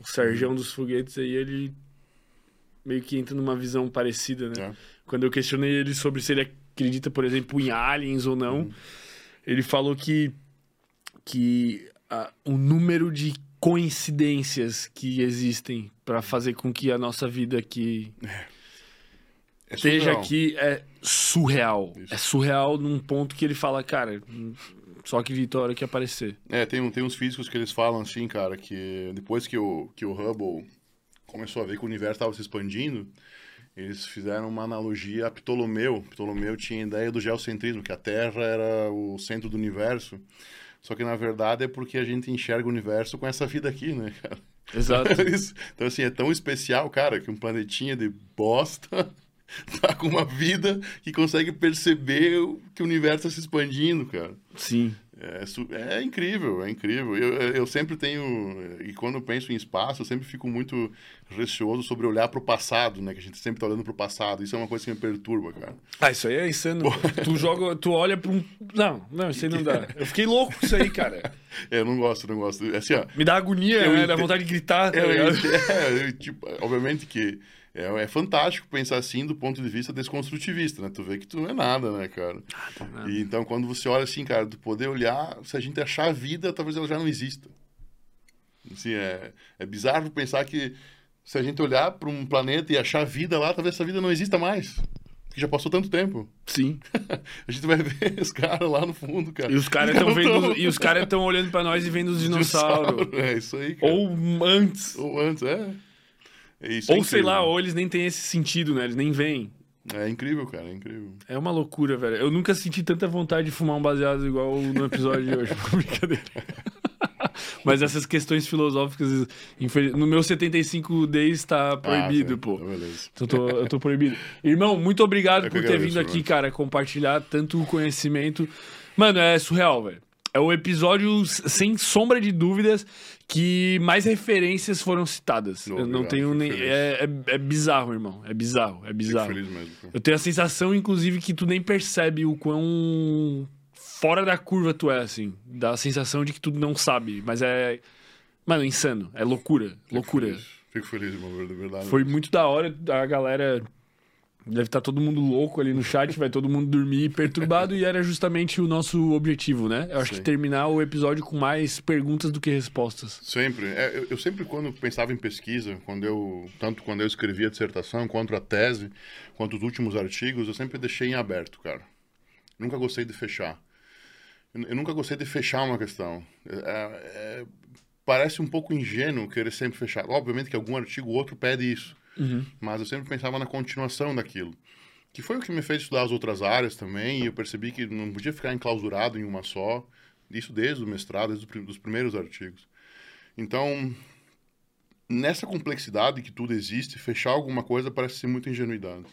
o Serjão dos Foguetes aí, ele meio que entra numa visão parecida, né? É. Quando eu questionei ele sobre se ele acredita, por exemplo, em aliens ou não, Uhum. ele falou que, que ah, o número de coincidências que existem para fazer com que a nossa vida aqui É esteja surreal. aqui é surreal. Isso. É surreal num ponto que ele fala, cara, só que Vitória que aparecer. É, tem, tem uns físicos que eles falam assim, cara, que depois que o, que o Hubble começou a ver que o universo estava se expandindo, eles fizeram uma analogia a Ptolomeu. Ptolomeu tinha a ideia do geocentrismo, que a Terra era o centro do universo. Só que na verdade é porque a gente enxerga o universo com essa vida aqui, né, cara? Exato. (laughs) Isso. Então, assim, é tão especial, cara, que um planetinha de bosta (laughs) tá com uma vida que consegue perceber que o universo está se expandindo, cara. Sim. É, é incrível, é incrível. Eu, eu eu sempre tenho, e quando eu penso em espaço, eu sempre fico muito receoso sobre olhar para o passado, né? Que a gente sempre tá olhando para o passado. Isso é uma coisa que me perturba, cara. Ah, isso aí é insano. tu joga, tu olha pra um. Não, não, isso aí não dá. Eu fiquei louco com isso aí, cara. (laughs) É, eu não gosto, não gosto. Assim, ó, Me dá agonia, Eu né? Dá ente- vontade de gritar, tá ligado? (laughs) é, eu, tipo, obviamente que é, é fantástico pensar assim do ponto de vista desconstrutivista, né? Tu vê que tu não é nada, né, cara? E então, quando você olha assim, cara, tu poder olhar, se a gente achar a vida, talvez ela já não exista. Assim, é, é bizarro pensar que se a gente olhar para um planeta e achar vida lá, talvez essa vida não exista mais. Porque já passou tanto tempo. Sim. (laughs) A gente vai ver os caras lá no fundo, cara. E os caras estão vendo. E os caras estão olhando pra nós e vendo os dinossauros. É isso aí, cara. Ou antes. Ou antes, é. É isso, é Ou sei incrível. lá, ou eles nem têm esse sentido, né? Eles nem veem. É incrível, cara, é incrível. É uma loucura, velho. Eu nunca senti tanta vontade de fumar um baseado igual no episódio de hoje. (laughs) Brincadeira. (laughs) Mas essas questões filosóficas, infeliz- no meu 75 days tá proibido, Ah, pô. Tá, beleza. Então eu tô, eu tô proibido. Irmão, muito obrigado Eu que por ter vindo aqui, cara, compartilhar tanto conhecimento. Mano, é surreal, velho. É o episódio, sem sombra de dúvidas, que mais referências foram citadas. Não, eu não obrigado, tenho nem. É, é, é bizarro, irmão. É bizarro, é bizarro. feliz mesmo. Eu tenho a sensação, inclusive, que tu nem percebe o quão fora da curva tu é, assim. Dá a sensação de que tu não sabe, mas é. Mano, insano. É loucura. Fico loucura. feliz. Fico feliz, irmão, de verdade. Foi muito da hora. A galera. Deve estar todo mundo louco ali no chat, vai todo mundo dormir perturbado, e era justamente o nosso objetivo, né? Eu acho Sim. que terminar o episódio com mais perguntas do que respostas. Sempre. É, eu, eu sempre, quando pensava em pesquisa, quando eu, tanto quando eu escrevia a dissertação, quanto a tese, quanto os últimos artigos, eu sempre deixei em aberto, cara. Nunca gostei de fechar. Eu, eu nunca gostei de fechar uma questão. É- é- parece um pouco ingênuo querer sempre fechar. Obviamente que algum artigo ou outro pede isso. Mas eu sempre pensava na continuação daquilo. Que foi o que me fez estudar as outras áreas também, e eu percebi que não podia ficar enclausurado em uma só. Isso desde o mestrado, desde os primeiros artigos. Então, nessa complexidade que tudo existe, fechar alguma coisa parece ser muita ingenuidade.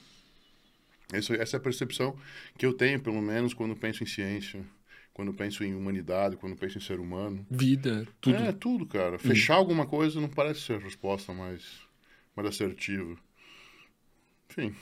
Essa, essa é a percepção que eu tenho, pelo menos, quando penso em ciência, quando penso em humanidade, quando penso em ser humano. Vida, tudo. É, tudo, cara. Fechar alguma coisa não parece ser a resposta mais, mais assertiva. Enfim,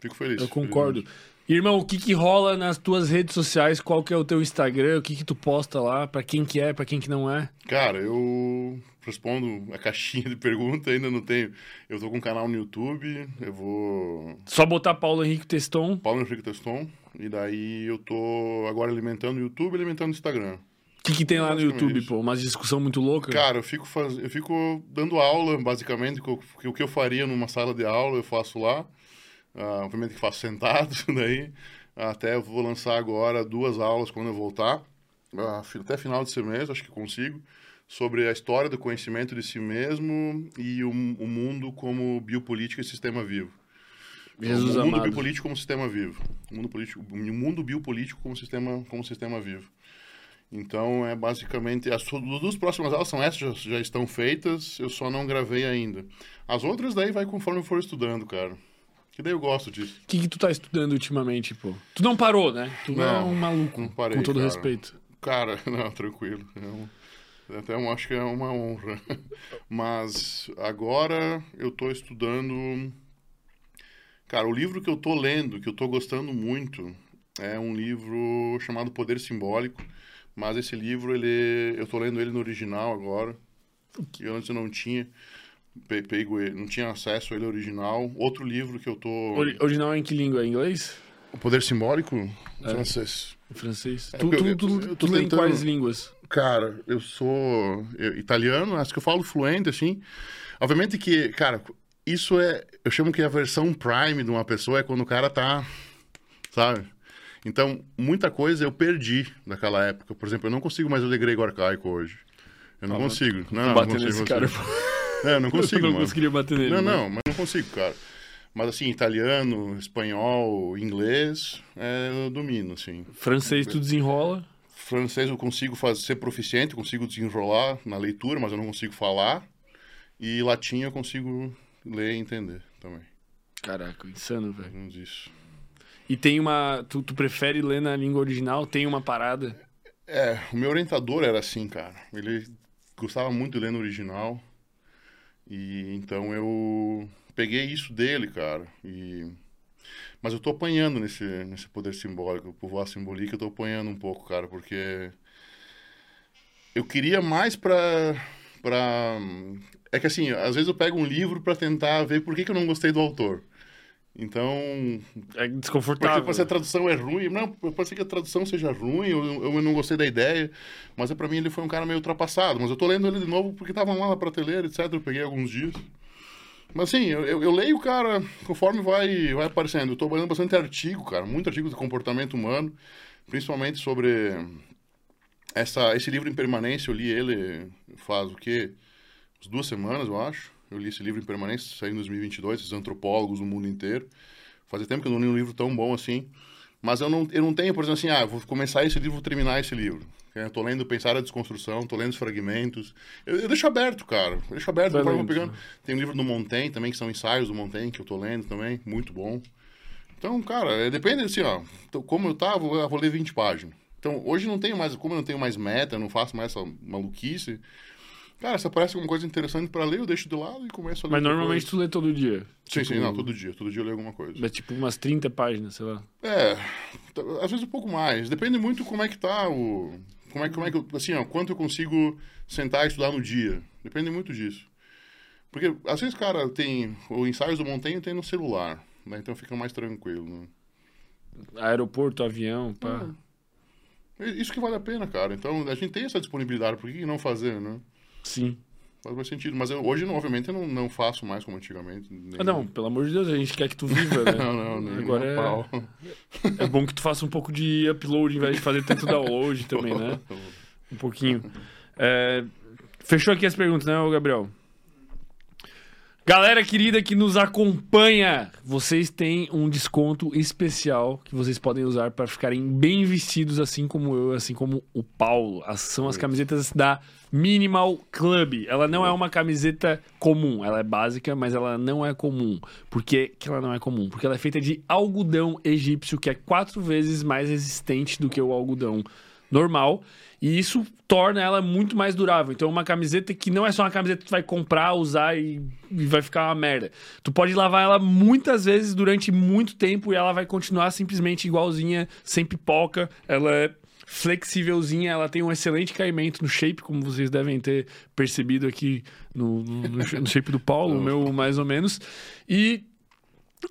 fico feliz. Eu concordo. Irmão, o que que rola nas tuas redes sociais? Qual que é o teu Instagram? O que que tu posta lá? Pra quem que é, pra quem que não é? Cara, eu respondo a caixinha (laughs) de pergunta, ainda não tenho. Eu tô com um canal no YouTube, eu vou. Só botar Paulo Henrique Teston. Paulo Henrique Teston, e daí eu tô agora alimentando o YouTube e alimentando o Instagram. O que que tem lá no YouTube, pô? Uma discussão muito louca? Cara, eu fico, faz... eu fico dando aula, basicamente, o que eu faria numa sala de aula, eu faço lá. Ah, obviamente que faço (laughs) sentado, daí. Até vou lançar agora duas aulas quando eu voltar. Fi- até final de semestre, acho que consigo. Sobre a história do conhecimento de si mesmo e o, o mundo como biopolítica e sistema vivo. Jesus o mundo amado. biopolítico como sistema vivo. O mundo, político, o mundo biopolítico como sistema, como sistema vivo. Então, é basicamente... As duas próximas aulas são essas, já, já estão feitas, eu só não gravei ainda. As outras daí vai conforme eu for estudando, cara. Que daí eu gosto disso. O que que tu tá estudando ultimamente, pô? Tu não parou, né? Tu não, é um maluco, não parei, com todo cara. respeito. Cara, (laughs) não, tranquilo. É um- até eu acho que é uma honra. (laughs) Mas agora eu tô estudando... Cara, o livro que eu tô lendo, que eu tô gostando muito, é um livro chamado Poder Simbólico. Mas esse livro, ele, eu tô lendo ele no original agora, que antes eu não tinha pe- pego não tinha acesso a ele original. Outro livro que eu tô... Ori- original é em que língua? Em inglês? O Poder Simbólico? Francês. Em francês? É tu, tu, eu- tu, tu lê em quais línguas? Cara, eu sou eu- italiano, acho que eu falo fluente, assim. Obviamente que, cara, isso é. Eu chamo que a versão prime de uma pessoa é quando o cara tá. Sabe? Então, muita coisa eu perdi naquela época. Por exemplo, eu não consigo mais ler grego arcaico hoje. Eu não Ah, consigo. Não, não Bater consigo, nesse não cara. consigo. É, (laughs) eu não consigo, eu não mano. conseguiria bater nele. Não, mano. não, mas não consigo, cara. Mas assim, italiano, espanhol, inglês, é, eu domino, assim. Francês tu desenrola. Francês eu consigo fazer, ser proficiente, consigo desenrolar na leitura, mas eu não consigo falar. E latim eu consigo ler e entender também. Caraca, insano, velho. Isso. E tem uma. Tu, tu prefere ler na língua original? Tem uma parada? É, o meu orientador era assim, cara. Ele gostava muito de ler no original. E então eu peguei isso dele, cara. E mas eu tô apanhando nesse nesse poder simbólico, povoar simbólico, eu tô apanhando um pouco, cara, porque eu queria mais pra para é que assim, às vezes eu pego um livro pra tentar ver por que, que eu não gostei do autor. Então, É porque desconfortável. pode ser a tradução é ruim. Não, pode ser que a tradução seja ruim, eu, eu não gostei da ideia. Mas é, pra mim ele foi um cara meio ultrapassado. Mas eu tô lendo ele de novo porque tava lá na prateleira, etc. Eu peguei alguns dias. Mas assim, eu, eu, eu leio, cara, conforme vai, vai aparecendo. Eu tô lendo bastante artigo, cara. Muito artigo de comportamento humano. Principalmente sobre essa, esse livro em permanência. Eu li ele faz o quê? Duas semanas, eu acho. Eu li esse livro em permanência, saiu em 2022, esses antropólogos do mundo inteiro. Fazia tempo que eu não li um livro tão bom assim. Mas eu não, eu não tenho, por exemplo, assim, ah, vou começar esse livro, vou terminar esse livro. Eu tô lendo Pensar a Desconstrução, tô lendo os fragmentos. Eu, eu deixo aberto, cara. Eu deixo aberto. Lendo, vou pegando. Tem um livro do Montaigne também, que são ensaios do Montaigne, que eu tô lendo também. Muito bom. Então, cara, é, depende assim, ó. Como eu tava, eu vou ler 20 páginas. Então, hoje não tenho mais, como eu não tenho mais meta, eu não faço mais essa maluquice. Cara, se aparece alguma coisa interessante pra ler, eu deixo de lado e começo a ler. Mas normalmente coisa. tu lê todo dia. Sim, Tipo, sim, não, todo dia. Todo dia eu leio alguma coisa. É tipo umas 30 páginas, sei lá. É, às vezes um pouco mais. Depende muito como é que tá o. Como é, como é que eu. Assim, ó, quanto eu consigo sentar e estudar no dia. Depende muito disso. Porque, às vezes, cara, tem. O ensaios do Montaigne tem no celular. Né? Então fica mais tranquilo. Né? Aeroporto, avião, pá. É Isso que vale a pena, cara. Então, a gente tem essa disponibilidade, por que não fazer, né? Sim. Faz mais sentido. Mas eu, hoje, não, obviamente, eu não, não faço mais como antigamente. Nem- Ah, não, pelo amor de Deus, a gente quer que tu viva, né? (laughs) Não, não, nem Agora nem é- pau. (laughs) É bom que tu faça um pouco de upload em vez de fazer tanto download também, né? (laughs) Um pouquinho. É, Fechou aqui as perguntas, né, Gabriel? Galera querida que nos acompanha, vocês têm um desconto especial que vocês podem usar para ficarem bem vestidos, assim como eu, assim como o Paulo. As- são as camisetas da Minimal Club. Ela não é uma camiseta comum, ela é básica, mas ela não é comum. Por que, que ela não é comum? Porque ela é feita de algodão egípcio, que é quatro vezes mais resistente do que o algodão normal. E isso torna ela muito mais durável. Então, uma camiseta que não é só uma camiseta que tu vai comprar, usar e, e vai ficar uma merda. Tu pode lavar ela muitas vezes durante muito tempo e ela vai continuar simplesmente igualzinha, sem pipoca. Ela é flexívelzinha, ela tem um excelente caimento no shape, como vocês devem ter percebido aqui no, no, no shape do Paulo, o meu mais ou menos. E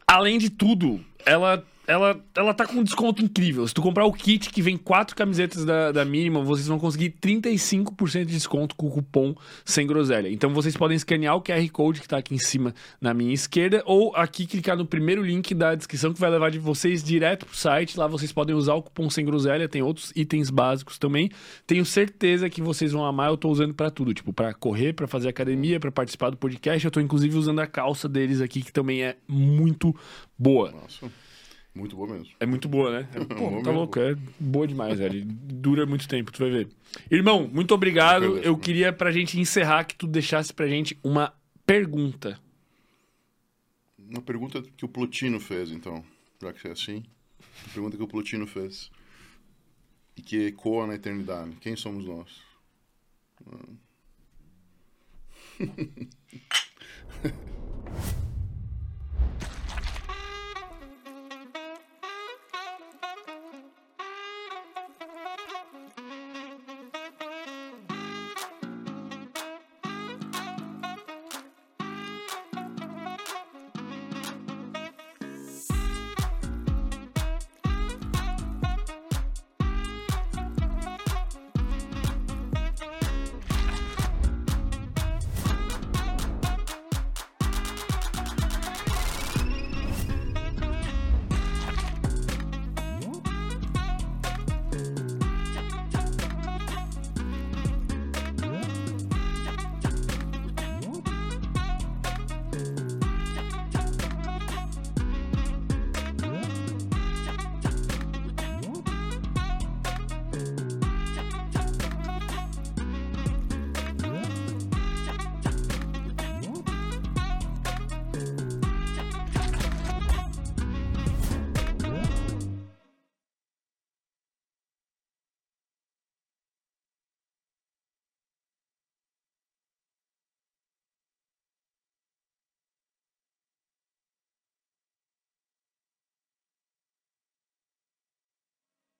além de tudo, ela, ela, ela tá com um desconto incrível. Se tu comprar o kit que vem quatro camisetas da, da mínima, vocês vão conseguir 35% de desconto com o cupom sem groselha. Então vocês podem escanear o QR Code que tá aqui em cima na minha esquerda, ou aqui clicar no primeiro link da descrição que vai levar de vocês direto pro site. Lá vocês podem usar o cupom sem groselha, tem outros itens básicos também. Tenho certeza que vocês vão amar, eu tô usando pra tudo, tipo, pra correr, pra fazer academia, pra participar do podcast. Eu tô inclusive usando a calça deles aqui, que também é muito boa. Nossa, muito bom mesmo. É muito boa, né? (laughs) Pô, Boa tá mesmo. louco, é boa demais, velho. Dura muito tempo, tu vai ver. Irmão, muito obrigado. Eu mano. queria pra gente encerrar que tu deixasse pra gente uma pergunta. Uma pergunta que o Plutino fez, então, já que é assim. Uma pergunta que o Plutino fez. E que ecoa na eternidade. Quem somos nós? Ah. (laughs) (laughs)